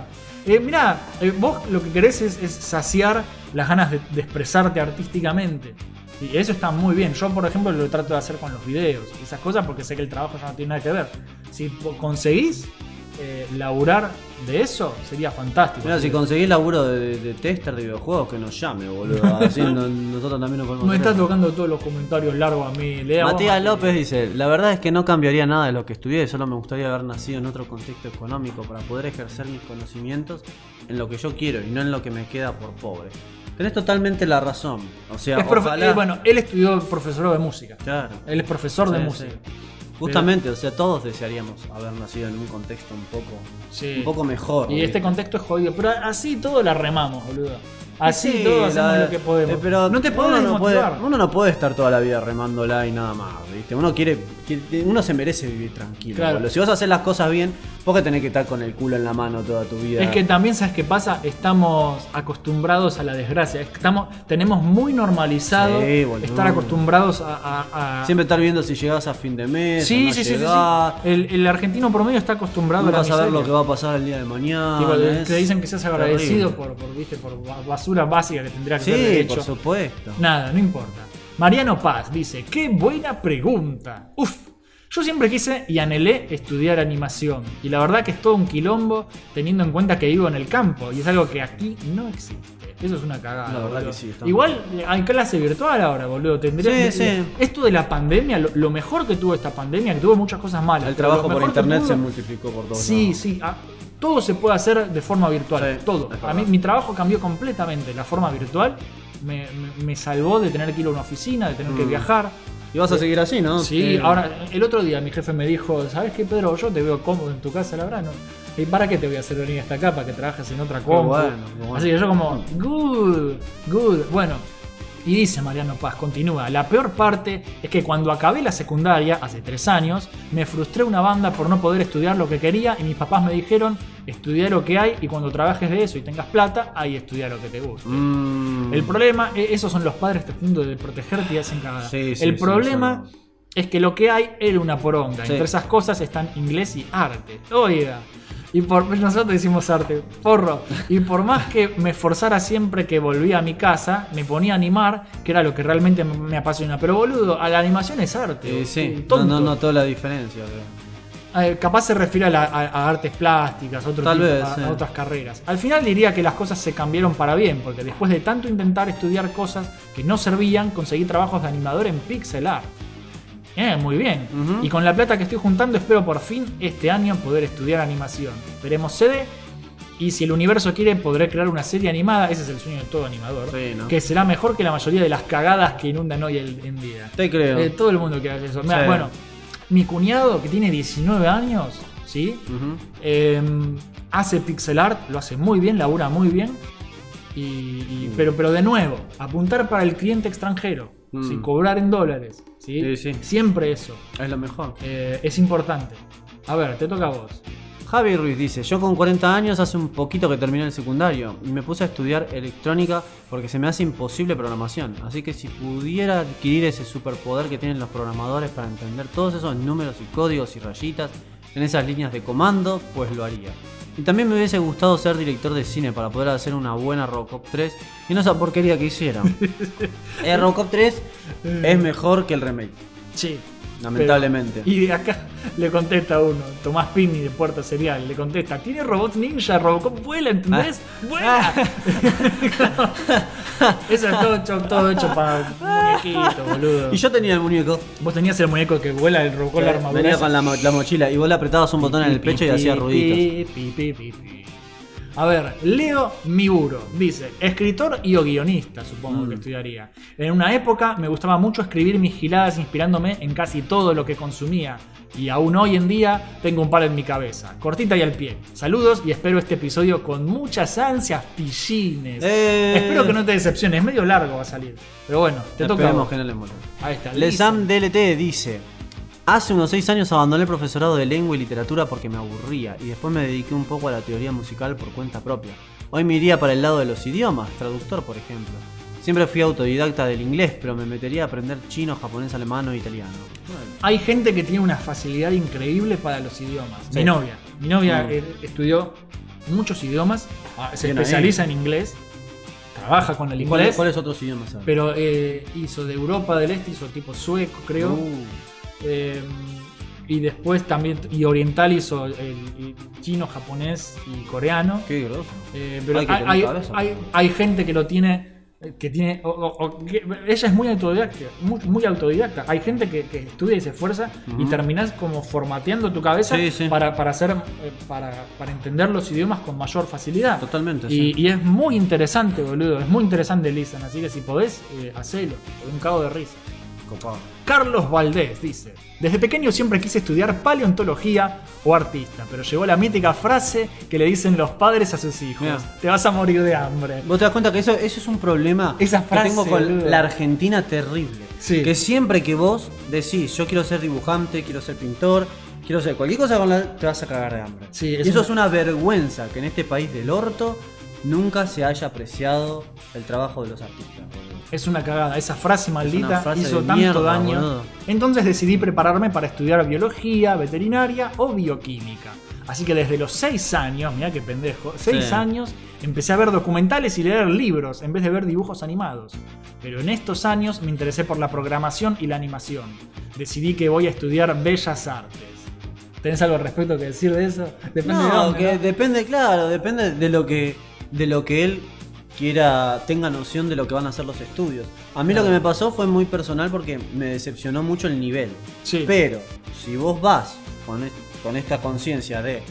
Eh, mirá, eh, vos lo que querés es, es saciar las ganas de, de expresarte artísticamente. Y eso está muy bien. Yo, por ejemplo, lo trato de hacer con los videos y esas cosas porque sé que el trabajo ya no tiene nada que ver. Si conseguís eh, laburar de eso, sería fantástico. Mira, si conseguís laburo de, de tester de videojuegos, que nos llame, boludo. Así no- nosotros también nos podemos Me está tocando todos los comentarios largos a mí. Lea Matías. López dice, la verdad es que no cambiaría nada de lo que estudié, solo me gustaría haber nacido en otro contexto económico para poder ejercer mis conocimientos en lo que yo quiero y no en lo que me queda por pobre. Tenés totalmente la razón. O sea, ojalá- eh, bueno, él estudió profesor de música. Claro. Él es profesor de música. sí. Justamente, o sea, todos desearíamos haber nacido en un contexto un poco, Sí. un poco mejor. Y este contexto es jodido. Pero así todo la remamos, boludo. Así Sí, todo hacemos la- lo que podemos. eh, pero no te podés uno no, puede, uno no puede estar toda la vida remándola y nada más, ¿viste? Uno quiere, quiere- uno se merece vivir tranquilo. Claro. boludo. Si vas a hacer las cosas bien, ¿por qué tenés que estar con el culo en la mano toda tu vida? Es que también, ¿sabes qué pasa? Estamos acostumbrados a la desgracia. Estamos, tenemos muy normalizado Sí, estar acostumbrados a. a- a- Siempre estar viendo si llegás a fin de mes, Sí, no sí, sí, sí, sí. llegás, El, el argentino promedio está acostumbrado nunca a la saber lo que va a pasar el día de mañana. Es te dicen que seas agradecido por, por, ¿viste? por ba- basura básica que tendría que ser Sí, por supuesto. Nada, no importa. Mariano Paz dice, qué buena pregunta. Uf, Yo siempre quise y anhelé estudiar animación. Y la verdad que es todo un quilombo teniendo en cuenta que vivo en el campo. Y es algo que aquí no existe. Eso es una cagada. La verdad que sí, está Igual eh, hay clase virtual ahora, boludo. Tendría Sí, sí. Esto de la pandemia, lo, lo mejor que tuvo esta pandemia, que tuvo muchas cosas malas. El trabajo por internet tuvo- se multiplicó por todos Sí, lados. sí. ah, todo se puede hacer de forma virtual. Sí, todo. A mí mi trabajo cambió completamente. La forma virtual me, me- me salvó de tener que ir a una oficina, de tener que Mm. viajar. Y vas a seguir así, ¿no? Sí, Eh, ahora, el otro día mi jefe me dijo, ¿sabes qué, Pedro? Yo te veo cómodo en tu casa, la verdad, ¿no? ¿Y para qué te voy a hacer venir hasta acá? Para que trabajes en otra compu. bueno, bueno. Así que yo como, good, good. Bueno, y dice Mariano Paz, continúa, la peor parte es que cuando acabé la secundaria, hace tres años, me frustré una banda por no poder estudiar lo que quería y mis papás me dijeron, estudia lo que hay y cuando trabajes de eso y tengas plata, ahí estudia lo que te guste. mm, El problema, e- esos son los padres tratando de protegerte y hacen cagada. Sí, sí, el sí, problema es que lo que hay era una poronga. Entre esas cosas están inglés y arte. Oiga. Y por nosotros decimos arte, porro. Y por más que me esforzara siempre que volvía a mi casa, me ponía a animar, que era lo que realmente me apasiona. Pero boludo, a la animación es arte. eh, sí, no, no noto la diferencia. pero- capaz se refiere a, la- a- a artes plásticas, a, otro Tal tipo- vez, a- sí. a otras carreras. Al final diría que las cosas se cambiaron para bien, porque después de tanto intentar estudiar cosas que no servían, conseguí trabajos de animador en pixel art. Eh, muy bien. Y con la plata que estoy juntando, espero por fin este año poder estudiar animación. Esperemos CD. Y si el universo quiere, podré crear una serie animada. Ese es el sueño de todo animador. Sí, ¿no? Que será mejor que la mayoría de las cagadas que inundan hoy en día. Te creo. Eh, todo el mundo quiere eso. Mirá, Sí. Bueno, mi cuñado que tiene 19 años, ¿sí? Eh, hace pixel art, lo hace muy bien, labura muy bien. Y, y- pero, pero de nuevo, apuntar para el cliente extranjero. ¿sí? cobrar en dólares. ¿Sí? Sí, sí. Siempre eso. Es lo mejor. eh, es importante. A ver, te toca a vos. Javi Ruiz dice, yo con 40 años hace un poquito que terminé el secundario y me puse a estudiar electrónica porque se me hace imposible programación. Así que si pudiera adquirir ese superpoder que tienen los programadores para entender todos esos números y códigos y rayitas en esas líneas de comando, pues lo haría. Y también me hubiese gustado ser director de cine para poder hacer una buena Robocop 3 y no esa porquería que hicieron. el Robocop 3 es mejor que el remake, Sí. Lamentablemente. Pero- y acá le contesta uno, Tomás Pini de Puerta Serial, le contesta, ¿tiene robots ninja? Robocop vuela, ¿entendés? ¡Vuela! Eso es todo hecho, todo hecho para muñequito, boludo. Y yo tenía el muñeco. Vos tenías el muñeco que vuela, el robocop, la armadura. Venía con la, la mochila y vos le apretabas un botón en el pecho y hacía ruiditos. A ver, Leo Miburo dice, escritor y o guionista, supongo Mm. que estudiaría. En una época me gustaba mucho escribir mis giladas inspirándome en casi todo lo que consumía. Y aún hoy en día tengo un par en mi cabeza, cortita y al pie. Saludos y espero este episodio con muchas ansias pillines. Eh. Espero que no te decepciones, es medio largo va a salir. Pero bueno, te toca. Esperemos vos. que no le. Ahí está. Lesam DLT dice: Hace unos 6 años abandoné el profesorado de lengua y literatura porque me aburría y después me dediqué un poco a la teoría musical por cuenta propia. Hoy me iría para el lado de los idiomas, traductor por ejemplo. Siempre fui autodidacta del inglés, pero me metería a aprender chino, japonés, alemán o italiano. Hay gente que tiene una facilidad increíble para los idiomas. Sí. Mi novia. Mi novia Mm. eh, estudió muchos idiomas, ah, se Bien ahí. especializa en inglés, trabaja con el ¿Y cuáles inglés, cuáles otros idiomas pero eh, hizo de Europa del Este, hizo tipo sueco, creo. Uh, Eh, y después también, y oriental hizo el, el chino, japonés y coreano. qué. Eh, pero Hay hay, hay- gente que lo tiene. Que tiene o- o- o que- ella es muy autodidacta, muy, muy autodidacta. Hay gente que, que estudia y se esfuerza y terminás como formateando tu cabeza Sí, sí. Para, para hacer eh, para, para entender los idiomas con mayor facilidad. Totalmente. Y, sí. y es muy interesante, boludo. Es muy interesante Listen. Así que si podés, eh, hacelo. Un cago de risa. Copado. Carlos Valdés dice: Desde pequeño siempre quise estudiar paleontología o artista, pero llegó la mítica frase que le dicen los padres a sus hijos: Mirá. Te vas a morir de hambre. Vos te das cuenta que eso, eso es un problema Esa que frase, tengo con boludo. la Argentina terrible. Sí. Que siempre que vos decís, yo quiero ser dibujante, quiero ser pintor, quiero ser cualquier cosa con la, te vas a cagar de hambre. Sí, y es eso una- es una vergüenza que en este país del orto nunca se haya apreciado el trabajo de los artistas. Es una cagada. Esa frase maldita frase hizo de tanto mierda, daño. boludo. Entonces decidí prepararme para estudiar biología, veterinaria o bioquímica. Así que desde los 6 años, mira qué pendejo, 6 Sí. años empecé a ver documentales y leer libros en vez de ver dibujos animados. Pero en estos años me interesé por la programación y la animación. Decidí que voy a estudiar Bellas Artes. ¿Tenés algo al respecto que decir de eso? Depende de No, dónde, que ¿no? depende, claro, depende de lo que de lo que él quiera, tenga noción de lo que van a ser los estudios. A mí lo que me pasó fue muy personal porque me decepcionó mucho el nivel. Sí. Pero si vos vas con, con esta conciencia de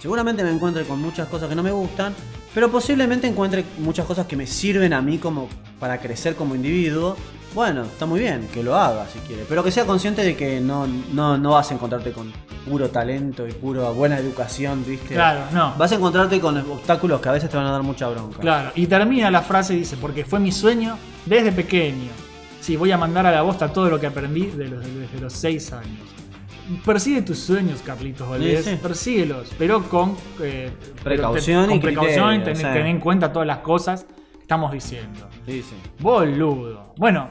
seguramente me encuentre con muchas cosas que no me gustan, pero posiblemente encuentre muchas cosas que me sirven a mí como para crecer como individuo. Bueno, está muy bien, que lo haga si quiere, pero que sea consciente de que no, no, no vas a encontrarte con puro talento y pura buena educación, ¿viste? Claro, no. Vas a encontrarte con obstáculos que a veces te van a dar mucha bronca. Claro, y termina la frase y dice, porque fue mi sueño desde pequeño. Sí, voy a mandar a la bosta todo lo que aprendí de los- desde los 6 años. Persigue tus sueños, Carlitos Valdés. Sí, sí. Persíguelos, pero con eh, Precaución pero te- y con precaución criterio, ten- en cuenta todas las cosas estamos diciendo. Sí, sí. Boludo. Bueno,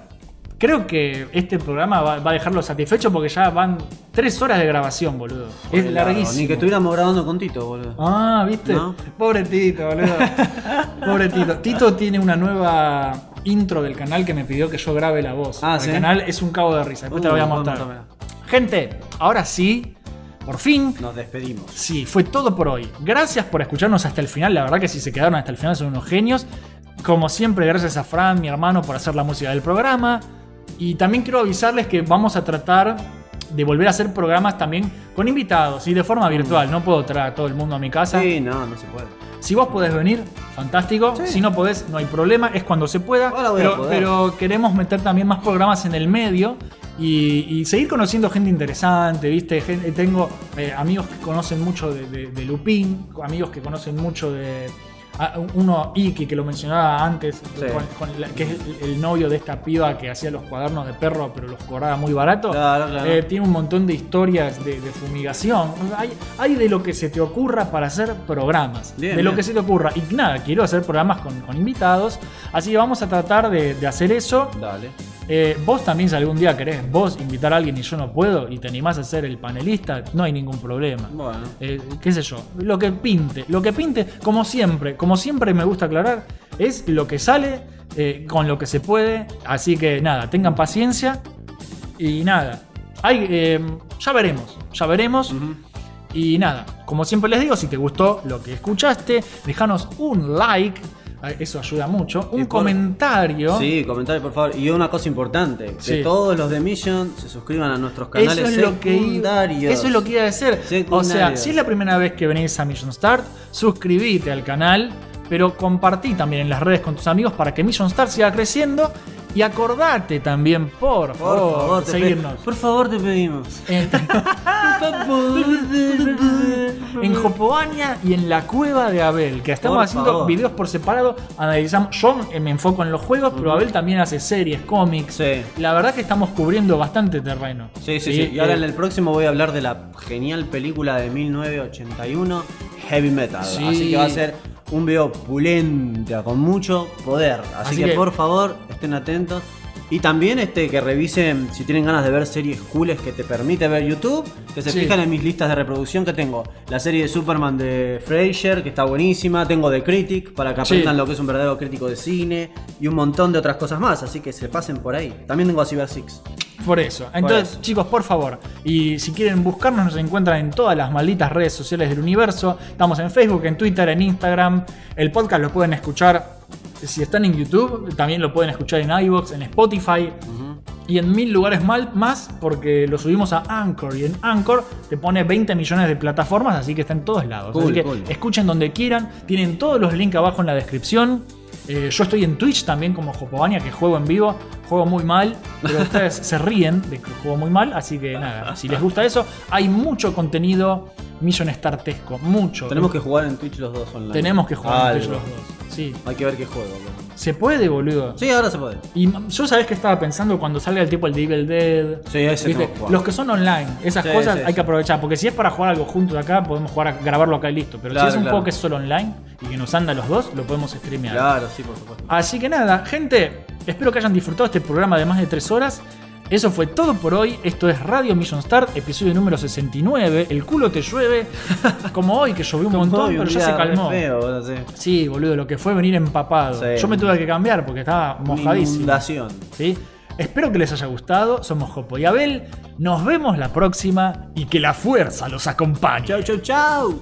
creo que este programa va, va a dejarlo satisfecho porque ya van 3 horas de grabación, boludo. Es Joder, larguísimo. Ni que estuviéramos grabando con Tito, boludo. Ah, ¿viste? ¿No? Pobre Tito, boludo. Pobre Tito. Tito tiene una nueva intro del canal que me pidió que yo grabe la voz. Ah, el ¿sí? canal es un cabo de risa. Después te lo voy a Uh, mostrar. Gente, ahora sí, por fin. Nos despedimos. Sí, fue todo por hoy. Gracias por escucharnos hasta el final. La verdad que si se quedaron hasta el final son unos genios. Como siempre, gracias a Fran, mi hermano, por hacer la música del programa. Y también quiero avisarles que vamos a tratar de volver a hacer programas también con invitados y de forma virtual. No puedo traer a todo el mundo a mi casa. Sí, no, no se puede. Si vos podés venir, fantástico. Sí. Si no podés, no hay problema. Es cuando se pueda. Pero, pero queremos meter también más programas en el medio y, y seguir conociendo gente interesante, ¿viste? Gen- tengo eh, amigos que conocen mucho de, de- de Lupin, amigos que conocen mucho de. Uno, Iki, que lo mencionaba antes, Sí. con- con la- que es el, el novio de esta piba que hacía los cuadernos de perro, pero los cobraba muy barato. Claro, claro. Eh, tiene un montón de historias de, de fumigación. Hay, hay de lo que se te ocurra para hacer programas. Bien, de lo que se te ocurra. Y nada, quiero hacer programas con, con invitados. Así que vamos a tratar de, de hacer eso. Dale. Eh, vos también, si algún día querés vos invitar a alguien y yo no puedo y te animás a ser el panelista, no hay ningún problema. Bueno. Eh, qué sé yo, lo que pinte, lo que pinte, como siempre, como siempre me gusta aclarar, es lo que sale eh, con lo que se puede, así que nada, tengan paciencia y nada, hay, ya veremos, ya veremos. Y nada, como siempre les digo, si te gustó lo que escuchaste, déjanos un like, eso ayuda mucho, un por- comentario. Sí, comentario por favor. Y una cosa importante, que todos los de Mission se suscriban a nuestros canales Eso es, lo que secundarios. eso es lo que iba a decir. O sea, Secundarios. si es la primera vez que venís a Mission Start, suscríbete al canal, pero compartí también en las redes con tus amigos para que Mission Start siga creciendo. Y acordate también, por, Por favor, favor, te seguirnos. por favor, te pedimos. En, en Jopoania y en la cueva de Abel, que estamos Por haciendo favor. videos por separado, analizamos. Yo me enfoco en los juegos, pero Abel también hace series, cómics. Sí. La verdad que estamos cubriendo bastante terreno. Sí, sí, sí. Y ahora eh, en el próximo voy a hablar de la genial película de 1981, Heavy Metal. Sí. Así que va a ser un video pulenta, con mucho poder. Así, Así que, que- por favor, estén atentos. Y también este que revisen si tienen ganas de ver series cooles que te permite ver YouTube, que se Sí. fijan en mis listas de reproducción que tengo. La serie de Superman de Fraser, que está buenísima, tengo The Critic para que Sí. aprendan lo que es un verdadero crítico de cine y un montón de otras cosas más, así que se pasen por ahí. También tengo a Cyber Six. Por eso. Entonces, eso. chicos, por favor. Y si quieren buscarnos, nos encuentran en todas las malditas redes sociales del universo. Estamos en Facebook, en Twitter, en Instagram. El podcast lo pueden escuchar. Si están en YouTube, también lo pueden escuchar en iVoox, en Spotify y en mil lugares mal- más porque lo subimos a Anchor. Y en Anchor te pone 20 millones de plataformas, así que está en todos lados. Cool, así que cool. escuchen donde quieran. Tienen todos los links abajo en la descripción. Eh, yo estoy en Twitch también como Jopovania, que juego en vivo. Juego muy mal, pero ustedes se ríen de que juego muy mal. Así que nada, si les gusta eso, hay mucho contenido Million Startesco. Mucho. Tenemos que jugar en Twitch los dos online. Tenemos que jugar en Twitch los dos. Sí. Hay que ver qué juego. boludo. ¿Se puede, boludo? Sí, ahora se puede. Y yo sabés que estaba pensando cuando salga el tipo el Devil Dead. Sí, ese ¿viste? que. Los que son online, esas Sí, cosas sí, hay sí. que aprovechar. Porque si es para jugar algo juntos acá, podemos jugar a grabarlo acá y listo. Pero Claro, si es un claro. juego que es solo online y que nos anda los dos, lo podemos streamear. Claro, sí, por supuesto. Así que nada, gente, espero que hayan disfrutado este programa de más de tres horas. Eso fue todo por hoy. Esto es Radio Mission Start, episodio número 69. El culo te llueve. Como hoy, que llovió un montón, pero ya se calmó. Feo. Sí, boludo, lo que fue venir empapado. Sí. Yo me tuve que cambiar porque estaba mojadísimo. Inundación. ¿sí? Espero que les haya gustado. Somos Jopo y Abel. Nos vemos la próxima y que la fuerza los acompañe. Chau, chau, chau.